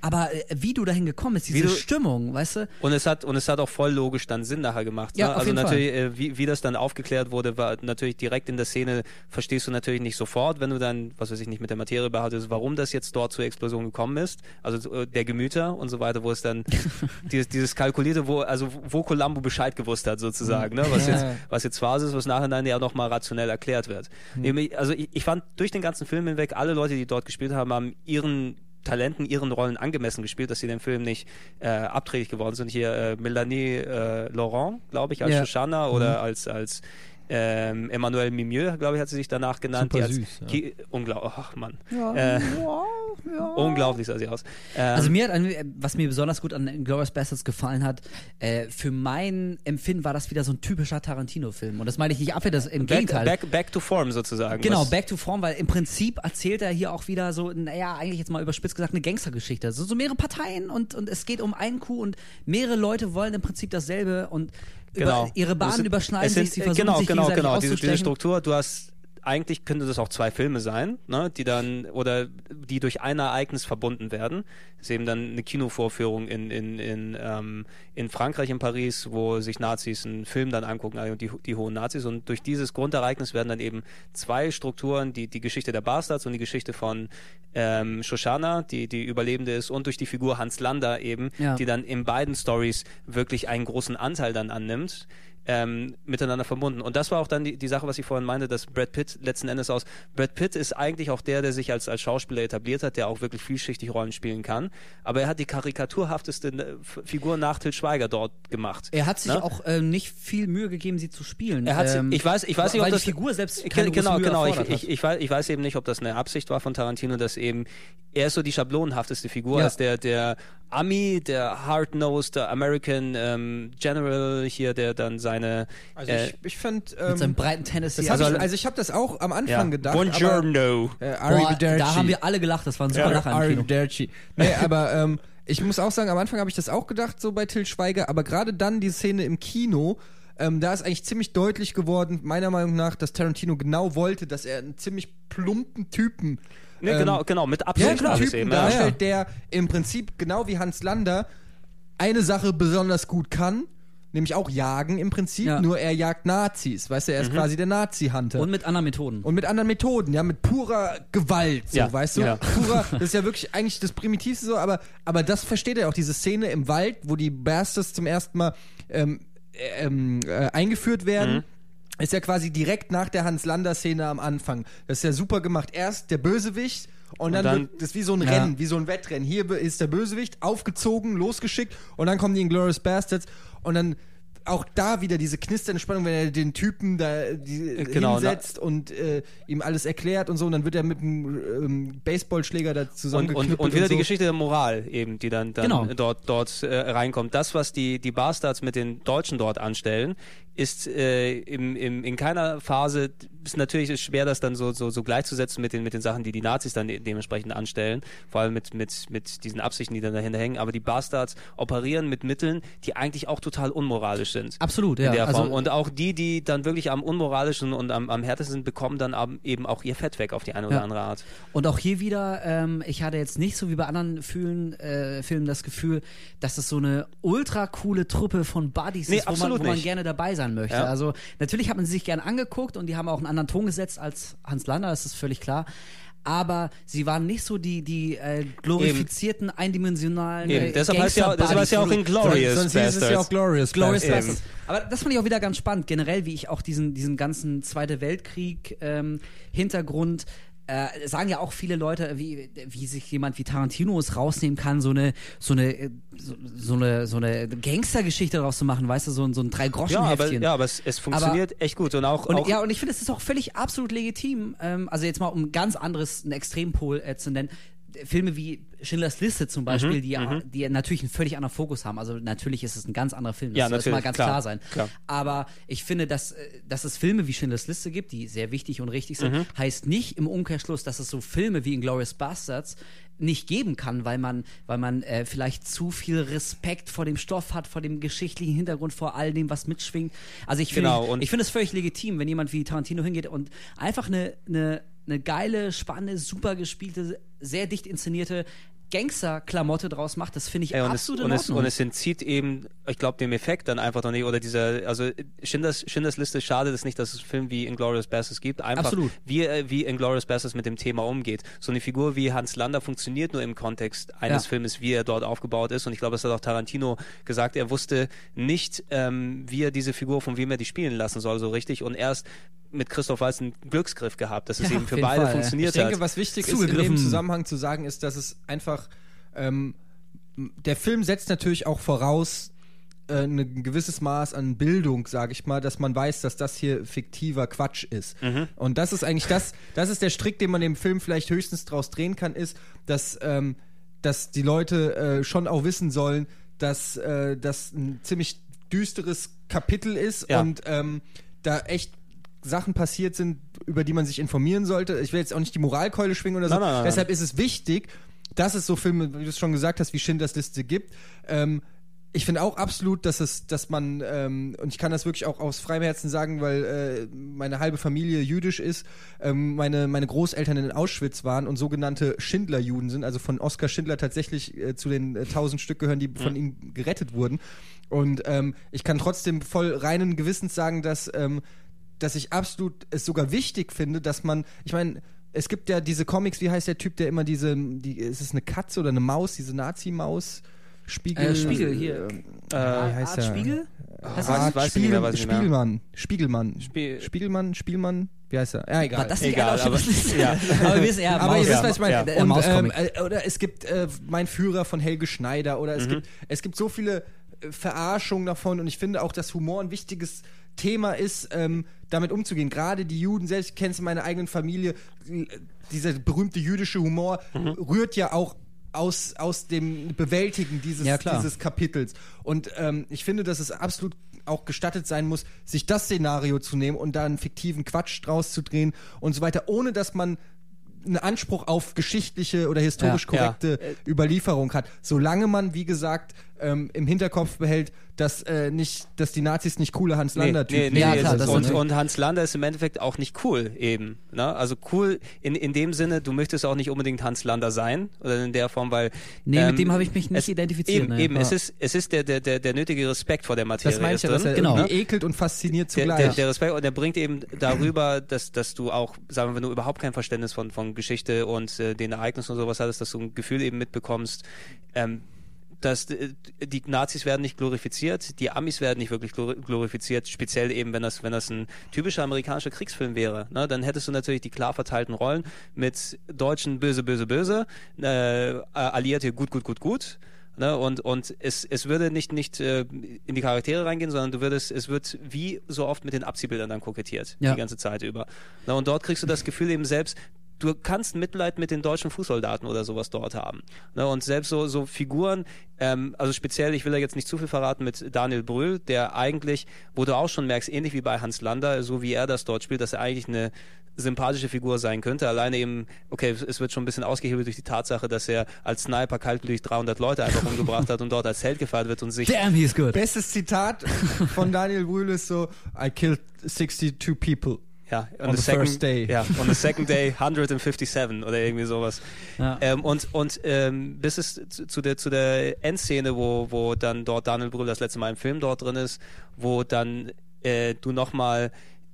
Aber äh, wie du dahin gekommen bist, diese du- Stimmung, weißt du? Und es hat und es hat auch voll logisch dann Sinn nachher gemacht. Ja, ne? auf also jeden natürlich, äh, wie, wie das dann aufgeklärt wurde, war natürlich direkt in der Szene verstehst du natürlich nicht sofort, wenn du dann, was weiß ich nicht, mit der Materie behauptest, warum das jetzt dort zur Explosion gekommen ist. Also äh, der Gemüter und so weiter, wo es dann *laughs* dieses, dieses kalkulierte, wo also wo Columbo Bescheid gewusst hat sozusagen, ne? was Ja. jetzt was jetzt Phase ist, was nachher dann ja nochmal rationell erklärt wird. Nämlich, Also ich, ich fand durch den ganzen Film hinweg alle Leute, die dort gespielt haben, haben ihren Talenten, ihren Rollen angemessen gespielt, dass sie in dem Film nicht äh, abträglich geworden sind. Hier äh, Melanie äh, Laurent, glaube ich, als Ja. Shoshana oder als als ähm, Emmanuel Mimieux, glaube ich, hat sie sich danach genannt. Super die süß, ja. Unglaublich, ach Mann. Äh, *laughs* Unglaublich sah sie aus. Ähm, Also mir hat, was mir besonders gut an Glorious Bastards gefallen hat, äh, für mein Empfinden war das wieder so ein typischer Tarantino-Film. Und das meine ich nicht abwehr, das im back, Gegenteil. back, back to form sozusagen. Genau, back to form, weil im Prinzip erzählt er hier auch wieder so, naja, eigentlich jetzt mal überspitzt gesagt, eine Gangstergeschichte. Also so mehrere Parteien und, und es geht um einen Coup und mehrere Leute wollen im Prinzip dasselbe und genau. über, ihre Bahnen sind- überschneiden sind- sich, sie versuchen genau, sich genau, genau. Diese, diese. Struktur, du hast eigentlich könnte das auch zwei Filme sein, ne, die dann oder die durch ein Ereignis verbunden werden. Das ist eben dann eine Kinovorführung in in in, ähm, in Frankreich in Paris, wo sich Nazis einen Film dann angucken, also die die hohen Nazis und durch dieses Grundereignis werden dann eben zwei Strukturen, die die Geschichte der Bastards und die Geschichte von ähm, Shoshana, die die Überlebende ist und durch die Figur Hans Lander eben, Ja. die dann in beiden Stories wirklich einen großen Anteil dann annimmt ähm, miteinander verbunden. Und das war auch dann die, die Sache, was ich vorhin meinte, dass Brad Pitt letzten Endes aus, Brad Pitt ist eigentlich auch der, der sich als, als Schauspieler etabliert hat, der auch wirklich vielschichtig Rollen spielen kann. Aber er hat die karikaturhafteste äh, Figur nach Til Schweiger dort gemacht. Er hat sich Ne? auch ähm, nicht viel Mühe gegeben, sie zu spielen. Er hat sie- ähm, ich weiß- ich weiß nicht, ob das- die Figur selbst keine genau, Mühe genau. Ich, ich, ich, weiß, ich weiß eben nicht, ob das eine Absicht war von Tarantino, dass eben er ist so die schablonenhafteste Figur, Ja. als der, der Ami, der hard-nosed der American ähm, General hier, der dann seine Also äh, ich, ich fand, Mit ähm, seinem breiten Tennessee. das hab also- ich, also ich habe das auch am Anfang ja. gedacht. Buongiorno. Aber, äh, Boah, da haben wir alle gelacht, das war ein super Ja, Lacher im Kino. Arrivederci. Nee, aber ähm, ich muss auch sagen, am Anfang habe ich das auch gedacht, so bei Till Schweiger, aber gerade dann die Szene im Kino, ähm, da ist eigentlich ziemlich deutlich geworden, meiner Meinung nach, dass Tarantino genau wollte, dass er einen ziemlich plumpen Typen Nee, ähm, genau, genau, mit ja, Absicht genau, alles Typen eben. Ja. darstellt, der im Prinzip genau wie Hans Lander eine Sache besonders gut kann, nämlich auch jagen im Prinzip, Ja. nur er jagt Nazis, weißt du, er Mhm. ist quasi der Nazi-Hunter. Und mit anderen Methoden. Und mit anderen Methoden, ja, mit purer Gewalt, so, Ja, weißt du? ja. Purer, *laughs* das ist ja wirklich eigentlich das Primitivste so, aber, aber das versteht er auch, diese Szene im Wald, wo die Bastards zum ersten Mal ähm, äh, ähm, äh, eingeführt werden. Mhm. Ist ja quasi direkt nach der Hans-Lander-Szene am Anfang. Das ist ja super gemacht. Erst der Bösewicht und dann, dann- wird das ist wie so ein Ja. Rennen, wie so ein Wettrennen. Hier ist der Bösewicht aufgezogen, losgeschickt und dann kommen die Inglourious Bastards und dann auch da wieder diese knisternde Spannung, wenn er den Typen da die, Genau, hinsetzt und äh, ihm alles erklärt und so und dann wird er mit einem ähm, Baseballschläger da Und, zusammengeknüppelt und, und wieder so. die Geschichte der Moral eben, die dann, dann Genau. dort, dort äh, reinkommt. Das, was die, die Bastards mit den Deutschen dort anstellen, ist äh, im, im, in keiner Phase, ist natürlich ist schwer, das dann so, so, so gleichzusetzen mit den, mit den Sachen, die die Nazis dann de dementsprechend anstellen, vor allem mit, mit, mit diesen Absichten, die dann dahinter hängen. Aber die Bastards operieren mit Mitteln, die eigentlich auch total unmoralisch sind. Absolut, in ja. der Also- Form. Und auch die, die dann wirklich am unmoralischen und am, am härtesten sind, bekommen dann eben auch ihr Fett weg auf die eine oder Ja. andere Art. Und auch hier wieder, ähm, ich hatte jetzt nicht so wie bei anderen Fühlen, äh, Filmen das Gefühl, dass es so eine ultra coole Truppe von Buddies Nee, ist, wo man, wo man gerne dabei sein möchte. Ja. Also natürlich hat man sie sich gerne angeguckt und die haben auch einen anderen Ton gesetzt als Hans Lander, das ist völlig klar. Aber sie waren nicht so die, die äh, glorifizierten, eindimensionalen Eben, äh, deshalb heißt ja, deshalb heißt ja auch du- Inglourious Sonst hieß es ja auch. Glorious, Glorious Bastards. Bastards. Aber das fand ich auch wieder ganz spannend, generell, wie ich auch diesen, diesen ganzen Zweite Weltkrieg ähm, Hintergrund äh, sagen ja auch viele Leute, wie, wie sich jemand wie Tarantino es rausnehmen kann, so eine, so eine, äh, so, so eine, so eine Gangstergeschichte daraus zu machen, weißt du, so ein, so ein drei groschen Ja, aber, ja, aber es, es funktioniert echt gut. Und auch, Und auch ja, und ich finde, es ist auch völlig absolut legitim. Ähm, also jetzt mal um ein ganz anderes, ein Extrempol äh, zu nennen. Filme wie Schindlers Liste zum Beispiel, Mhm, die, ja, die ja natürlich einen völlig anderen Fokus haben. Also natürlich ist es ein ganz anderer Film. Das Ja, natürlich, mal ganz klar, klar, sein. klar. Aber ich finde, dass, äh, dass es Filme wie Schindlers Liste gibt, die sehr wichtig und richtig sind, Mhm. heißt nicht im Umkehrschluss, dass es so Filme wie Inglourious Bastards nicht geben kann, weil man, weil man äh, vielleicht zu viel Respekt vor dem Stoff hat, vor dem geschichtlichen Hintergrund, vor all dem, was mitschwingt. Also ich finde, Genau, ich finde es völlig legitim, wenn jemand wie Tarantino hingeht und einfach eine, eine, eine geile, spannende, super gespielte, sehr dicht inszenierte Gangster-Klamotte draus macht. Das finde ich Ey, und, es, absolut und, in es, und es entzieht eben, ich glaube, dem Effekt dann einfach noch nicht, oder dieser, also Schindlers, Schindlers Liste schade es nicht, dass es Filme wie Inglourious Basterds gibt. Einfach, Absolut. wie, äh, wie Inglourious Basterds mit dem Thema umgeht. So eine Figur wie Hans Lander funktioniert nur im Kontext eines Ja. Filmes, wie er dort aufgebaut ist. Und ich glaube, das hat auch Tarantino gesagt. Er wusste nicht, ähm, wie er diese Figur, von wem er die spielen lassen soll, so richtig. Und erst mit Christoph Waltz einen Glücksgriff gehabt, dass es Ja, eben für beide Fall, funktioniert Ich denke, hat. was wichtig ist in dem Zusammenhang zu sagen, ist, dass es einfach ähm, der Film setzt natürlich auch voraus äh, ein gewisses Maß an Bildung, sage ich mal, dass man weiß, dass das hier fiktiver Quatsch ist. Und das ist eigentlich das, das ist der Strick, den man dem Film vielleicht höchstens draus drehen kann, ist, dass, ähm, dass die Leute äh, schon auch wissen sollen, dass äh, das ein ziemlich düsteres Kapitel ist Ja. und ähm, da echt Sachen passiert sind, über die man sich informieren sollte. Ich will jetzt auch nicht die Moralkeule schwingen oder so. Nein, nein, nein, Deshalb ist es wichtig, dass es so Filme, wie du es schon gesagt hast, wie Schindlers Liste gibt. Ähm, ich finde auch absolut, dass es, dass man, ähm, und ich kann das wirklich auch aus freiem Herzen sagen, weil äh, meine halbe Familie jüdisch ist, ähm, meine, meine Großeltern in Auschwitz waren und sogenannte Schindlerjuden sind, also von Oskar Schindler tatsächlich äh, zu den äh, tausend Stück gehören, die von ihm gerettet wurden. Und ähm, ich kann trotzdem voll reinen Gewissens sagen, dass, ähm, dass ich absolut es sogar wichtig finde, dass man, ich meine, es gibt ja diese Comics, wie heißt der Typ, der immer diese, die, ist es eine Katze oder eine Maus, diese Nazi-Maus? Spiegel. Äh, Spiegel, hier. Ähm, Äh, wie heißt Art der? Spiegel? weiß- Art weiß nicht mehr, weiß mehr. Spiegelmann. Spiegelmann. Spiel- Spiegelmann, Spielmann. Wie heißt er? Ja, egal. War das Egal, einer aber- *laughs* ja. *laughs* aber wir wissen, ja, aber ihr Maus- wisst, was ich meine. ja. Und, ähm, äh, oder es gibt äh, Mein Führer von Helge Schneider oder Mhm. es, gibt, es gibt so viele äh, Verarschungen davon und ich finde auch, dass Humor ein wichtiges Thema ist, ähm, damit umzugehen. Gerade die Juden, selbst ich kenne es in meiner eigenen Familie, äh, dieser berühmte jüdische Humor Mhm. rührt ja auch aus, aus dem Bewältigen dieses, Ja, dieses Kapitels. Und ähm, ich finde, dass es absolut auch gestattet sein muss, sich das Szenario zu nehmen und da einen fiktiven Quatsch draus zu drehen und so weiter, ohne dass man einen Anspruch auf geschichtliche oder historisch Ja, ja. korrekte Überlieferung hat. Solange man, wie gesagt, ähm, im Hinterkopf behält, dass äh, nicht, dass die Nazis nicht coole Hans Lander Typen Ja, sind. klar, das und, ist- und Hans Lander ist im Endeffekt auch nicht cool eben. Ne? Also cool in, in dem Sinne, du möchtest auch nicht unbedingt Hans Lander sein oder in der Form, weil Nee, ähm, mit dem habe ich mich nicht es, identifiziert. Eben, ne? eben. Ja. Es ist, es ist der, der, der, der nötige Respekt vor der Materie. das meine ich ja, dass er Genau. ekelt und fasziniert der, zugleich. der, der Respekt und der bringt eben darüber, dass, dass du auch, sagen wir, wenn du überhaupt kein Verständnis von, von Geschichte und äh, den Ereignissen und sowas hattest, dass du ein Gefühl eben mitbekommst, ähm, dass äh, die Nazis werden nicht glorifiziert, die Amis werden nicht wirklich glor- glorifiziert, speziell eben, wenn das, wenn das ein typischer amerikanischer Kriegsfilm wäre. Ne? Dann hättest du natürlich die klar verteilten Rollen mit Deutschen böse, böse, böse, äh, Alliierte gut, gut, gut, gut. Ne, und und es, es würde nicht, nicht äh, in die Charaktere reingehen, sondern du würdest, es wird wie so oft mit den Abziehbildern dann kokettiert, Ja. die ganze Zeit über. Ne, und dort kriegst du das Gefühl eben selbst, du kannst Mitleid mit den deutschen Fußsoldaten oder sowas dort haben. Ne, und selbst so, so Figuren, ähm, also speziell, ich will da jetzt nicht zu viel verraten, mit Daniel Brühl, der eigentlich, wo du auch schon merkst, ähnlich wie bei Hans Lander, so wie er das dort spielt, dass er eigentlich eine sympathische Figur sein könnte. Alleine eben, okay, es wird schon ein bisschen ausgehebelt durch die Tatsache, dass er als Sniper kaltblütig 300 Leute einfach umgebracht hat und dort als Held gefeiert wird und sich Damn, he's good. Bestes Zitat von Daniel Brühl ist so: I killed 62 people. Ja, On the first day. *laughs* Ja, on the second day 157 oder irgendwie sowas. Ja. Ähm, und und ähm, bis es zu, zu der zu der Endszene, wo wo dann dort Daniel Brühl das letzte Mal im Film dort drin ist, wo dann äh, du nochmal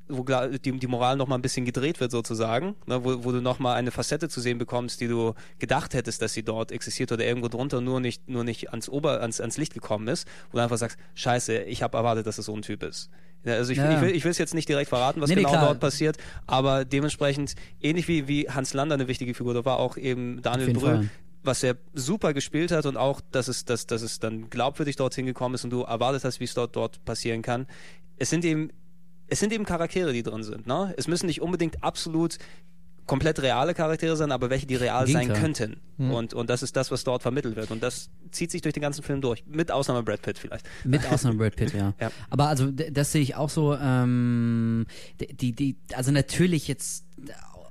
wo die, die Moral noch mal ein bisschen gedreht wird sozusagen, ne, wo, wo du noch mal eine Facette zu sehen bekommst, die du gedacht hättest, dass sie dort existiert oder irgendwo drunter nur nicht nur nicht ans Ober ans, ans Licht gekommen ist, wo du einfach sagst, Scheiße, ich habe erwartet, dass es so ein Typ ist. Ja, also ich, Ja. ich will ich will es jetzt nicht direkt verraten, was Nee, nee, genau klar. dort passiert, aber dementsprechend ähnlich wie wie Hans Lander eine wichtige Figur, da war auch eben Daniel Brühl Fall. was er super gespielt hat und auch, dass es, dass, dass es dann glaubwürdig dorthin gekommen ist und du erwartet hast, wie es dort, dort passieren kann. Es sind eben, es sind eben Charaktere, die drin sind. Ne? Es müssen nicht unbedingt absolut komplett reale Charaktere sein, aber welche, die real sein könnten. Und, und das ist das, was dort vermittelt wird. Und das zieht sich durch den ganzen Film durch. Mit Ausnahme Brad Pitt vielleicht. Mit *laughs* Ausnahme Brad Pitt, ja. *laughs* Ja. Aber also das sehe ich auch so. Ähm, die, die, also natürlich jetzt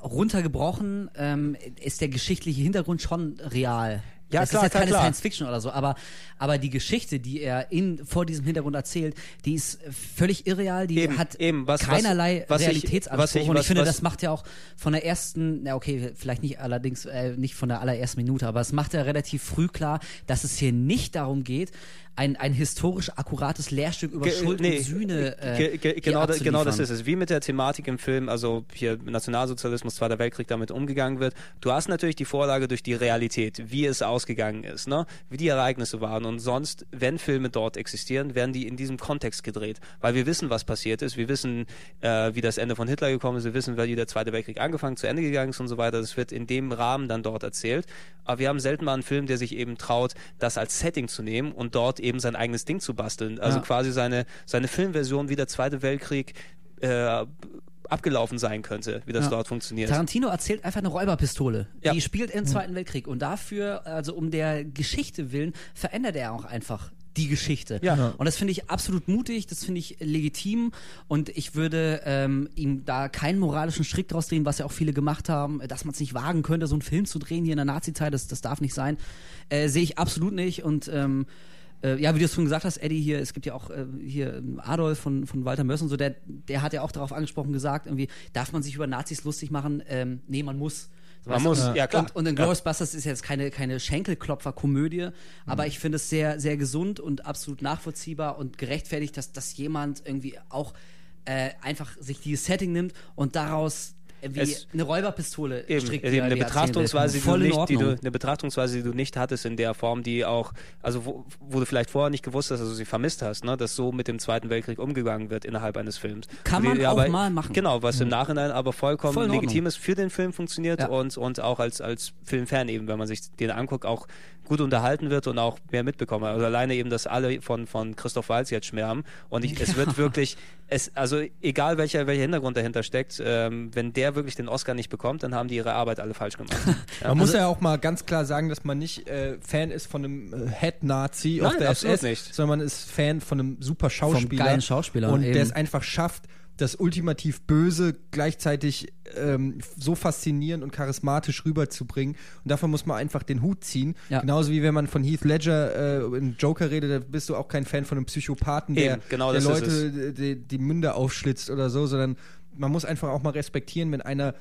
runtergebrochen ähm, ist der geschichtliche Hintergrund schon real. Ja, das klar, ist jetzt keine klar. Science Fiction oder so, aber aber die Geschichte, die er in vor diesem Hintergrund erzählt, die ist völlig irreal, die Eben, hat eben, was- keinerlei was Realitätsanspruch was ich- und ich was- finde, das macht ja auch von der ersten, na okay, vielleicht nicht allerdings äh, nicht von der allerersten Minute, aber es macht ja relativ früh klar, dass es hier nicht darum geht, ein, ein historisch akkurates Lehrstück über Ge- Schuld nee, und Sühne äh, ge- ge- genau, genau das ist es. Wie mit der Thematik im Film, also hier Nationalsozialismus, Zweiter Weltkrieg damit umgegangen wird. Du hast natürlich die Vorlage durch die Realität, wie es ausgegangen ist, ne? wie die Ereignisse waren. Und sonst, wenn Filme dort existieren, werden die in diesem Kontext gedreht. Weil wir wissen, was passiert ist. Wir wissen, äh, wie das Ende von Hitler gekommen ist. Wir wissen, wie der Zweite Weltkrieg angefangen, zu Ende gegangen ist und so weiter. Das wird in dem Rahmen dann dort erzählt. Aber wir haben selten mal einen Film, der sich eben traut, das als Setting zu nehmen und dort eben sein eigenes Ding zu basteln. Also Ja. quasi seine, seine Filmversion, wie der Zweite Weltkrieg äh, abgelaufen sein könnte, wie das Ja. dort funktioniert. Tarantino erzählt einfach eine Räuberpistole. Ja. Die spielt im Zweiten Weltkrieg. Und dafür, also um der Geschichte willen, verändert er auch einfach die Geschichte. Ja. Und das finde ich absolut mutig, das finde ich legitim und ich würde ähm, ihm da keinen moralischen Strick draus drehen, was ja auch viele gemacht haben, dass man es nicht wagen könnte, so einen Film zu drehen hier in der Nazi-Zeit, das, das darf nicht sein. Äh, Sehe ich absolut nicht und ähm, äh, ja, wie du es schon gesagt hast, Eddie hier, es gibt ja auch äh, hier ähm, Adolf von, von Walter Mörs und so, der, der hat ja auch darauf angesprochen gesagt, irgendwie, darf man sich über Nazis lustig machen? Ähm, nee, man muss. Man muss, ja, klar. Und, und in Ja. Glorious Busters ist jetzt keine, keine Schenkelklopfer-Komödie, aber ich finde es sehr, sehr gesund und absolut nachvollziehbar und gerechtfertigt, dass, dass jemand irgendwie auch äh, einfach sich dieses Setting nimmt und daraus wie es- eine Räuberpistole Eben, strickt. eben die eine. Betrachtungsweise, die du nicht, die du, eine Betrachtungsweise, die du nicht hattest in der Form, die auch, also wo, wo du vielleicht vorher nicht gewusst hast, also sie vermisst hast, ne, dass so mit dem Zweiten Weltkrieg umgegangen wird innerhalb eines Films. Kann Und man die auch aber, mal machen. Genau, was im Nachhinein aber vollkommen Voll legitim ist, für den Film funktioniert Ja. und, und auch als, als Filmfan eben, wenn man sich den anguckt, auch gut unterhalten wird und auch mehr mitbekommen. Also alleine eben, dass alle von, von Christoph Waltz jetzt schwärmen und ich, es wird *laughs* wirklich, es, also egal welcher, welcher Hintergrund dahinter steckt, ähm, wenn der wirklich den Oscar nicht bekommt, dann haben die ihre Arbeit alle falsch gemacht. *laughs* Ja. Man muss ja auch mal ganz klar sagen, dass man nicht äh, Fan ist von einem äh, Head-Nazi auf Nein, der absolut SS, nicht. sondern man ist Fan von einem super Schauspieler. geilen Schauspieler, Und eben. der es einfach schafft, das ultimativ Böse gleichzeitig ähm, so faszinierend und charismatisch rüberzubringen. Und davon muss man einfach den Hut ziehen. Ja. Genauso wie wenn man von Heath Ledger äh, in Joker redet, da bist du auch kein Fan von einem Psychopathen, der, Eben, genau der Leute die, die Münder aufschlitzt oder so, sondern man muss einfach auch mal respektieren, wenn einer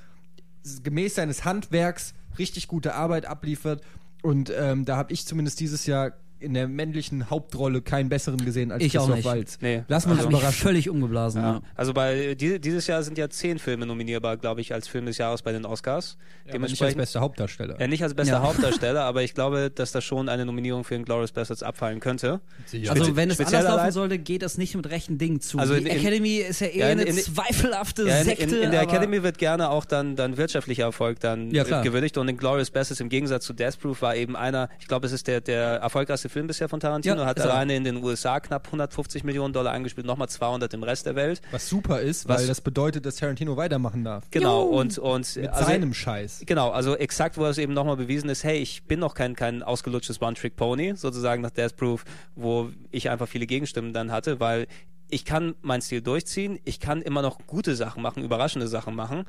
gemäß seines Handwerks richtig gute Arbeit abliefert. Und ähm, da habe ich zumindest dieses Jahr in der männlichen Hauptrolle keinen besseren gesehen als Ich auch Christoph nicht. Waltz. Nee. Lass uns Hat mich überraschen. völlig umgeblasen. Ja. Ja. Also bei die, dieses Jahr sind ja zehn Filme nominierbar, glaube ich, als Film des Jahres bei den Oscars. Ja, aber nicht als bester Hauptdarsteller. ja, nicht als bester Ja. Hauptdarsteller, aber ich glaube, dass da schon eine Nominierung für den Glorious Bastards abfallen könnte. Also wenn es anders laufen allein- sollte, geht das nicht mit rechten Dingen zu. Also die in- in- Academy ist ja eher Ja, in- eine in- zweifelhafte Ja, in, Sekte. in, in der Academy wird gerne auch dann, dann wirtschaftlicher Erfolg dann gewürdigt und in Glorious Bastards im Gegensatz zu Death Proof war eben einer, ich glaube, es ist der, der erfolgreichste Film bisher von Tarantino, Ja, hat alleine in den USA knapp 150 Millionen Dollar eingespielt, nochmal 200 im Rest der Welt. Was super ist, Was- weil das bedeutet, dass Tarantino weitermachen darf. Genau, Juhu. und, und Mit also- seinem Scheiß. Genau, also exakt, wo es eben nochmal bewiesen ist, hey, ich bin noch kein, kein ausgelutschtes One-Trick-Pony, sozusagen nach Death Proof, wo ich einfach viele Gegenstimmen dann hatte, weil ich kann meinen Stil durchziehen, ich kann immer noch gute Sachen machen, überraschende Sachen machen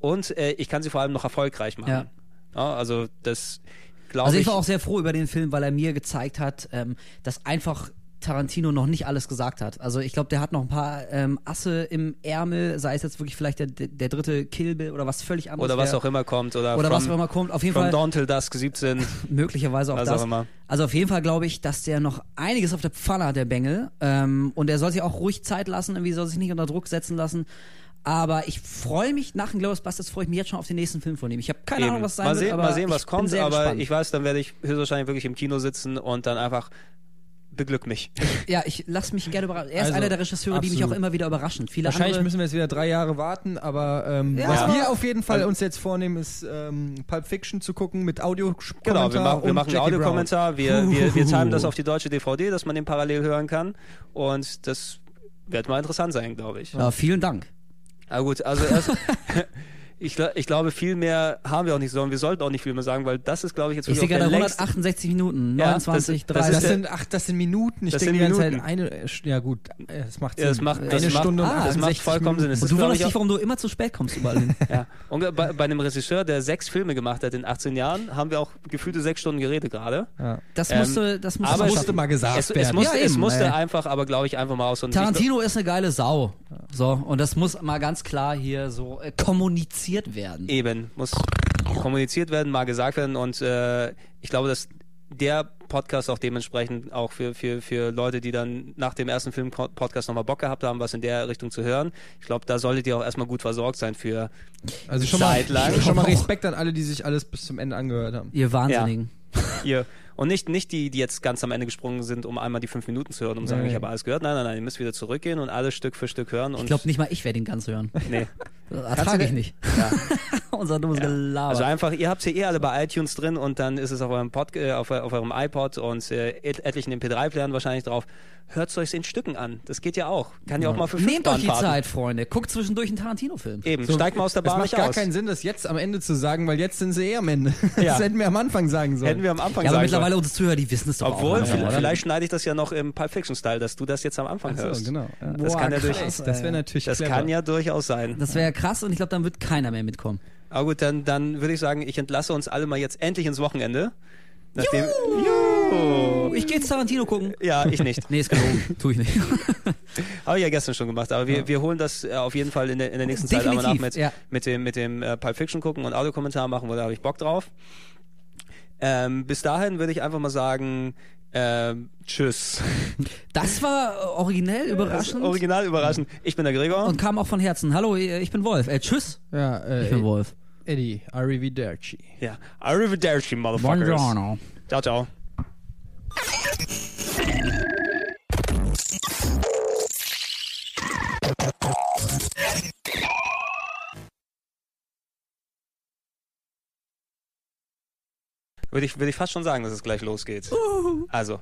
und äh, ich kann sie vor allem noch erfolgreich machen. Ja. Ja, also das glaube Also ich. ich war auch sehr froh über den Film, weil er mir gezeigt hat, ähm, dass einfach Tarantino noch nicht alles gesagt hat. Also ich glaube, der hat noch ein paar ähm, Asse im Ärmel, sei es jetzt wirklich vielleicht der, der dritte Kill Bill oder was völlig anderes. oder was wär. auch immer kommt. Oder, Oder from, was auch immer kommt. Auf jeden From Fall Dawn Till Dusk 17. *laughs* möglicherweise auch Was das. auch immer. Also auf jeden Fall glaube ich, dass der noch einiges auf der Pfanne hat, der Bengel. Ähm, und er soll sich auch ruhig Zeit lassen, irgendwie soll sich nicht unter Druck setzen lassen. Aber ich freue mich, nach den Bastards freue ich mich jetzt schon auf den nächsten Film von ihm. Ich habe keine Eben. Ahnung, was sein mal wird, sehen, aber mal sehen, was kommt, aber gespannt. ich weiß, dann werde ich höchstwahrscheinlich wirklich im Kino sitzen und dann einfach beglück mich. *laughs* Ja, ich lasse mich gerne überraschen. Er ist Also, einer der Regisseure, die mich absolut. auch immer wieder überraschen. Viele Wahrscheinlich müssen wir jetzt wieder drei Jahre warten, aber ähm, Ja, was wir auf jeden Fall Also- uns jetzt vornehmen, ist ähm, Pulp Fiction zu gucken mit audio Genau, wir machen, wir machen einen Audiokommentar, wir, wir, wir *laughs* timen das auf die deutsche DVD, dass man den parallel hören kann. Und das wird mal interessant sein, glaube ich. ja, vielen Dank. Aber gut, also erst, *laughs* ich, ich glaube, viel mehr haben wir auch nicht sollen. Wir sollten auch nicht viel mehr sagen, weil das ist, glaube ich, jetzt Ich sehe wirklich gerade der längste- 168 Minuten, Ja, 29, das- das 30. Das ist sind, ach, das sind Minuten. Ich Das denke sind die ganze Minuten. Zeit eine, ja gut, äh, das macht Sinn. Ja, das macht, eine das macht, Stunde und Ah, das macht 68 vollkommen Sinn. Minuten. Es und du wunderst ich, dich, warum du immer zu spät kommst überall hin. *laughs* Ja. Und bei, bei einem Regisseur, der sechs Filme gemacht hat in 18 Jahren, haben wir auch gefühlte sechs Stunden geredet gerade. Ja. Das Ähm, musste, das musste aber man es- musste mal gesagt Es, es werden. musste, Ja, es eben, musste ey. einfach, aber glaube ich, einfach mal aus. Tarantino ist eine geile Sau. So, und das muss mal ganz klar hier so äh, kommuniziert werden. Eben, muss kommuniziert werden, mal gesagt werden und äh, ich glaube, dass der Podcast auch dementsprechend auch für, für, für Leute, die dann nach dem ersten Film-Podcast nochmal Bock gehabt haben, was in der Richtung zu hören. Ich glaube, da solltet ihr auch erstmal gut versorgt sein für Also schon mal, Zeit lang. schon mal Respekt an alle, die sich alles bis zum Ende angehört haben. Ihr Wahnsinnigen. ihr. Und nicht, nicht die, die jetzt ganz am Ende gesprungen sind, um einmal die fünf Minuten zu hören, um zu sagen, ich habe alles gehört. Nein, nein, nein, ihr müsst wieder zurückgehen und alles Stück für Stück hören. Ich glaube nicht mal, ich werde ihn ganz hören. nee. *laughs* Das ertrage ich nicht. Ja. *laughs* Unser dummes Gelaber. Also einfach, ihr habt sie eh alle bei iTunes drin und dann ist es auf eurem, Pod, äh, auf, auf eurem iPod und äh, et etlichen MP3-Playern wahrscheinlich drauf. Hört es euch in Stücken an. Das geht ja auch. Kann ja, auch mal für fünf Nehmt euch die. Zeit, Freunde. Guckt zwischendurch einen Tarantino-Film. Eben, steigt mal aus der Es Bahn macht nicht gar aus. keinen Sinn, das jetzt am Ende zu sagen, weil jetzt sind sie eh am Ende. *laughs* Ja. Das hätten wir am Anfang sagen sollen. Hätten wir am Anfang Ja, aber sagen mittlerweile sollen. unsere Zuhörer, die wissen es doch Obwohl, auch. langsam, vielleicht, schneide ich das ja noch im Pulp Fiction-Style, dass du das jetzt am Anfang so, hörst. genau. Ja. Das Boah, kann ja durch- Das wäre natürlich Das clever. kann ja durchaus sein. Das wäre krass und ich glaube, dann wird keiner mehr mitkommen. Aber gut, dann, dann würde ich sagen, ich entlasse uns alle mal jetzt endlich ins Wochenende. Nachdem, Juhu. Ich gehe jetzt Tarantino gucken. Ja, ich nicht. Nee, ist gelogen. *laughs* tu ich nicht. Habe ich ja gestern schon gemacht, aber wir, wir holen das äh, auf jeden Fall in der, in der nächsten Zeit einmal nach Definitiv, mit, ja. mit dem, mit dem äh, Pulp Fiction gucken und Audiokommentar machen, weil da habe ich Bock drauf. Ähm, bis dahin würde ich einfach mal sagen, Ähm, tschüss. *laughs* Das war äh, originell, überraschend. Original überraschend. Ich bin der Gregor. und kam auch von Herzen. Hallo, äh, ich bin Wolf. Äh, tschüss. Ja, äh, Ich bin Wolf. Eddie, Arrivederci. ja. Arrivederci, Motherfuckers. Buongiorno. Ciao, ciao. Würde ich, würde ich fast schon sagen, dass es gleich losgeht. Also.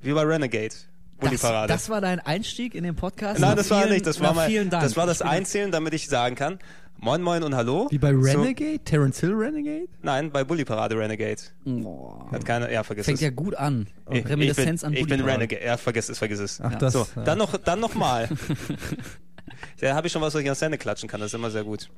Wie bei Renegade. Das, das war dein Einstieg in den Podcast? Nein, das war nicht. Das war Dank. das war das Einzählen, damit ich sagen kann. Moin Moin und Hallo. Wie bei So- Renegade? Terence Hill Renegade? Nein, bei Bully Parade Renegade. Boah. Hat keiner, ja, vergiss Fängt es. ja gut an. ich, ich Reminiszenz bin, an Ich Bulli bin Parade. Renegade. Ja, vergiss es, vergiss es. Ach, Ja. das. So, ja. dann noch, dann noch mal. *laughs* da habe ich schon was, was ich ans Ende klatschen kann. Das ist immer sehr gut.